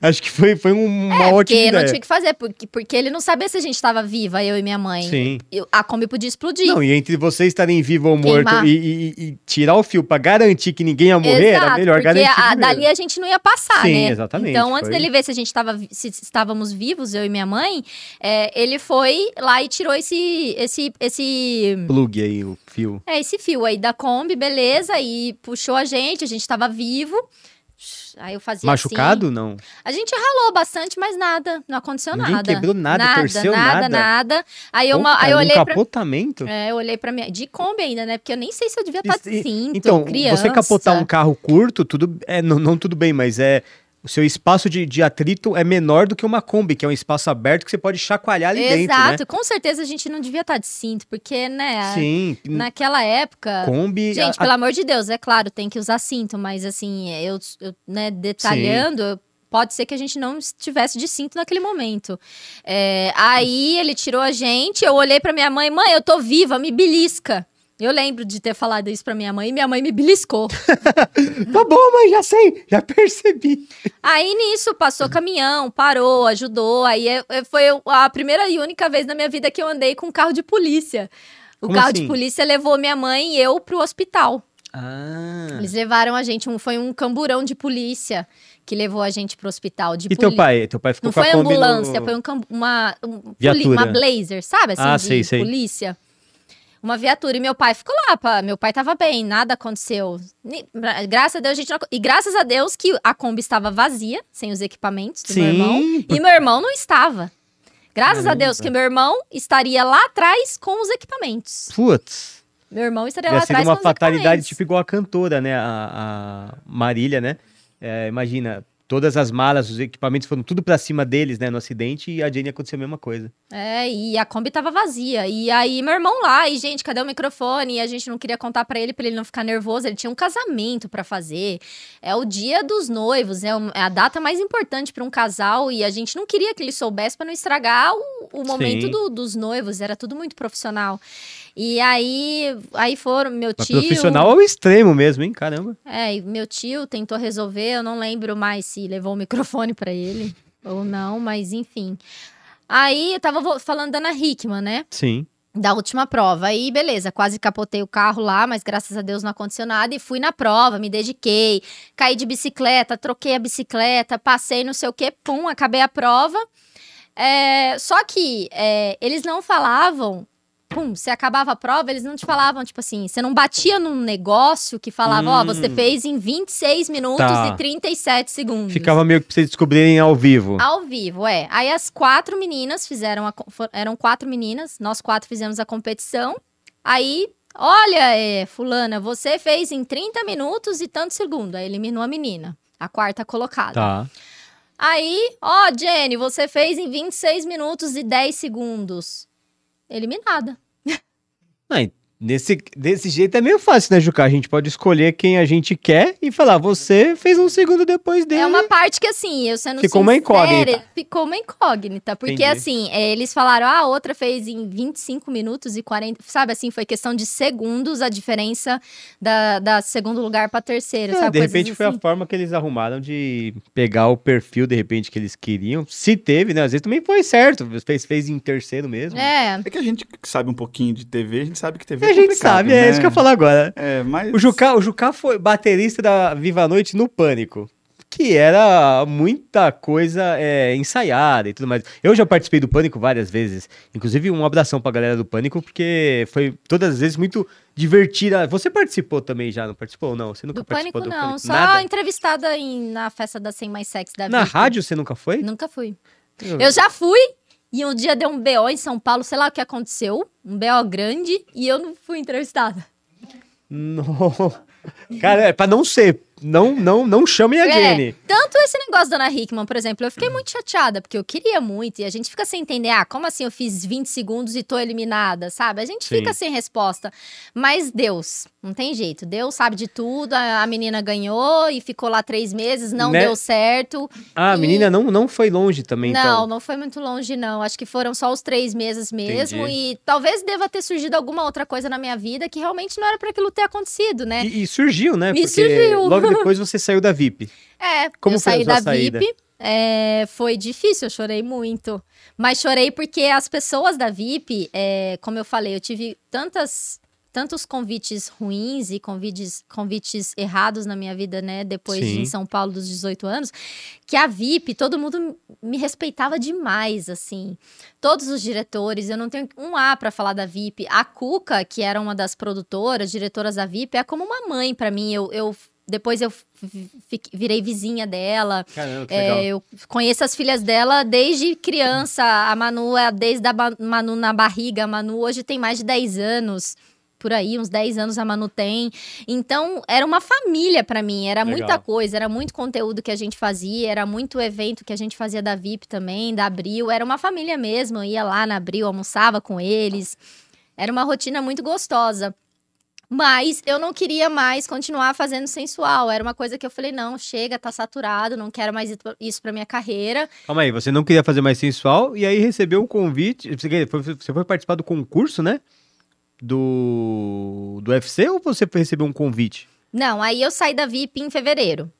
Acho que foi, foi um- uma É, ótima porque não ideia. tinha que fazer, porque, porque ele não sabia se a gente tava viva, eu e minha mãe. Sim. Eu- a Kombi podia explodir. Não, e entre vocês estarem vivo ou morto Queimar. e, e- e tirar o fio pra garantir que ninguém ia morrer, era Exato, melhor porque garantir. primeiro. dali a gente não ia passar, Sim, né? exatamente, Então, antes foi. dele ver se a gente tava, vi- se estávamos vivos, eu e minha mãe, é, ele foi lá e tirou esse, esse, esse, Plug aí, o fio. é, esse fio aí da Kombi, beleza, e puxou a gente, a gente tava vivo. Aí eu fazia Machucado? assim. Não. A gente ralou bastante, mas nada, não aconteceu Ninguém nada. quebrou nada, nada torceu nada, nada. nada. Aí eu, ma- aí eu olhei pra... capotamento. É, eu olhei pra minha. De Kombi ainda, né? Porque eu nem sei se eu devia estar de cinto. então, criança. você capotar um carro curto, tudo é não, não tudo bem, mas é o seu espaço de, de atrito é menor do que uma Kombi, que é um espaço aberto que você pode chacoalhar ali dentro, né? Exato, com certeza a gente não devia estar de cinto, porque, né, a- Sim. naquela época. Kombi. Gente, a- pelo amor de Deus, é claro, tem que usar cinto, mas assim, eu, eu, né, detalhando. Pode ser que a gente não estivesse de cinto naquele momento. É, aí ele tirou a gente, eu olhei pra minha mãe, mãe, eu tô viva, me belisca. Eu lembro de ter falado isso pra minha mãe e minha mãe me beliscou. Tá bom, mãe, já sei, já percebi. Aí nisso passou caminhão, parou, ajudou. Aí é- é- foi a primeira e única vez na minha vida que eu andei com um carro de polícia. O Como carro de assim? polícia levou minha mãe e eu pro hospital. Ah. Eles levaram a gente, um, foi um camburão de polícia que levou a gente pro hospital de E teu pai? Teu pai ficou Não com a foi no- ambulância, foi um uma, um uma blazer, sabe? Assim, Ah, de sei, sei. polícia. Uma viatura. E meu pai ficou lá, pá. meu pai tava bem, nada aconteceu. Graças a Deus, a gente não... E graças a Deus que a Kombi estava vazia, sem os equipamentos do meu irmão. Sim. E meu irmão não estava. Graças a Deus Caramba. que meu irmão estaria lá atrás com os equipamentos. Putz. Meu irmão estaria lá atrás uma com os fatalidade tipo igual a cantora, né? A, a Marília, né? É, imagina, todas as malas, os equipamentos foram tudo pra cima deles, né? No acidente e a Jane aconteceu a mesma coisa. É, e a Kombi tava vazia. E aí, meu irmão lá, e gente, cadê o microfone? E a gente não queria contar pra ele, pra ele não ficar nervoso. Ele tinha um casamento pra fazer. É o dia dos noivos, é um- é a data mais importante pra um casal. E a gente não queria que ele soubesse pra não estragar o, o momento do- dos noivos. Era tudo muito profissional. E aí, aí foram, meu Mas tio. profissional ao extremo mesmo, hein? Caramba. É, e meu tio tentou resolver, eu não lembro mais se levou o microfone pra ele ou não, mas enfim. Aí eu tava falando da Ana Hickman, né? Sim. da última prova. Aí, beleza, quase capotei o carro lá, mas graças a Deus não aconteceu nada. E fui na prova, me dediquei, caí de bicicleta, troquei a bicicleta, passei não sei o que, pum, acabei a prova. É, só que é, eles não falavam. Pum, você acabava a prova, eles não te falavam, tipo assim, você não batia num negócio que falava, ó, Hum. você fez em 26 minutos Tá. e 37 segundos. Ficava meio que pra vocês descobrirem ao vivo. Ao vivo, é. Aí as quatro meninas fizeram a. Eram quatro meninas, nós quatro fizemos a competição. Aí, olha, é, Fulana, você fez em 30 minutos e tantos segundos. Aí eliminou a menina, a quarta colocada. Tá. Aí, ó, Jenny, você fez em 26 minutos e 10 segundos. Eliminada. E Desse, jeito é meio fácil, né, Juca? A gente pode escolher quem a gente quer e falar, você fez um segundo depois dele. É uma parte que, assim, eu sendo Ficou uma sincera, incógnita. Ficou uma incógnita. Porque, Entendi. assim, é, eles falaram, ah, a outra fez em 25 minutos e 40. Sabe, assim, foi questão de segundos a diferença da, da segundo lugar pra terceiro. É, sabe? de repente foi a assim. forma que eles arrumaram de pegar o perfil, de repente, que eles queriam. Se teve, né? Às vezes também foi certo. Fez, fez em terceiro mesmo. É, É que a gente que sabe um pouquinho de TV, a gente sabe que TV a é gente sabe, é né? isso que eu falar agora. É, mas... O Jucá, o Jucá foi baterista da Viva a Noite no Pânico. Que era muita coisa é, ensaiada e tudo mais. Eu já participei do Pânico várias vezes. Inclusive, um abração pra galera do Pânico, porque foi todas as vezes muito divertida. Você participou também já, não participou? Não, você nunca do pânico participou do não. Pânico? Só Nada? entrevistada em, na festa da 100 mais sexy da Na VIP. rádio você nunca foi? Nunca fui. Eu já fui e um dia deu um BO em São Paulo, sei lá o que aconteceu. Um BO grande e eu não fui entrevistada. Não. Cara, é pra não ser. Não, não, não chamem a É, Jenny. Tanto esse negócio da Ana Hickman, por exemplo, eu fiquei muito chateada, porque eu queria muito, e a gente fica sem entender, ah, como assim eu fiz 20 segundos e tô eliminada, sabe? A gente Sim. fica sem resposta. Mas Deus, não tem jeito. Deus sabe de tudo, a, a menina ganhou e ficou lá três meses, não Né? deu certo. Ah, a E- menina não, não foi longe também, não, então. não foi muito longe, não. Acho que foram só os três meses mesmo. Entendi. E talvez deva ter surgido alguma outra coisa na minha vida que realmente não era para aquilo ter acontecido, né? E, e surgiu, né? Me Porque surgiu. logo depois você saiu da VIP. É, Como eu foi a saí sua da saída? VIP. é, foi difícil, eu chorei muito. Mas chorei porque as pessoas da VIP, é, como eu falei, eu tive tantas, tantos convites ruins e convites, convites errados na minha vida, né? Depois de Sim. em São Paulo dos 18 anos, que a VIP, todo mundo me respeitava demais, assim. Todos os diretores, eu não tenho um A pra falar da VIP. A Cuca, que era uma das produtoras, diretoras da VIP, é como uma mãe pra mim. Eu, eu depois eu virei vizinha dela. Caramba, que É, legal. eu conheço as filhas dela desde criança. A Manu é desde a Manu na barriga. A Manu hoje tem mais de 10 anos. Por aí, uns 10 anos a Manu tem. Então, era uma família pra mim. Era Legal. muita coisa, era muito conteúdo que a gente fazia, era muito evento que a gente fazia da VIP também, da Abril. Era uma família mesmo. Eu ia lá na Abril, almoçava com eles. Era uma rotina muito gostosa. Mas eu não queria mais continuar fazendo sensual. Era uma coisa que eu falei, não, chega, tá saturado, não quero mais isso pra minha carreira. Calma aí, você não queria fazer mais sensual e aí recebeu um convite. Você foi, você foi participar do concurso, né? Do, do UFC ou você recebeu um convite? Não, aí eu saí da VIP em fevereiro.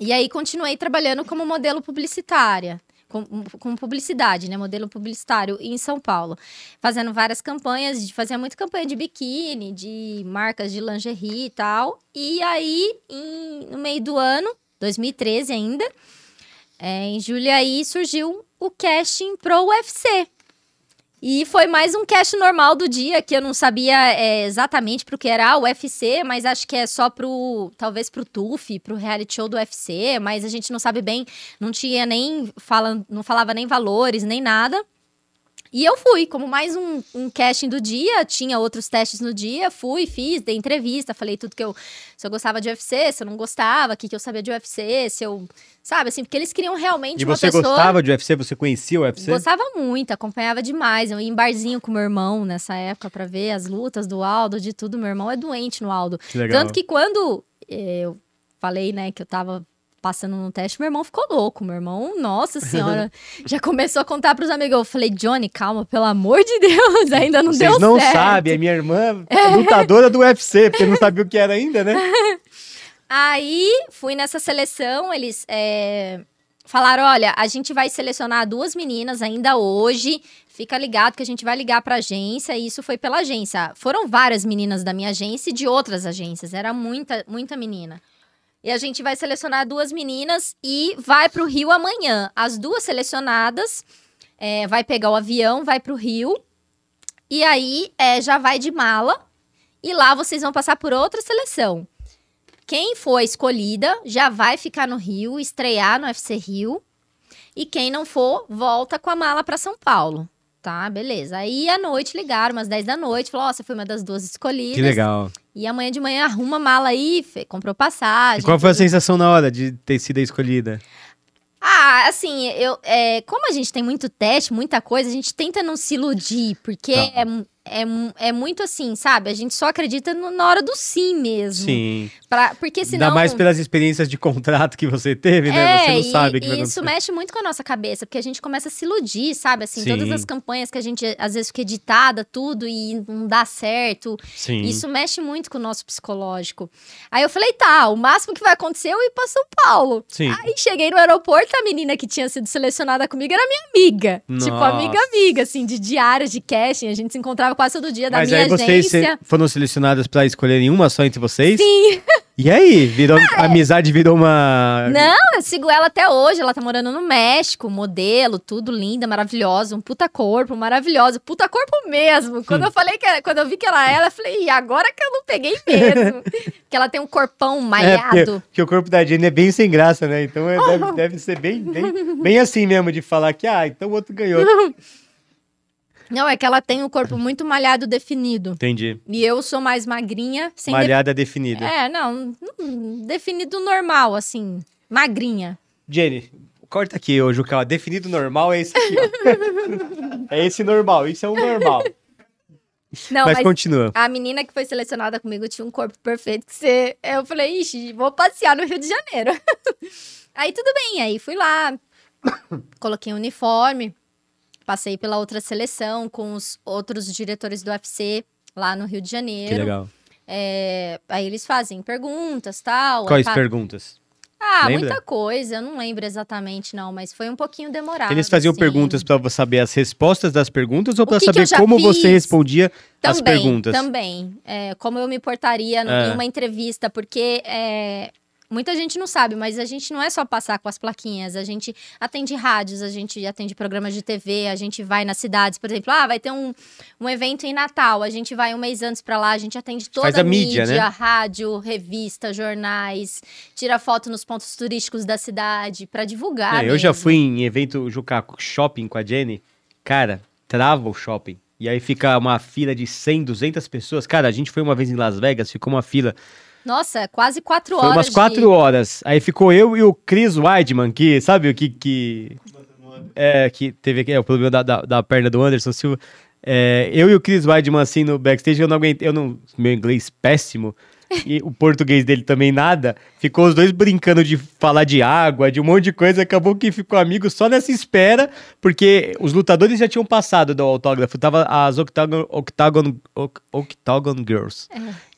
E aí continuei trabalhando como modelo publicitária. Com, com publicidade, né? Modelo publicitário em São Paulo. Fazendo várias campanhas, fazia muita campanha de biquíni, de marcas de lingerie e tal. E aí, em- no meio do ano, 2013 ainda, é, em julho aí surgiu o casting pro UFC. E foi mais um cast normal do dia, que eu não sabia é, exatamente pro que era o UFC, mas acho que é só pro, talvez pro TUF, pro reality show do UFC, mas a gente não sabe bem, não tinha nem, fala, não falava nem valores, nem nada. E eu fui, como mais um, um casting do dia, tinha outros testes no dia, fui, fiz, dei entrevista, falei tudo que eu. Se eu gostava de UFC, se eu não gostava, o que, que eu sabia de UFC, se eu. Sabe, assim, porque eles queriam realmente E uma você pessoa. gostava de UFC? Você conhecia o UFC? Gostava muito, acompanhava demais. Eu ia em barzinho com meu irmão nessa época pra ver as lutas do Aldo, de tudo. Meu irmão é doente no Aldo. Que legal. Tanto que quando eh, eu falei, né, que eu tava passando no teste, meu irmão ficou louco. Meu irmão, nossa senhora, já começou a contar pros amigos. Eu falei, Johnny, calma, pelo amor de Deus, ainda não Vocês deu não certo. sabem, a minha irmã é lutadora do UFC, porque não sabia o que era ainda, né? Aí fui nessa seleção, eles é, falaram: olha, a gente vai selecionar duas meninas ainda hoje. Fica ligado que a gente vai ligar pra agência. E isso foi pela agência. Foram várias meninas da minha agência e de outras agências. Era muita, muita menina. E a gente vai selecionar duas meninas e vai pro Rio amanhã. As duas selecionadas é, vai pegar o avião, vai pro Rio. E aí é, já vai de mala. E lá vocês vão passar por outra seleção. Quem for escolhida já vai ficar no Rio, estrear no UFC Rio. E quem não for, volta com a mala para São Paulo. Tá, beleza. Aí à noite ligaram, umas 10 da noite, falou: Ó, você foi uma das duas escolhidas. Que legal. E amanhã de manhã arruma a mala aí, Fê, comprou passagem. E qual foi a tudo. sensação na hora de ter sido a escolhida? Ah, assim, eu, é, como a gente tem muito teste, muita coisa, a gente tenta não se iludir, porque Tá. é, é, é muito assim, sabe? A gente só acredita no- na hora do sim mesmo. Sim. Pra, porque senão. Ainda mais pelas experiências de contrato que você teve, né? Você não É, sabe o e, que vai e isso acontecer. mexe muito com a nossa cabeça, porque a gente começa a se iludir, sabe? Assim, Sim. todas as campanhas que a gente às vezes fica editada, tudo, e não dá certo. Sim. Isso mexe muito com o nosso psicológico. Aí eu falei, tá, o máximo que vai acontecer é eu ir pra São Paulo. Sim. Aí cheguei no aeroporto, a menina que tinha sido selecionada comigo era minha amiga. Tipo, Nossa. amiga, amiga, assim, de diárias, de casting. A gente se encontrava quase todo dia da Mas minha aí vocês agência. foram selecionadas pra escolherem uma só entre vocês? Sim. E aí? Virou, a amizade virou uma. Não, eu sigo ela até hoje. Ela tá morando no México, modelo, tudo linda, maravilhosa, um puta corpo, maravilhosa, puta corpo mesmo. Quando eu falei que era- quando eu vi que era ela, eu falei, e agora que eu não peguei mesmo. que ela tem um corpão É, porque, malhado. porque o corpo da Jenny é bem sem graça, né? Então é- deve, deve ser bem, bem, bem assim mesmo, de falar que, ah, então o outro ganhou. Não, é que ela tem um corpo muito malhado definido. Entendi. E eu sou mais magrinha, sem Malhada definida. É, não, definido normal, assim, magrinha. Jenny, corta aqui, ô Juca. ó, Definido normal é esse aqui, ó. é esse normal, isso é um normal. Não, mas, mas, continua. a menina que foi selecionada comigo tinha um corpo perfeito que você... Eu falei, ixi, vou passear no Rio de Janeiro. aí tudo bem, aí fui lá, coloquei um uniforme, passei pela outra seleção com os outros diretores do UFC lá no Rio de Janeiro. Que legal. É, aí eles fazem perguntas, tal. Quais pa- perguntas? Ah, Lembra? muita coisa. Eu não lembro exatamente, não, mas foi um pouquinho demorado. Eles faziam assim. perguntas pra saber as respostas das perguntas ou que saber como você fiz? respondia as Também, perguntas? Também. É, como eu me portaria no- É. em uma entrevista, porque é, muita gente não sabe, mas a gente não é só passar com as plaquinhas. A gente atende rádios, a gente atende programas de TV, a gente vai nas cidades, por exemplo, ah, vai ter um, um evento em Natal, a gente vai um mês antes pra lá, a gente atende toda Faz a mídia, né? rádio, revista, jornais, tira foto nos pontos turísticos da cidade pra divulgar. É, eu já fui em evento Juca shopping com a Jenny. Cara, trava o shopping. E aí fica uma fila de 100, 200 pessoas. Cara, a gente foi uma vez em Las Vegas, ficou uma fila. Nossa, quase quatro Foi horas. umas de- quatro horas. Aí ficou eu e o Chris Weidman, que sabe o que. que é, que teve é, o problema da, da, da perna do Anderson Silva. É, eu e o Chris Weidman, assim, no backstage, eu não aguentei. Eu não. Meu inglês péssimo. E o português dele também nada. Ficou os dois brincando de falar de água, de um monte de coisa. Acabou que ficou amigo só nessa espera, porque os lutadores já tinham passado do autógrafo. Tava as Octagon, Octagon, Oc- Octagon Girls.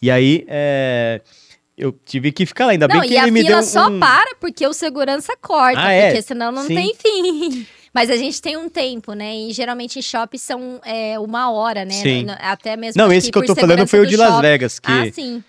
E aí, é, eu tive que ficar lá. Ainda Não, bem que e a ele me fila deu só um... para porque o segurança corta, Ah, é? porque senão não Sim. tem fim. Mas a gente tem um tempo, né? E geralmente em shopping são é, uma hora, né? Sim. Até mesmo Não, esse que eu tô falando foi o de Las shopping. Vegas, que... Ah, sim.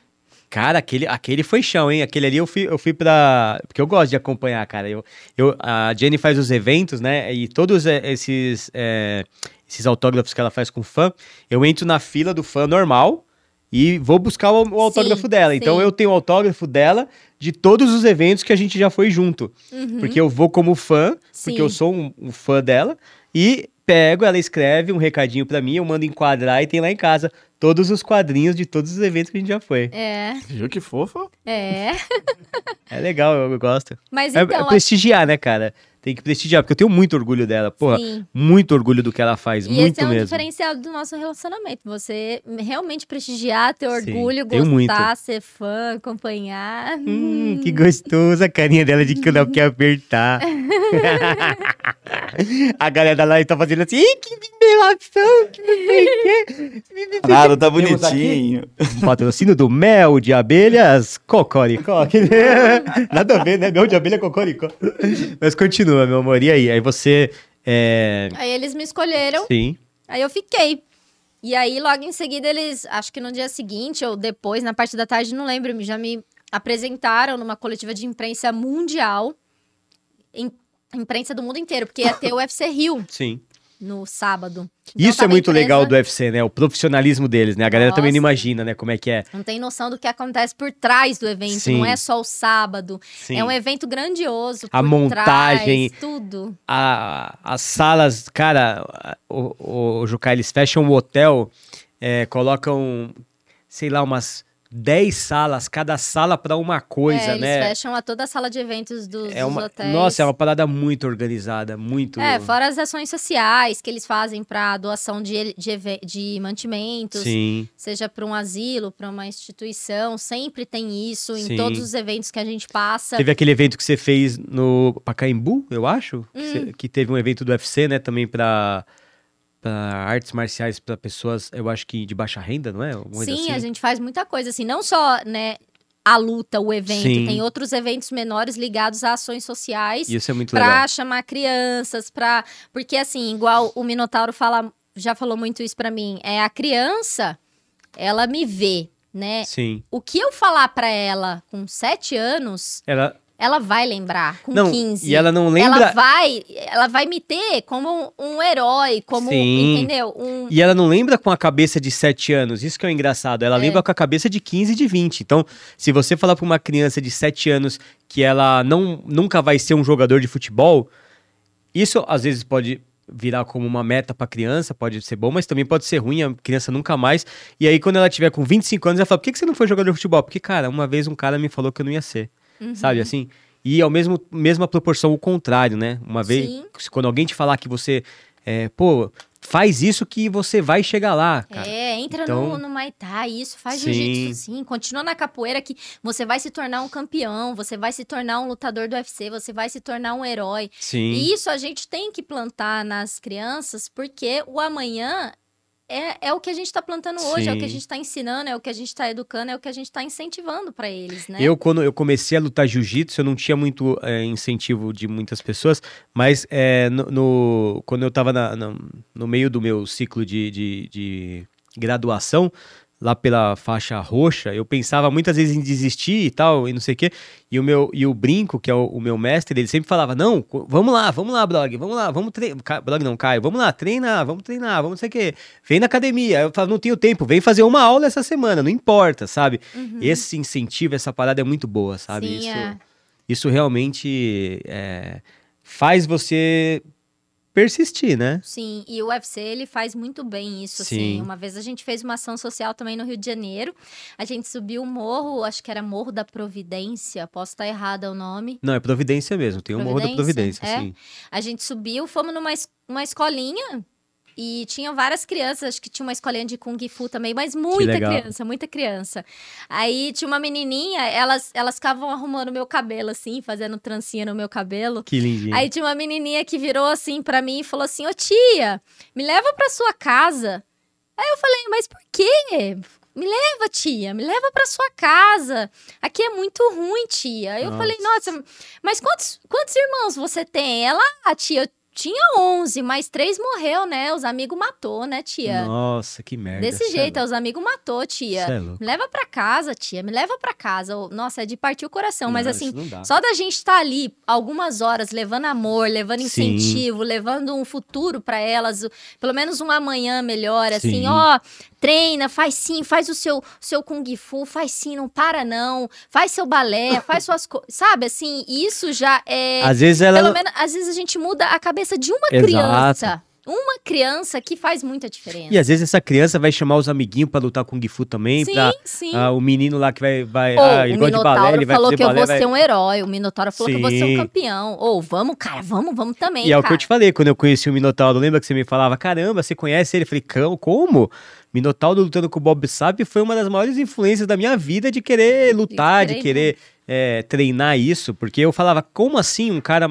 Cara, aquele, aquele foi chão, hein? Aquele ali eu fui, eu fui pra. Porque eu gosto de acompanhar, cara. Eu, eu, a Jenny faz os eventos, né? E todos é, esses, é, esses autógrafos que ela faz com fã, eu entro na fila do fã normal e vou buscar o, o autógrafo dela. Então sim. eu tenho o autógrafo dela de todos os eventos que a gente já foi junto. Porque eu vou como fã, porque Uhum. Sim. eu sou um, um fã dela, e pego, ela escreve um recadinho pra mim, eu mando enquadrar e tem lá em casa todos os quadrinhos de todos os eventos que a gente já foi. É, Viu que fofo? é. É legal, eu, eu gosto. Mas É, então, é prestigiar, né, cara? Tem que prestigiar, porque eu tenho muito orgulho dela. Porra, sim. muito orgulho do que ela faz, E muito esse é um mesmo. diferencial do nosso relacionamento. Você realmente prestigiar, ter Sim, orgulho, muito. gostar, ser fã, acompanhar. Hum, que gostoso a carinha dela de que não quer apertar. a galera da live tá fazendo assim, Ih, que revelação, que não sei o quê. Nada, tá bonitinho. um patrocínio do mel de abelhas Cocoricó. Nada a ver, né? Mel de abelha Cocoricó. Mas continua, meu amor. E aí? Aí você. É... Aí eles me escolheram, Sim. aí eu fiquei. E aí, logo em seguida, eles, acho que no dia seguinte ou depois, na parte da tarde, não lembro, já me apresentaram numa coletiva de imprensa mundial. Em, imprensa do mundo inteiro, porque ia ter o UFC Rio Sim. No sábado. Então, Isso é tava a muito empresa- legal do UFC, né? O profissionalismo deles, né? A galera também não Nossa. imagina, né? Como é que é. Não tem noção do que acontece por trás do evento, Sim. não é só o sábado. Sim. É um evento grandioso. A montagem. trás, tudo. a- as salas, cara, o, o, o Jucá, eles fecham o hotel, é, colocam, sei lá, umas 10 salas, cada sala pra uma coisa, é, eles né? fecham a toda a sala de eventos dos, É dos uma, hotéis. nossa, é uma parada muito organizada, muito. É, fora as ações sociais que eles fazem para doação de, de, de mantimentos, Sim, seja para um asilo, para uma instituição, sempre tem isso em Sim. todos os eventos que a gente passa. teve aquele evento que você fez no Pacaembu, eu acho, que, Hum. você- que teve um evento do UFC, né, também pra artes marciais pra pessoas, eu acho que de baixa renda, não é? Sim, assim. a gente faz muita coisa assim, não só, né, a luta, o evento, Sim. tem outros eventos menores ligados a ações sociais Isso é muito para legal. chamar crianças, para porque assim, igual o Minotauro fala, já falou muito isso para mim, é a criança, ela me vê, né? Sim. O que eu falar para ela com 7 anos, Ela, ela vai lembrar com não, 15. e ela não lembra... Ela vai, ela vai me ter como um, um herói, como, Sim. entendeu? Um, E ela não lembra com a cabeça de 7 anos, isso que é o engraçado. Ela É. lembra com a cabeça de 15 e de 20. Então, se você falar pra uma criança de 7 anos que ela não, nunca vai ser um jogador de futebol, isso às vezes pode virar como uma meta pra criança, pode ser bom, mas também pode ser ruim, a criança nunca mais. E aí, quando ela tiver com 25 anos, ela fala: por que, que você não foi jogador de futebol? Porque, cara, uma vez um cara me falou que eu não ia ser. Uhum. Sabe assim? E ao mesmo mesma proporção o contrário, né? Uma vez, Sim. quando alguém te falar que você, é, pô, faz isso que você vai chegar lá, cara. É, entra Então- no, no Thai, isso, faz jiu-jitsu sim, continua na capoeira que você vai se tornar um campeão, você vai se tornar um lutador do UFC, você vai se tornar um herói. Sim. E isso a gente tem que plantar nas crianças, porque o amanhã é, é o que a gente está plantando hoje, é o que a gente está ensinando, é o que a gente está educando, é o que a gente está incentivando para eles, né? Eu, quando eu comecei a lutar jiu-jitsu, eu não tinha muito é, incentivo de muitas pessoas, mas é, no, no- quando eu tava na- na- no meio do meu ciclo de, de- de graduação, lá pela faixa roxa, eu pensava muitas vezes em desistir e tal, e não sei o quê, e o meu e o Brinco, que é o, o meu mestre, ele sempre falava, não, vamos lá, vamos lá, Blog, vamos lá, vamos treinar, Blog não, Caio, vamos lá, treinar, vamos treinar, vamos não sei o quê, vem na academia, eu falo, não tenho tempo, vem fazer uma aula essa semana, não importa, sabe? Uhum. Esse incentivo, essa parada é muito boa, sabe? Sim, isso, é. isso realmente é, faz você persistir, né? Sim, e o UFC ele faz muito bem isso, Sim. assim. Uma vez a gente fez uma ação social também no Rio de Janeiro. A gente subiu o morro, acho que era Morro da Providência, posso estar errada o nome. Não, é providência mesmo. Tem o Morro da Providência? Providência, É? sim. A gente subiu, fomos numa es- uma escolinha e tinha várias crianças, acho que tinha uma escolinha de Kung Fu também, mas muita criança, muita criança. Aí tinha uma menininha, elas, elas ficavam arrumando meu cabelo assim, fazendo trancinha no meu cabelo. Que lindinho. Aí tinha uma menininha que virou assim pra mim e falou assim: Ô tia, me leva pra sua casa. Aí eu falei: Mas por quê? Me leva, tia, me leva pra sua casa. Aqui é muito ruim, tia. Aí eu Nossa. falei: Nossa, mas quantos, quantos irmãos você tem? Ela, ah, tia, eu tinha 11, mas três morreu, né? Os amigos matou, né, tia? Nossa, que merda. Desse cê jeito, é os amigos matou, tia. é. Me leva pra casa, tia, me leva pra casa. Nossa, é de partir o coração, mas Não, assim, não dá. só da gente estar ali algumas horas levando amor, levando Sim. incentivo, levando um futuro pra elas, pelo menos um amanhã melhor, assim, Sim. ó, treina, faz sim, faz o seu seu kung fu, faz sim, não para não, faz seu balé, faz suas coisas, sabe? Assim, isso já é Às vezes ela. pelo menos às vezes a gente muda a cabeça de uma Exato. criança. Uma criança que faz muita diferença. E às vezes essa criança vai chamar os amiguinhos pra lutar com o Gifu também. sim, pra, sim. ah, o menino lá que vai. vai Ô, ah, ele o gosta de balé, ele vai falou que eu balé. vou vai- ser um herói. O Minotauro falou que eu vou ser Sim. um campeão. Ou vamos, cara, vamos, vamos também, E é o cara. que eu te falei, quando eu conheci o Minotauro, lembra que você me falava, caramba, você conhece ele? Eu falei, "Cão, como? Minotauro lutando com o Bob Sapp foi uma das maiores influências da minha vida de querer lutar, de querer querer é, treinar isso, porque eu falava, como assim um cara.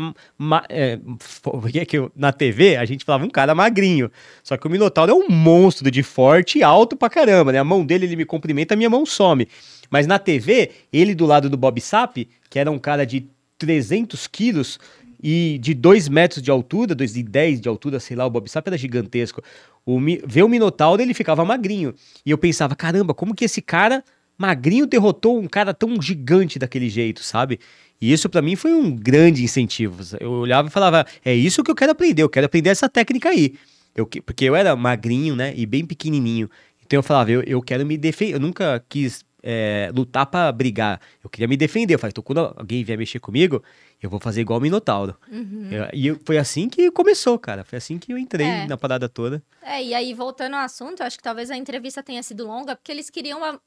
É, porque que eu, na TV a gente falava um cara magrinho. Só que o Minotauro é um monstro de forte e alto pra caramba, né? A mão dele, ele me cumprimenta, a minha mão some. Mas na TV, ele do lado do Bob Sapp, que era um cara de 300 quilos e de 2 metros de altura, 2,10 de altura, sei lá, o Bob Sapp era gigantesco. O, ver o Minotauro, ele ficava magrinho. E eu pensava, caramba, como que esse cara magrinho derrotou um cara tão gigante daquele jeito, sabe? E isso para mim foi um grande incentivo. Eu olhava e falava, é isso que eu quero aprender, eu quero aprender essa técnica aí. Eu, porque eu era magrinho, né, e bem pequenininho. Então eu falava, eu, eu quero me defender. Eu nunca quis é, lutar para brigar. Eu queria me defender. Eu falei, então, quando alguém vier mexer comigo, eu vou fazer igual o Minotauro. Uhum. Eu, e foi assim que começou, cara. Foi assim que eu entrei é. na parada toda. É, e aí, voltando ao assunto, eu acho que talvez a entrevista tenha sido longa, porque eles queriam uma,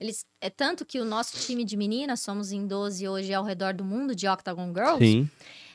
eles, é tanto que o nosso time de meninas, somos em 12 hoje ao redor do mundo de Octagon Girls. Sim.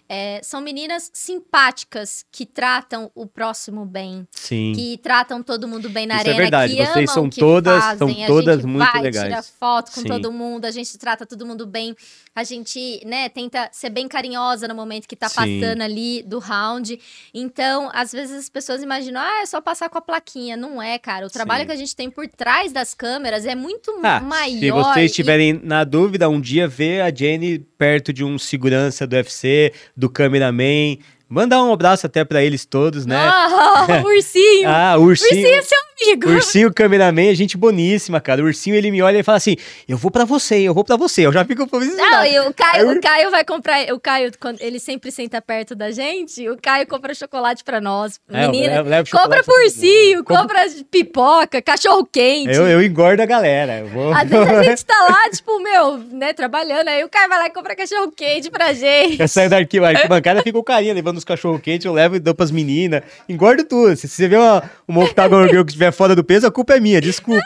É, são meninas simpáticas que tratam o próximo bem. Sim. Que tratam todo mundo bem na Isso é arena. É verdade. Que Vocês são todas, fazem, são todas muito vai, legais. tira foto com Sim. todo mundo, a gente trata todo mundo bem. A gente, né, tenta ser bem carinhosa no momento que tá Sim. passando ali do round. Então, às vezes as pessoas imaginam, ah, é só passar com a plaquinha. Não é, cara. O trabalho Sim. que a gente tem por trás das câmeras é muito ah, maior. Se vocês estiverem e... na dúvida, um dia vê a Jenny perto de um segurança do UFC, do cameraman. Mandar um abraço até para eles todos, né? Ah, ursinho! ah, ursinho. Ursinho é seu amigo. Ursinho cameraman é gente boníssima, cara. O ursinho, ele me olha e fala assim, eu vou para você, eu vou para você. Eu já fico... Não, e o Caio, o Caio vai comprar... O Caio, quando ele sempre senta perto da gente, o Caio compra chocolate para nós. É, Menina, eu levo compra pro ursinho, compra pipoca, cachorro quente. Eu, eu engordo a galera. Eu vou... Às vezes a gente tá lá, tipo, meu, né, trabalhando, aí o Caio vai lá e compra cachorro quente pra gente. Eu saio da arquibancada, fica o carinha levando os cachorro quente, eu levo e dou pras meninas. Engordo tudo. Se você vê uma, uma Octagon que estiver fora do peso, a culpa é minha, desculpa.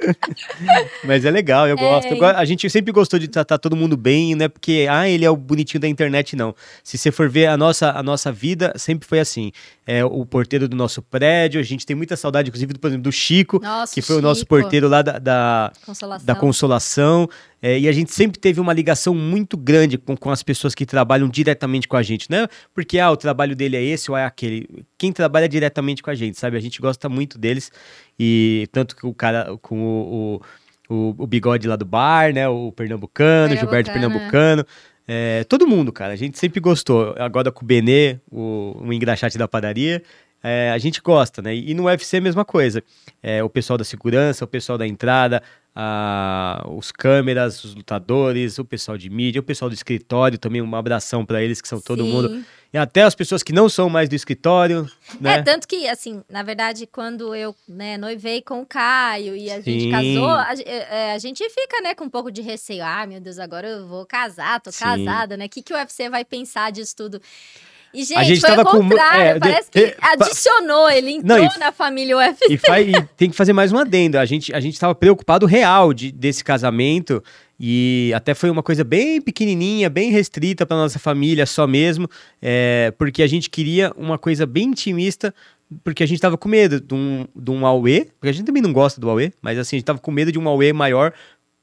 Mas é legal, eu gosto. É. Eu, a gente sempre gostou de tratar todo mundo bem, não é porque, ah, ele é o bonitinho da internet, não. Se você for ver a nossa, a nossa vida, sempre foi assim. É o porteiro do nosso prédio, a gente tem muita saudade, inclusive, do, por exemplo, do Chico, nossa, que foi Chico. o nosso porteiro lá da, da Consolação. Da consolação. É, e a gente sempre teve uma ligação muito grande com, com as pessoas que trabalham diretamente com a gente, né? Porque, ah, o trabalho dele é esse ou é aquele. Quem trabalha diretamente com a gente, sabe? A gente gosta muito deles. E tanto que o cara, com o, o, o, bigode lá do bar, né? O pernambucano, o Gilberto Pernambucano. É, todo mundo, cara. A gente sempre gostou. Agora com o Benê, o, o engraxate da padaria. É, a gente gosta, né? E no UFC é a mesma coisa. É, o pessoal da segurança, o pessoal da entrada, a, os câmeras, os lutadores, o pessoal de mídia, o pessoal do escritório, também um abração para eles, que são todo Sim. mundo. E até as pessoas que não são mais do escritório, né? É, tanto que, assim, na verdade, quando eu né, noivei com o Caio e a Sim. gente casou, a, é, é, a, gente fica, né, com um pouco de receio. Ah, meu Deus, agora eu vou casar, tô Sim. casada, né? O que, que o UFC vai pensar disso tudo? E, gente, a gente foi tava o contrário, com, é, parece que adicionou, ele entrou não, e, na família UFC. E, faz, e, tem que fazer mais um adendo, a gente, a gente tava preocupado real de, desse casamento, e até foi uma coisa bem pequenininha, bem restrita para nossa família só mesmo, é, porque a gente queria uma coisa bem intimista, porque a gente tava com medo de um, de um Aue, porque a gente também não gosta do Aue, mas assim, a gente tava com medo de um Aue maior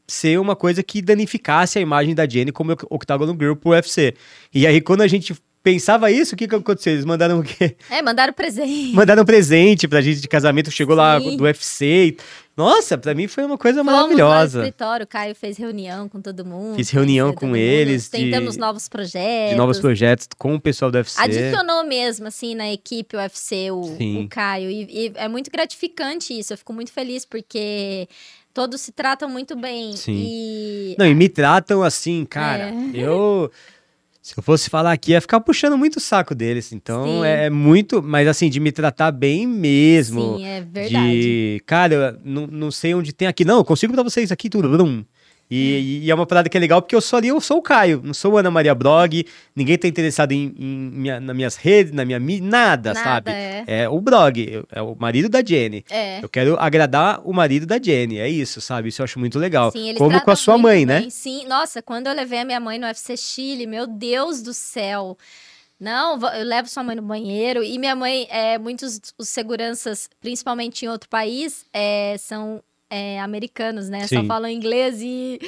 ser uma coisa que danificasse a imagem da Jenny como Octagon Girl pro UFC. E aí, quando a gente pensava isso, o que, que aconteceu? Eles mandaram o quê? É, mandaram presente. Mandaram presente pra gente de casamento, chegou Sim. lá do UFC. Nossa, pra mim foi uma coisa Fomos maravilhosa. no escritório, o Caio fez reunião com todo mundo. Fiz reunião com eles. Tentamos de, novos projetos. De novos projetos com o pessoal do UFC. Adicionou mesmo, assim, na equipe UFC, o, o Caio. E, e é muito gratificante isso. Eu fico muito feliz porque todos se tratam muito bem. Sim. E... Não, e me tratam assim, cara. É. Eu. Se eu fosse falar aqui, ia ficar puxando muito o saco deles. Então Sim. é muito. Mas assim, de me tratar bem mesmo. Sim, é verdade. De. Cara, eu não, não sei onde tem aqui. Não, eu consigo pra vocês aqui tudo. Brum. E, e, é uma parada que é legal porque eu sou ali, eu sou o Caio, não sou Ana Maria Blog, ninguém tá interessado em, em minha, nas minhas redes, na minha nada, nada sabe? É. é. o blog, é o marido da Jenny. É. Eu quero agradar o marido da Jenny, é isso, sabe? Isso eu acho muito legal. Sim, Como com a sua mãe, né? bem. né? Sim, nossa, quando eu levei a minha mãe no UFC Chile, meu Deus do céu. Não, eu levo sua mãe no banheiro. E minha mãe, é, muitos os seguranças, principalmente em outro país, é, são é, americanos, né? Sim. Só falam inglês e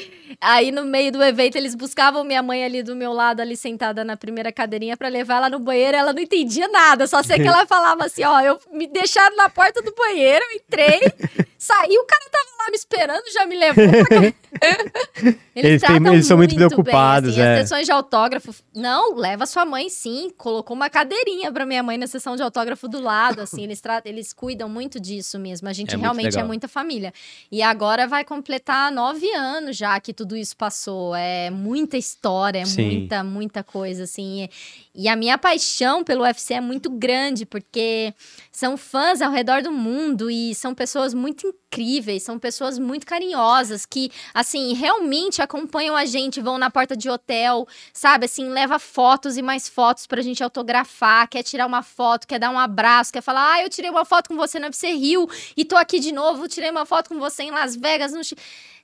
aí no meio do evento eles buscavam minha mãe ali do meu lado, ali sentada na primeira cadeirinha pra levar ela no banheiro. Ela não entendia nada, só sei que ela falava assim: ó, eu me deixaram na porta do banheiro, entrei, saí, o cara tava lá me esperando, já me levou. pra... Eles têm- tratam eles são muito bem, preocupados, assim, é. As sessões de autógrafo, não, leva sua mãe sim, colocou uma cadeirinha pra minha mãe na sessão de autógrafo do lado, assim, eles, tra- eles cuidam muito disso mesmo. A gente É realmente é muita família. E agora vai completar nove anos já que tudo isso passou. É muita história, é Sim. muita, muita coisa, assim. E, a minha paixão pelo UFC é muito grande, porque são fãs ao redor do mundo e são pessoas muito incríveis, são pessoas muito carinhosas que, assim, realmente acompanham a gente, vão na porta de hotel, sabe? Assim, leva fotos e mais fotos pra gente autografar, quer tirar uma foto, quer dar um abraço, quer falar, ah, eu tirei uma foto com você no UFC Rio e tô aqui de novo, tirei uma foto com você em Las Vegas, no Chi-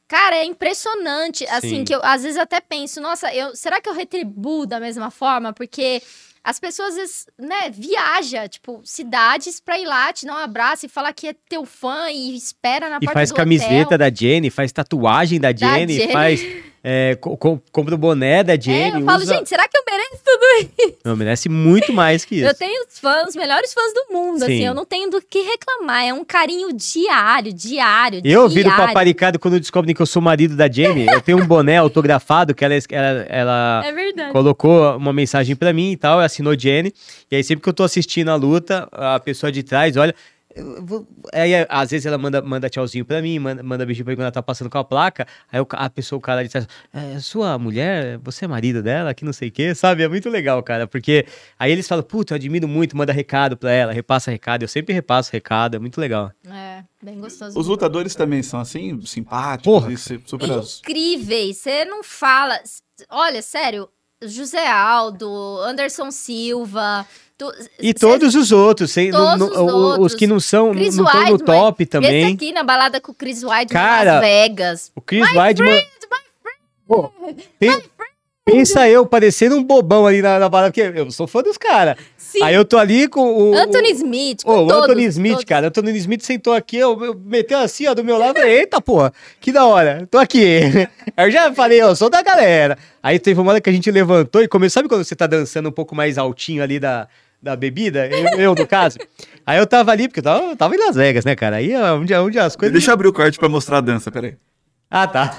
Cara, é impressionante, assim, Sim. que eu às vezes até penso, nossa, eu, será que eu retribuo da mesma forma? Porque as pessoas, às vezes, né, viaja, tipo, cidades pra ir lá, te dar um abraço e falar que é teu fã e espera na E porta faz do camiseta hotel. da Jenny, faz tatuagem da Jenny, Jenny. faz. É, co- co- compra o boné da Jenny. É, eu falo, usa- gente, será que eu mereço tudo Não, merece muito mais que isso. Eu tenho os fãs, os melhores fãs do mundo, assim, Sim. eu não tenho do que reclamar. É um carinho diário, diário, Eu viro diário. paparicado quando descobrem que eu sou marido da Jenny. Eu tenho um boné autografado que ela, ela, ela É colocou uma mensagem pra mim e tal, assinou Jenny. E aí sempre que eu tô assistindo a luta, a pessoa de trás olha. Eu vou- Aí, às vezes ela manda, manda tchauzinho pra mim, manda, manda beijinho pra mim quando ela tá passando com a placa. Aí o ca- a pessoa, o cara trás, é, sua mulher, você é marido dela, que não sei o quê, sabe? É muito legal, cara, porque aí eles falam, puta, eu admiro muito, manda recado pra ela, repassa recado. Eu sempre repasso recado, é muito legal. É, bem gostoso. Os lutadores também são assim, simpáticos Porra. e se- super. Incríveis, você não fala. Olha, sério, José Aldo, Anderson Silva. Tu- E todos os outros, sem, Todos não- os não- o- os outros. que não são, não no top Esse também. aqui na balada com o Chris White Cara, Las Vegas. O Chris Weidman. Pô, pen- pensa eu parecendo um bobão ali na, na balada, porque eu sou fã dos caras. Aí eu tô ali com o. Anthony Smith, com o todos, Anthony Smith, todos. cara. Anthony Smith sentou aqui, eu, eu meteu assim, ó, do meu lado. Eita, porra, que da hora, tô aqui. Aí eu já falei, eu sou da galera. Aí teve uma hora que a gente levantou e começou. Sabe quando você tá dançando um pouco mais altinho ali da, da bebida? Eu, eu, no caso. Aí eu tava ali, porque eu tava, eu tava em Las Vegas, né, cara? Aí é onde, onde as coisas. Deixa eu abrir o corte pra mostrar a dança, peraí. Ah, tá.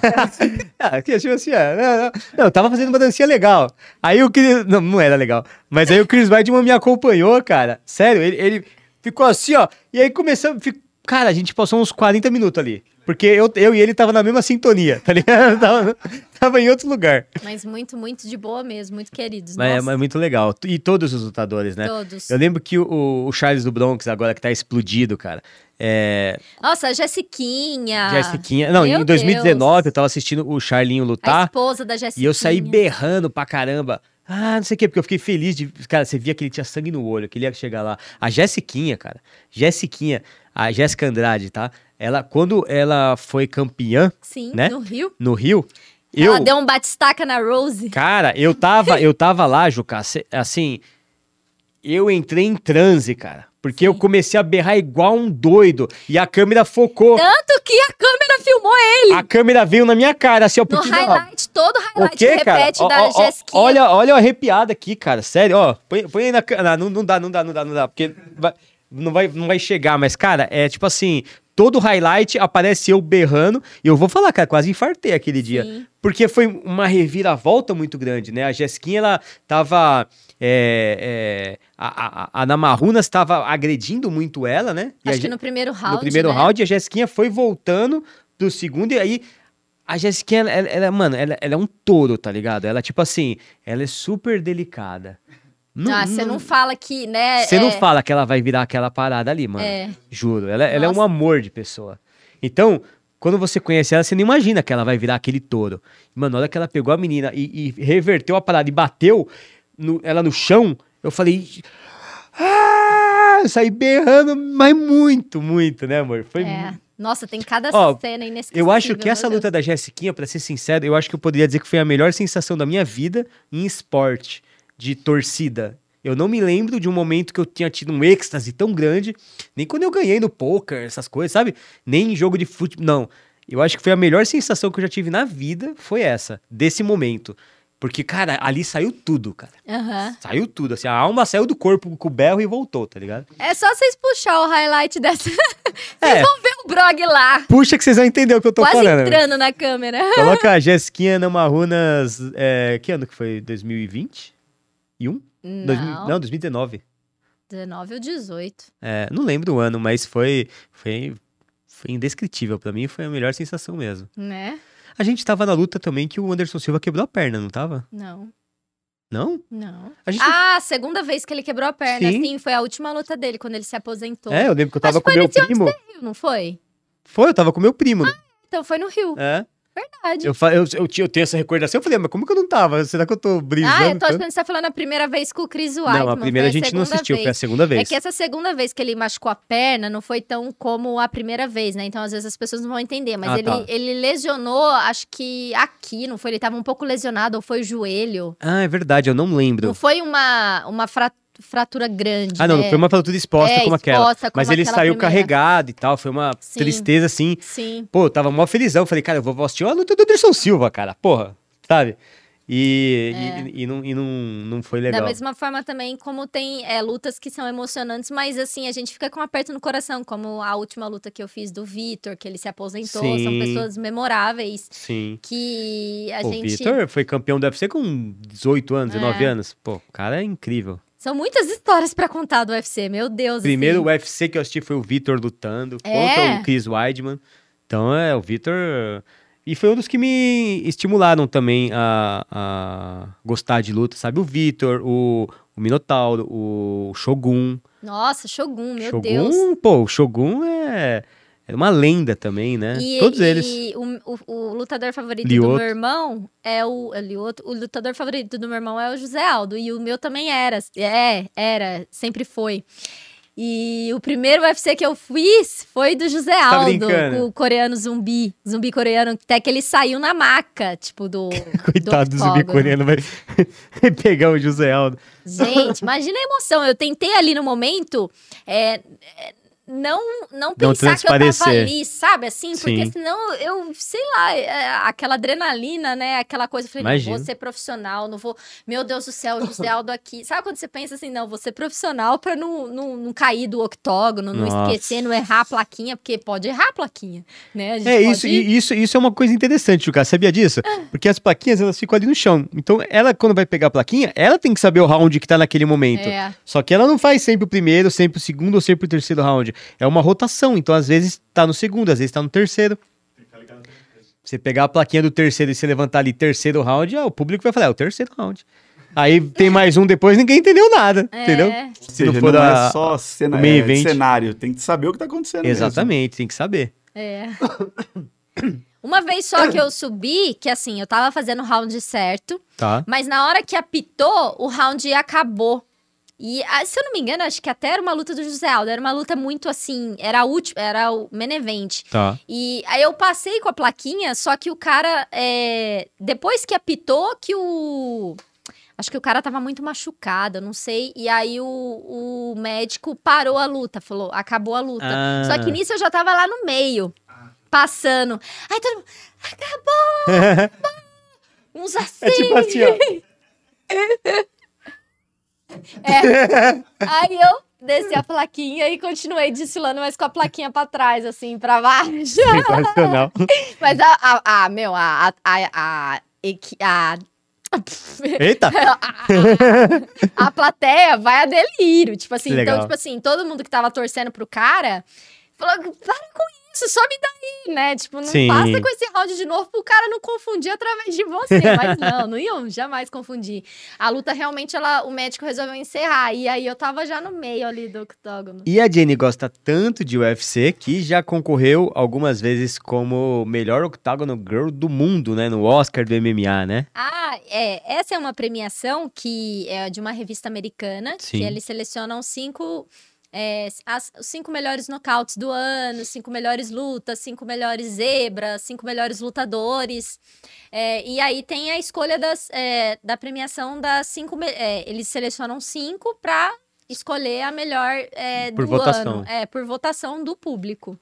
ah, que tipo assim, ah, não, não, não, eu tava fazendo uma dancinha legal. Aí o Chris. Não, não era legal. Mas aí o Chris Weidman me acompanhou, cara. Sério, ele, ele ficou assim, ó. E aí começamos. fi- Cara, a gente passou uns 40 minutos ali. Porque eu, eu e ele tava na mesma sintonia, tá ligado? tava, tava em outro lugar. Mas muito, muito de boa mesmo, muito queridos. Mas é, mas é muito legal. E todos os lutadores, né? todos. Eu lembro que o, o Charles do Bronx, agora que tá explodido, cara. É. Nossa, a Jessiquinha. Jessiquinha. Não, Meu em 2019 Deus. eu tava assistindo o Charlinho A lutar. esposa da Jessiquinha. E eu saí berrando pra caramba. Ah, não sei o quê, porque eu fiquei feliz de. Cara, você via que ele tinha sangue no olho, que ele ia chegar lá. A Jessiquinha, cara. Jessiquinha, a Jéssica Andrade, tá? Ela, quando ela foi campeã Sim, né? no Rio. no Rio, eu. Ela deu um batistaca na Rose. Cara, eu tava, eu tava lá, Juca, assim. Eu entrei em transe, cara. Porque eu comecei a berrar igual um doido. E a câmera focou. Tanto que a câmera filmou ele. A câmera veio na minha cara, assim, ó. No Porque, highlight, todo O highlight quê, cara? repete Ó, da ó, ó, Jessiquinha. olha, olha o arrepiado aqui, cara. Sério, ó. Põe, põe aí na câmera. Não, não dá, não dá, não dá, não dá. Porque vai- não, vai, não vai chegar. Mas, cara, é tipo assim: todo highlight aparece eu berrando. E eu vou falar, cara, quase infartei aquele dia. Sim. Porque foi uma reviravolta muito grande, né? A Jessiquinha, ela tava. É, é, a, a, a Namarunas estava agredindo muito ela, né? E Acho que Je- no primeiro round, no primeiro né? round, a Jessiquinha foi voltando pro segundo, e aí a Jessiquinha, ela, ela- ela- mano, ela, ela é um touro, tá ligado? Ela, tipo assim, ela é super delicada. Ah, você não fala que, né? Você não é- fala que ela vai virar aquela parada ali, mano. É. Juro. Ela, ela é um amor de pessoa. Então, quando você conhece ela, você não imagina que ela vai virar aquele touro. Mano, na hora que ela pegou a menina e, e reverteu a parada e bateu no- ela no chão, eu falei. Ah! Eu saí berrando, mas muito, muito, né, amor? Foi É. Nossa, tem cada Ó, cena inesquecível. eu acho que essa meu luta da Jessiquinha, pra ser sincero, eu acho que eu poderia dizer que foi a melhor sensação da minha vida em esporte, de torcida. Eu não me lembro de um momento que eu tinha tido um êxtase tão grande, nem quando eu ganhei no poker, essas coisas, sabe? Nem em jogo de futebol, não. Eu acho que foi a melhor sensação que eu já tive na vida, foi essa, desse momento. Porque, cara, ali saiu tudo, cara. Aham. Saiu tudo, assim, a alma saiu do corpo com o berro e voltou, tá ligado? É só vocês puxar o highlight dessa. vocês É. vão ver o blog lá. Puxa que vocês vão entender o que eu tô quase falando. entrando na câmera. Coloca a Jesquinha Namarunas, é, que ano que foi? 2020? E um? Dois Não, não, 2019. 19 ou 18. É, não lembro o ano, mas foi, foi, foi indescritível pra mim, foi a melhor sensação mesmo. Né? A gente tava na luta também que o Anderson Silva quebrou a perna, não tava? Não, Não? não. A gente Ah, segunda vez que ele quebrou a perna, Sim. sim, foi a última luta dele, quando ele se aposentou. É, eu lembro que eu tava Acho com foi meu primo. Rio, não foi? Foi, eu tava com meu primo. né? Então foi no Rio, É. verdade. Eu, eu, eu, eu tenho essa recordação, eu falei, mas como que eu não tava? Será que eu tô brisando? Ah, eu tô achando que você tá falando a primeira vez com o Chris White. Não, a primeira a gente não assistiu, foi a segunda vez. É que essa segunda vez que ele machucou a perna não foi tão como a primeira vez, né? Então, às vezes, as pessoas não vão entender. Mas Ah, ele, tá. ele lesionou, acho que aqui, não foi? Ele tava um pouco lesionado, ou foi o joelho. Ah, é verdade, eu não lembro. Não foi uma, uma fra- fratura grande, Ah, não, né? foi uma fratura exposta É, como aquela. exposta como Mas ele aquela saiu primeira. carregado e tal, foi uma Sim. tristeza assim. Sim. Pô, eu tava mó felizão. Falei, cara, eu vou assistir uma luta do Anderson Silva, cara. Porra, sabe? E, e, e não, e não, não foi legal. É. Da mesma forma também, como tem é, lutas que são emocionantes, mas assim, a gente fica com um aperto no coração, como a última luta que eu fiz do Vitor, que ele se aposentou. São Sim. pessoas memoráveis Sim. que a o gente. Vitor foi campeão do UFC com 18 anos, É. 19 anos. Pô, o cara é incrível. São muitas histórias pra contar do UFC, meu Deus. Primeiro assim. UFC que eu assisti foi o Vitor lutando É. contra o Chris Weidman. Então, é, o Vitor... E foi um dos que me estimularam também a, a gostar de luta, sabe? O Vitor, o, o Minotauro, o Shogun. Nossa, Shogun, meu Shogun, Deus. pô, o Shogun é, é uma lenda também, né? E, Todos e eles. O, o- o lutador favorito do Lioto. meu irmão é o. é Lioto. O lutador favorito do meu irmão é o José Aldo. E o meu também era. É, era, sempre foi. E o primeiro UFC que eu fiz foi do José Tá Aldo, com o coreano zumbi. Zumbi coreano, até que ele saiu na maca, tipo, do. Coitado do do zumbi coreano, vai pegar o José Aldo. Gente, imagina a emoção. Eu tentei ali no momento é, não, não pensar que eu tava ali, sabe? Assim, porque Sim. senão eu, sei lá, é, aquela adrenalina, né? Aquela coisa. Eu falei, não, Imagino. vou ser profissional, não vou. Meu Deus do céu, o José Aldo aqui. Sabe quando você pensa assim, não, vou ser profissional pra não, não, não cair do octógono, não Nossa. esquecer, não errar a plaquinha, porque pode errar a plaquinha, né? A É, isso, isso, isso é uma coisa interessante, Lucas. Sabia disso? Porque as plaquinhas, elas ficam ali no chão. Então, ela, quando vai pegar a plaquinha, ela tem que saber o round que tá naquele momento. É. Só que ela não faz sempre o primeiro, sempre o segundo ou sempre o terceiro round. É uma rotação. Então, às vezes, tá no segundo, às vezes tá no terceiro. Você pegar a plaquinha do terceiro e você levantar ali terceiro round, ah, o público vai falar, é o terceiro round. Aí tem mais um depois, ninguém entendeu nada, É. entendeu? Se seja, não for não da... é só cena, é, cenário, tem que saber o que tá acontecendo mesmo. Exatamente, tem que saber. É. Uma vez só que eu subi, que assim, eu tava fazendo o round certo, Tá. mas na hora que apitou, o round acabou. E, ah, se eu não me engano, acho que até era uma luta do José Aldo. Era uma luta muito assim. Era a última, era o main event. Tá. E aí eu passei com a plaquinha, só que o cara. é, depois que apitou, que o. Acho que o cara tava muito machucado, não sei. E aí o, o médico parou a luta, falou, acabou a luta. Ah. Só que nisso eu já tava lá no meio, passando. Aí todo mundo, acabou! Uns assim. É tipo assim, ó. Aí eu desci a plaquinha e continuei desfilando, mas com a plaquinha pra trás, assim, pra baixo. Sensacional. Mas a, a, a- meu, a, a, a, a, equi- a, Eita! a plateia vai a delírio. Tipo assim, então, legal. tipo assim, todo mundo que tava torcendo pro cara falou: para com isso, sobe daí, né? Tipo, não Sim. passa com esse round de novo pro cara não confundir através de você. Mas não, não iam jamais confundir. A luta realmente, ela, o médico resolveu encerrar. E aí eu tava já no meio ali do octógono. E a Jenny gosta tanto de UFC que já concorreu algumas vezes como melhor octagonal girl do mundo, né? No Oscar do MMA, né? Ah, é. Essa é uma premiação que é de uma revista americana, Sim. que eles selecionam cinco é, as os cinco melhores nocautes do ano, cinco melhores lutas, cinco melhores zebras, cinco melhores lutadores. É, e aí tem a escolha das, é, da premiação das cinco. é, eles selecionam cinco para escolher a melhor é, Por do votação. ano. É, por votação do público.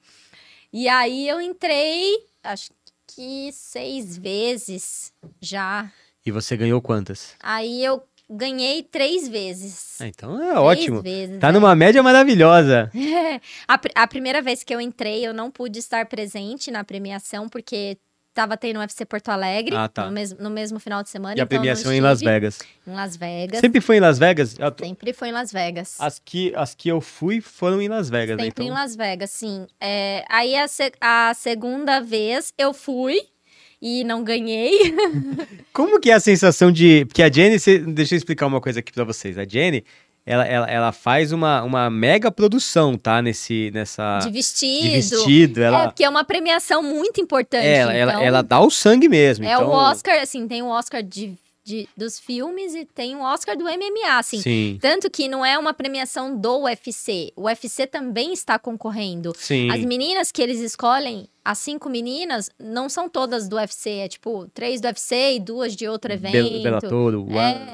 E aí eu entrei, acho que seis vezes já. E você ganhou quantas? Aí eu ganhei três vezes. Ah, então é Três ótimo. vezes, Tá é. numa média maravilhosa. A, pr- a primeira vez que eu entrei, eu não pude estar presente na premiação, porque tava tendo UFC Porto Alegre Ah, tá. no, mesmo, no mesmo final de semana. E a então não premiação em Las Vegas. Em Las Vegas. Sempre foi em Las Vegas? Tô- Sempre foi em Las Vegas. As que, as que eu fui foram em Las Vegas, né? Sempre em Então, Las Vegas, sim. É, aí a, se- a segunda vez eu fui e não ganhei. como que é a sensação de... Porque a Jenny, deixa eu explicar uma coisa aqui pra vocês. A Jenny, ela, ela, ela faz uma, uma mega produção, tá? Nesse, nessa... de de vestido. vestido. É, Ela, porque é uma premiação muito importante. ela, ela, então- ela dá o sangue mesmo. É então, o Oscar, assim, tem o Oscar de, de- dos filmes e tem o Oscar do MMA, assim. Sim, Tanto que não é uma premiação do UFC. O UFC também está concorrendo. sim. As meninas que eles escolhem, as cinco meninas, não são todas do UFC. É tipo, três do UFC e duas de outro evento. Bel- Bellator,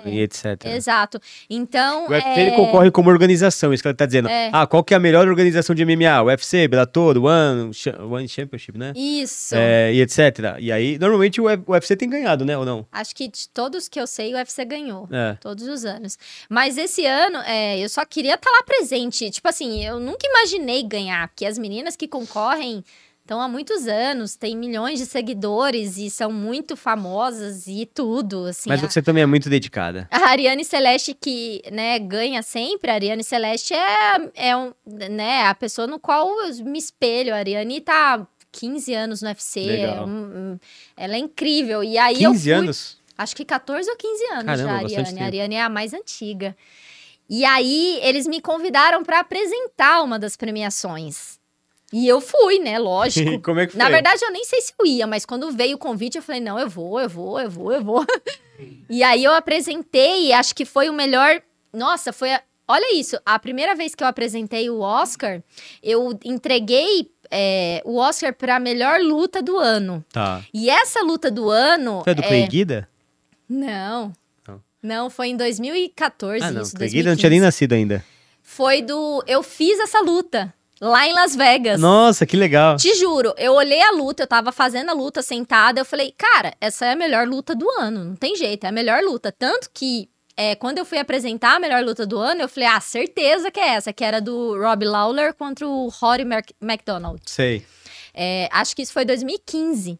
É, e etc. Exato. Então. O UFC é... ele concorre como organização, isso que ela tá dizendo. É. Ah, qual que é a melhor organização de MMA? O UFC, Bellator, One, One Championship, né? Isso. É, e etc. E aí, normalmente o UFC tem ganhado, né? Ou não? Acho que de todos que eu sei, o UFC ganhou. É. Todos os anos. Mas esse ano, é, eu só queria estar lá presente. Tipo assim, eu nunca imaginei ganhar, porque as meninas que concorrem estão há muitos anos, têm milhões de seguidores e são muito famosas e tudo. Assim, Mas a, você também é muito dedicada. a Ariane Celeste, que né, ganha sempre, a Ariane Celeste é, é um, né, a pessoa no qual eu me espelho. A Ariane tá. 15 anos no UFC, é um- ela é incrível. E aí eu 15 fui, anos? Acho que 14 ou 15 anos Caramba, já, a Ariane. tempo. A Ariane é a mais antiga. E aí, eles me convidaram para apresentar uma das premiações. E eu fui, né? Lógico. Como é que foi? Na verdade, eu nem sei se eu ia, mas quando veio o convite, eu falei: não, eu vou, eu vou, eu vou, eu vou. e aí eu apresentei, e acho que foi o melhor. Nossa, foi. a- Olha isso, a primeira vez que eu apresentei o Oscar, eu entreguei é, o Oscar para melhor luta do ano. Tá. E essa luta do ano. Foi do é, Clay Guida? não. Não. Não, foi em 2014 Ah, não. isso, Clay Guida não tinha nem 2015. nascido ainda. Foi do... Eu fiz essa luta lá em Las Vegas. Nossa, que legal. Te juro, eu olhei a luta, eu tava fazendo a luta sentada, eu falei, cara, essa é a melhor luta do ano, não tem jeito, é a melhor luta. Tanto que, é, quando eu fui apresentar a melhor luta do ano, eu falei, ah, certeza que é essa, que era do Rob Lawler contra o Rory Mac McDonald. Sei. É, acho que isso foi 2015.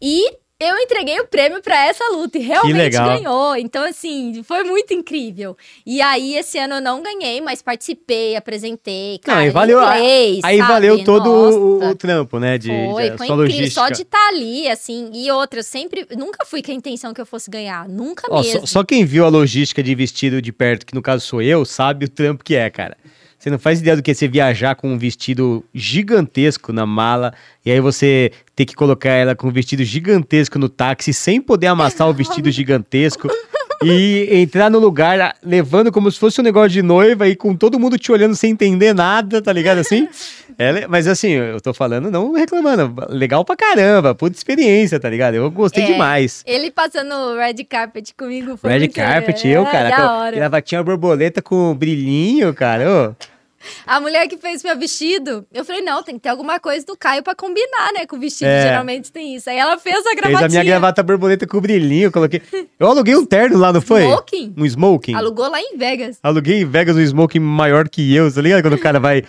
E eu entreguei o prêmio pra essa luta e realmente ganhou. Então, assim, foi muito incrível. E aí, esse ano eu não ganhei, mas participei, apresentei. Cara, não, e valeu, inglês, aí valeu todo o, o trampo, né? De, Foi, de, foi sua incrível. logística. Só de estar ali, assim. E outra, eu sempre. Nunca fui com a intenção que eu fosse ganhar. Nunca Ó, mesmo. só, só quem viu a logística de vestido de perto, que no caso sou eu, sabe o trampo que é, cara. Você não faz ideia do que é você viajar com um vestido gigantesco na mala e aí você ter que colocar ela com um vestido gigantesco no táxi sem poder amassar o vestido gigantesco e entrar no lugar levando como se fosse um negócio de noiva e com todo mundo te olhando sem entender nada, tá ligado assim? É, mas assim, eu tô falando não reclamando, legal pra caramba, puta experiência, tá ligado? Eu gostei É. demais. Ele passando o red carpet comigo foi Red carpet, eu, cara. Da hora. Gravatinha borboleta com brilhinho, cara. ô. A mulher que fez meu vestido, eu falei, não, tem que ter alguma coisa do Caio pra combinar, né? Com o vestido, É. geralmente tem isso. Aí ela fez a Fez gravatinha. a minha gravata borboleta com brilhinho, eu coloquei. Eu aluguei um terno lá, não foi? Smoking. Um smoking. Alugou lá em Vegas. Aluguei em Vegas um smoking maior que eu, tá ligado? Quando o cara vai,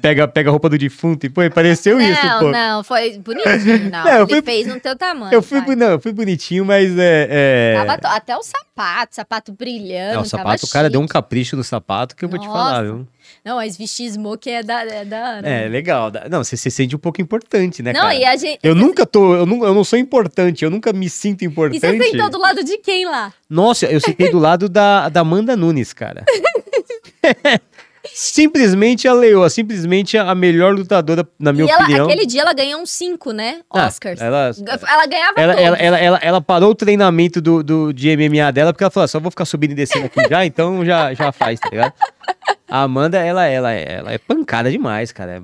pega, pega a roupa do defunto e, pô, pareceu isso, não, pô. não, foi bonitinho, não. Não, eu Ele fui- fez no teu tamanho. Eu fui, não, eu fui bonitinho, mas é. é... Tava até o sapato, sapato brilhando. É, o sapato, o cara deu um chique. capricho no sapato que eu vou te falar, Nossa. viu? Não, mas vestir smoke é da, é da Ana. É, legal. dá- Não, você se sente um pouco importante, né, Não, cara? e a gente. Eu nunca tô, eu não, eu não sou importante, eu nunca me sinto E importante. você sentou do lado de quem lá? Nossa, eu sentei do lado da, da Amanda Nunes, cara. simplesmente a leoa, simplesmente a melhor lutadora, na minha e ela, opinião. aquele dia ela ganhou uns cinco, né? Ah, Oscars. ela, ela, ganhava ela, ela, ela, ela, ela parou o treinamento do, do, de MMA dela porque ela falou: "Ah, só vou ficar subindo e descendo aqui já, então já, já faz, tá ligado? A Amanda, ela, ela, ela é pancada demais, cara. É,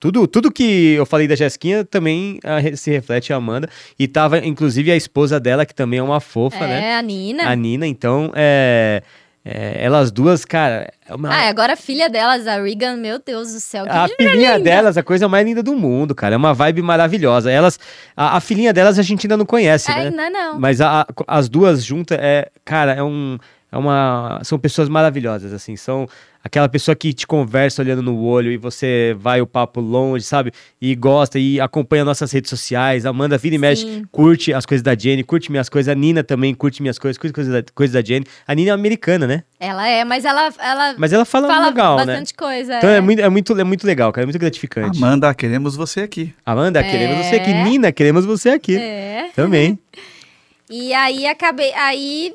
tudo, tudo que eu falei da Jesquinha também ah, se reflete a Amanda. E tava, inclusive, a esposa dela, que também é uma fofa, é, né? a Nina. A Nina, então, é, é, elas duas, cara. É uma, Ah, agora a filha delas, a Regan, meu Deus do céu. Que a filhinha linda. delas, a coisa mais linda do mundo, cara. É uma vibe maravilhosa. Elas, a, a filhinha delas a gente ainda não conhece, né? Ainda não. Mas a- a- as duas juntas é, cara, é um, é uma, são pessoas maravilhosas, assim, são aquela pessoa que te conversa olhando no olho e você vai o papo longe, sabe? E gosta e acompanha nossas redes sociais. A Amanda vira e mexe, Sim. curte as coisas da Jenny, curte minhas coisas. A Nina também curte minhas coisas, curte coisas da, coisas da Jenny. A Nina é americana, né? Ela é, mas ela, ela Mas ela fala, fala legal, né? bastante coisa. Então é. muito, é, muito, é muito legal, cara. É muito gratificante. Amanda, queremos você aqui. Amanda, queremos você aqui. É. Nina, queremos você aqui. É. Também. E aí acabei. Aí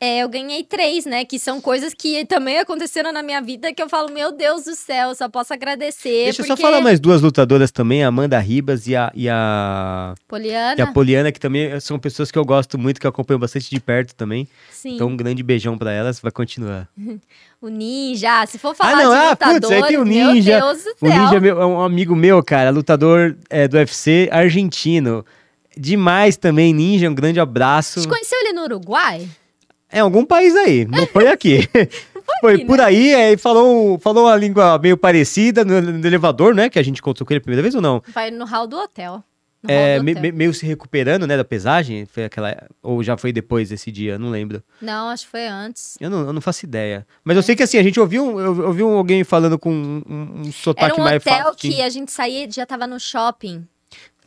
é, eu ganhei três, né? Que são coisas que também aconteceram na minha vida que eu falo, meu Deus do céu, só posso agradecer. Deixa eu porque... só falar mais duas lutadoras também, a Amanda Ribas e a, e a, Poliana. e a Poliana, que também são pessoas que eu gosto muito, que eu acompanho bastante de perto também. Sim. Então, um grande beijão pra elas, vai continuar. O Ninja. Se for falar ah, não, de ah, lutadores, putz, aí tem o meu Ninja. Deus do céu. O Ninja é, meu- é um amigo meu, cara, lutador é, do UFC argentino. Demais também, Ninja, um grande abraço. Você conheceu ele no Uruguai? É algum país aí, não foi aqui. Foi aqui, por né? aí, aí falou, falou uma língua meio parecida no, no elevador, né? Que a gente encontrou com ele a primeira vez ou não? Vai no hall do hotel. No É, hall do me- hotel. me- meio se recuperando, né, da pesagem. Foi aquela. Ou já foi depois desse dia, não lembro. Não, acho que foi antes. Eu não, eu não faço ideia. Mas eu sei que assim, a gente ouviu, eu, eu ouvi um- alguém falando com um, um, sotaque Era um mais hotel que a gente saía, já tava no shopping.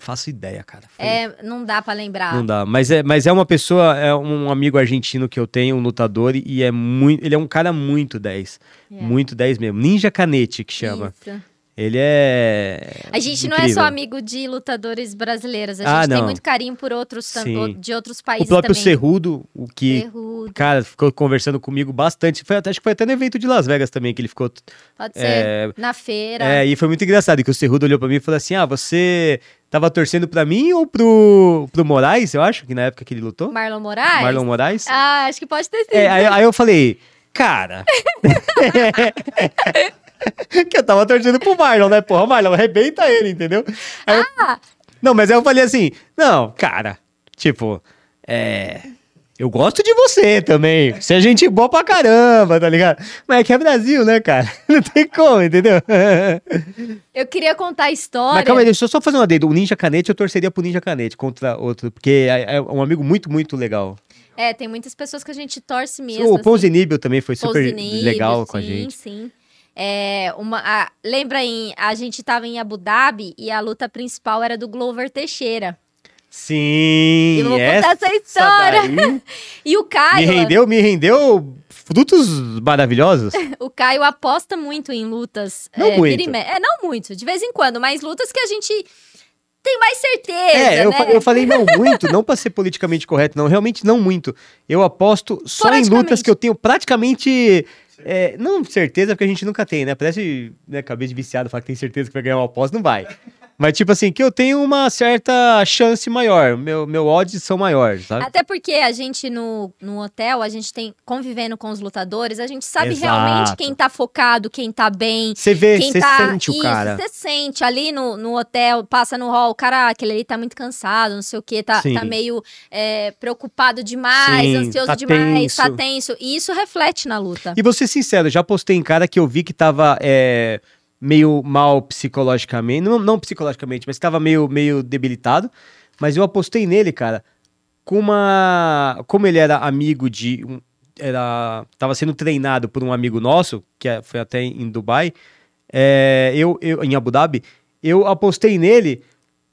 Faço ideia, cara. Foi- É, não dá pra lembrar. Não dá. Mas é, mas é uma pessoa, é um amigo argentino que eu tenho, um lutador, e é muito. Ele é um cara muito 10. É. Muito 10 mesmo. Ninja Canete que chama. Isso. Ele é. A gente não é incrível. só amigo de lutadores brasileiros, a gente Ah, tem não. muito carinho por outros de outros O países próprio também. Cerrudo, o que. Cerrudo, Cara, ficou conversando comigo bastante. Foi, acho que foi até no evento de Las Vegas também que ele ficou. pode ser. é, Na feira. É, e foi muito engraçado que o Cerrudo olhou pra mim e falou assim: Ah, você tava torcendo pra mim ou pro, pro Moraes, eu acho, que na época que ele lutou? Marlon Moraes? Marlon Moraes? Ah, acho que pode ter sido. É, aí, aí eu falei, cara. que eu tava torcendo pro Marlon, né? Porra, Marlon, arrebenta ele, entendeu? Aí eu- Ah! Não, mas aí eu falei assim: não, cara, tipo, é. Eu gosto de você também. Você é gente boa pra caramba, tá ligado? Mas é que é Brasil, né, cara? Não tem como, entendeu? Eu queria contar a história. Mas calma aí, deixa eu só fazer uma dedo. O Ninja Canete, eu torceria pro Ninja Canete contra outro, porque é, é um amigo muito, muito legal. É, tem muitas pessoas que a gente torce mesmo. o assim. Ponzinibio também foi super legal com a sim, gente. Sim, É, uma, a- lembra em a gente tava em Abu Dhabi e a luta principal era do Glover Teixeira. Sim, Eu vou contar essa história. daí E o me Caio, rendeu, me rendeu frutos maravilhosos. o Caio aposta muito em lutas. Não é, muito. me- É, não muito, de vez em quando, mas lutas que a gente tem mais certeza, É, eu, né? fa- eu falei não muito, não pra ser politicamente correto, não, realmente não muito. Eu aposto só em lutas que eu tenho praticamente. É, não certeza, porque a gente nunca tem, né? Parece né, cabeça de viciado falar que tem certeza que vai ganhar uma aposta, não vai. Mas, tipo assim, que eu tenho uma certa chance maior. Meu, meu odds são maiores, sabe? Até porque a gente no, no hotel, a gente tem convivendo com os lutadores, a gente sabe Exato. realmente quem tá focado, quem tá bem, Você vê, quem você tá. sente o Isso, cara. Você sente ali no, no hotel, passa no hall, cara, aquele ali tá muito cansado, não sei o quê, tá, Sim. tá meio é, preocupado demais, Sim, ansioso tá demais, tá tenso. tenso. E isso reflete na luta. E vou ser sincero, já postei em cara que eu vi que tava é, meio mal psicologicamente. Não, não psicologicamente, mas que tava meio, meio debilitado. Mas eu apostei nele, cara, com uma. Como ele era amigo de. Um, era, tava sendo treinado por um amigo nosso, que é- foi até em Dubai, é, eu, eu, em Abu Dhabi, eu apostei nele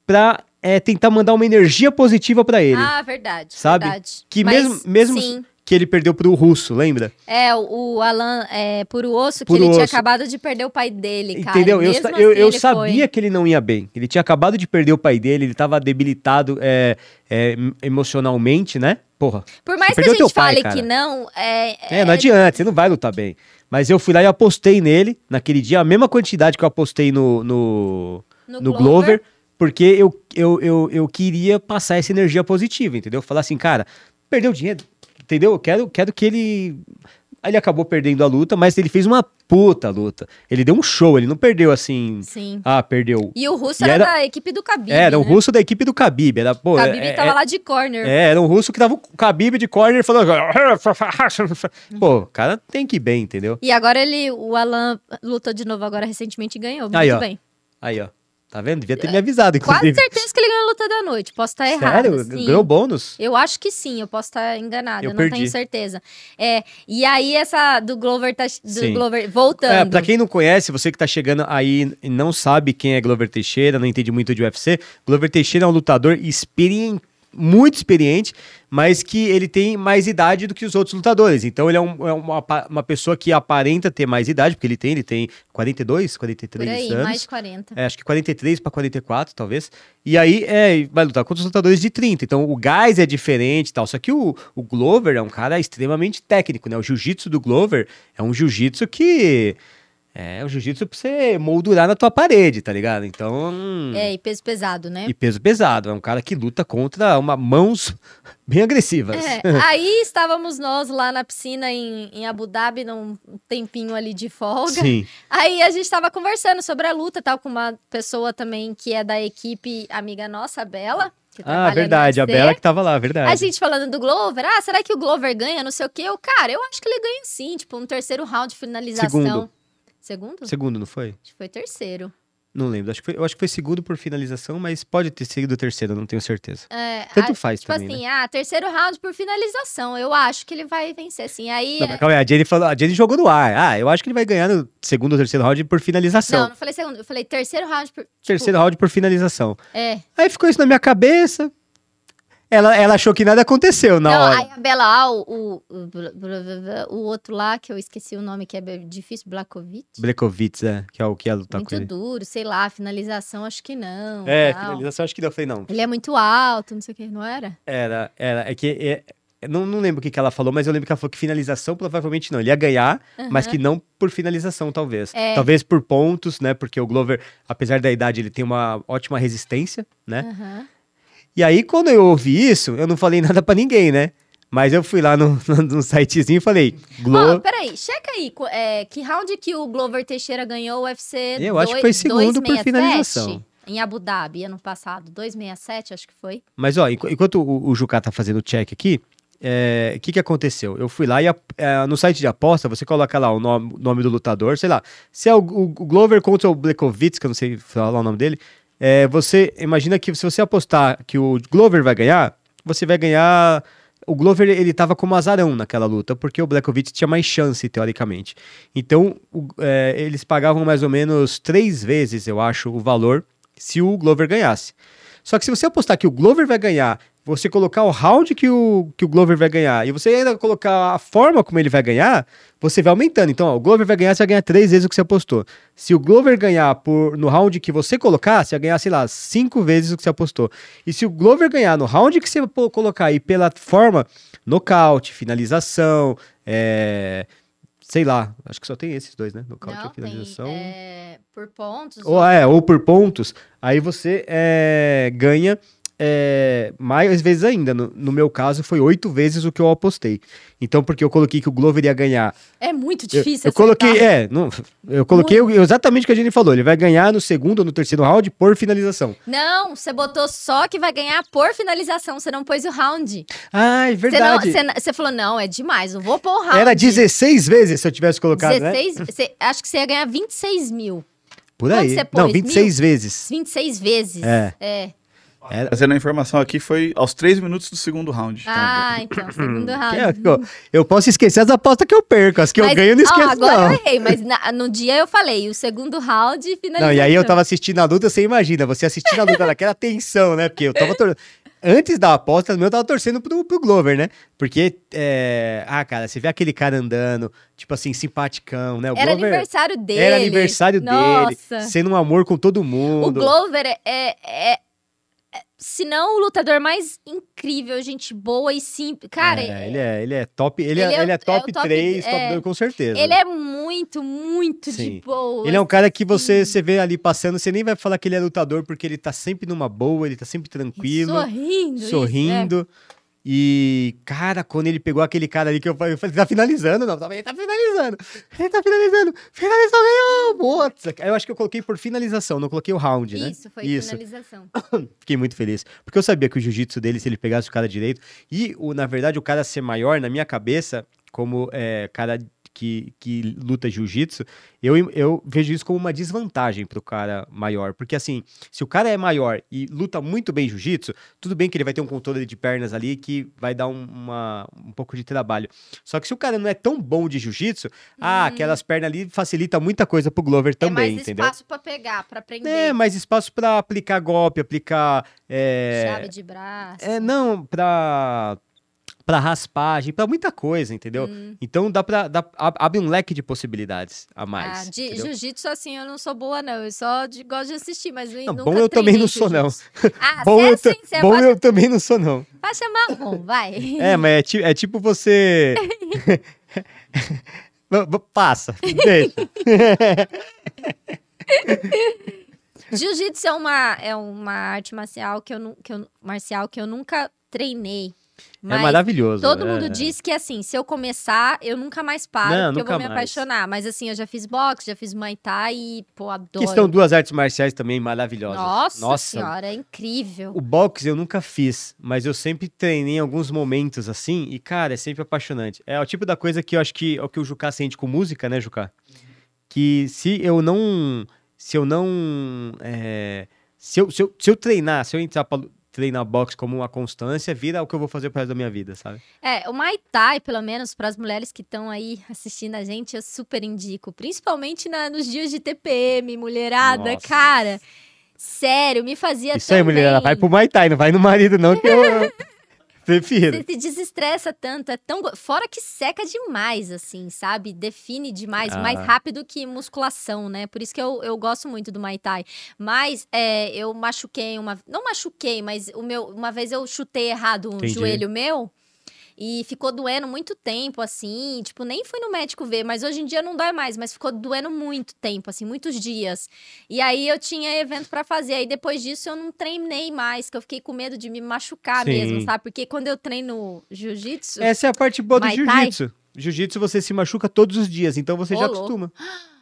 pra é, tentar mandar uma energia positiva pra ele. Ah, verdade. Sabe? Verdade. Que Mas, mesmo, mesmo Sim. Que ele perdeu pro russo, lembra? É, o, Alan é, Puro Osso, que ele tinha Osso. acabado de perder o pai dele, cara. Entendeu? Eu, eu, assim eu ele sabia foi. que ele não ia bem. Ele tinha acabado de perder o pai dele, ele tava debilitado é, é, em- emocionalmente, né? Porra. Por mais que a gente pai, fale cara. que não, é, É, não adianta, você não vai lutar bem. Mas eu fui lá e apostei nele, naquele dia, a mesma quantidade que eu apostei no, no, No, no Glover, porque eu, eu, eu, eu queria passar essa energia positiva, entendeu? Falar assim, cara, perdeu dinheiro, entendeu? Eu quero, quero que ele. Ele acabou perdendo a luta, mas ele fez uma puta luta. Ele deu um show, ele não perdeu assim. Sim. Ah, perdeu. E o russo E era, era- da equipe do Khabib, É, era o né? russo da equipe do Khabib. Era, pô, Khabib é- tava é- lá de corner. é, era um russo que tava o Khabib de corner falando. Pô, o cara tem que ir bem, entendeu? E agora ele, o Alan lutou de novo agora recentemente e ganhou. Muito Aí, ó. bem. Aí, ó. Tá vendo? Devia ter me avisado, Quase inclusive. certeza que ele ganhou a luta da noite. Posso estar errado. Sério? sim. Ganhou bônus? Eu acho que sim, eu posso estar enganada, Eu eu, não tenho certeza. É, e aí essa do Glover tá do Sim. Glover voltando. É, pra quem não conhece, você que tá chegando aí e não sabe quem é Glover Teixeira, não entende muito de UFC, Glover Teixeira é um lutador experiente, muito experiente, mas que ele tem mais idade do que os outros lutadores. Então ele é, um- é uma, uma pessoa que aparenta ter mais idade, porque ele tem, ele tem 42, Por 43 aí, anos. mais de 40. É, acho que 43 para 44, talvez. E aí é, vai lutar contra os lutadores de 30. Então o gás é diferente e tal. Só que o, o Glover é um cara extremamente técnico, né? O jiu-jitsu do Glover é um jiu-jitsu que. É um jiu-jitsu pra você moldurar na tua parede, tá ligado? Então. É, e peso pesado, né? E peso pesado. É um cara que luta contra uma mãos bem agressivas. É, aí estávamos nós lá na piscina em, em Abu Dhabi, num tempinho ali de folga. Sim. Aí a gente estava conversando sobre a luta, tal, com uma pessoa também que é da equipe amiga nossa, a Bela. Ah, verdade. A. Bela que tava lá, verdade. A gente falando do Glover, ah, será que o Glover ganha? Não sei o quê. Eu, cara, eu acho que ele ganha sim, tipo, um terceiro round de finalização. Segundo. Segundo? Segundo, não foi? Acho que foi terceiro. Não lembro. Acho que foi, eu acho que foi segundo por finalização, mas pode ter sido terceiro, não tenho certeza. É, Tanto a- faz Tipo também, né? assim, ah, terceiro round por finalização. Eu acho que ele vai vencer, assim. Aí. Não, mas calma aí, a Jenny, falou, a Jenny jogou no ar. Ah, eu acho que ele vai ganhar no segundo ou terceiro round por finalização. Não, não falei segundo. Eu falei terceiro round por. tipo, terceiro round por finalização. É. Aí ficou isso na minha cabeça. Ela, ela achou que nada aconteceu na não, hora. aí a Bela, ah, o, o, o, o outro lá, que eu esqueci o nome, que é difícil, Blakovic. Blekovitz, é, que é o que ia lutar com muito ele. duro, sei lá, finalização, acho que não. É, tal. finalização acho que não. Eu falei, não. Ele é muito alto, não sei o que, não era? Era, era. É que. é- não, não lembro o que, que ela falou, mas eu lembro que ela falou que finalização provavelmente não. Ele ia ganhar, mas que não por finalização, talvez. É. Talvez por pontos, né? Porque o Glover, apesar da idade, ele tem uma ótima resistência, né? Aham. E aí, quando eu ouvi isso, eu não falei nada pra ninguém, né? Mas eu fui lá no, no, no sitezinho e falei, Ó, Glover. peraí, checa aí. é, que round que o Glover Teixeira ganhou o UFC? Eu acho que foi segundo por finalização. Em Abu Dhabi, ano passado. 267, acho que foi. Mas, ó, enqu- enquanto o, o Jucá tá fazendo o check aqui, é, o que que aconteceu? Eu fui lá e a- é, no site de aposta, você coloca lá o nome, nome do lutador, sei lá, se é o, o- o Glover contra o Blekovitz, que eu não sei falar o nome dele, é, você imagina que se você apostar que o Glover vai ganhar, você vai ganhar... O Glover, ele tava como azarão naquela luta, porque o Blekovitz tinha mais chance, teoricamente. Então, o- é, eles pagavam mais ou menos três vezes, eu acho, o valor se o Glover ganhasse. Só que se você apostar que o Glover vai ganhar, você colocar o round que o, que o Glover vai ganhar, e você ainda colocar a forma como ele vai ganhar, você vai aumentando. Então, ó, o Glover vai ganhar, você vai ganhar três vezes o que você apostou. Se o Glover ganhar por, no round que você colocar, você vai ganhar, sei lá, cinco vezes o que você apostou. E se o Glover ganhar no round que você colocar aí pela forma, nocaute, finalização, é, sei lá, acho que só tem esses dois, né? Nocaute ou tem finalização. é, por pontos. Ou, é, ou por pontos, aí você é, ganha é, mais vezes ainda. No, no meu caso, foi oito vezes o que eu apostei. Então, porque eu coloquei que o Glover ia ganhar. É muito Eu, difícil eu coloquei, acertar. é, não, eu coloquei o- exatamente o que a gente falou. Ele vai ganhar no segundo ou no terceiro round por finalização. Não, você botou só que vai ganhar por finalização, você não pôs o round. Ah, é Você, não- verdade. você, você falou, não, é demais, não vou pôr o round. Era 16 vezes se eu tivesse colocado, né? 16, você- acho que você ia ganhar 26 mil. Por Quanto aí. Não, pôs? 26 vezes. 26 vezes. É. É. Trazendo a informação aqui, foi aos três minutos do segundo round. Ah, então, segundo round. É, eu, eu posso esquecer as apostas que eu perco, as que eu Mas, ganho eu não ó, esqueço, agora não. eu errei, mas na- no dia eu falei, o segundo round finalização. Não, e aí eu tava assistindo a luta, você imagina, você assistindo a luta naquela tensão, né? Porque eu tava tor... Antes da aposta, eu tava torcendo pro, pro Glover, né? Porque, é... ah, cara, você vê aquele cara andando, tipo assim, simpaticão, né? O Era Glover aniversário dele. era aniversário Nossa. dele, sendo um amor com todo O mundo. Glover é, é, é- se não o lutador mais incrível, gente boa e simples. Cara, É, ele, é, ele é top. Ele, Ele é, é ele é é o top top- 3, top é. 2, com certeza. ele é muito, muito Sim. de boa. Ele é um cara que você, você vê ali passando, você nem vai falar que ele é lutador, porque ele tá sempre numa boa, ele tá sempre tranquilo, sorrindo. isso, é. sorrindo. E, cara, quando ele pegou aquele cara ali que eu falei, eu falei, tá finalizando? Não, ele tá finalizando. Ele tá finalizando. Finalizou, ganhou. Nossa, eu acho que eu coloquei por finalização, não coloquei o round, é. né? Isso, foi Isso. finalização. Fiquei muito feliz. Porque eu sabia que o jiu-jitsu dele, se ele pegasse o cara direito, e o, na verdade o cara ser maior, na minha cabeça, como é, cara que, que luta jiu-jitsu, eu, eu vejo isso como uma desvantagem pro cara maior. Porque assim, se o cara é maior e luta muito bem jiu-jitsu, tudo bem que ele vai ter um controle de pernas ali que vai dar um, uma, um pouco de trabalho. Só que se o cara não é tão bom de jiu-jitsu, ah, aquelas pernas ali facilita muita coisa pro Glover também, é mais entendeu? espaço pra pegar, pra prender. É, mais espaço pra aplicar golpe, aplicar. é, Chave de braço. é, não, pra, pra raspagem, pra muita coisa, entendeu? Hum. Então dá ab- abre um leque de possibilidades a mais. Ah, de jiu-jitsu, assim, eu não sou boa, não. Eu só de- gosto de assistir, mas eu Não, nunca bom eu também não sou, não. Ah, Bom, você é eu, assim, é bom faixa, eu também não sou, não. faixa marrom, vai. É, mas é, ti- é tipo você. Passa, deixa. Jiu-jitsu é uma, é uma arte marcial que eu, que eu, marcial que eu nunca treinei. É Mas maravilhoso. todo é. mundo diz que, assim, se eu começar, eu nunca mais paro, Não, porque eu vou me mais. apaixonar. Mas, assim, eu já fiz boxe, já fiz Muay Thai e, pô, adoro. Que são duas artes marciais também maravilhosas. Nossa, senhora, é incrível. O boxe eu nunca fiz, mas eu sempre treinei em alguns momentos assim, e cara, é sempre apaixonante. É o tipo da coisa que eu acho que é o que o Jucá sente com música, né, Jucá? Que se eu não. Se eu não. é, se, eu, se, eu, se eu treinar, se eu entrar pra treinar boxe como uma constância, vira o que eu vou fazer pro resto da minha vida, sabe? É, o Muay Thai, pelo menos, para as mulheres que estão aí assistindo a gente, eu super indico. Principalmente na- nos dias de TPM, mulherada, Nossa. cara. Sério, me fazia Isso aí, tão mulher, ela bem. vai pro Muay Thai, não vai no marido, não, que eu prefiro. Você se desestressa tanto, é tão. Fora que seca demais, assim, sabe? Define demais, Ah. mais rápido que musculação, né? Por isso que eu, eu gosto muito do Muay Thai. Mas é, eu machuquei uma. Não machuquei, mas o meu, uma vez eu chutei errado um Entendi. joelho meu. E ficou doendo muito tempo, assim. Tipo, nem fui no médico ver, mas hoje em dia não dói mais, mas ficou doendo muito tempo, assim, muitos dias. E aí eu tinha evento pra fazer. Aí depois disso eu não treinei mais, que eu fiquei com medo de me machucar Sim. mesmo, sabe? Porque quando eu treino jiu-jitsu. Essa é a parte boa do jiu-jitsu. Jiu-jitsu você se machuca todos os dias, então você Ô, já louco.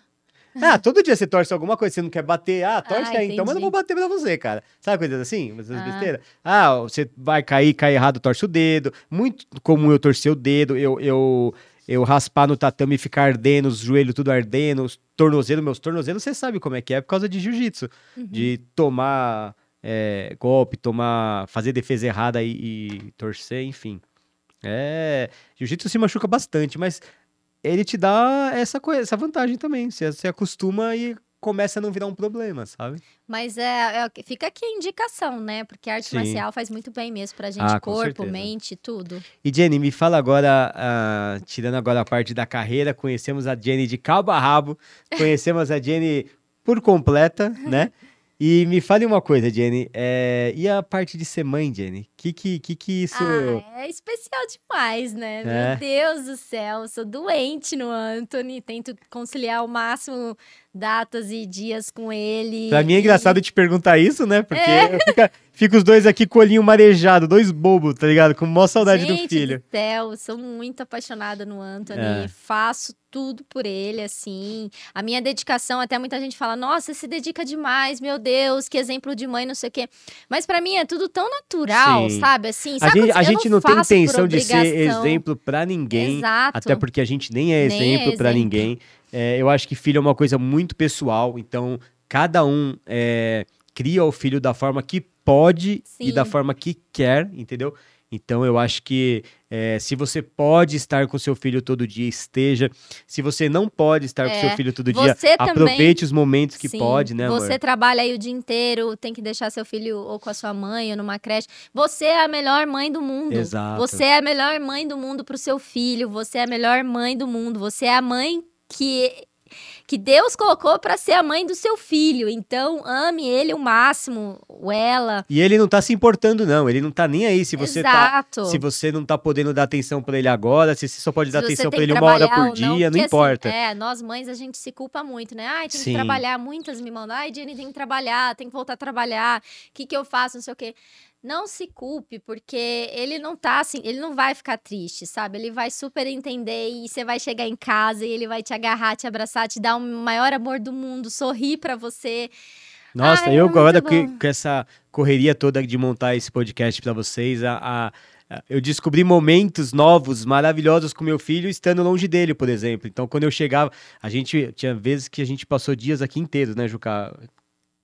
Ah, todo dia você torce alguma coisa, você não quer bater. Ah, torce Ah, aí, então, mas eu entendi. vou bater pra você, cara. Sabe coisas assim? Essas Ah. besteiras? Ah, você vai cair, cai errado, torce o dedo. Muito comum eu torcer o dedo, eu, eu, eu raspar no tatame e ficar ardendo, os joelhos tudo ardendo, os tornozelos, meus tornozelos, você sabe como é que é, por causa de jiu-jitsu. Uhum. De tomar é, golpe, tomar, fazer defesa errada e, e torcer, enfim. É, jiu-jitsu se machuca bastante, mas ele te dá essa coisa, essa vantagem também. Você, você acostuma e começa a não virar um problema, sabe? Mas é, é- fica aqui a indicação, né? Porque a arte Sim. marcial faz muito bem mesmo pra gente, Ah, corpo, mente, tudo. E Jenny, me fala agora, ah, tirando agora a parte da carreira, conhecemos a Jenny de cabo a rabo, conhecemos a Jenny por completa, né? E me fale uma coisa, Jenny, é, e a parte de ser mãe, Jenny? Que que, que, que isso... Ah, é especial demais, né? É. Meu Deus do céu, sou doente no Anthony, tento conciliar ao máximo datas e dias com ele. Pra mim é e- engraçado te perguntar isso, né? Porque É. fica, fica os dois aqui com o olhinho marejado, dois bobos, tá ligado? Com maior saudade Gente do filho. do céu, sou muito apaixonada no Anthony. É. Faço tudo por ele, assim. A minha dedicação, até muita gente fala, nossa, se dedica demais, meu Deus, que exemplo de mãe, não sei o quê. Mas pra mim é tudo tão natural, Sim. sabe? Assim, A sabe gente, quando- a gente não, tem intenção de ser exemplo pra ninguém, Exato. até porque a gente nem é Nem é exemplo pra exemplo. ninguém. É, eu acho que filho é uma coisa muito pessoal, então cada um é, cria o filho da forma que pode e Sim. da forma que quer, entendeu? Então eu acho que é, se você pode estar com seu filho todo dia, esteja. Se você não pode estar com É, seu filho todo dia, também- aproveite os momentos que Sim, pode, né, amor? Você trabalha aí o dia inteiro, tem que deixar seu filho ou com a sua mãe ou numa creche. Você é a melhor mãe do mundo. Exato. Você é a melhor mãe do mundo pro seu filho. Você é a melhor mãe do mundo. Você é a mãe que que Deus colocou para ser a mãe do seu filho. Então, ame ele o máximo, ou ela. E ele não tá se importando, não. Ele não tá nem aí se você Exato. tá. Se você não tá podendo dar atenção pra ele agora, se você só pode dar Se atenção que ele uma hora por dia, não, porque, assim, importa. é, nós mães a gente se culpa muito, né? Ai, tem que trabalhar, muitas me mandam. Ai, Jenny, tem que trabalhar, tem que voltar a trabalhar. O que, que eu faço, não sei o quê. Não se culpe, porque ele não tá assim, ele não vai ficar triste, sabe? Ele vai super entender e você vai chegar em casa e ele vai te agarrar, te abraçar, te dar o maior amor do mundo, sorrir pra você. Nossa, Ai, é eu agora bom. que- com essa correria toda de montar esse podcast pra vocês, a, a- a- eu descobri momentos novos, maravilhosos com meu filho, estando longe dele, por exemplo. Então, quando eu chegava, a gente tinha vezes que a gente passou dias aqui inteiros, né, Juca?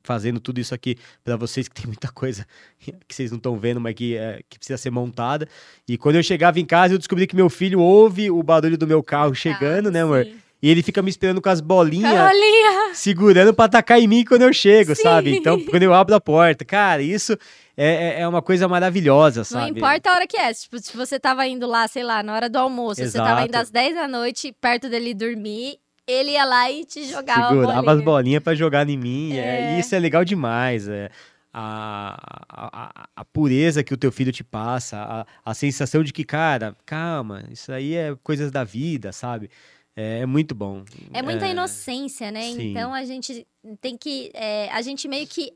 Fazendo tudo isso aqui pra vocês, que tem muita coisa que vocês não estão vendo, mas que, é, que precisa ser montada. E quando eu chegava em casa, eu descobri que meu filho ouve o barulho do meu carro chegando, né, amor? Sim. E ele fica me esperando com as bolinhas Carolinha! segurando pra atacar em mim quando eu chego, Sim. sabe? Então, quando eu abro a porta, cara, isso é, é- é uma coisa maravilhosa, Não sabe? importa a hora que é. Tipo, se você tava indo lá, sei lá, na hora do almoço, você tava Exato. indo às 10 da noite, perto dele dormir, ele ia lá e te jogava Segurava a as bolinha. bolinhas pra jogar em mim. é, É. e isso é legal demais. É. A, a, a- pureza que o teu filho te passa, a, a sensação de que, cara, calma, isso aí é coisas da vida, sabe? É, é muito bom. É muita inocência, né? sim. Então a gente tem que. é, a gente meio que.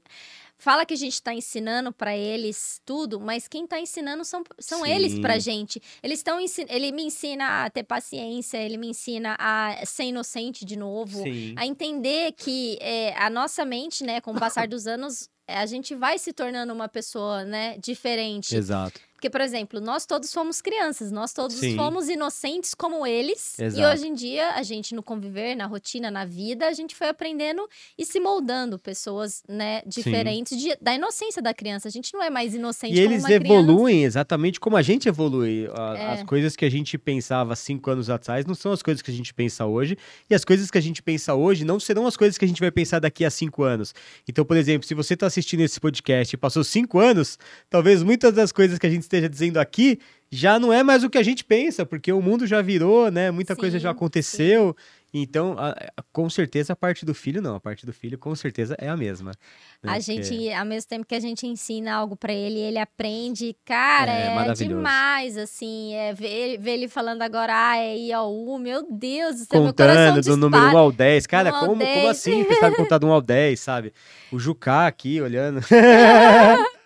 Fala que a gente tá ensinando pra eles tudo, mas quem tá ensinando são, são Sim. eles pra gente. Eles estão Ele me ensina a ter paciência, ele me ensina a ser inocente de novo. Sim. a entender que é, a nossa mente, né, com o passar dos anos, é, a gente vai se tornando uma pessoa, né, diferente. Exato. Porque, por exemplo, nós todos fomos crianças, nós todos Sim. fomos inocentes como eles. E Exato. hoje em dia, a gente no conviver, na rotina, na vida, a gente foi aprendendo e se moldando pessoas, né, diferentes de- da inocência da criança. A gente não é mais inocente E eles uma criança. evoluem exatamente como a gente evolui. A- É. As coisas que a gente pensava cinco anos atrás não são as coisas que a gente pensa hoje. E as coisas que a gente pensa hoje não serão as coisas que a gente vai pensar daqui a cinco anos. Então, por exemplo, se você está assistindo esse podcast e passou cinco anos, talvez muitas das coisas que a gente esteja dizendo aqui já não é mais o que a gente pensa, porque o mundo já virou, né? Muita coisa já Sim, aconteceu. Então, a- a- com certeza a parte do filho não. A parte do filho com certeza é a mesma. né? A Porque- gente, ao mesmo tempo que a gente ensina algo pra ele, ele aprende, cara, É, é, demais, assim, é ver, ver ele falando agora, ah, é I, U, meu Deus meu coração contando do número dispara. 1 ao 10. Cara, como, como 10. assim? Você sabe contar do 1 ao 10, sabe? O Jucá aqui olhando,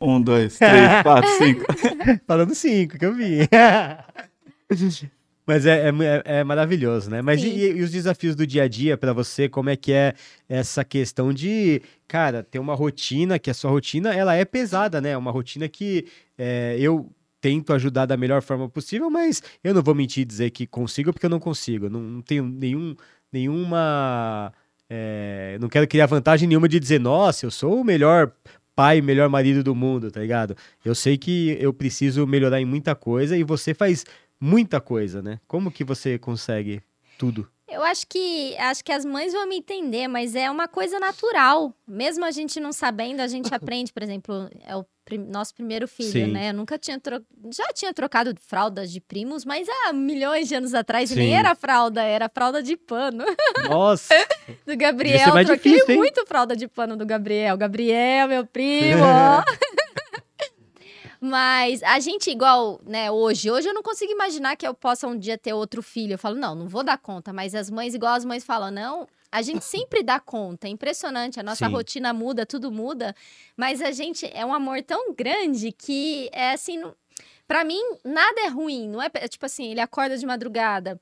Um, dois, três, quatro, cinco. falando 5, que eu vi. Mas é, é, é- é maravilhoso, né? Mas e, e os desafios do dia a dia pra você? Como é que é essa questão de, cara, ter uma rotina, que a sua rotina, ela é pesada, né? Uma rotina que é, eu tento ajudar da melhor forma possível, mas eu não vou mentir e dizer que consigo, porque eu não consigo. Eu Não, não tenho nenhum, nenhuma... é, não quero criar vantagem nenhuma de dizer, nossa, eu sou o melhor pai, melhor marido do mundo, tá ligado? Eu sei que eu preciso melhorar em muita coisa e você faz muita coisa, né? Como que você consegue tudo? Eu acho que acho que as mães vão me entender, mas é uma coisa natural. Mesmo a gente não sabendo, a gente aprende, por exemplo, é o prim- nosso primeiro filho, Sim. né? Eu nunca tinha tro... já tinha trocado fraldas de primos, mas há milhões de anos atrás e nem Sim. era fralda, era fralda de pano Nossa, do Gabriel. Troquei difícil, muito fralda de pano do Gabriel. Gabriel, meu primo. Mas a gente, igual, né, hoje, hoje eu não consigo imaginar que eu possa um dia ter outro filho. Eu falo, não, não vou dar conta. Mas as mães, igual as mães falam, não, a gente sempre dá conta. É impressionante, a nossa Sim. rotina muda, tudo muda. Mas a gente é um amor tão grande que é assim, pra mim, nada é ruim. Não é é tipo assim, ele acorda de madrugada.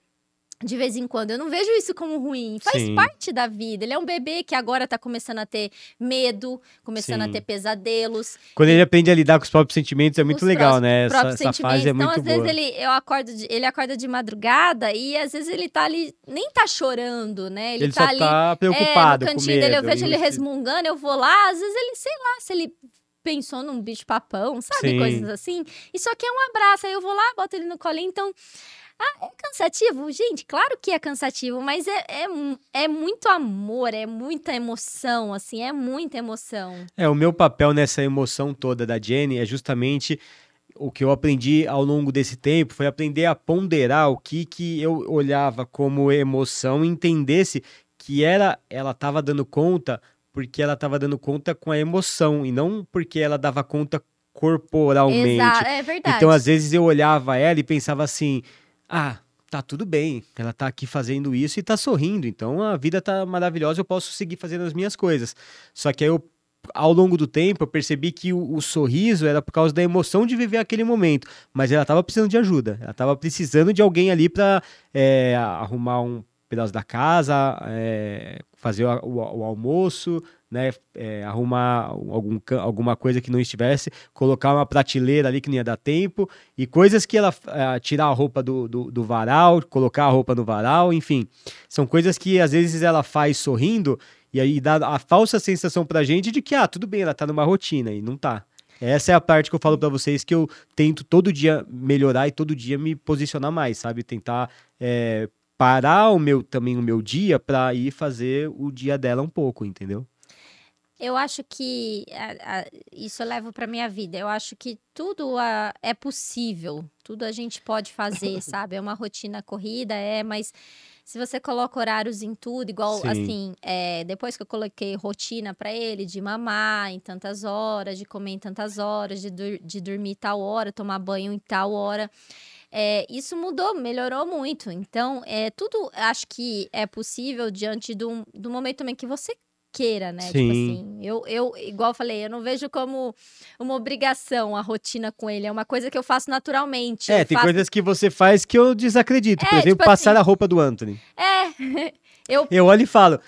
De vez em quando, eu não vejo isso como ruim. Faz Sim. parte da vida. Ele é um bebê que agora tá começando a ter medo, começando Sim. a ter pesadelos. quando ele aprende a lidar com os próprios sentimentos é muito os legal, né? Essa, próprios essa fase é então, muito às boa. vezes, ele, eu acordo de- ele acorda de madrugada e às vezes ele tá ali, nem tá chorando, né? Ele, Ele tá só ali tá é, preocupado no com cantinho dele, eu vejo ele resmungando, eu vou lá, às vezes ele, sei lá, se ele pensou num bicho papão, sabe? Sim. Coisas assim. E só que é um abraço, aí eu vou lá, boto ele no colinho, então... Ah, é cansativo? Gente, claro que é cansativo, mas é, é, é muito amor, é muita emoção, assim, é muita emoção. É, o meu papel nessa emoção toda da Jenny é justamente o que eu aprendi ao longo desse tempo, foi aprender a ponderar o que, que eu olhava como emoção e entendesse que era, ela tava dando conta porque ela tava dando conta com a emoção e não porque ela dava conta corporalmente. Exato, é verdade. Então, às vezes eu olhava ela e pensava assim: "Ah, tá tudo bem. Ela tá aqui fazendo isso e tá sorrindo. Então a vida tá maravilhosa, eu posso seguir fazendo as minhas coisas". Só que aí eu ao longo do tempo, eu percebi que o, o, sorriso era por causa da emoção de viver aquele momento, mas ela estava precisando de ajuda, ela estava precisando de alguém ali para é, arrumar um pedaço da casa, é, fazer o, o, o, almoço, né, é, arrumar algum, alguma coisa que não estivesse, colocar uma prateleira ali que não ia dar tempo, e coisas que ela é, tirar a roupa do, do, do, varal, colocar a roupa no varal, enfim, são coisas que às vezes ela faz sorrindo e aí dá a falsa sensação pra gente de que, ah, tudo bem, ela tá numa rotina e não tá. Essa é a parte que eu falo para vocês que eu tento todo dia melhorar e todo dia me posicionar mais, sabe? Tentar é, parar o meu também o meu dia para ir fazer o dia dela um pouco, entendeu? Eu acho que a, a, isso eu levo para minha vida. Eu acho que tudo a, é possível, tudo a gente pode fazer, sabe? É uma rotina corrida, é, mas se você coloca horários em tudo, igual Sim. assim, é, depois que eu coloquei rotina para ele, de mamar em tantas horas, de comer em tantas horas, de, dur de dormir tal hora, tomar banho em tal hora. É, isso mudou, melhorou muito. Então, é, tudo acho que é possível diante do, do momento também que você queira, né? Tipo Sim. Tipo assim, eu, eu, igual eu falei, eu não vejo como uma obrigação a rotina com ele. É uma coisa que eu faço naturalmente. É, tem faço... coisas que você faz que eu desacredito. É, Por exemplo, tipo passar assim, a roupa do Anthony. É. eu... eu olho e falo.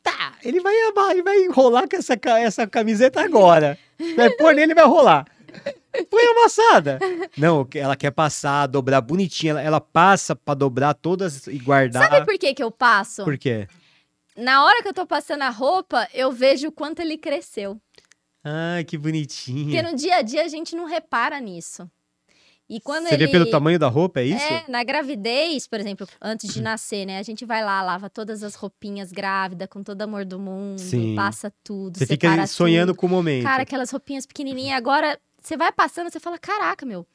Tá, ele vai, ele vai enrolar com essa, essa camiseta agora. Vai pôr nele e vai rolar. Foi amassada. Não, ela quer passar, dobrar bonitinha. Ela, ela passa para dobrar todas e guardar. Sabe por que que eu passo? Por quê? Na hora que eu tô passando a roupa, eu vejo o quanto ele cresceu. Ah, que bonitinho. Porque no dia a dia a gente não repara nisso. E quando Você ele... vê pelo tamanho da roupa, é isso? É, na gravidez, por exemplo, antes de nascer, né? A gente vai lá, lava todas as roupinhas grávida, com todo amor do mundo, Sim. passa tudo. Você fica sonhando tudo. com o momento. Cara, aquelas roupinhas pequenininhas. Agora, você vai passando, você fala, caraca, meu.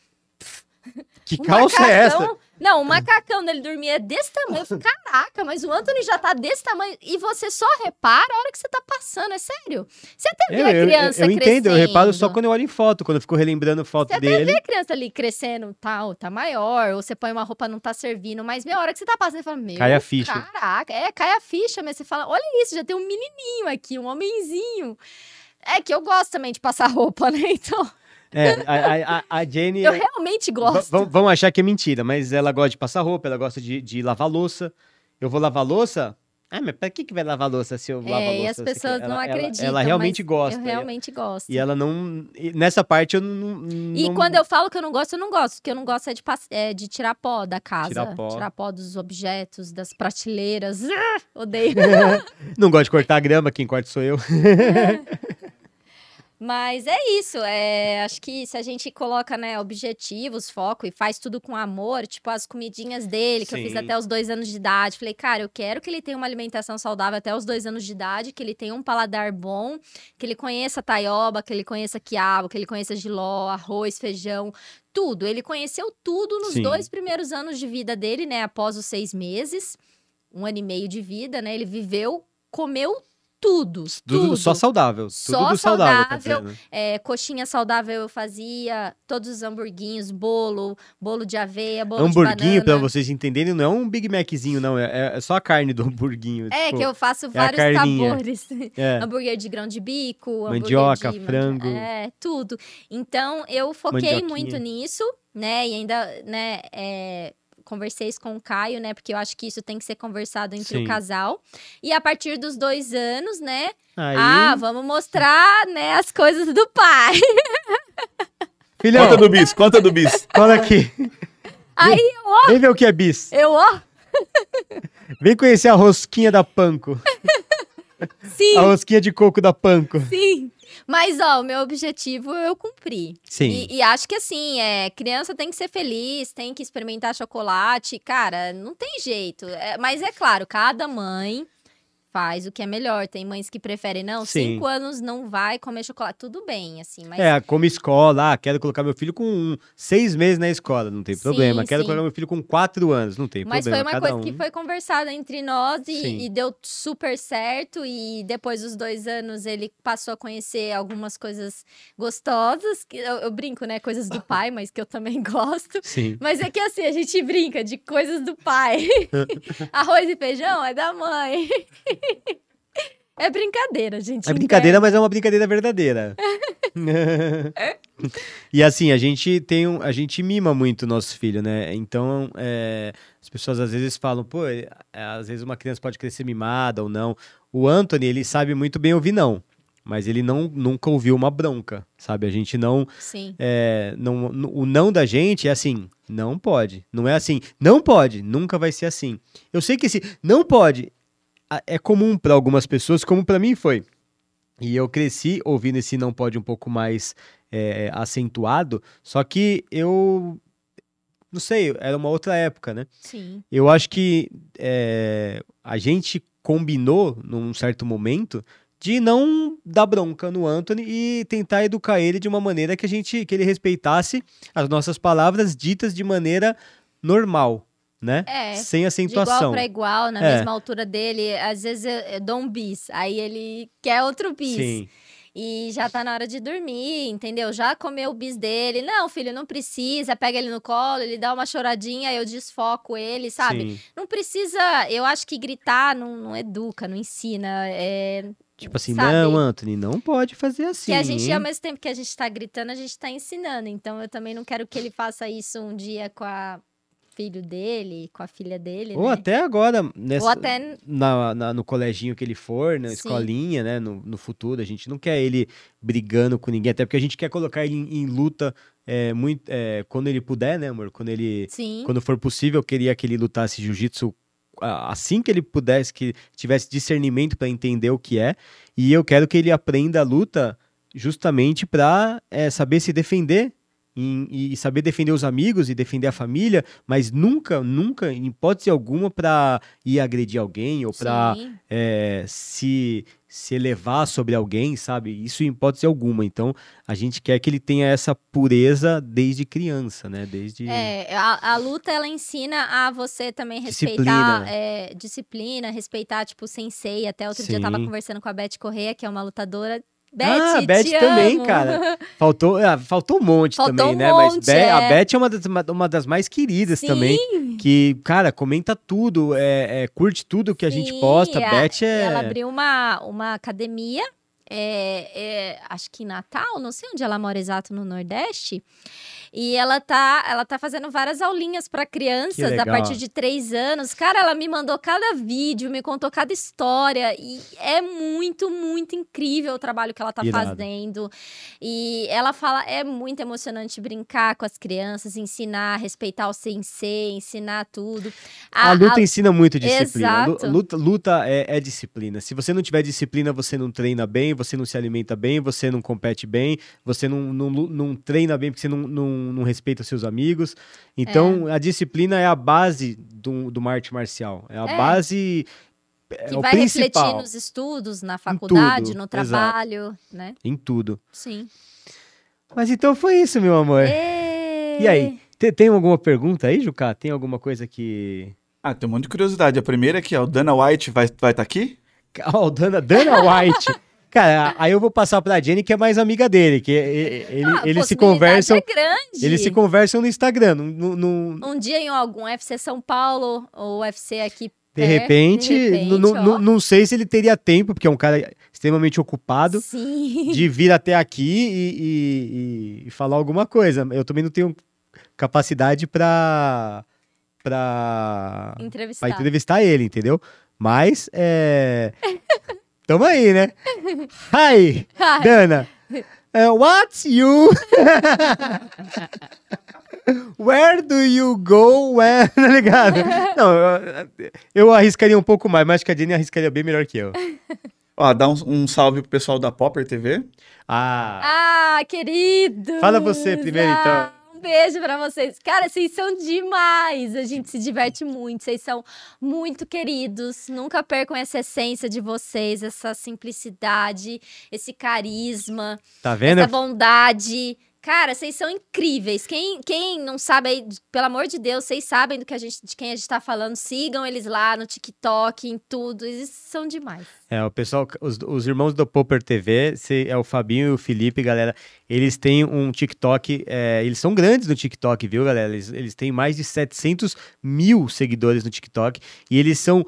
Que um calça macacão, é essa? Não, o macacão dele dormia desse tamanho. Eu falei, caraca, mas o Anthony já tá desse tamanho. E você só repara a hora que você tá passando, é sério. Você até vê eu, a criança eu, eu, eu entendo, eu reparo só quando eu olho em foto, quando eu fico relembrando foto você dele. Você até vê a criança ali crescendo, tal, tá maior, ou você põe uma roupa não tá servindo, mas meia hora que você tá passando, você fala, meu, cai a ficha. caraca, é, cai a ficha, mas você fala, olha isso, já tem um menininho aqui, um homenzinho. É que eu gosto também de passar roupa, né, então... É, a, a, a Jenny. Eu realmente gosto. Vamos achar que é mentira, mas ela gosta de passar roupa, ela gosta de, de lavar louça. Eu vou lavar louça? Ah, mas pra que, que vai lavar louça se eu é, lavo louça? E as pessoas não ela, acreditam. Ela, ela realmente gosta. Eu realmente gosto. E ela não. Nessa parte eu não, não. E quando eu falo que eu não gosto, eu não gosto. Porque eu não gosto é de, é de tirar pó da casa. Tirar pó. Tirar pó dos objetos, das prateleiras. odeio. não gosto de cortar grama, quem corta sou eu. Mas é isso, é, acho que se a gente coloca, né, objetivos, foco e faz tudo com amor, tipo as comidinhas dele, que Sim. eu fiz até os dois anos de idade. Falei, cara, eu quero que ele tenha uma alimentação saudável até os dois anos de idade, que ele tenha um paladar bom, que ele conheça taioba, que ele conheça quiabo, que ele conheça giló, arroz, feijão, tudo. Ele conheceu tudo nos Sim. dois primeiros anos de vida dele, né, após os seis meses, um ano e meio de vida, né, ele viveu, comeu tudo, tudo. Só saudável. Só tudo saudável. saudável né? é, coxinha saudável eu fazia, todos os hamburguinhos, bolo, bolo de aveia, bolo Hamburguinho, pra vocês entenderem, não é um Big Maczinho, não. É, é só a carne do hamburguinho. É, tipo, que eu faço é vários sabores. É. hambúrguer de grão de bico, mandioca, de frango. É, tudo. Então, eu foquei muito nisso, né? E ainda, né, é, conversei isso com o Caio, né? Porque eu acho que isso tem que ser conversado entre Sim. o casal. E a partir dos dois anos, né? Aí... Ah, vamos mostrar, né, as coisas do pai. Filhão. Conta do bis, conta do bis. Cola aqui. Aí, ó. Vem ver o que é bis. Eu, ó. Vem conhecer a rosquinha da Panko. Sim. A rosquinha de coco da Panko. Sim. Mas, ó, o meu objetivo eu cumpri. Sim. E, e, acho que assim, é, criança tem que ser feliz, tem que experimentar chocolate. Cara, não tem jeito. É, mas é claro, cada mãe faz o que é melhor. Tem mães que preferem, não, Sim. cinco anos não vai comer chocolate. Tudo bem, assim, mas. É, como escola, ah, quero colocar meu filho com seis meses na escola, não tem Sim, problema. Quero sim. colocar meu filho com quatro anos, não tem Mas foi problema. uma cada coisa um. que foi conversada entre nós Sim. e, e deu super certo. E depois dos dois anos ele passou a conhecer algumas coisas gostosas. Que eu, eu brinco, né? Coisas do pai, mas que eu também gosto. Sim. Mas é que assim, a gente brinca de coisas do pai. Arroz e feijão é da mãe. É brincadeira, gente. É brincadeira, mas é uma brincadeira verdadeira. e assim, a gente tem um, a gente mima muito o nosso filho, né? Então, é, as pessoas às vezes falam, pô, é, às vezes uma criança pode crescer mimada ou não. O Anthony, ele sabe muito bem ouvir não, mas ele não nunca ouviu uma bronca, sabe? A gente não Sim. é, não, o não da gente é assim, não pode. Não é assim, não pode, nunca vai ser assim. Eu sei que esse não pode é comum para algumas pessoas, como para mim foi. E eu cresci ouvindo esse não pode um pouco mais é, acentuado, só que eu não sei, era uma outra época, né? Sim. Eu acho que é, a gente combinou num certo momento de não dar bronca no Anthony e tentar educar ele de uma maneira que a gente que ele respeitasse as nossas palavras ditas de maneira normal, né? É, Sem De acentuação. igual pra igual, na É. mesma altura dele. Às vezes eu, eu dou um bis, aí ele quer outro bis. Sim, E já tá na hora de dormir, entendeu? Já comeu o bis dele. Não, filho, não precisa. Pega ele no colo, ele dá uma choradinha, eu desfoco ele, sabe? sim. Não precisa. Eu acho que gritar não, não educa, não ensina. É, Tipo assim, sabe? não, Anthony, não pode fazer assim. que a gente, hein? ao mesmo tempo que a gente tá gritando, a gente tá ensinando. Então eu também não quero que ele faça isso um dia com a filho dele, com a filha dele. Ou né? até agora, nessa, Ou até na, na- no coleginho que ele for, na Sim. escolinha, né, no, no futuro, a gente não quer ele brigando com ninguém, até porque a gente quer colocar ele em, em luta é, muito, é, quando ele puder, né, amor? Quando ele, Sim. quando for possível, eu queria que ele lutasse jiu-jitsu assim que ele pudesse, que tivesse discernimento para entender o que é, e eu quero que ele aprenda a luta justamente para saber se defender em- e saber defender os amigos e defender a família, mas nunca, nunca, em hipótese alguma, para ir agredir alguém ou para Sim. se, se elevar sobre alguém, sabe? Isso em hipótese alguma. Então, a gente quer que ele tenha essa pureza desde criança, né? Desde. É, a, a luta ela ensina a você também Disciplina, respeitar né? é, disciplina, respeitar, tipo, sensei. Até outro dia eu tava Sim. conversando com a Beth Correia, que é uma lutadora. Beth, ah, a Beth também, amo. cara. Faltou, ah, faltou um monte Faltou também, um né? Mas monte, Be- a é. Beth é uma das, uma, uma das mais queridas Sim, também. Que, cara, comenta tudo, é, é, curte tudo que a gente sim, posta. a- Beth é. Ela abriu uma, uma academia, é, é, acho que em Natal, não sei onde ela mora exato no Nordeste. E ela tá, ela tá fazendo várias aulinhas para crianças a partir de três anos. Cara, ela me mandou cada vídeo, me contou cada história. E é muito, muito incrível o trabalho que ela tá Irado. fazendo. E ela fala, é muito emocionante brincar com as crianças, ensinar, respeitar o sensei, ensinar tudo. A, luta ensina muito disciplina. Exato. Luta, luta é, é disciplina. Se você não tiver disciplina, você não treina bem, você não se alimenta bem, você não compete bem, você não, não, não treina bem porque você não, não, não respeita os seus amigos. Então, a disciplina é a base do, do uma arte marcial. É a É. base. É que o vai principal refletir nos estudos, na faculdade, tudo, no exato. trabalho, né? em tudo. Sim. Mas então foi isso, meu amor. E aí? Te- Tem alguma pergunta aí, Juca? Tem alguma coisa que. Ah, tem um monte de curiosidade. A primeira aqui, ó, o Dana White vai estar vai tá aqui? Ó, Dana, Dana White. Cara, aí eu vou passar pra Jenny, que é mais amiga dele, que ele- Ah, eles se conversam. É grande. Eles se conversam no Instagram. No, no- Um dia em algum UFC São Paulo ou UFC aqui de, repente, de repente, não sei se ele teria tempo, porque é um cara extremamente ocupado, Sim. de vir até aqui e, e- e- falar alguma coisa. Eu também não tenho capacidade pra, pra, Entrevistar. pra entrevistar ele, entendeu? Mas, é. Tamo aí, né? Hi, Dana. Uh, what's you? Where do you go when? Tá ligado? Não, eu, eu arriscaria um pouco mais, mas acho que a Jenny arriscaria bem melhor que eu. Ó, dá um, um salve pro pessoal da Popper TV. Ah, Ah, querido! Fala você primeiro, então. Beijo pra vocês. Cara, vocês são demais. A gente se diverte muito. Vocês são muito queridos. Nunca percam essa essência de vocês, essa simplicidade, esse carisma, Tá vendo? essa bondade. Cara, vocês são incríveis. Quem, quem não sabe aí, pelo amor de Deus, vocês sabem do que a gente, de quem a gente tá falando. Sigam eles lá no TikTok, em tudo. Eles são demais. É, o pessoal, os, os irmãos do Popper TV, é o Fabinho e o Felipe, galera, eles têm um TikTok, é, eles são grandes no TikTok, viu, galera? Eles, eles têm mais de 700 mil seguidores no TikTok e eles são,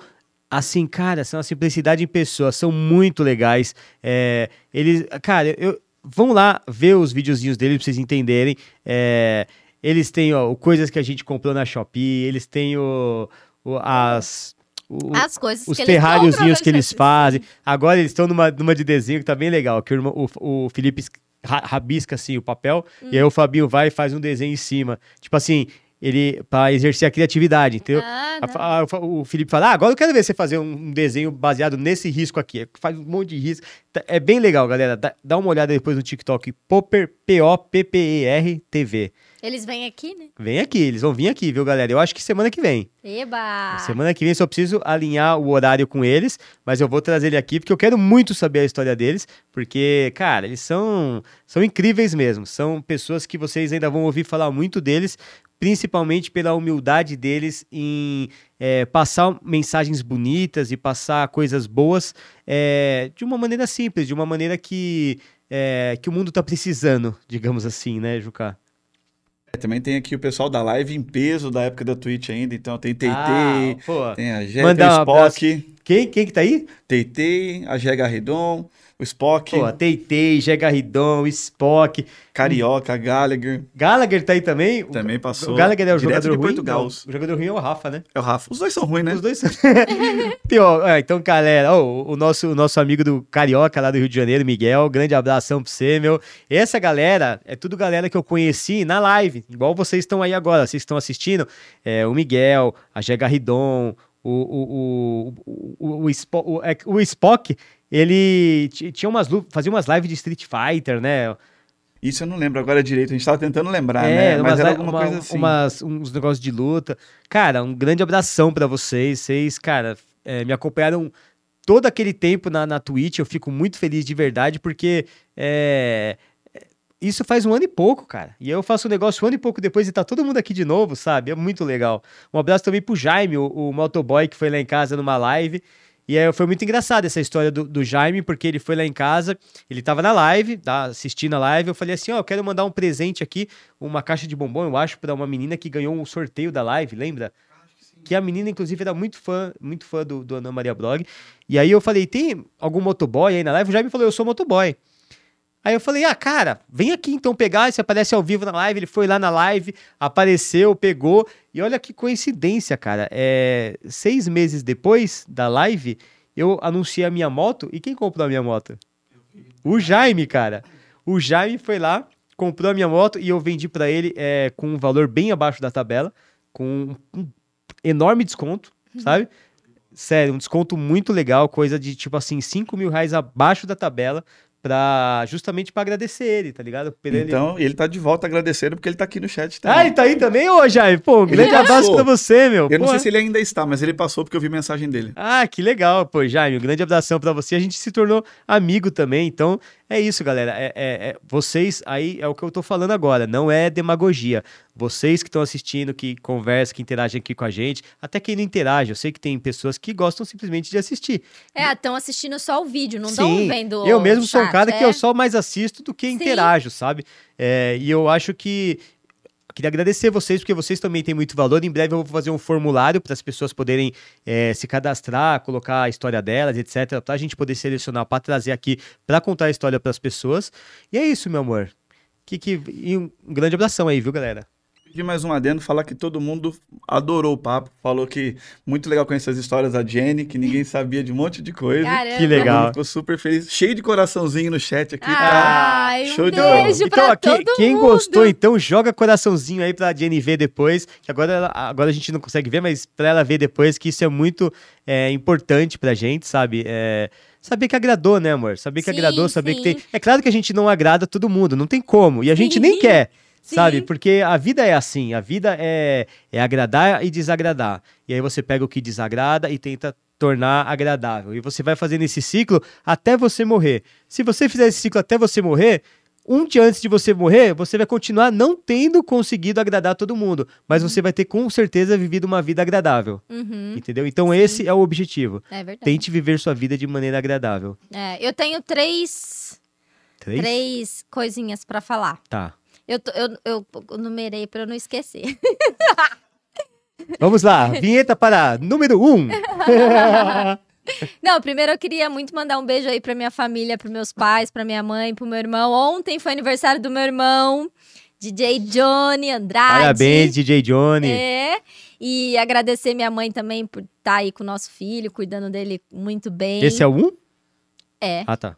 assim, cara, são a simplicidade em pessoa, são muito legais. É, eles, cara, eu, vão lá ver os videozinhos deles pra vocês entenderem. É, eles têm, ó, coisas que a gente comprou na Shopee, eles têm o, o- as... o- As coisas os que terráriozinhos que eles fazem. Agora eles estão numa, numa de desenho que tá bem legal, que o, irmão- o, o Felipe rabisca assim o papel e aí Hum. o Fabinho vai e faz um desenho em cima. Tipo assim, ele para exercer a criatividade, entendeu? Ah, A- a- o Felipe fala: ah, agora eu quero ver você fazer um desenho baseado nesse risco aqui. Faz um monte de risco. Tá- É bem legal, galera. Dá, dá uma olhada depois no TikTok. Popper, P-O-P-P-E-R TV. Eles vêm aqui, né? Vem aqui, eles vão vir aqui, viu, galera? Eu acho que semana que vem. Eba! Semana que vem só preciso alinhar o horário com eles, mas eu vou trazer ele aqui porque eu quero muito saber a história deles, porque, cara, eles são, são incríveis mesmo. São pessoas que vocês ainda vão ouvir falar muito deles, principalmente pela humildade deles em é, passar mensagens bonitas e passar coisas boas é, de uma maneira simples, de uma maneira que, é, que o mundo tá precisando, digamos assim, né, Juca? É, também tem aqui o pessoal da live em peso da época da Twitch ainda. Então tem TT, Ah, tem a Jé, tem um o Spock, Quem, quem que tá aí? TT, a Gé Garridon, o Spock, Pô, Teitei, Gé Garridon, Spock. Carioca, Gallagher. Gallagher tá aí também? Também passou. O Gallagher é o Direto jogador de ruim? Portugal. O jogador ruim é o Rafa, né? É o Rafa. Os dois são ruins, né? Os dois são... Pior, é, então, galera, o, nosso, o nosso amigo do Carioca lá do Rio de Janeiro, Miguel, grande abração pra você, meu. Essa galera, é tudo galera que eu conheci na live, igual vocês estão aí agora, vocês estão assistindo, é, o Miguel, a Gé Garridon, o, o, o, o, o, é, o Spock, ele ti- tinha umas, fazia umas lives de Street Fighter, né? Isso eu não lembro agora direito. A gente tava tentando lembrar, É, né? Mas era alguma uma- coisa assim. umas- uns negócios de luta. Cara, um grande abração pra vocês. Vocês, cara, é, me acompanharam todo aquele tempo na, na Twitch. Eu fico muito feliz de verdade, porque é, é, isso faz um ano e pouco, cara. E eu faço um negócio um ano e pouco depois e tá todo mundo aqui de novo, sabe? É muito legal. Um abraço também pro Jaime, o, o motoboy que foi lá em casa numa live. E aí foi muito engraçado essa história do, do Jaime, porque ele foi lá em casa, ele tava na live, tá, assistindo a live, eu falei assim, ó, eu quero mandar um presente aqui, uma caixa de bombom, eu acho, pra uma menina que ganhou um sorteio da live, lembra? Que a menina, inclusive, era muito fã, muito fã do, do Ana Maria Blog. E aí eu falei, tem algum motoboy aí na live? O Jaime falou, eu sou motoboy. Aí eu falei, ah, cara, vem aqui então pegar, você aparece ao vivo na live. Ele foi lá na live, apareceu, pegou. E olha que coincidência, cara. É, seis meses depois da live, eu anunciei a minha moto. E quem comprou a minha moto? O Jaime, cara. O Jaime foi lá, comprou a minha moto e eu vendi pra ele é, com um valor bem abaixo da tabela, com um enorme desconto, sabe? Sério, um desconto muito legal, coisa de tipo assim, 5 mil reais abaixo da tabela, pra, justamente pra agradecer ele, tá ligado? Ele- Então, ele tá de volta agradecendo porque ele tá aqui no chat Ah, também. ele tá aí também, ô Jaime? Pô, um grande abraço pra você, meu. Eu não sei se ele ainda está, mas ele passou porque eu vi mensagem dele. Ah, que legal, pô, Jaime, um grande abração pra você. A gente se tornou amigo também, então é isso, galera. É, é- é- vocês aí é o que eu tô falando agora, não é demagogia. Vocês que estão assistindo, que conversam, que interagem aqui com a gente, até quem não interage, eu sei que tem pessoas que gostam simplesmente de assistir. É, estão assistindo só o vídeo, não estão vendo eu mesmo sou um cara que é? eu só mais assisto do que Sim. interajo, sabe? É, e eu acho que queria agradecer vocês, porque vocês também têm muito valor. Em breve eu vou fazer um formulário para as pessoas poderem é, se cadastrar, colocar a história delas, etc., para a gente poder selecionar para trazer aqui para contar a história para as pessoas. E é isso, meu amor. Que, que, e um grande abração aí, viu, galera? Pedir mais um adendo, falar que todo mundo adorou o papo. Falou que muito legal conhecer as histórias da Jenny, que ninguém sabia de um monte de coisa. Caramba. Que legal. Ficou super feliz. Cheio de coraçãozinho no chat aqui, tá? Ai, Show um de bola. beijo Então, ó, quem, todo quem mundo. gostou, então, joga coraçãozinho aí pra Jenny ver depois. Que agora, ela- agora a gente não consegue ver, mas pra ela ver depois, que isso é muito é, importante pra gente, sabe? É, saber que agradou, né, amor? Saber que Sim, agradou, saber que sim. tem. É claro que a gente não agrada todo mundo, não tem como. E a gente Sim. nem quer. Sabe? Sim. Porque a vida é assim, a vida é, é agradar e desagradar. E aí você pega o que desagrada e tenta tornar agradável. E você vai fazendo esse ciclo até você morrer. Se você fizer esse ciclo até você morrer, um dia antes de você morrer, você vai continuar não tendo conseguido agradar todo mundo, mas você vai ter com certeza vivido uma vida agradável. Uhum, Entendeu? Então esse é o objetivo. é verdade. Tente viver sua vida de maneira agradável. É, eu tenho três, Três? três coisinhas pra falar. Tá. Eu, tô- eu, eu numerei pra eu não esquecer. Vamos lá. Vinheta para número um. Não, primeiro eu queria muito mandar um beijo aí pra minha família, pros meus pais, pra minha mãe, pro meu irmão. Ontem foi aniversário do meu irmão, DJ Johnny Andrade. Parabéns, DJ Johnny. É. E agradecer minha mãe também por estar aí com o nosso filho, cuidando dele muito bem. Esse é o um? É. Ah, tá.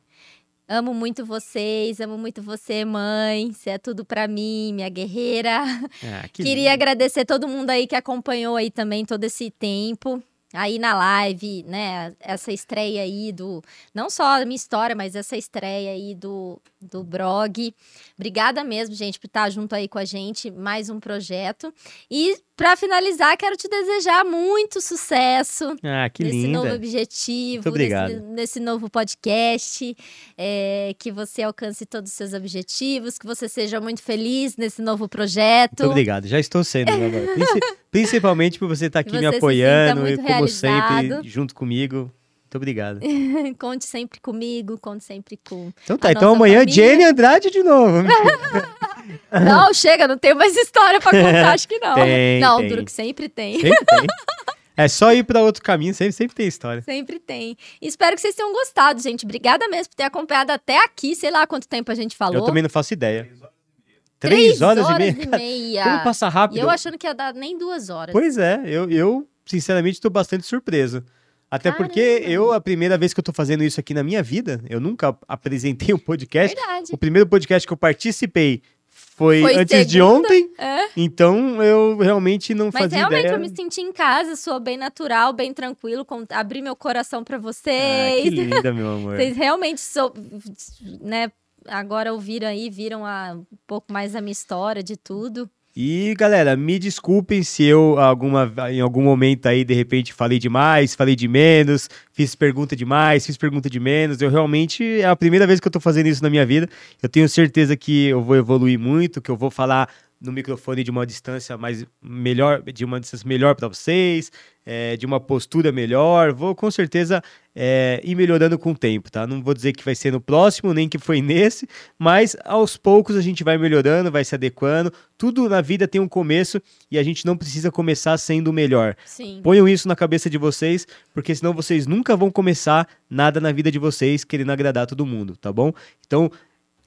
Amo muito vocês, amo muito você, mãe. Você é tudo pra mim, minha guerreira. Ah, que Queria lindo. agradecer todo mundo aí que acompanhou aí também todo esse tempo. Aí na live, né? Essa estreia aí do. Não só a minha história, mas essa estreia aí do, do blog. Obrigada mesmo, gente, por estar junto aí com a gente. Mais um projeto. E pra finalizar, quero te desejar muito sucesso Ah, que nesse novo linda. objetivo, Muito obrigado. Nesse, nesse novo podcast, é, que você alcance todos os seus objetivos, que você seja muito feliz nesse novo projeto. Muito obrigado. Já estou sendo. Princi- Principalmente por você estar aqui me você se apoiando sinta e, como realizado. sempre, junto comigo. Muito obrigado. conte sempre comigo, conte sempre com. Então tá, então amanhã família. Jenny Andrade de novo. Não, chega, não tenho mais história pra contar, acho que não. Tem, não, tem. duro que sempre tem. Sempre tem. É só ir pra outro caminho, sempre, sempre tem história. Sempre tem. Espero que vocês tenham gostado, gente. Obrigada mesmo por ter acompanhado até aqui. Sei lá quanto tempo a gente falou. Eu também não faço ideia. Três Três horas, e meia? e meia. Como passa E rápido. eu achando que ia dar nem duas horas. Pois é, eu, eu sinceramente estou bastante surpreso. Até porque Caramba. eu, a primeira vez que eu tô fazendo isso aqui na minha vida, eu nunca apresentei um podcast. Verdade. O primeiro podcast que eu participei foi, Foi antes de segunda? ontem, É. então eu realmente não Mas fazia realmente ideia. eu me senti em casa, sou bem natural, bem tranquilo, com... abri meu coração Ah, vocês. que linda, meu amor. Vocês realmente sou, né? Agora ouviram aí, viram a, um pouco mais a minha história de tudo. E galera, me desculpem se eu alguma, em algum momento aí de repente falei demais, falei de menos, fiz pergunta demais, fiz pergunta de menos. Eu realmente é a primeira vez que eu tô fazendo isso na minha vida. Eu tenho certeza que eu vou evoluir muito, que eu vou falar no microfone de uma distância mais melhor, de uma distância melhor para vocês, é, de uma postura melhor. Vou com certeza é, ir melhorando com o tempo, tá? Não vou dizer que vai ser no próximo, nem que foi nesse, mas aos poucos a gente vai melhorando, vai se adequando. Tudo na vida tem um começo e a gente não precisa começar sendo o melhor. Sim. Ponham isso na cabeça de vocês, porque senão vocês nunca vão começar nada na vida de vocês querendo agradar todo mundo, tá bom? Então,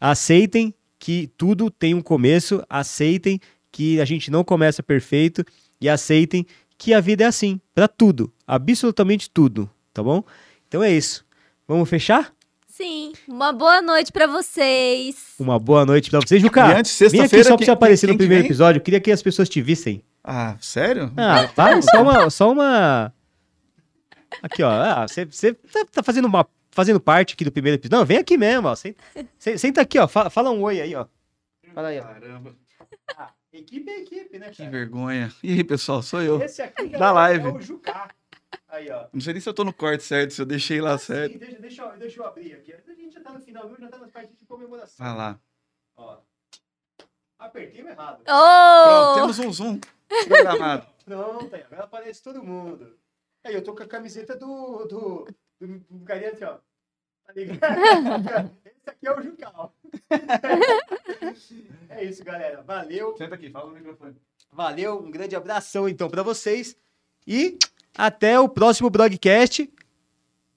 aceitem que tudo tem um começo, aceitem que a gente não começa perfeito e aceitem que a vida é assim, pra tudo, absolutamente tudo, tá bom? Então é isso. Vamos fechar? Sim. Uma boa noite pra vocês. Uma boa noite pra vocês, Juca. E antes, sexta-feira, só pra você aparecer no primeiro vem? episódio. Eu queria que as pessoas te vissem. Ah, sério? Ah, tá? Só uma. Só uma... Aqui, ó. Ah, você você tá, tá fazendo, uma, fazendo parte aqui do primeiro episódio. Não, vem aqui mesmo, ó. Senta, se- senta aqui, ó. Fala, fala um oi aí, ó. Fala aí, ó. Caramba, Ah, equipe é equipe, né, que cara? vergonha. E aí, pessoal, sou eu. Esse aqui Da galera, live. é o Jucá. Aí, ó. Não sei nem se eu tô no corte certo, se eu deixei lá Ah, certo. sim, deixa, deixa, eu, deixa eu abrir aqui. A gente já tá no final, viu? Já tá nas partes de comemoração. Vai lá. Ó. Apertei o errado. Oh! Pronto, temos um zoom programado. Pronto, aí agora aparece todo mundo. Aí eu tô com a camiseta do. do. Do, do carinha assim, ó. Tá ligado? Esse aqui é o Jucal. é isso, galera. Valeu. Senta aqui, fala no microfone. Valeu. Um grande abração então pra vocês. E até o próximo broadcast.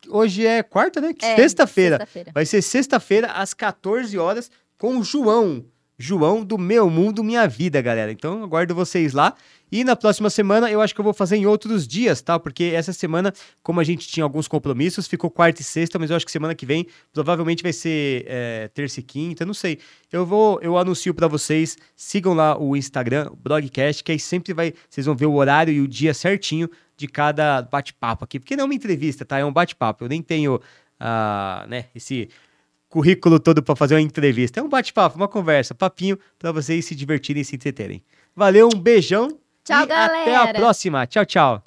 Hoje é quarta, né? É, Sexta-feira. Sexta-feira. Vai ser sexta-feira, às 14 horas, com o João. João do Meu Mundo Minha Vida, galera. Então, aguardo vocês lá. E na próxima semana, eu acho que eu vou fazer em outros dias, tá? Porque essa semana, como a gente tinha alguns compromissos, ficou quarta e sexta, mas eu acho que semana que vem provavelmente vai ser é, terça e quinta, não sei. Eu vou, eu anuncio pra vocês. Sigam lá o Instagram, o Blogcast, que aí sempre vai, vocês vão ver o horário e o dia certinho de cada bate-papo aqui. Porque não é uma entrevista, tá? É um bate-papo. Eu nem tenho, ah, né, esse currículo todo para fazer uma entrevista. É um bate-papo, uma conversa, papinho para vocês se divertirem e se entreterem. Valeu, um beijão. Tchau, e galera. Até a próxima. Tchau, tchau.